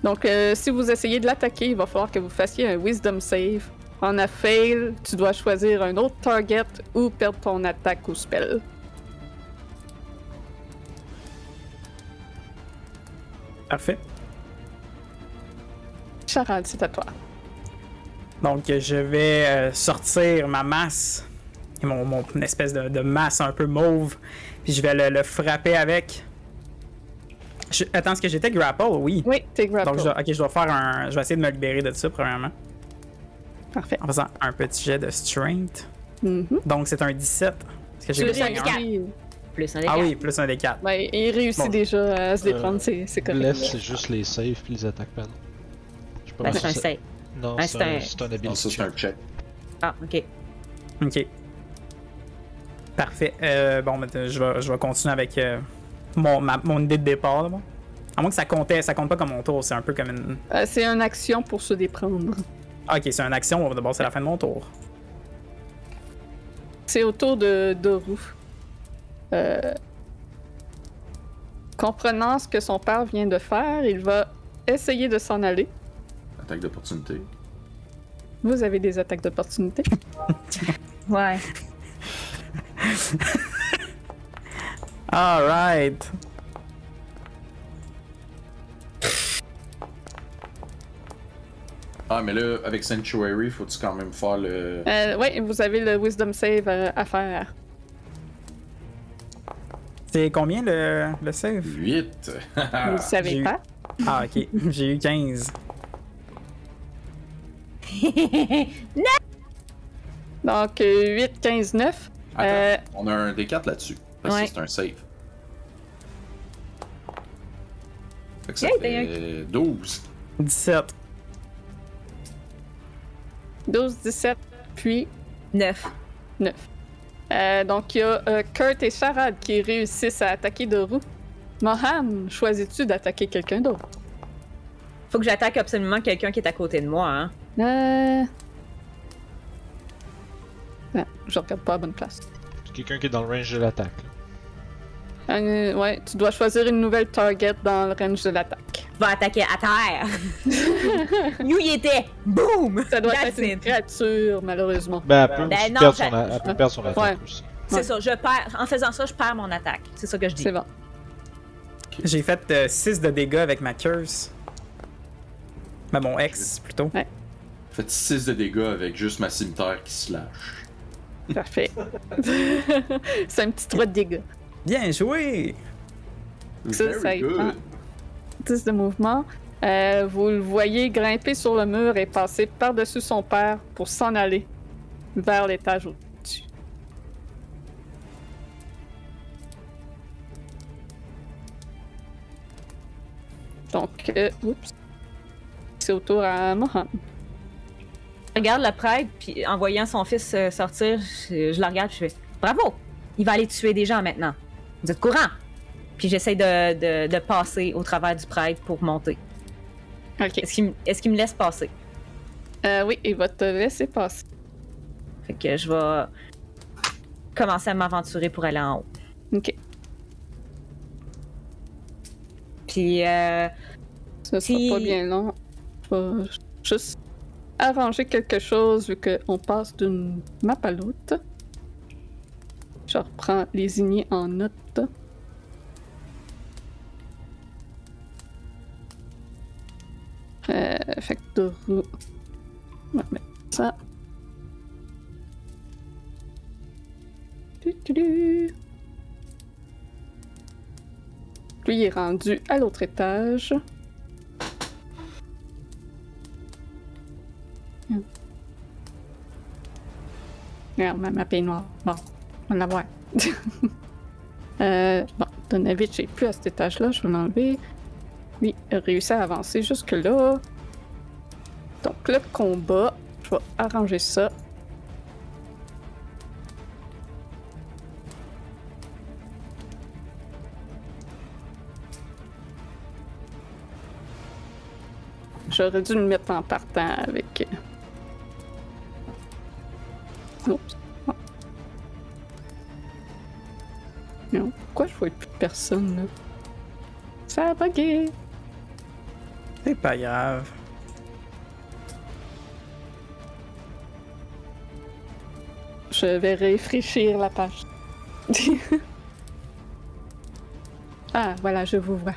[SPEAKER 1] Donc, si vous essayez de l'attaquer, il va falloir que vous fassiez un Wisdom Save. En a fail, tu dois choisir un autre target ou perdre ton attaque ou spell.
[SPEAKER 3] Parfait.
[SPEAKER 1] Charade, c'est à toi.
[SPEAKER 3] Donc, je vais euh, sortir ma masse, mon, mon espèce de, masse un peu mauve, puis je vais le, frapper avec. Attends, est-ce que j'étais grapple? Oui.
[SPEAKER 1] Oui, t'es grapple.
[SPEAKER 3] Donc, je, ok, je dois faire un. Je vais essayer de me libérer de ça, premièrement.
[SPEAKER 1] Parfait.
[SPEAKER 3] En faisant un petit jet de strength.
[SPEAKER 1] Mm-hmm.
[SPEAKER 3] Donc, c'est un 17. Parce que j'ai
[SPEAKER 1] 51.
[SPEAKER 6] Plus un des
[SPEAKER 3] Ah
[SPEAKER 6] quatre.
[SPEAKER 3] oui, plus un des 4.
[SPEAKER 1] Ouais, il réussit
[SPEAKER 3] Bon.
[SPEAKER 1] déjà à se déprendre,
[SPEAKER 4] Euh,
[SPEAKER 1] c'est c'est correct.
[SPEAKER 4] Bless, c'est juste les saves puis les attaques, pardon. Je sais pas
[SPEAKER 6] Ben,
[SPEAKER 4] si
[SPEAKER 6] c'est un
[SPEAKER 4] ça-
[SPEAKER 6] save.
[SPEAKER 4] Non,
[SPEAKER 6] Ben,
[SPEAKER 4] c'est
[SPEAKER 6] c'est
[SPEAKER 4] un,
[SPEAKER 6] un-
[SPEAKER 4] c'est un
[SPEAKER 2] Non,
[SPEAKER 4] ability
[SPEAKER 2] ça, c'est un
[SPEAKER 4] check.
[SPEAKER 6] Ah, ok.
[SPEAKER 3] Ok. Parfait. Euh, bon, maintenant, je vais, je vais continuer avec euh, mon, ma- mon idée de départ. À moins que ça comptait, ça compte pas comme mon tour, c'est un peu comme une.
[SPEAKER 1] Euh, c'est une action pour se déprendre.
[SPEAKER 3] Ah, ok, c'est une action, d'abord c'est la fin de mon tour.
[SPEAKER 1] C'est au tour de Doru. Euh, comprenant ce que son père vient de faire, il va essayer de s'en aller.
[SPEAKER 2] Attaque d'opportunité.
[SPEAKER 1] Vous avez des attaques d'opportunité?
[SPEAKER 6] Ouais.
[SPEAKER 3] Alright.
[SPEAKER 2] Ah, mais là, avec Sanctuary, faut-tu quand même faire le.
[SPEAKER 1] Euh, oui, vous avez le Wisdom Save euh, à faire.
[SPEAKER 3] C'est combien le, le save?
[SPEAKER 2] 8.
[SPEAKER 1] Vous le savez
[SPEAKER 3] eu-
[SPEAKER 1] pas?
[SPEAKER 3] Ah, ok. J'ai eu 15.
[SPEAKER 1] Donc, euh, 8, 15, 9.
[SPEAKER 2] Attends,
[SPEAKER 1] Euh,
[SPEAKER 2] on a un D4 là-dessus. Parce que c'est un save. Fait que ça
[SPEAKER 6] Yeah,
[SPEAKER 2] fait 12.
[SPEAKER 3] 17.
[SPEAKER 1] 12, 17, puis
[SPEAKER 6] 9.
[SPEAKER 1] 9. Euh, donc, il y a euh, Kurt et Charade qui réussissent à attaquer Doru. Mohan, choisis-tu d'attaquer quelqu'un d'autre?
[SPEAKER 6] Faut que j'attaque absolument quelqu'un qui est à côté de moi, hein.
[SPEAKER 1] Euh... Non, je regarde pas à la bonne place.
[SPEAKER 4] Quelqu'un qui est dans le range de l'attaque. là.
[SPEAKER 1] Euh, ouais, tu dois choisir une nouvelle target dans le range de l'attaque.
[SPEAKER 6] Vais attaquer à terre. Où il était? Boom!
[SPEAKER 1] Ça doit
[SPEAKER 6] That's
[SPEAKER 1] être une créature, malheureusement.
[SPEAKER 4] Ben, elle peut,
[SPEAKER 6] Ben non,
[SPEAKER 4] perdre, son, elle peut perdre son attaque
[SPEAKER 1] Ouais.
[SPEAKER 4] aussi.
[SPEAKER 6] C'est
[SPEAKER 1] Ouais.
[SPEAKER 6] ça, je perds. En faisant ça, je perds mon attaque. C'est ça que je dis.
[SPEAKER 1] C'est bon.
[SPEAKER 3] J'ai fait 6 de dégâts avec ma curse. Ben, mon ex, plutôt.
[SPEAKER 2] Faites 6 de dégâts avec juste ma cimetière qui se lâche.
[SPEAKER 1] Parfait. C'est un petit 3 de dégâts.
[SPEAKER 3] Bien joué!
[SPEAKER 1] Ça,
[SPEAKER 2] Very
[SPEAKER 1] ça y
[SPEAKER 2] good.
[SPEAKER 1] prend. 10 de mouvement. Euh, vous le voyez grimper sur le mur et passer par-dessus son père pour s'en aller vers l'étage au-dessus. Donc, euh, oups. C'est au tour à Mohan.
[SPEAKER 6] Je regarde le prêtre, puis en voyant son fils euh, sortir, je, je la regarde, puis je fais Bravo! Il va aller tuer des gens maintenant. Vous êtes courant! Puis j'essaie de, de- de passer au travers du prêtre pour monter.
[SPEAKER 1] Ok.
[SPEAKER 6] Est-ce qu'il me- laisse passer?
[SPEAKER 1] Euh, oui, il va te laisser passer.
[SPEAKER 6] Fait que je vais commencer à m'aventurer pour aller en haut.
[SPEAKER 1] Ok.
[SPEAKER 6] Puis, euh,
[SPEAKER 1] Ça sera pas bien long. Je vais juste arranger quelque chose vu qu'on passe d'une map à l'autre. Je reprends les ignées en note. Euh, fait On va mettre ça. Lui est rendu à l'autre étage. Regarde, ma map est noire. Bon, on va la voir. euh, bon, Donavitch est plus à cet étage-là, je vais l'enlever. Lui a réussi à avancer jusque-là. Donc, le combat, je vais arranger ça. J'aurais dû le mettre en partant avec. personne, là. Ça a bugué.
[SPEAKER 3] C'est pas grave.
[SPEAKER 1] Je vais réfléchir la page. ah, voilà, je vous vois.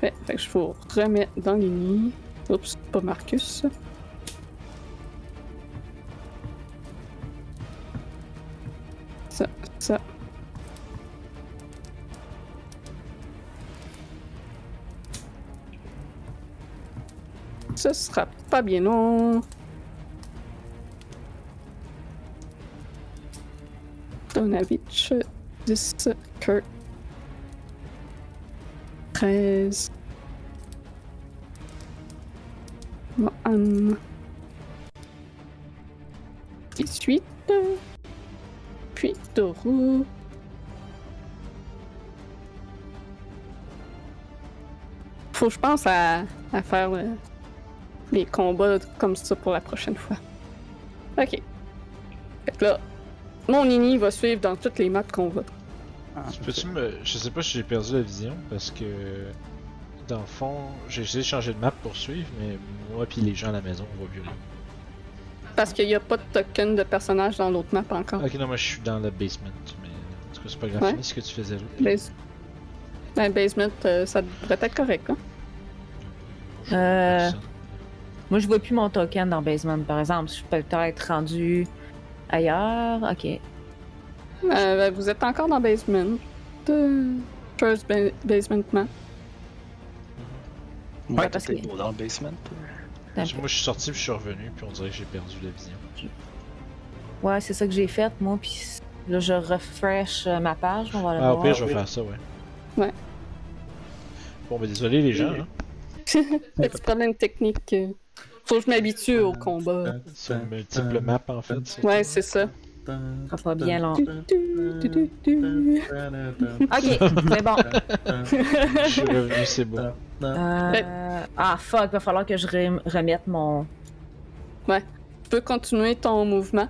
[SPEAKER 1] Fait que je vous remettre dans les nids. Oups, pas Marcus. Ce sera pas bien long. Donavich, 10, Kurt, 13. Mohan, 18. Puis Toru. Faut que je pense à, à faire les combats comme ça pour la prochaine fois. Ok. Fait que là, mon Nini va suivre dans toutes les maps qu'on va.
[SPEAKER 3] Ah,
[SPEAKER 4] Tu Peux-tu me. Je sais pas si j'ai perdu la vision parce que. Dans le fond, j'ai essayé de changer de map pour suivre, mais moi puis les gens à la maison, on voit plus rien.
[SPEAKER 1] Parce qu'il n'y a pas de token de personnage dans l'autre map encore.
[SPEAKER 4] Ok, non, moi je suis dans le basement, mais. En tout cas, c'est pas grave,
[SPEAKER 1] Ouais.
[SPEAKER 4] ce que tu faisais là.
[SPEAKER 1] Ben, basement, euh, ça devrait être correct, hein?
[SPEAKER 6] Euh, Moi, je vois plus mon token dans Basement, par exemple. Je peux peut-être rendu ailleurs. Ok.
[SPEAKER 1] Euh, ben, vous êtes encore dans basement. De... First ba- basement map.
[SPEAKER 5] Moi,
[SPEAKER 6] Ouais, parce que-
[SPEAKER 5] beau dans le basement.
[SPEAKER 4] Moi je suis sorti puis je suis revenu, puis on dirait que j'ai perdu la vision.
[SPEAKER 6] Ouais, c'est ça que j'ai fait, moi. Puis là, je refresh euh, ma page. On va le
[SPEAKER 4] Ah, au pire, je vais faire ça, ouais.
[SPEAKER 1] Ouais.
[SPEAKER 4] Bon, ben désolé les gens, hein.
[SPEAKER 1] Petit problème technique. Faut que je m'habitue au combat.
[SPEAKER 4] Sur multiples maps en fait.
[SPEAKER 1] Ouais, c'est ça.
[SPEAKER 6] Ça fera bien long. Ok, c'est bon.
[SPEAKER 4] Je suis revenu, c'est bon.
[SPEAKER 6] Euh... Ah, fuck, va falloir que je rem- remette mon.
[SPEAKER 1] Tu peux continuer ton mouvement.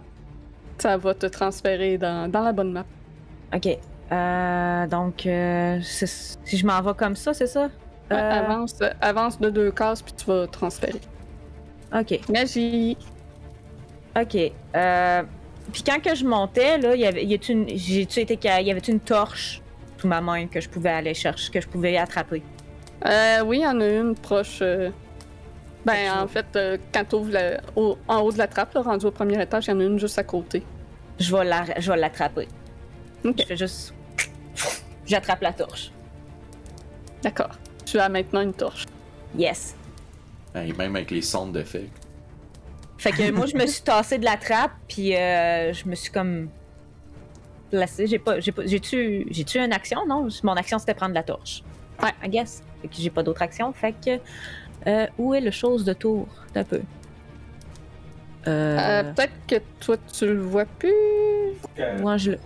[SPEAKER 1] Ça va te transférer dans, dans la bonne map.
[SPEAKER 6] Ok. Euh, donc, euh, c'est- si je m'en vais comme ça, c'est ça?
[SPEAKER 1] Ouais, avance, avance de deux cases, puis tu vas transférer.
[SPEAKER 6] Ok.
[SPEAKER 1] Magie!
[SPEAKER 6] Ok. Euh, puis quand que je montais, là, il y avait, y une, j'ai-tu été, ca- y avait une torche sous ma main que je pouvais aller chercher, que je pouvais attraper?
[SPEAKER 1] Euh, oui, il y en a une proche. euh, Ben, en fait, euh, quand tu ouvres en haut de la trappe, là, rendu au premier étage, il y en a une juste à côté.
[SPEAKER 6] Je vais la- je vais l'attraper.
[SPEAKER 1] Ok.
[SPEAKER 6] Je fais juste. J'attrape la torche.
[SPEAKER 1] D'accord. Tu as maintenant une torche.
[SPEAKER 6] Yes.
[SPEAKER 2] Et même avec les sondes d'effet.
[SPEAKER 6] Fait que moi, je me suis tassée de la trappe, puis euh, je me suis comme placée. J'ai pas, j'ai pas, j'ai-tu, j'ai-tu une action? Non, mon action c'était prendre la torche.
[SPEAKER 1] Ouais.
[SPEAKER 6] I guess. Fait que j'ai pas d'autre action. Fait que euh, où est le chose de tour Un peu?
[SPEAKER 1] Euh,
[SPEAKER 6] Euh,
[SPEAKER 1] Peut-être que toi, tu le vois plus.
[SPEAKER 6] moi je le.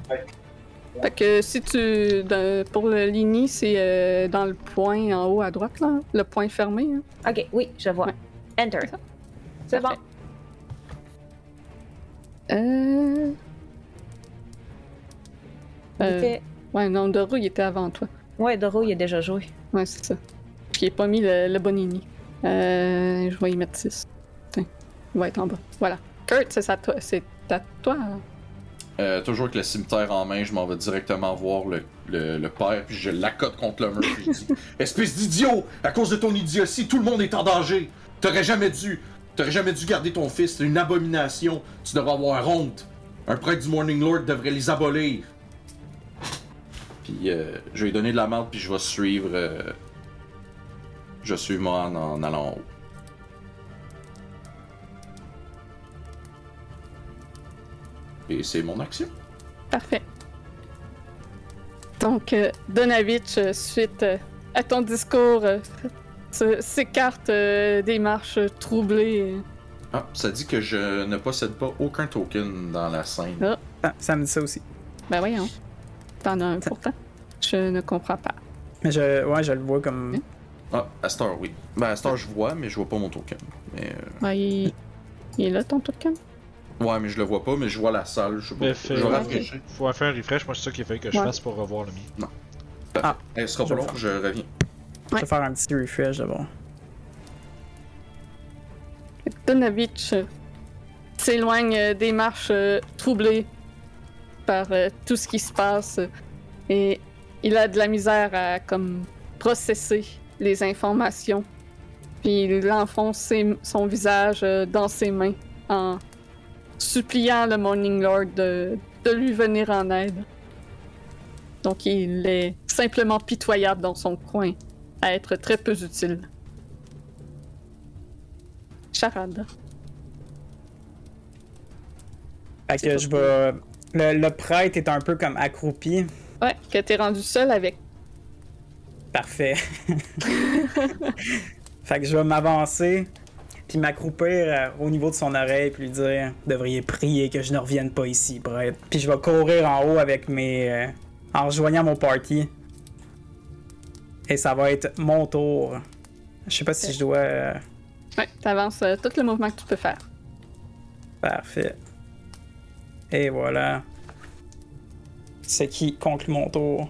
[SPEAKER 1] Fait que si tu. dans- pour le Lini, c'est euh, dans le point en haut à droite, là. Le point fermé. hein.
[SPEAKER 6] Ok, oui, je vois.
[SPEAKER 1] Ouais.
[SPEAKER 6] Enter. C'est bon.
[SPEAKER 1] Euh.
[SPEAKER 6] Il
[SPEAKER 1] Euh,
[SPEAKER 6] était-
[SPEAKER 1] Ouais, non, Doro, il était avant toi.
[SPEAKER 6] Ouais, Doro, il a déjà joué.
[SPEAKER 1] Ouais, c'est ça. Puis il n'a pas mis le, le bon Lini. Euh. Je vais y mettre 6. Tiens. Il va être en bas. Voilà. Kurt, c'est à toi. C'est à toi. hein.
[SPEAKER 2] Euh, toujours avec le cimetière en main, je m'en vais directement voir le, père, puis je l'accote contre le mur, puis je dis Espèce d'idiot À cause de ton idiotie, tout le monde est en danger T'aurais jamais dû T'aurais jamais dû garder ton fils, c'est une abomination Tu devrais avoir honte Un prêtre du Morning Lord devrait les abolir Puis euh, je vais lui donner de la merde, puis je vais suivre. euh, je suivre moi en, en allant en haut. Et c'est mon action.
[SPEAKER 1] Parfait. Donc, euh, Donavitch, euh, suite euh, à ton discours, euh, s'écarte euh, des marches euh, troublées.
[SPEAKER 2] Ah, ça dit que je ne possède pas aucun token dans la scène.
[SPEAKER 1] Ah.
[SPEAKER 3] Ah, ça me dit ça aussi.
[SPEAKER 1] Ben voyons. T'en as un pourtant. Je ne comprends pas.
[SPEAKER 3] Mais je, ouais, je le vois comme.
[SPEAKER 1] Hein?
[SPEAKER 2] Ah, à Star, oui. Ben, à Star, je vois, mais je vois pas mon token. Mais, euh,
[SPEAKER 1] il... il est là ton token?
[SPEAKER 2] Ouais, mais je le vois pas, mais je vois la salle. Je sais pas. Je vais.
[SPEAKER 4] Faut faire un refresh, moi c'est ça qu'il fait que je
[SPEAKER 1] Ouais.
[SPEAKER 4] fasse pour revoir le mien.
[SPEAKER 3] Ah,
[SPEAKER 2] Eh, ce sera pas
[SPEAKER 3] vais
[SPEAKER 2] long,
[SPEAKER 3] le
[SPEAKER 2] je reviens.
[SPEAKER 3] Je vais faire un petit refresh d'abord.
[SPEAKER 1] Donavitch euh, s'éloigne euh, des marches euh, troublées par tout ce qui se passe et il a de la misère à comme processer les informations. Puis il enfonce son visage dans ses mains en suppliant le Morning Lord de, de lui venir en aide. Donc il est simplement pitoyable dans son coin, à être très peu utile. Charade.
[SPEAKER 3] Fait que je vais. Le, le prêtre est un peu comme accroupi.
[SPEAKER 1] Ouais, que t'es rendu seul avec.
[SPEAKER 3] Parfait. fait que je vais m'avancer, puis m'accroupir euh, au niveau de son oreille, puis lui dire Devriez prier que je ne revienne pas ici, prêtre. Puis je vais courir en haut avec mes. euh, en rejoignant mon party. Et ça va être mon tour. Je sais pas si je dois. euh,
[SPEAKER 1] Ouais, t'avances euh, tout le mouvement que tu peux faire.
[SPEAKER 3] Parfait. Et voilà. Ce qui conclut mon tour.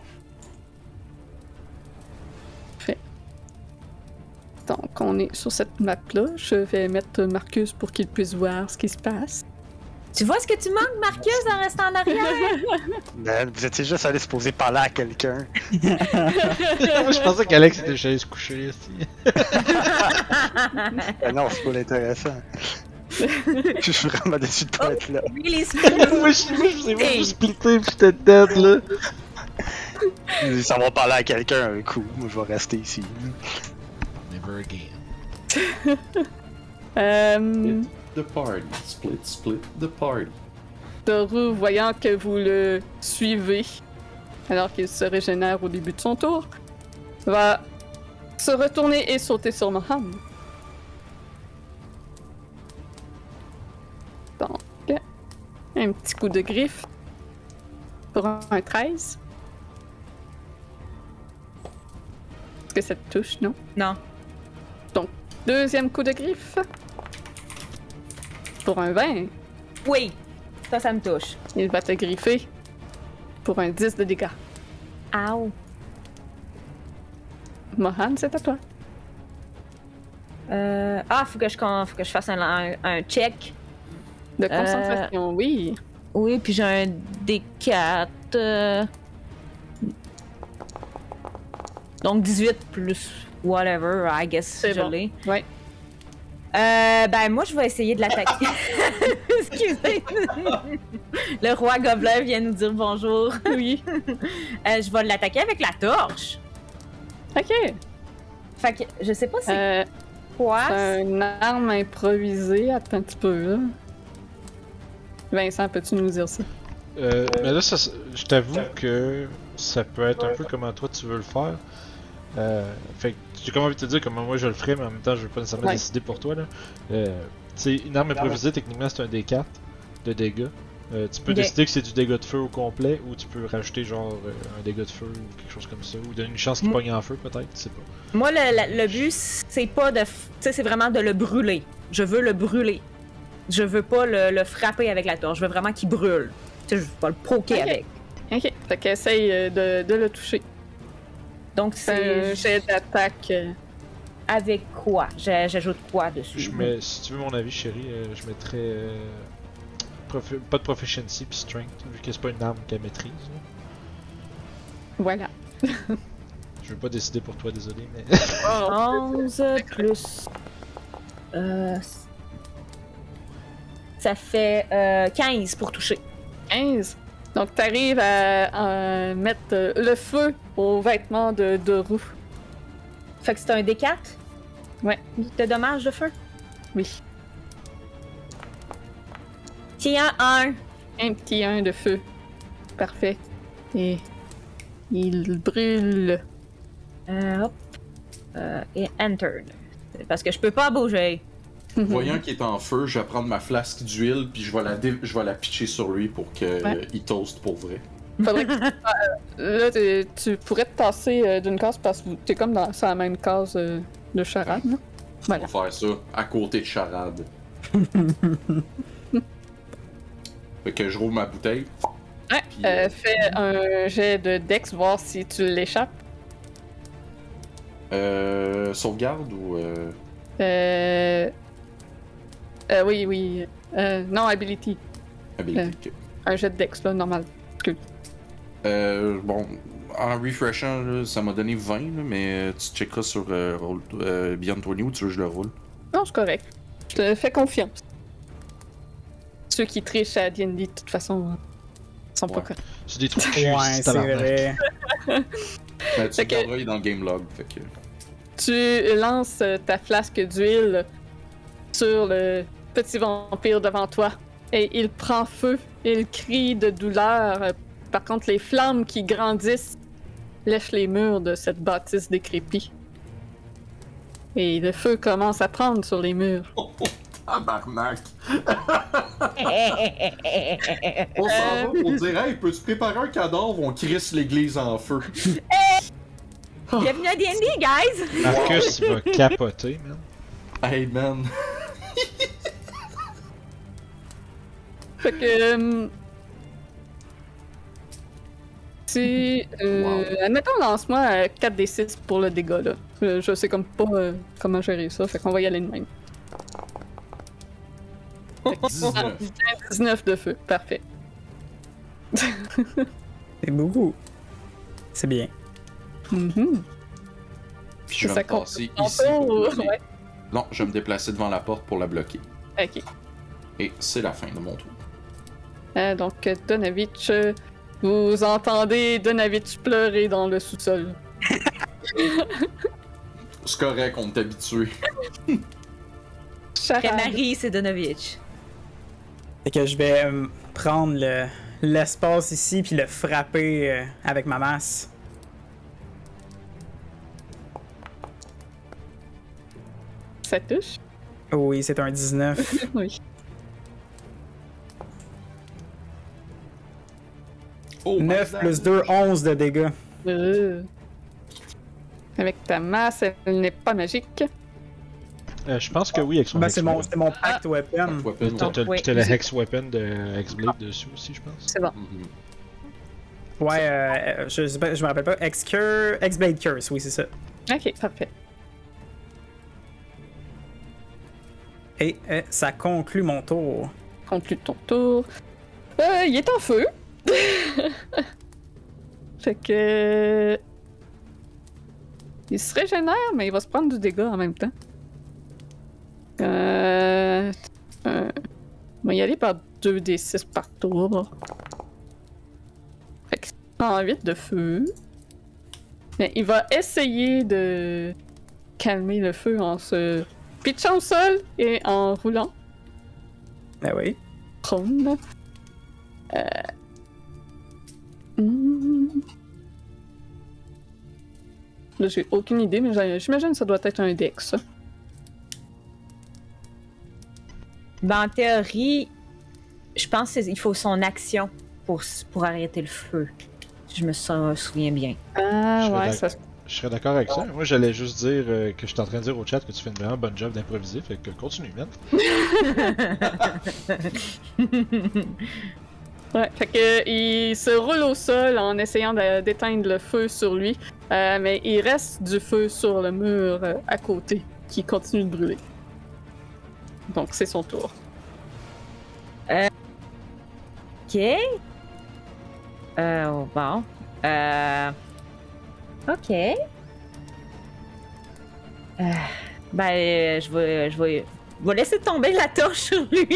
[SPEAKER 1] Donc on est sur cette map-là. Je vais mettre Marcus pour qu'il puisse voir ce qui se passe.
[SPEAKER 6] Tu vois ce que tu manques, Marcus, en restant en arrière?
[SPEAKER 5] Man, vous étiez juste allé se poser parler à quelqu'un.
[SPEAKER 4] Moi, je pensais qu'Alex était chez se coucher ici.
[SPEAKER 5] Ben non, c'est pas l'intéressant. je suis vraiment déçu de pas être là.
[SPEAKER 6] really
[SPEAKER 4] moi, je moi, je sais pas, je splitté pis j'étais dead là.
[SPEAKER 5] Ça va parler à quelqu'un un coup. Moi, je vais rester ici.
[SPEAKER 4] Again.
[SPEAKER 1] Euh,
[SPEAKER 2] The party. Split, split the party.
[SPEAKER 1] Toru, voyant que vous le suivez, alors qu'il se régénère au début de son tour, va se retourner et sauter sur Mohan. Donc, un petit coup de griffe pour un 13. Est-ce que ça te touche, non?
[SPEAKER 6] Non.
[SPEAKER 1] Deuxième coup de griffe. Pour un 20.
[SPEAKER 6] Oui, ça, ça me touche.
[SPEAKER 1] Il va te griffer pour un 10 de dégâts.
[SPEAKER 6] Ow.
[SPEAKER 1] Mohan, c'est à toi.
[SPEAKER 6] Euh, ah, faut que je, faut que je fasse un, un- un check.
[SPEAKER 1] De
[SPEAKER 6] Euh,
[SPEAKER 1] concentration, oui.
[SPEAKER 6] Oui, puis j'ai un D4. euh, Donc 18 plus whatever, I guess
[SPEAKER 1] C'est
[SPEAKER 6] je
[SPEAKER 1] bon.
[SPEAKER 6] l'ai.
[SPEAKER 1] Ouais.
[SPEAKER 6] Euh, ben moi je vais essayer de l'attaquer. Excusez. Le roi gobelin vient nous dire bonjour.
[SPEAKER 1] Oui.
[SPEAKER 6] Euh, je vais l'attaquer avec la torche.
[SPEAKER 1] Ok.
[SPEAKER 6] Fait que je sais pas c'est
[SPEAKER 1] Euh,
[SPEAKER 6] quoi.
[SPEAKER 1] c'est une arme improvisée. Attends un petit peu, là. Vincent, peux-tu nous dire ça?
[SPEAKER 4] Euh, mais là, ça, je t'avoue que ça peut être un peu comment toi tu veux le faire. Euh, fait que j'ai comme envie de te dire comment moi je le ferais, mais en même temps je veux pas nécessairement
[SPEAKER 1] Ouais.
[SPEAKER 4] décider pour toi. là. Euh, une arme improvisée, techniquement c'est un D4 de dégâts. Euh, tu peux décider que c'est du dégât de feu au complet, ou tu peux rajouter genre euh, un dégât de feu ou quelque chose comme ça, ou donner une chance qu'il
[SPEAKER 6] Mm.
[SPEAKER 4] pogne en feu peut-être, je sais pas.
[SPEAKER 6] Moi le, la- le but c'est pas de f- tu sais c'est vraiment de le brûler. Je veux le brûler. Je veux pas le, le frapper avec la torche, je veux vraiment qu'il brûle. Tu sais, je veux pas le poker
[SPEAKER 1] Ok.
[SPEAKER 6] avec.
[SPEAKER 1] Ok. Fait qu'essaye de, de le toucher.
[SPEAKER 6] Donc
[SPEAKER 1] C'est un
[SPEAKER 6] c'est
[SPEAKER 1] jet d'attaque. euh,
[SPEAKER 6] avec quoi? J'ajoute quoi dessus?
[SPEAKER 4] Je mets, si tu veux mon avis, chérie, euh, je mettrais euh, profi- pas de proficiency puis strength, vu que c'est pas une arme qu'elle maîtrise. là.
[SPEAKER 1] Voilà.
[SPEAKER 4] Je veux pas décider pour toi, désolé, mais.
[SPEAKER 6] 11 plus. Euh, ça fait euh, 15 pour toucher.
[SPEAKER 1] 15. Donc, t'arrives à, à mettre euh, le feu aux vêtements de, de roue.
[SPEAKER 6] Fait que c'est un D4
[SPEAKER 1] Ouais.
[SPEAKER 6] De dommages de feu?
[SPEAKER 1] Oui.
[SPEAKER 6] Tiens, un?
[SPEAKER 1] Un petit 1 de feu. Parfait. Et il brûle.
[SPEAKER 6] Euh, hop. Euh, et entered. Parce que je peux pas bouger.
[SPEAKER 2] Voyant qu'il est en feu, je vais prendre ma flasque d'huile puis je vais la dé- je vais la pitcher sur lui pour qu'il
[SPEAKER 1] Ouais.
[SPEAKER 2] toast pour vrai.
[SPEAKER 1] Faudrait que tu- euh, là, t'es- tu pourrais te tasser euh, d'une case parce que t'es comme dans la même case euh, de charade. là.
[SPEAKER 2] On va faire ça à côté de charade. fait que je roule ma bouteille.
[SPEAKER 1] Ouais,
[SPEAKER 2] Puis,
[SPEAKER 1] euh,
[SPEAKER 2] euh,
[SPEAKER 1] fais un jet de Dex, voir si tu l'échappes.
[SPEAKER 2] Euh, sauvegarde ou euh,
[SPEAKER 1] Euh... euh, oui, oui. Euh, non, ability.
[SPEAKER 2] habilité?
[SPEAKER 1] Un jet de Dex, là, normal.
[SPEAKER 2] Euh, bon, en refreshant, là, ça m'a donné 20, là, mais tu checkeras sur euh, roll- euh, Beyond 20 ou tu veux que je le roule?
[SPEAKER 1] Non, c'est correct. Je te fais confiance. Ceux qui trichent à D&D, de toute façon, sont pas
[SPEAKER 2] Ouais.
[SPEAKER 1] corrects.
[SPEAKER 4] C'est des trucs
[SPEAKER 3] Ouais, c'est vrai.
[SPEAKER 2] Ben, tu
[SPEAKER 1] que-
[SPEAKER 2] est dans le game log. Fait que...
[SPEAKER 1] Tu lances euh, ta flasque d'huile sur le petit vampire devant toi et il prend feu. Il crie de douleur. Par contre, les flammes qui grandissent lèchent les murs de cette bâtisse décrépite. Et le feu commence à prendre sur les murs.
[SPEAKER 2] Tabarnak! On s'en va pour dire, hey, peux-tu préparer un cadavre? On crisse l'église en feu.
[SPEAKER 6] Bienvenue à D&D, guys!
[SPEAKER 4] Marcus, va capoter, man.
[SPEAKER 2] Hey, man.
[SPEAKER 1] Fait que. euh, Si. Euh, Admettons, lance-moi euh, 4d6 pour le dégât, là. Euh, je sais comme pas euh, comment gérer ça, fait qu'on va y aller de même.
[SPEAKER 2] 19.
[SPEAKER 1] 19 de feu, parfait.
[SPEAKER 3] C'est beaucoup. C'est bien.
[SPEAKER 1] Mhm.
[SPEAKER 2] Puis je vais
[SPEAKER 1] Ça
[SPEAKER 2] me passer ici.
[SPEAKER 1] fait,
[SPEAKER 2] pour
[SPEAKER 1] ou-
[SPEAKER 2] bloquer.
[SPEAKER 1] ouais,
[SPEAKER 2] Non, je vais me déplacer devant la porte pour la bloquer.
[SPEAKER 1] ok.
[SPEAKER 2] Et c'est la fin de mon tour.
[SPEAKER 1] Euh, donc, Donavitch, euh, vous entendez Donavitch pleurer dans le sous-sol.
[SPEAKER 2] C'est correct, on est habitué.
[SPEAKER 1] Charade.
[SPEAKER 6] Marie Sedonovitch.
[SPEAKER 3] Fait que je vais euh, prendre le- l'espace ici puis le frapper euh, avec ma masse.
[SPEAKER 1] Ça touche?
[SPEAKER 3] Oui, c'est un 19.
[SPEAKER 1] Oui.
[SPEAKER 2] Oh,
[SPEAKER 3] 9 plus 2, 11 de dégâts.
[SPEAKER 1] Euh. Avec ta masse, elle n'est pas magique.
[SPEAKER 4] Euh, je pense que oui, avec son
[SPEAKER 3] Ben, c'est mon,
[SPEAKER 4] Weapon.
[SPEAKER 3] c'est mon pact weapon.
[SPEAKER 2] Weapon,
[SPEAKER 4] T'as
[SPEAKER 2] ouais.
[SPEAKER 4] t'as le Hex Weapon de Hexblade dessus aussi, je pense.
[SPEAKER 1] C'est bon.
[SPEAKER 2] Mhm.
[SPEAKER 3] Ouais, euh, je, je me rappelle pas. X-Cure, X-Blade Curse, oui, c'est ça.
[SPEAKER 1] Ok, parfait.
[SPEAKER 3] Et euh, ça conclut mon tour.
[SPEAKER 1] Conclue ton tour. Euh, il est en feu. fait que. Il se régénère, mais il va se prendre du dégât en même temps. Euh. euh, on va y aller par 2d6 par tour. Fait que 108 de feu. Mais il va essayer de calmer le feu en se pitchant au sol et en roulant
[SPEAKER 3] Ben oui.
[SPEAKER 1] prône. Euh... Là, j'ai aucune idée, mais j'imagine que ça doit être un dex. ça.
[SPEAKER 6] Ben, en théorie, je pense qu'il faut son action pour, pour arrêter le feu. Je me sou- souviens bien.
[SPEAKER 1] Ah,
[SPEAKER 4] Je
[SPEAKER 1] ouais, ça
[SPEAKER 4] Je serais d'accord avec ça. Moi, j'allais juste dire euh, que je suis en train de dire au chat que tu fais une vraiment bonne job d'improviser, fait que continue, man.
[SPEAKER 1] Ouais, fait que il se roule au sol en essayant d'éteindre le feu sur lui, euh, mais il reste du feu sur le mur euh, à côté qui continue de brûler. Donc c'est son tour.
[SPEAKER 6] Ok. Euh, bon. Euh. Ok. Euh, ben, euh, je vais, je vais, je vais laisser tomber la torche sur lui.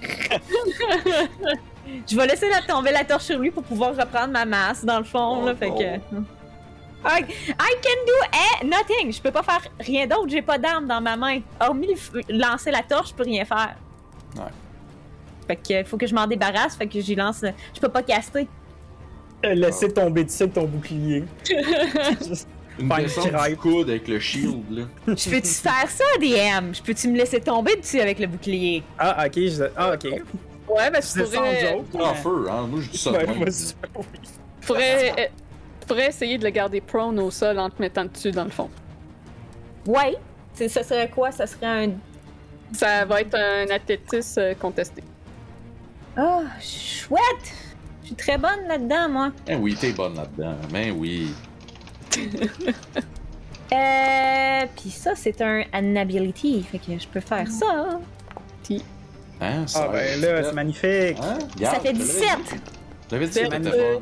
[SPEAKER 6] je vais laisser la tomber la torche sur lui pour pouvoir reprendre ma masse dans le fond, là,
[SPEAKER 2] Oh,
[SPEAKER 6] fait que. I, I can do eh, nothing. Je peux pas faire rien d'autre. J'ai pas d'arme dans ma main. Hormis lancer la torche, je peux rien faire.
[SPEAKER 2] Ouais.
[SPEAKER 6] Fait que faut que je m'en débarrasse. Fait que j'y lance. Je peux pas caster.
[SPEAKER 3] Euh, Laisser tomber dessus avec ton bouclier. Juste
[SPEAKER 2] Une descente du coude avec le shield, là.
[SPEAKER 6] Je peux-tu faire ça, DM? Je peux-tu me laisser tomber dessus avec le bouclier?
[SPEAKER 3] Ah, ok. Je... Ah, ok.
[SPEAKER 1] Ouais, ben tu
[SPEAKER 3] C'est sans
[SPEAKER 1] pourrais,
[SPEAKER 3] joke.
[SPEAKER 2] En feu, hein. Moi, je dis ça.
[SPEAKER 1] tu pourrais, euh, tu pourrais essayer de le garder prone au sol en te mettant dessus dans le fond.
[SPEAKER 6] Ouais. C'est- Ça serait quoi? Ça serait un.
[SPEAKER 1] Ça va être un athlétisme euh, contesté.
[SPEAKER 6] Oh, chouette! Je suis très bonne là-dedans, moi.
[SPEAKER 2] Eh oui, t'es bonne là-dedans. Mais oui.
[SPEAKER 6] Euh. Puis ça, c'est un an ability. Fait que je peux faire ça.
[SPEAKER 2] Hein, ça
[SPEAKER 3] Ah, ben là, c'est magnifique.
[SPEAKER 2] Hein?
[SPEAKER 6] Ça fait
[SPEAKER 2] je te l'avais
[SPEAKER 6] 17.
[SPEAKER 2] dit. Je l'avais dit, c'était fun.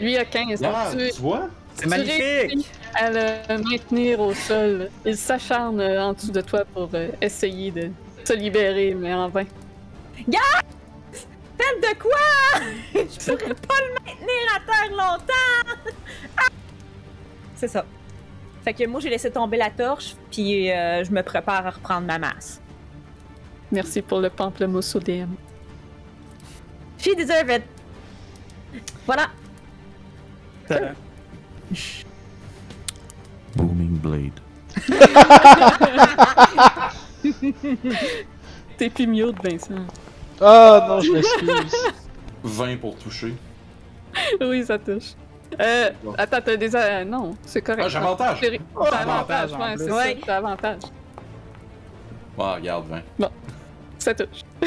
[SPEAKER 1] Lui a 15.
[SPEAKER 2] Ah,
[SPEAKER 1] tu,
[SPEAKER 2] tu vois?
[SPEAKER 3] C'est magnifique!
[SPEAKER 1] à le maintenir au sol. Il s'acharne euh, en dessous de toi pour euh, essayer de se libérer, mais en vain.
[SPEAKER 6] Faites de quoi? Je pourrais pas le maintenir à terre longtemps! Ah! C'est ça. Fait que moi, j'ai laissé tomber la torche, puis euh, je me prépare à reprendre ma masse.
[SPEAKER 1] Merci pour le pamplemousse au DM.
[SPEAKER 6] She deserve it! Voilà.
[SPEAKER 2] Booming Blade.
[SPEAKER 1] T'es plus mieux de Vincent.
[SPEAKER 4] Ah non, je m'excuse.
[SPEAKER 2] 20 pour toucher.
[SPEAKER 1] oui, ça touche. Euh, attends, t'as des. euh, non, c'est correct.
[SPEAKER 2] Ah, j'ai avantage.
[SPEAKER 1] T'as avantage, ouais, c'est ça, t'as avantage.
[SPEAKER 2] Ah, regarde, 20.
[SPEAKER 1] Ça touche.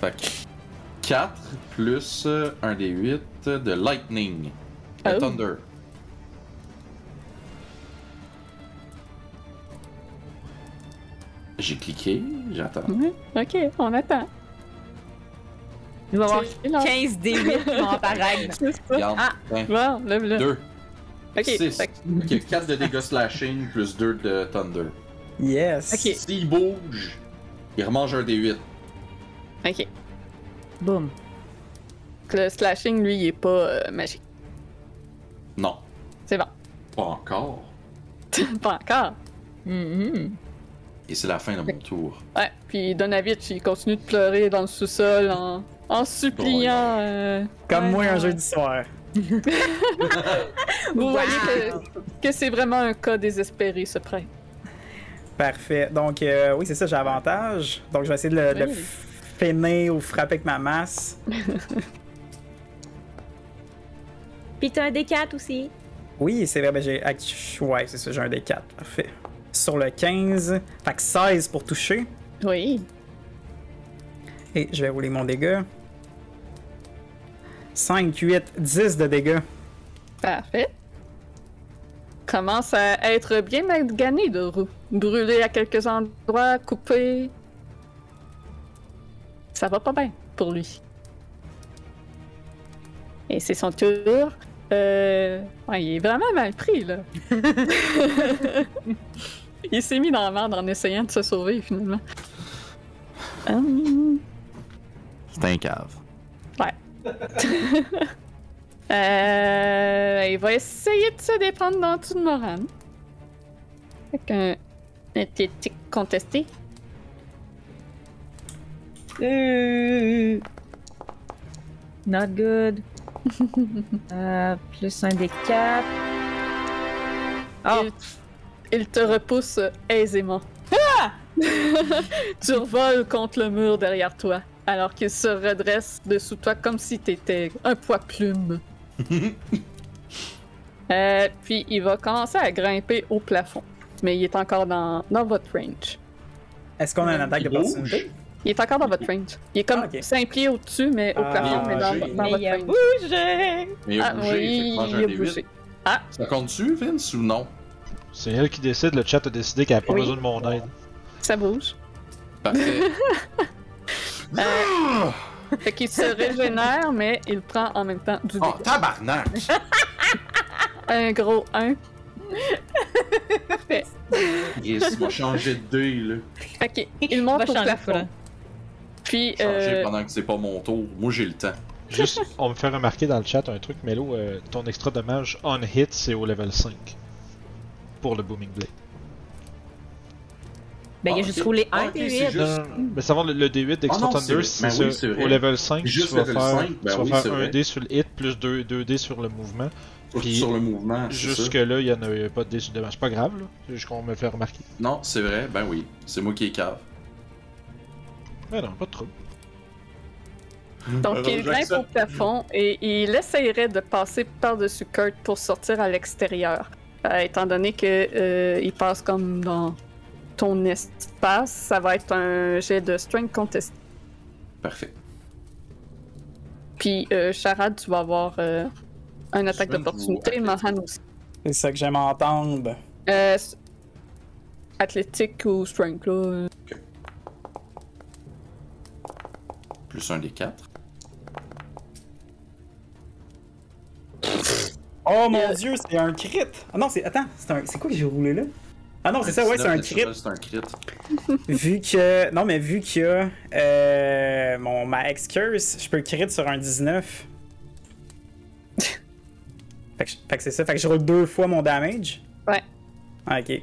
[SPEAKER 2] Fait que 4 plus euh, un des 8 de Lightning. De
[SPEAKER 1] Oh.
[SPEAKER 2] Thunder. J'ai cliqué, j'attends.
[SPEAKER 1] Ouais, ok, on attend.
[SPEAKER 6] Il va y avoir
[SPEAKER 1] C'est là.
[SPEAKER 6] 15 D8 qui vont apparaître. Ah.
[SPEAKER 1] Bon, lève-le.
[SPEAKER 2] 2.
[SPEAKER 1] Ok,
[SPEAKER 2] 6.
[SPEAKER 1] fait
[SPEAKER 2] Il y a 4 de dégâts slashing plus 2 de Thunder.
[SPEAKER 3] Yes!
[SPEAKER 1] Ok.
[SPEAKER 2] S'il bouge, il remange un des 8.
[SPEAKER 1] ok.
[SPEAKER 6] Boum.
[SPEAKER 1] Le slashing, lui, il est pas euh, magique.
[SPEAKER 2] Non,
[SPEAKER 1] C'est bon.
[SPEAKER 2] pas encore.
[SPEAKER 1] pas encore.
[SPEAKER 6] Mhm.
[SPEAKER 2] Et c'est la fin de mon tour.
[SPEAKER 1] Ouais, puis Donavitch, il continue de pleurer dans le sous-sol en, en suppliant. euh,
[SPEAKER 3] Comme
[SPEAKER 1] ouais,
[SPEAKER 3] moi un jeudi soir.
[SPEAKER 1] Vous
[SPEAKER 6] Wow.
[SPEAKER 1] voyez que, que c'est vraiment un cas désespéré, ce prêtre.
[SPEAKER 3] Parfait. Donc, euh, oui, c'est ça, j'ai avantage. Donc, je vais essayer de le,
[SPEAKER 1] Oui.
[SPEAKER 3] freiner ou frapper avec ma masse.
[SPEAKER 6] Puis t'as un D4 aussi.
[SPEAKER 3] Oui, c'est vrai, ben j'ai. act- Ouais, c'est ça, j'ai un des 4. Parfait. Sur le 15, fait que 16 pour toucher.
[SPEAKER 1] Oui.
[SPEAKER 3] Et je vais rouler mon dégât. 5, 8, 10 de dégâts.
[SPEAKER 1] Parfait. Commence à être bien magané de roue. Brûlé à quelques endroits, coupé. Ça va pas bien pour lui. Et c'est son tour. Euh... ouais, il est vraiment mal pris, là. il s'est mis dans la merde en essayant de se sauver, finalement. Hum.
[SPEAKER 2] C'est un cave.
[SPEAKER 1] Euh, il va essayer de se défendre dans tout de Moran. Avec un athlétique contesté.
[SPEAKER 6] Euh... Not good. euh, plus un D4. Oh,
[SPEAKER 1] Il, il te repousse aisément. tu revoles contre le mur derrière toi, alors qu'il se redresse dessous toi comme si t'étais un poids plume. Euh, puis il va commencer à grimper au plafond, mais il est encore dans, dans votre range.
[SPEAKER 3] Est-ce qu'on a une attaque
[SPEAKER 2] Il
[SPEAKER 3] d'opportunité?
[SPEAKER 1] Il est encore dans votre range. Il est comme
[SPEAKER 3] Ah, ok.
[SPEAKER 1] 5 pieds au-dessus, mais au
[SPEAKER 3] Ah,
[SPEAKER 1] plafond, mais dans, dans
[SPEAKER 6] mais
[SPEAKER 1] votre
[SPEAKER 6] il a
[SPEAKER 1] range.
[SPEAKER 6] bougé!
[SPEAKER 2] Mais il a
[SPEAKER 1] Ah
[SPEAKER 2] bougé, fait
[SPEAKER 1] oui, il
[SPEAKER 2] un
[SPEAKER 1] a bougé.
[SPEAKER 2] 8.
[SPEAKER 1] Ah,
[SPEAKER 2] Ça compte-tu, Vince, ou non?
[SPEAKER 4] C'est elle qui décide, le chat a décidé qu'elle a pas
[SPEAKER 1] Oui.
[SPEAKER 4] besoin de mon aide.
[SPEAKER 1] ça bouge.
[SPEAKER 2] Parfait.
[SPEAKER 1] Euh, fait qu'il se régénère, mais il prend en même temps du
[SPEAKER 2] oh,
[SPEAKER 1] dégât.
[SPEAKER 2] tabarnak!
[SPEAKER 1] Un gros 1. Parfait.
[SPEAKER 2] Yes, il m'a changé de dé, là.
[SPEAKER 1] Ok, il monte
[SPEAKER 6] Va
[SPEAKER 1] au
[SPEAKER 6] changer
[SPEAKER 1] plafond. Puis,
[SPEAKER 2] Changer
[SPEAKER 1] euh,
[SPEAKER 2] pendant que c'est pas mon tour. Moi, j'ai le temps.
[SPEAKER 4] Juste, on me fait remarquer dans le chat un truc, Melo, euh, ton extra dommage on hit, c'est au level 5. Pour le Booming Blade.
[SPEAKER 6] Ben, il a
[SPEAKER 2] Ah,
[SPEAKER 6] juste roulé
[SPEAKER 2] Ah,
[SPEAKER 6] un
[SPEAKER 2] ok,
[SPEAKER 6] D8.
[SPEAKER 2] c'est juste-
[SPEAKER 4] Non, non, non. Mais savoir le, le D8 d'Extra
[SPEAKER 2] Ah
[SPEAKER 4] Thunder,
[SPEAKER 2] c'est- ben oui,
[SPEAKER 4] au level 5,
[SPEAKER 2] Juste
[SPEAKER 4] tu vas
[SPEAKER 2] level
[SPEAKER 4] faire,
[SPEAKER 2] 5, ben
[SPEAKER 4] tu vas
[SPEAKER 2] oui,
[SPEAKER 4] faire un
[SPEAKER 2] vrai.
[SPEAKER 4] dé sur le hit plus 2, 2 sur le mouvement.
[SPEAKER 2] Sur-
[SPEAKER 4] Puis,
[SPEAKER 2] sur le mouvement.
[SPEAKER 4] Jusque-là, il n'y en a pas de dé sur le dommage. C'est pas grave, là. C'est juste qu'on me fait remarquer.
[SPEAKER 2] Non, c'est vrai, ben oui. C'est moi qui est cave.
[SPEAKER 4] Mais non, pas de trouble.
[SPEAKER 1] donc,
[SPEAKER 2] Alors,
[SPEAKER 1] il grimpe au plafond et il essayerait de passer par-dessus Kurt pour sortir à l'extérieur. Euh, étant donné que euh, il passe comme dans ton espace, ça va être un jet de strength contest.
[SPEAKER 2] Parfait.
[SPEAKER 1] Puis, euh, Charade, tu vas avoir euh, un attaque d'opportunité, Mohan aussi.
[SPEAKER 3] C'est ça que j'aime entendre.
[SPEAKER 1] Euh, athlétique ou strength, là. euh.
[SPEAKER 2] Plus un des 4.
[SPEAKER 3] Oh mon dieu, c'est un crit! Ah non, c'est. Attends, c'est un... quoi que j'ai roulé là? Ah non, c'est ça, ouais, c'est un crit.
[SPEAKER 2] C'est un crit.
[SPEAKER 3] vu que. Non, mais vu qu'il y a euh, mon, ma excuse, je peux crit sur un 19. fait que, fait que c'est ça, fait que je roule deux fois mon damage.
[SPEAKER 1] Ouais.
[SPEAKER 3] Ah, ok.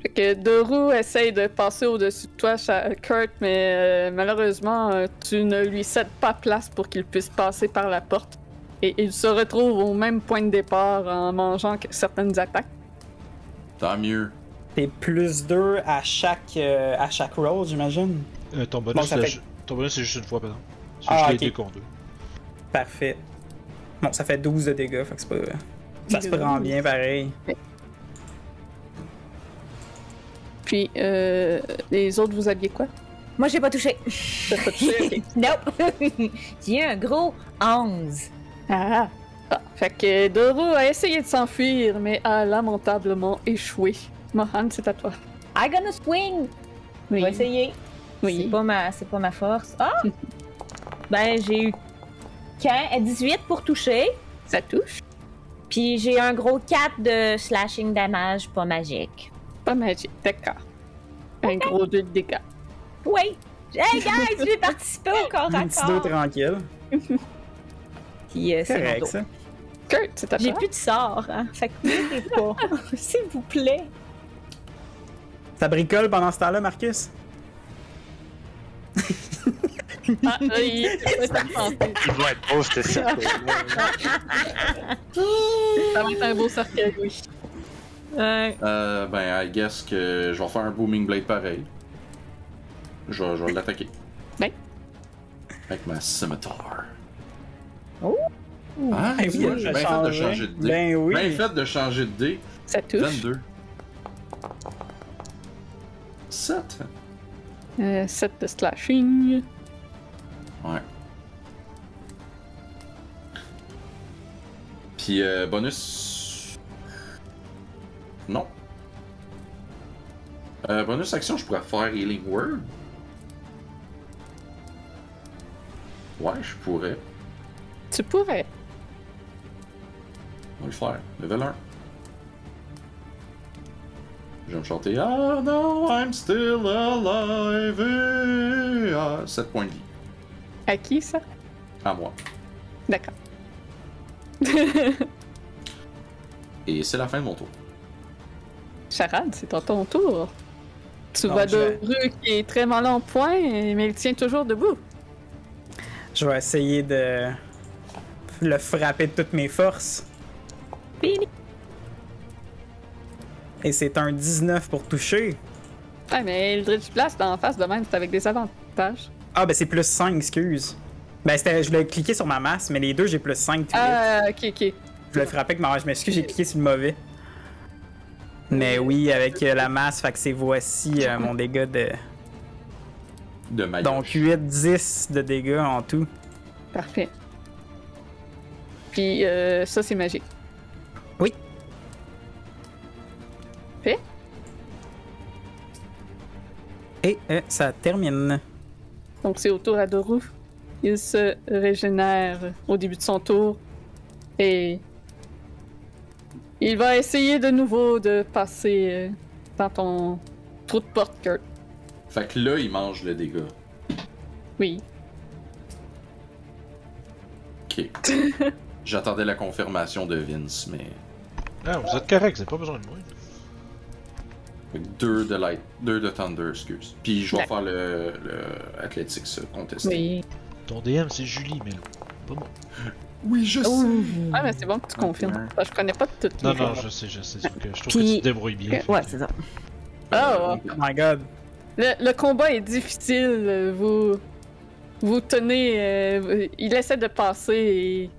[SPEAKER 1] Fait que Doru essaye de passer au-dessus de toi, Kurt, mais euh, malheureusement, euh, tu ne lui cèdes pas place pour qu'il puisse passer par la porte. Et il se retrouve au même point de départ en mangeant certaines attaques.
[SPEAKER 2] Tant mieux.
[SPEAKER 3] T'es plus 2 à chaque, euh, à chaque roll, j'imagine?
[SPEAKER 4] Euh, ton bonus, c'est juste une fois, par exemple. C'est
[SPEAKER 3] ah,
[SPEAKER 4] juste les deux
[SPEAKER 3] Parfait. Bon, ça fait 12 de dégâts, fait que c'est pas. Ça se prend bien pareil.
[SPEAKER 1] Puis, euh, les autres, vous aviez quoi?
[SPEAKER 6] Moi, j'ai pas touché.
[SPEAKER 1] T'as pas touché?
[SPEAKER 6] nope. j'ai un gros 11.
[SPEAKER 1] Ah. Ah. Fait que Doro a essayé de s'enfuir, mais a lamentablement échoué. Mohan, c'est à toi.
[SPEAKER 6] I gonna swing! Oui. On va essayer. Oui. C'est pas ma, c'est pas ma force. Ah! ben, j'ai eu 15, 18 pour toucher.
[SPEAKER 1] Ça touche.
[SPEAKER 6] Puis j'ai un gros 4 de slashing damage pas magique.
[SPEAKER 1] Pas magique, d'accord. Un gros 2 de dégâts.
[SPEAKER 6] Oui! Hey guys, je vais participer au corps à
[SPEAKER 3] corps. tranquille.
[SPEAKER 6] Puis euh, c'est
[SPEAKER 3] ça.
[SPEAKER 1] Kurt, c'est
[SPEAKER 6] J'ai plus de sort, hein. Fait que pas. S'il vous plaît.
[SPEAKER 3] Ça bricole pendant ce temps-là, Marcus?
[SPEAKER 1] ah, il, il
[SPEAKER 5] doit être beau, ce cercle.
[SPEAKER 1] ça va être un beau cercle, oui.
[SPEAKER 2] Euh, ben, I guess que je vais faire un Booming Blade pareil. Je vais, je vais l'attaquer.
[SPEAKER 1] Ben.
[SPEAKER 2] Avec ma scimitar.
[SPEAKER 1] Oh!
[SPEAKER 2] Ah, ben oui, bien fait de changer de dé.
[SPEAKER 3] Ben oui.
[SPEAKER 2] Bien fait de changer de dé.
[SPEAKER 1] Ça touche.
[SPEAKER 2] 22. 7.
[SPEAKER 1] Euh, 7 de slashing.
[SPEAKER 2] Ouais. Puis euh, bonus. Non. Euh, bonus action, je pourrais faire Healing Word. Ouais, je pourrais.
[SPEAKER 1] Tu pourrais.
[SPEAKER 2] On va le faire. Level 1. Je vais me chanter Ah no, I'm still alive. Ah, 7 points de vie.
[SPEAKER 1] À qui ça?
[SPEAKER 2] À moi.
[SPEAKER 1] D'accord.
[SPEAKER 2] Et c'est la fin de mon tour.
[SPEAKER 1] Charade, c'est ton, tour. Tu vois de rue qui est très mal en point, mais il tient toujours debout.
[SPEAKER 3] Je vais essayer de le frapper de toutes mes forces. Et c'est un 19 pour toucher.
[SPEAKER 1] Ah, mais Eldritch Blast en face de même, c'est avec des avantages.
[SPEAKER 3] Ah, ben c'est plus 5, excuse. Ben, c'était, je voulais cliquer sur ma masse, mais les deux, j'ai plus 5.
[SPEAKER 1] Ah, ok, ok. Je
[SPEAKER 3] voulais frapper avec ma masse. Je m'excuse, j'ai cliqué sur le mauvais. Mais oui, avec euh, la masse, fait que c'est voici euh, mon dégât de.
[SPEAKER 2] De
[SPEAKER 3] Donc 8-10 de dégâts en tout.
[SPEAKER 1] Parfait. Puis euh, ça, c'est magique.
[SPEAKER 3] Et ça termine.
[SPEAKER 1] Donc c'est au tour à Doru. Il se régénère au début de son tour. Et il va essayer de nouveau de passer euh, dans ton trou de porte, Kurt.
[SPEAKER 2] Fait que là, il mange le dégât.
[SPEAKER 1] Oui.
[SPEAKER 2] Ok. J'attendais la confirmation de Vince, mais.
[SPEAKER 4] Ah, vous êtes correct, vous pas besoin de moi.
[SPEAKER 2] Fait que deux de light, deux de thunder, excuse. Puis je vais faire le, le athletics contesté.
[SPEAKER 1] Oui.
[SPEAKER 4] Ton DM c'est Julie, mais pas moi.
[SPEAKER 2] Oui, je sais.
[SPEAKER 1] Ah, mais c'est bon que tu confirmes. je connais pas toutes
[SPEAKER 4] Non, non, je sais, je sais. Que je trouve que tu te débrouilles bien.
[SPEAKER 6] Ouais, c'est ça.
[SPEAKER 1] Oh,
[SPEAKER 3] oh my god.
[SPEAKER 1] Le, le, combat est difficile. Vous. Vous tenez. Euh, il essaie de passer et.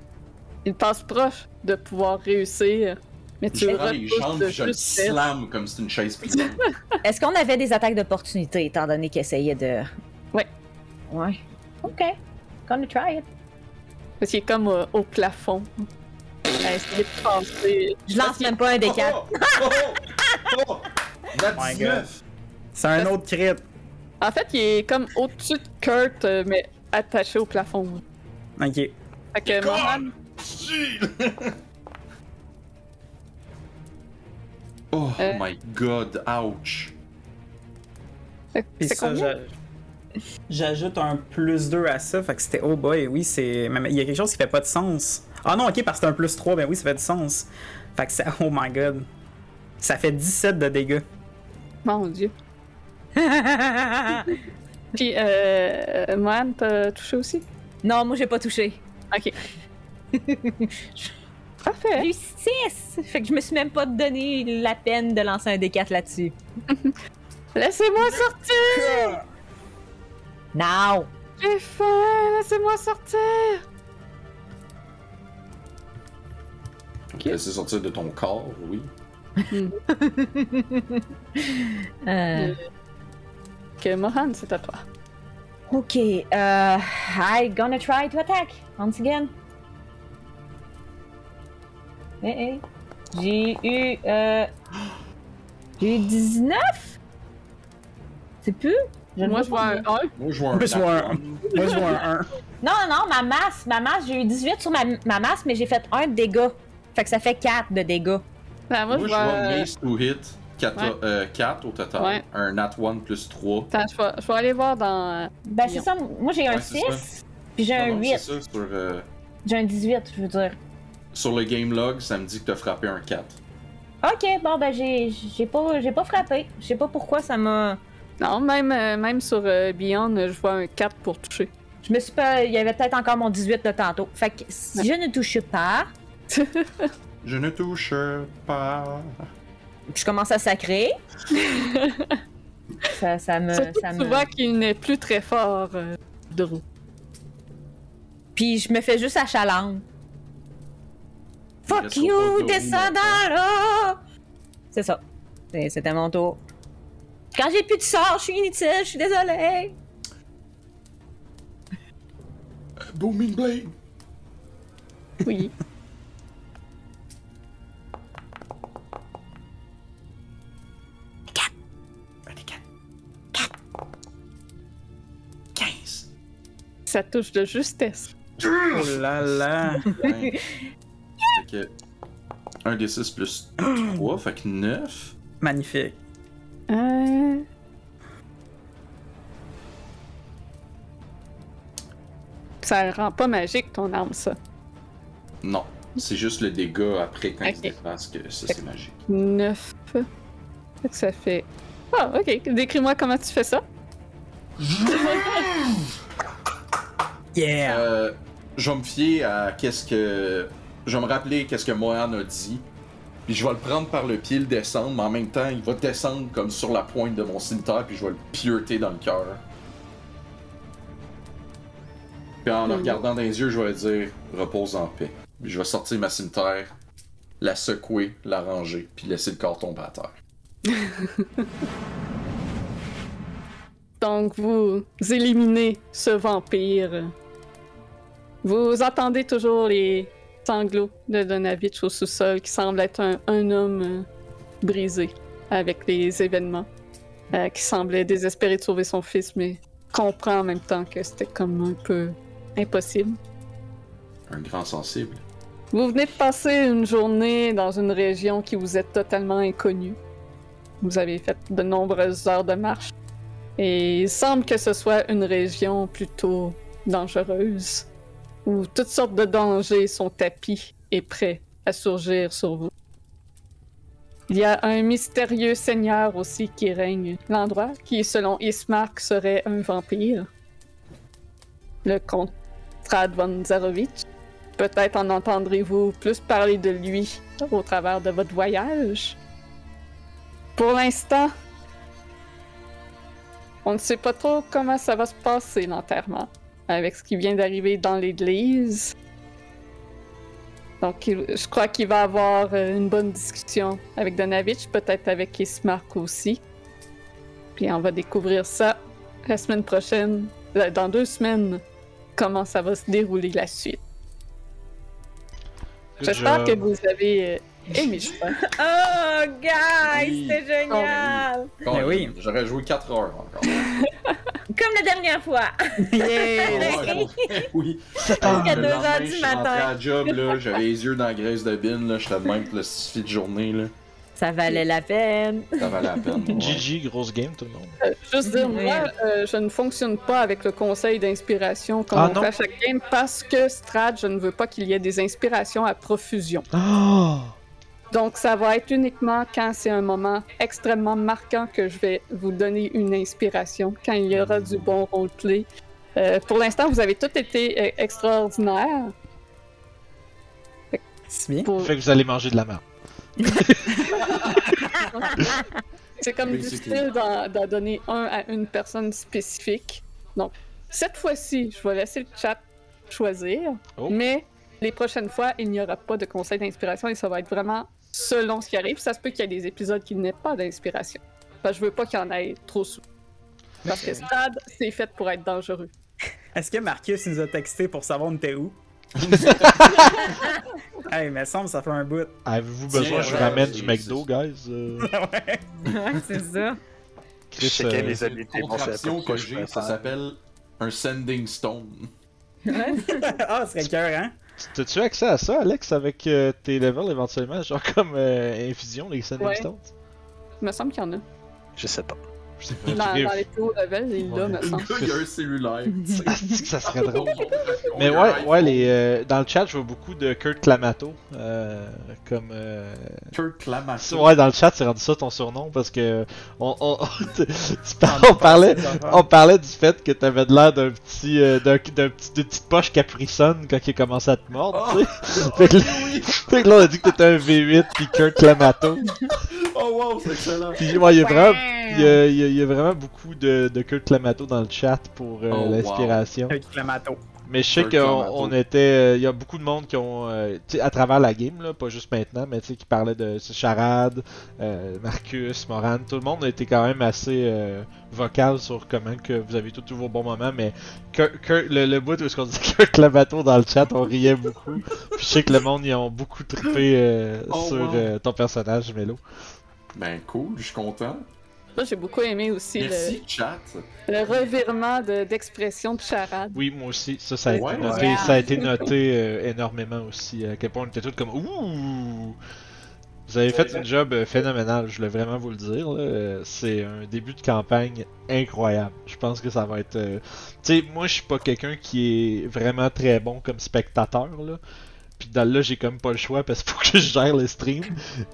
[SPEAKER 1] Il passe proche de pouvoir réussir. Mais tu
[SPEAKER 2] je prends les jambes, je le slam comme si c'était une chaise pliante.
[SPEAKER 6] Est-ce qu'on avait des attaques d'opportunité étant donné qu'il essayait de.
[SPEAKER 1] Ouais.
[SPEAKER 6] Ouais. Ok. Gonna try it.
[SPEAKER 1] Parce qu'il est comme euh, au plafond. essayer de passer.
[SPEAKER 6] Je lance même pas un des quatre.
[SPEAKER 2] Oh, oh, oh, oh.
[SPEAKER 3] C'est un autre crit.
[SPEAKER 1] En fait, il est comme au-dessus de Kurt, euh, mais attaché au plafond.
[SPEAKER 3] Ok.
[SPEAKER 1] Fait que Mohan,
[SPEAKER 2] oh
[SPEAKER 1] Euh.
[SPEAKER 2] my god, ouch!
[SPEAKER 3] Ça, j'ajoute un plus 2 à ça, fait que c'était oh boy, oui, c'est. Il y a quelque chose qui fait pas de sens. Ah non, ok, parce que c'est un plus 3, ben oui, ça fait du sens. Fait que ça. Oh my god. Ça fait 17 de dégâts.
[SPEAKER 1] Mon dieu. Puis, euh, Mohan, t'as touché aussi?
[SPEAKER 6] non, moi j'ai pas touché.
[SPEAKER 1] Ok.
[SPEAKER 6] J'ai
[SPEAKER 1] Parfait.
[SPEAKER 6] eu 6! Fait que je me suis même pas donné la peine de lancer un D4 là-dessus.
[SPEAKER 1] Laissez-moi sortir!
[SPEAKER 6] Now!
[SPEAKER 1] J'ai faim! Laissez-moi sortir!
[SPEAKER 2] Ok, laisser sortir de ton corps, oui.
[SPEAKER 6] Euh,
[SPEAKER 1] Que Mohan, c'est à toi.
[SPEAKER 6] ok, euh, I gonna try to attack once again. Eh, eh. J'ai eu, euh, j'ai eu 19? C'est plus?
[SPEAKER 1] Moi, je vois un
[SPEAKER 6] pas
[SPEAKER 1] 1.
[SPEAKER 2] Moi, je vois un.
[SPEAKER 3] Moi, je vois un-
[SPEAKER 2] nat one.
[SPEAKER 3] Moi, je vois un 1.
[SPEAKER 6] Non, non, ma masse, ma masse, j'ai eu 18 sur ma, ma masse, mais j'ai fait 1 de dégâts. Fait que ça fait 4 de dégâts.
[SPEAKER 1] Ben, moi,
[SPEAKER 2] Moi,
[SPEAKER 1] je
[SPEAKER 2] je vois
[SPEAKER 1] vois.
[SPEAKER 2] Mace to hit, 4,
[SPEAKER 1] Ouais.
[SPEAKER 2] au total.
[SPEAKER 1] Ouais.
[SPEAKER 2] Un nat 1 plus 3.
[SPEAKER 1] Attends, je vais, je vais aller voir dans.
[SPEAKER 6] Ben, c'est ça, moi j'ai un
[SPEAKER 2] Ouais, c'est
[SPEAKER 6] 6, puis j'ai un
[SPEAKER 2] non,
[SPEAKER 6] 8.
[SPEAKER 2] C'est ça, sur, euh,
[SPEAKER 6] J'ai un 18, je veux dire.
[SPEAKER 2] Sur le game log, ça me dit que t'as frappé un 4.
[SPEAKER 6] Ok, bon, ben, j'ai j'ai pas, j'ai pas frappé. Je sais pas pourquoi ça m'a.
[SPEAKER 1] Non, même, euh, même sur euh, Beyond, je vois un 4 pour toucher.
[SPEAKER 6] Je me suis pas. Il y avait peut-être encore mon 18 de tantôt. Fait que si je ne touche pas,
[SPEAKER 2] Je ne touche pas.
[SPEAKER 6] je commence à sacrer. ça, ça me.
[SPEAKER 1] Surtout
[SPEAKER 6] Ça
[SPEAKER 1] que
[SPEAKER 6] me...
[SPEAKER 1] tu vois qu'il n'est plus très fort, euh, Drew.
[SPEAKER 6] Puis je me fais juste achalandre. Fuck you, descendant là! C'est ça. C'est- C'était mon tour. Quand j'ai plus de sort, je suis inutile, je suis désolée.
[SPEAKER 2] Booming Blade!
[SPEAKER 1] Oui.
[SPEAKER 2] Un des 4. 4. 15.
[SPEAKER 1] Ça touche de justesse.
[SPEAKER 3] Oh là là.
[SPEAKER 2] Fait que. 1 des 6 plus 3, fait que 9.
[SPEAKER 3] Magnifique.
[SPEAKER 1] Euh... Ça le rend pas magique ton arme, ça.
[SPEAKER 2] Non. C'est juste le dégât après quand il se déplace que ça c'est magique.
[SPEAKER 1] 9. Fait que ça fait. Ah, ok. Décris-moi comment tu fais ça.
[SPEAKER 3] Yeah.
[SPEAKER 2] Euh, je vais me fier à qu'est-ce que. Je vais me rappeler qu'est-ce que Mohan a dit. Puis je vais le prendre par le pied, le descendre, mais en même temps, il va descendre comme sur la pointe de mon cimetière, puis je vais le pieuter dans le cœur. Puis en le
[SPEAKER 1] Mhm.
[SPEAKER 2] regardant dans les yeux, je vais lui dire repose en paix. Puis je vais sortir ma cimetière, la secouer, la ranger, puis laisser le corps tomber à terre.
[SPEAKER 1] Donc, vous éliminez ce vampire. Vous entendez toujours les sanglots de Donavitch au sous-sol, qui semble être un, un homme euh, brisé avec les événements, euh, qui semblait désespéré de sauver son fils, mais comprend en même temps que c'était comme un peu impossible.
[SPEAKER 2] Un grand sensible.
[SPEAKER 1] Vous venez de passer une journée dans une région qui vous est totalement inconnue. Vous avez fait de nombreuses heures de marche. Et il semble que ce soit une région plutôt dangereuse, où toutes sortes de dangers sont tapis et prêts à surgir sur vous. Il y a un mystérieux seigneur aussi qui règne l'endroit, qui selon Ismark serait un vampire. Le comte Strad von Zarovich. Peut-être en entendrez-vous plus parler de lui au travers de votre voyage. Pour l'instant, on ne sait pas trop comment ça va se passer l'enterrement, avec ce qui vient d'arriver dans l'église. Donc, je crois qu'il va avoir euh, une bonne discussion avec Donavitch, peut-être avec Ismark aussi. Puis on va découvrir ça la semaine prochaine, euh, dans deux semaines, comment ça va se dérouler la suite. J'espère que vous avez ça.
[SPEAKER 6] Oh, guys,
[SPEAKER 2] Oui.
[SPEAKER 6] c'était génial!
[SPEAKER 2] Quand
[SPEAKER 3] oui.
[SPEAKER 2] J'aurais joué 4 heures encore.
[SPEAKER 6] Comme la dernière fois.
[SPEAKER 3] Yeah!
[SPEAKER 2] oui.
[SPEAKER 6] Jusqu'à
[SPEAKER 2] Le
[SPEAKER 6] 2 heures
[SPEAKER 2] lendemain,
[SPEAKER 6] du matin.
[SPEAKER 2] à job, là, j'avais les yeux dans la graisse de bin, là, j'étais même le suffit de journée, là.
[SPEAKER 6] Ça valait la peine.
[SPEAKER 2] Ça valait la peine. ouais.
[SPEAKER 4] GG, grosse game, tout le monde.
[SPEAKER 1] Euh, juste dire, moi, euh, je ne fonctionne pas avec le conseil d'inspiration comme
[SPEAKER 4] Ah,
[SPEAKER 1] fait à chaque game parce que Strad, je ne veux pas qu'il y ait des inspirations à profusion.
[SPEAKER 4] Oh!
[SPEAKER 1] Donc, ça va être uniquement quand c'est un moment extrêmement marquant que je vais vous donner une inspiration, quand il y aura du bon roleplay. Euh, pour l'instant, vous avez tous été euh, extraordinaires.
[SPEAKER 3] C'est bien.
[SPEAKER 1] Pour-
[SPEAKER 4] Fait que vous allez manger de la merde.
[SPEAKER 1] C'est comme difficile d'en d'en donner un à une personne spécifique. Donc, cette fois-ci, je vais laisser le chat choisir,
[SPEAKER 4] Oh.
[SPEAKER 1] mais les prochaines fois, il n'y aura pas de conseil d'inspiration et ça va être vraiment selon ce qui arrive. Ça se peut qu'il y ait des épisodes qui n'aient pas d'inspiration. Parce que je veux pas qu'il y en ait trop sous. Parce que Stade, c'est fait pour être dangereux.
[SPEAKER 3] Est-ce que Marcus nous a texté pour savoir on était où? hey, mais semble ça fait un bout.
[SPEAKER 4] Avez-vous besoin que je ramène du McDo, guys? Euh,
[SPEAKER 3] ouais.
[SPEAKER 6] Ouais, c'est ça.
[SPEAKER 4] Chris,
[SPEAKER 5] Je checkais
[SPEAKER 4] euh,
[SPEAKER 2] une
[SPEAKER 5] habiletés, pourquoi
[SPEAKER 2] que j'ai, ça s'appelle un sending stone.
[SPEAKER 3] ah, ce serait cœur, hein?
[SPEAKER 4] T'as-tu accès à ça, Alex, avec euh, tes levels éventuellement? Genre comme euh, infusion, les Sending
[SPEAKER 1] Ouais.
[SPEAKER 4] Stones?
[SPEAKER 1] Il me semble qu'il y en a.
[SPEAKER 5] Je sais pas.
[SPEAKER 4] Je sais pas.
[SPEAKER 1] Dans, dans les plus hauts levels, il l'a, me
[SPEAKER 2] Le gars, il a un cellulaire.
[SPEAKER 4] Ah, c'est que ça serait drôle. Mais ouais, ouais, les, euh, dans le chat, je vois beaucoup de Kurt Clamato. Euh, comme. Euh...
[SPEAKER 2] Kurt Clamato.
[SPEAKER 4] Ouais, dans le chat, c'est rendu ça ton surnom parce que. On, on, on parlait. On parlait du fait que t'avais de l'air d'un petit, euh, d'un, d'un petit, d'une petite poche Capricone quand il a commencé à te mordre,
[SPEAKER 2] Oh,
[SPEAKER 4] tu sais. Fait que, là- fait que là, on a dit que t'étais un V8 pis Kurt Clamato.
[SPEAKER 2] oh wow, c'est excellent.
[SPEAKER 4] Pis ouais, il y a vraiment, il y a, il y a- il y a vraiment beaucoup de, de Kurt Clamato dans le chat pour euh,
[SPEAKER 2] Oh, wow.
[SPEAKER 4] l'inspiration.
[SPEAKER 3] Avec Clamato.
[SPEAKER 4] Mais je sais
[SPEAKER 2] Kurt
[SPEAKER 4] qu'on était. euh, Il y a beaucoup de monde qui ont. euh, tu sais, à travers la game, là, pas juste maintenant, mais tu sais, qui parlaient de ce Charade, euh, Marcus, Moran. Tout le monde a été quand même assez euh, vocal sur comment que vous avez tous vos bons moments. Mais Kurt- Kurt- le, le bout où est-ce qu'on dit Kurt Clamato dans le chat, on riait beaucoup. Puis je sais que le monde, ils ont beaucoup trippé euh,
[SPEAKER 2] Oh,
[SPEAKER 4] sur
[SPEAKER 2] wow.
[SPEAKER 4] euh, ton personnage, Mélo.
[SPEAKER 2] Ben cool, je suis content.
[SPEAKER 1] Ça, j'ai beaucoup aimé aussi
[SPEAKER 2] Merci, chat.
[SPEAKER 1] le, revirement de- d'expression de charade.
[SPEAKER 4] Oui, moi aussi. Ça, ça a été
[SPEAKER 2] Ouais,
[SPEAKER 4] noté,
[SPEAKER 6] ouais.
[SPEAKER 4] ça a été noté euh, énormément aussi. À quel point on était tous comme Ouh! Vous avez fait une job euh, phénoménale, je voulais vraiment vous le dire. Euh, C'est un début de campagne incroyable. Je pense que ça va être. euh, Tu sais, moi je suis pas quelqu'un qui est vraiment très bon comme spectateur là. Puis dans là j'ai comme pas le choix parce qu'il faut que je gère le stream.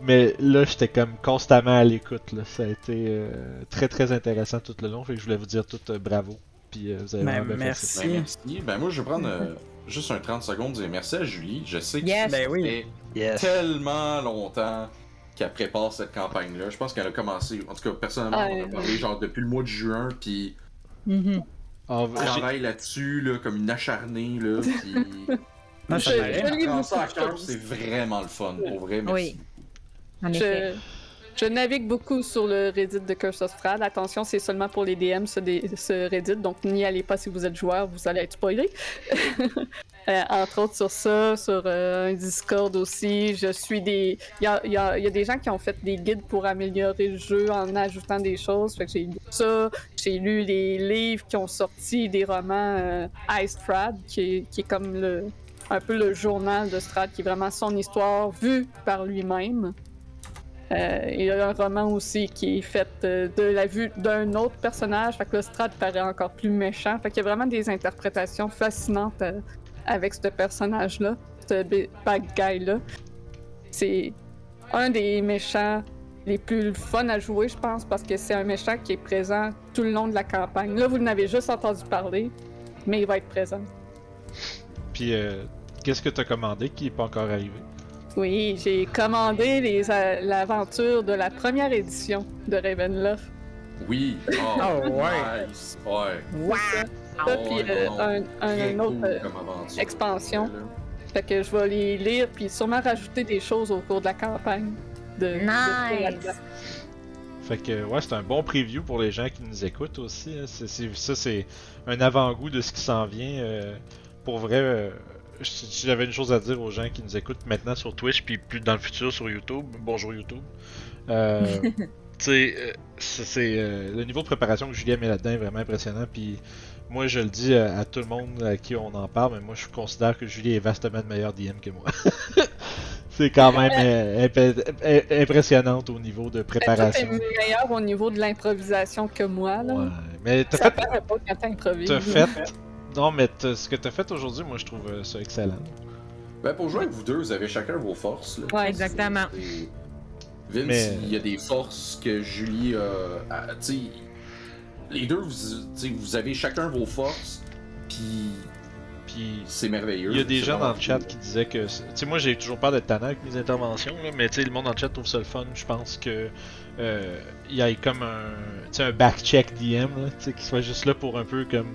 [SPEAKER 4] Mais là j'étais comme constamment à l'écoute. là. Ça a été euh, très très intéressant tout le long. Fait que je voulais vous dire tout euh, bravo. Puis euh, vous avez
[SPEAKER 3] Ben,
[SPEAKER 4] bien fait ça.
[SPEAKER 3] merci.
[SPEAKER 2] Ben, merci. Ben moi, je vais prendre euh, juste un 30 secondes et dire merci à Julie. Je sais que
[SPEAKER 6] Yes.
[SPEAKER 3] Ben oui.
[SPEAKER 5] Yes.
[SPEAKER 2] tellement longtemps qu'elle prépare cette campagne-là. Je pense qu'elle a commencé, en tout cas personnellement, on a parlé genre depuis le mois de juin, puis
[SPEAKER 4] j'ai-
[SPEAKER 2] travaille là-dessus là, comme une acharnée. Là, puis...
[SPEAKER 3] Non,
[SPEAKER 1] Je- je lis
[SPEAKER 2] à
[SPEAKER 1] beaucoup
[SPEAKER 2] cœur,
[SPEAKER 1] choses.
[SPEAKER 2] c'est vraiment le fun, pour vrai. Merci.
[SPEAKER 6] Oui. En effet.
[SPEAKER 1] Je, je navigue beaucoup sur le Reddit de Curse of Strahd. Attention, c'est seulement pour les DM ce, ce Reddit, donc n'y allez pas si vous êtes joueur, vous allez être spoilé. Euh, entre autres sur ça, sur euh, un Discord aussi. Je suis des. Il y a, il y a- il y a des gens qui ont fait des guides pour améliorer le jeu en ajoutant des choses. Fait que j'ai lu ça. J'ai lu les livres qui ont sorti des romans euh, Ice qui est, qui est comme le, un peu le journal de Strad, qui est vraiment son histoire vue par lui-même. Euh, il y a un roman aussi qui est fait euh, de la vue d'un autre personnage, fait que le Strad paraît encore plus méchant. Fait qu'il y a vraiment des interprétations fascinantes euh, avec ce personnage-là, ce bad guy-là. C'est un des méchants les plus fun à jouer, je pense, parce que c'est un méchant qui est présent tout le long de la campagne. Là, vous n'avez juste entendu parler, mais il va être présent.
[SPEAKER 4] Puis, qu'est-ce que t'as commandé qui est pas encore arrivé?
[SPEAKER 1] Oui, j'ai commandé les, euh, l'aventure de la première édition de Ravenloft.
[SPEAKER 2] Oui. Oh,
[SPEAKER 3] Oh, ouais.
[SPEAKER 2] Nice. Ouais.
[SPEAKER 6] Wow!
[SPEAKER 1] Ça,
[SPEAKER 2] Ouais,
[SPEAKER 1] puis euh, un, un-
[SPEAKER 2] Très
[SPEAKER 1] un autre
[SPEAKER 2] cool
[SPEAKER 1] euh, expansion. Fait que je vais les lire, puis sûrement rajouter des choses au cours de la campagne. De, de-
[SPEAKER 6] Nice!
[SPEAKER 4] Fait que, ouais, c'est un bon preview pour les gens qui nous écoutent aussi. hein. C'est- c'est- ça, c'est un avant-goût de ce qui s'en vient. euh, pour vrai, euh, si j'avais une chose à dire aux gens qui nous écoutent maintenant sur Twitch, puis plus dans le futur sur YouTube, bonjour YouTube. Euh, euh, c'est euh, le niveau de préparation que Julien met là-dedans est vraiment impressionnant. Puis moi, je le dis à, à tout le monde à qui on en parle, mais moi, je considère que Julien est vastement de meilleur DM que moi. c'est quand même euh, imp- imp- impressionnante au niveau de
[SPEAKER 1] Toi, t'es
[SPEAKER 4] préparation.
[SPEAKER 1] meilleur au niveau de l'improvisation que moi, là.
[SPEAKER 4] Ouais. Mais t'as fait,
[SPEAKER 1] pas quand t'improvises.
[SPEAKER 4] t'as fait. Non, mais ce que t'as fait aujourd'hui, moi, je trouve euh, ça excellent.
[SPEAKER 2] Ben, pour jouer avec vous deux, vous avez chacun vos forces. Là.
[SPEAKER 6] Ouais, exactement.
[SPEAKER 2] c'est- Vince,
[SPEAKER 4] Mais-
[SPEAKER 2] il y a des forces que Julie a. a- tu sais, les deux, vous, vous avez chacun vos forces, puis
[SPEAKER 4] Puis
[SPEAKER 2] c'est merveilleux.
[SPEAKER 4] Il y a des gens dans le chat
[SPEAKER 2] cool.
[SPEAKER 4] qui disaient que. Tu sais, moi j'ai toujours peur d'être tannant avec mes interventions, là, mais tu sais, le monde dans le chat trouve ça le fun. Je pense que. Euh, il y a comme un. Tu sais, un back-check DM, là, tu sais, qui soit juste là pour un peu comme.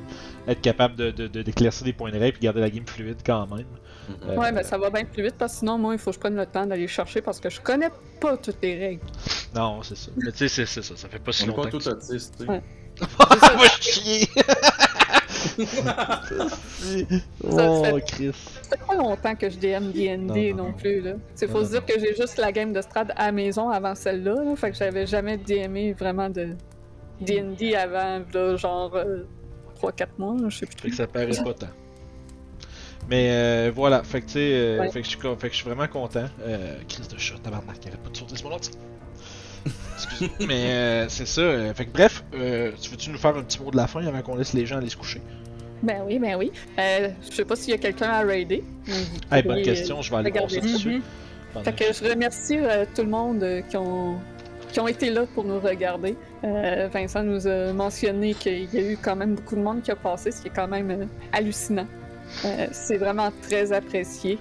[SPEAKER 4] être capable de, de, de- d'éclaircir des points de règle puis garder la game fluide quand même.
[SPEAKER 2] Mhm.
[SPEAKER 4] Euh,
[SPEAKER 1] Ouais, ben ça va bien plus vite parce que sinon, moi, il faut que je prenne le temps d'aller chercher parce que je connais pas toutes les règles.
[SPEAKER 4] Non, c'est ça. Mais tu sais, c'est, c'est ça. Ça fait pas si
[SPEAKER 2] On
[SPEAKER 4] longtemps
[SPEAKER 2] pas
[SPEAKER 4] ça.
[SPEAKER 2] autistes, tu sais.
[SPEAKER 1] Ouais.
[SPEAKER 4] Va chier! Oh,
[SPEAKER 1] fait-
[SPEAKER 4] Chris.
[SPEAKER 1] Ça fait pas longtemps que je DM D&D
[SPEAKER 4] Non,
[SPEAKER 1] plus, là. C'est faut
[SPEAKER 4] non,
[SPEAKER 1] se dire que j'ai juste la game de Strad à la maison avant celle-là, là. Fait que j'avais jamais DMé vraiment de D&D avant, là, genre 3-4 mois, je sais plus.
[SPEAKER 4] Fait que ça paraît pas tant. Mais euh, voilà, fait que tu sais, euh,
[SPEAKER 1] Ouais.
[SPEAKER 4] fait, que je suis vraiment content. Euh, Chris de chat, tabarnak, arrête pas de sauter ce mon ordi. Excuse. Mais euh, c'est ça. euh, fait que bref, euh, tu veux-tu nous faire un petit mot de la fin avant qu'on laisse les gens aller se coucher?
[SPEAKER 1] Ben oui, ben oui. Je sais pas s'il y a quelqu'un à raider.
[SPEAKER 4] Hey, bonne question, je vais aller voir ça
[SPEAKER 1] regardez
[SPEAKER 4] tout de
[SPEAKER 1] ça.
[SPEAKER 4] suite.
[SPEAKER 6] Mhm.
[SPEAKER 1] Fait que je remercie tout le monde qui ont qui ont été là pour nous regarder. Euh, Vincent nous a mentionné qu'il y a eu quand même beaucoup de monde qui a passé, ce qui est quand même hallucinant. Euh, c'est vraiment très apprécié.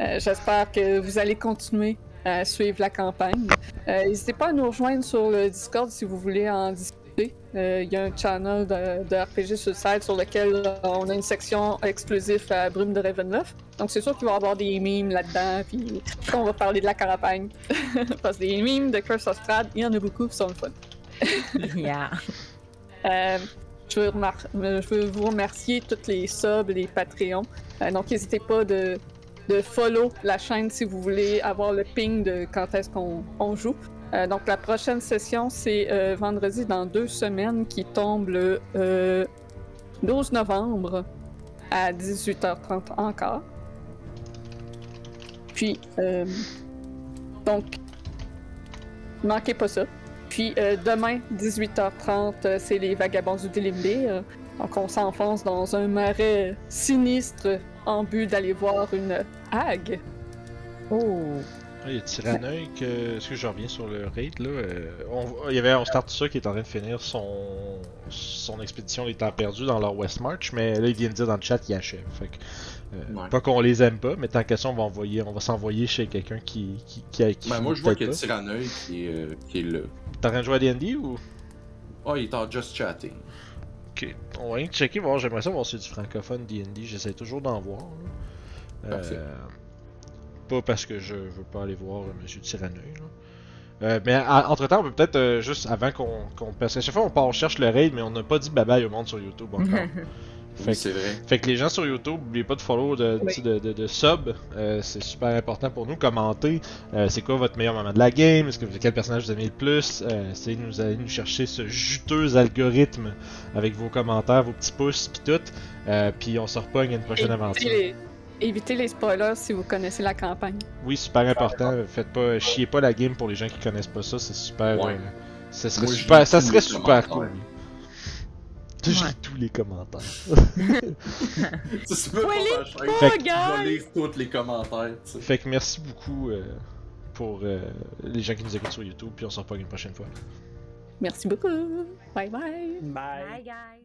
[SPEAKER 1] Euh, J'espère que vous allez continuer à suivre la campagne. Euh, N'hésitez pas à nous rejoindre sur le Discord si vous voulez en discuter. Euh, Il y a un channel de, de RPG site sur lequel euh, on a une section exclusive à Brume de Ravenloft. Donc c'est sûr qu'il va y avoir des memes là-dedans, puis on va parler de la campagne. Parce que des memes de Curse of Strahd, il y en a beaucoup qui sont le fun.
[SPEAKER 6] Yeah.
[SPEAKER 1] Euh, je, veux remar- je veux vous remercier toutes les subs, les Patreons. Euh, donc n'hésitez pas de, de follow la chaîne si vous voulez avoir le ping de quand est-ce qu'on on joue. Euh, donc la prochaine session, c'est euh, vendredi dans deux semaines qui tombe le euh, 12 novembre à 18h30 encore. Puis, euh, donc, manquez pas ça. Puis euh, demain, 18h30, euh, c'est les Vagabonds du Délimbé. donc on s'enfonce dans un marais sinistre en but d'aller voir une hague.
[SPEAKER 6] Oh.
[SPEAKER 4] Ah, il y a Tyrannoï que. Est-ce que je reviens sur le raid là? Euh, on... Il y avait On Start ça qui est en train de finir son son expédition des temps perdus dans leur West March, mais là il vient de dire dans le chat qu'il achève. Fait que, euh,
[SPEAKER 2] Ouais.
[SPEAKER 4] Pas qu'on les aime pas, mais tant qu'à ça, on va envoyer, on va s'envoyer chez quelqu'un qui qui qui, a- qui
[SPEAKER 2] Ben, moi, je vois qu'il y a qui est, euh, qui est là.
[SPEAKER 4] T'es en train de jouer à D&D ou?
[SPEAKER 2] Oh, il est en just chatting.
[SPEAKER 4] Ok, on va rien checker, voir. J'aimerais ça voir si c'est du francophone D&D. J'essaie toujours d'en voir. là.
[SPEAKER 2] Parfait.
[SPEAKER 4] Euh, pas parce que je veux pas aller voir euh, Monsieur là. Euh, mais entre temps, on peut peut-être euh, juste avant qu'on. qu'on parce qu'à chaque fois on part, on cherche le raid, mais on n'a pas dit bye bye au monde sur YouTube encore.
[SPEAKER 2] Oui, c'est vrai.
[SPEAKER 4] Fait que les gens sur YouTube, n'oubliez pas de follow, de,
[SPEAKER 1] Oui.
[SPEAKER 4] de, de, de sub, euh, c'est super important pour nous. Commentez, euh, c'est quoi votre meilleur moment de la game, est-ce que quel personnage vous aimez le plus, euh, essayez de nous aller nous chercher ce juteux algorithme avec vos commentaires, vos petits pouces, puis tout, euh, puis on se repogne à une prochaine aventure.
[SPEAKER 1] Évitez les, évitez les spoilers si vous connaissez la campagne.
[SPEAKER 4] Oui, super important. Faites pas, chiez pas la game pour les gens qui connaissent pas ça, c'est super.
[SPEAKER 2] Ouais.
[SPEAKER 4] euh, ça serait super, ça serait super cool. Je
[SPEAKER 6] Ouais.
[SPEAKER 4] lis tous les commentaires.
[SPEAKER 2] Même
[SPEAKER 1] Ouais,
[SPEAKER 2] pas ma chaîne.
[SPEAKER 4] Fait que-
[SPEAKER 2] Je lire tous les commentaires, tu sais.
[SPEAKER 4] Fait que merci beaucoup euh, pour euh, les gens qui nous écoutent sur YouTube, puis on se reparle une prochaine fois.
[SPEAKER 1] Merci beaucoup. Bye bye.
[SPEAKER 3] Bye.
[SPEAKER 6] Bye, guys.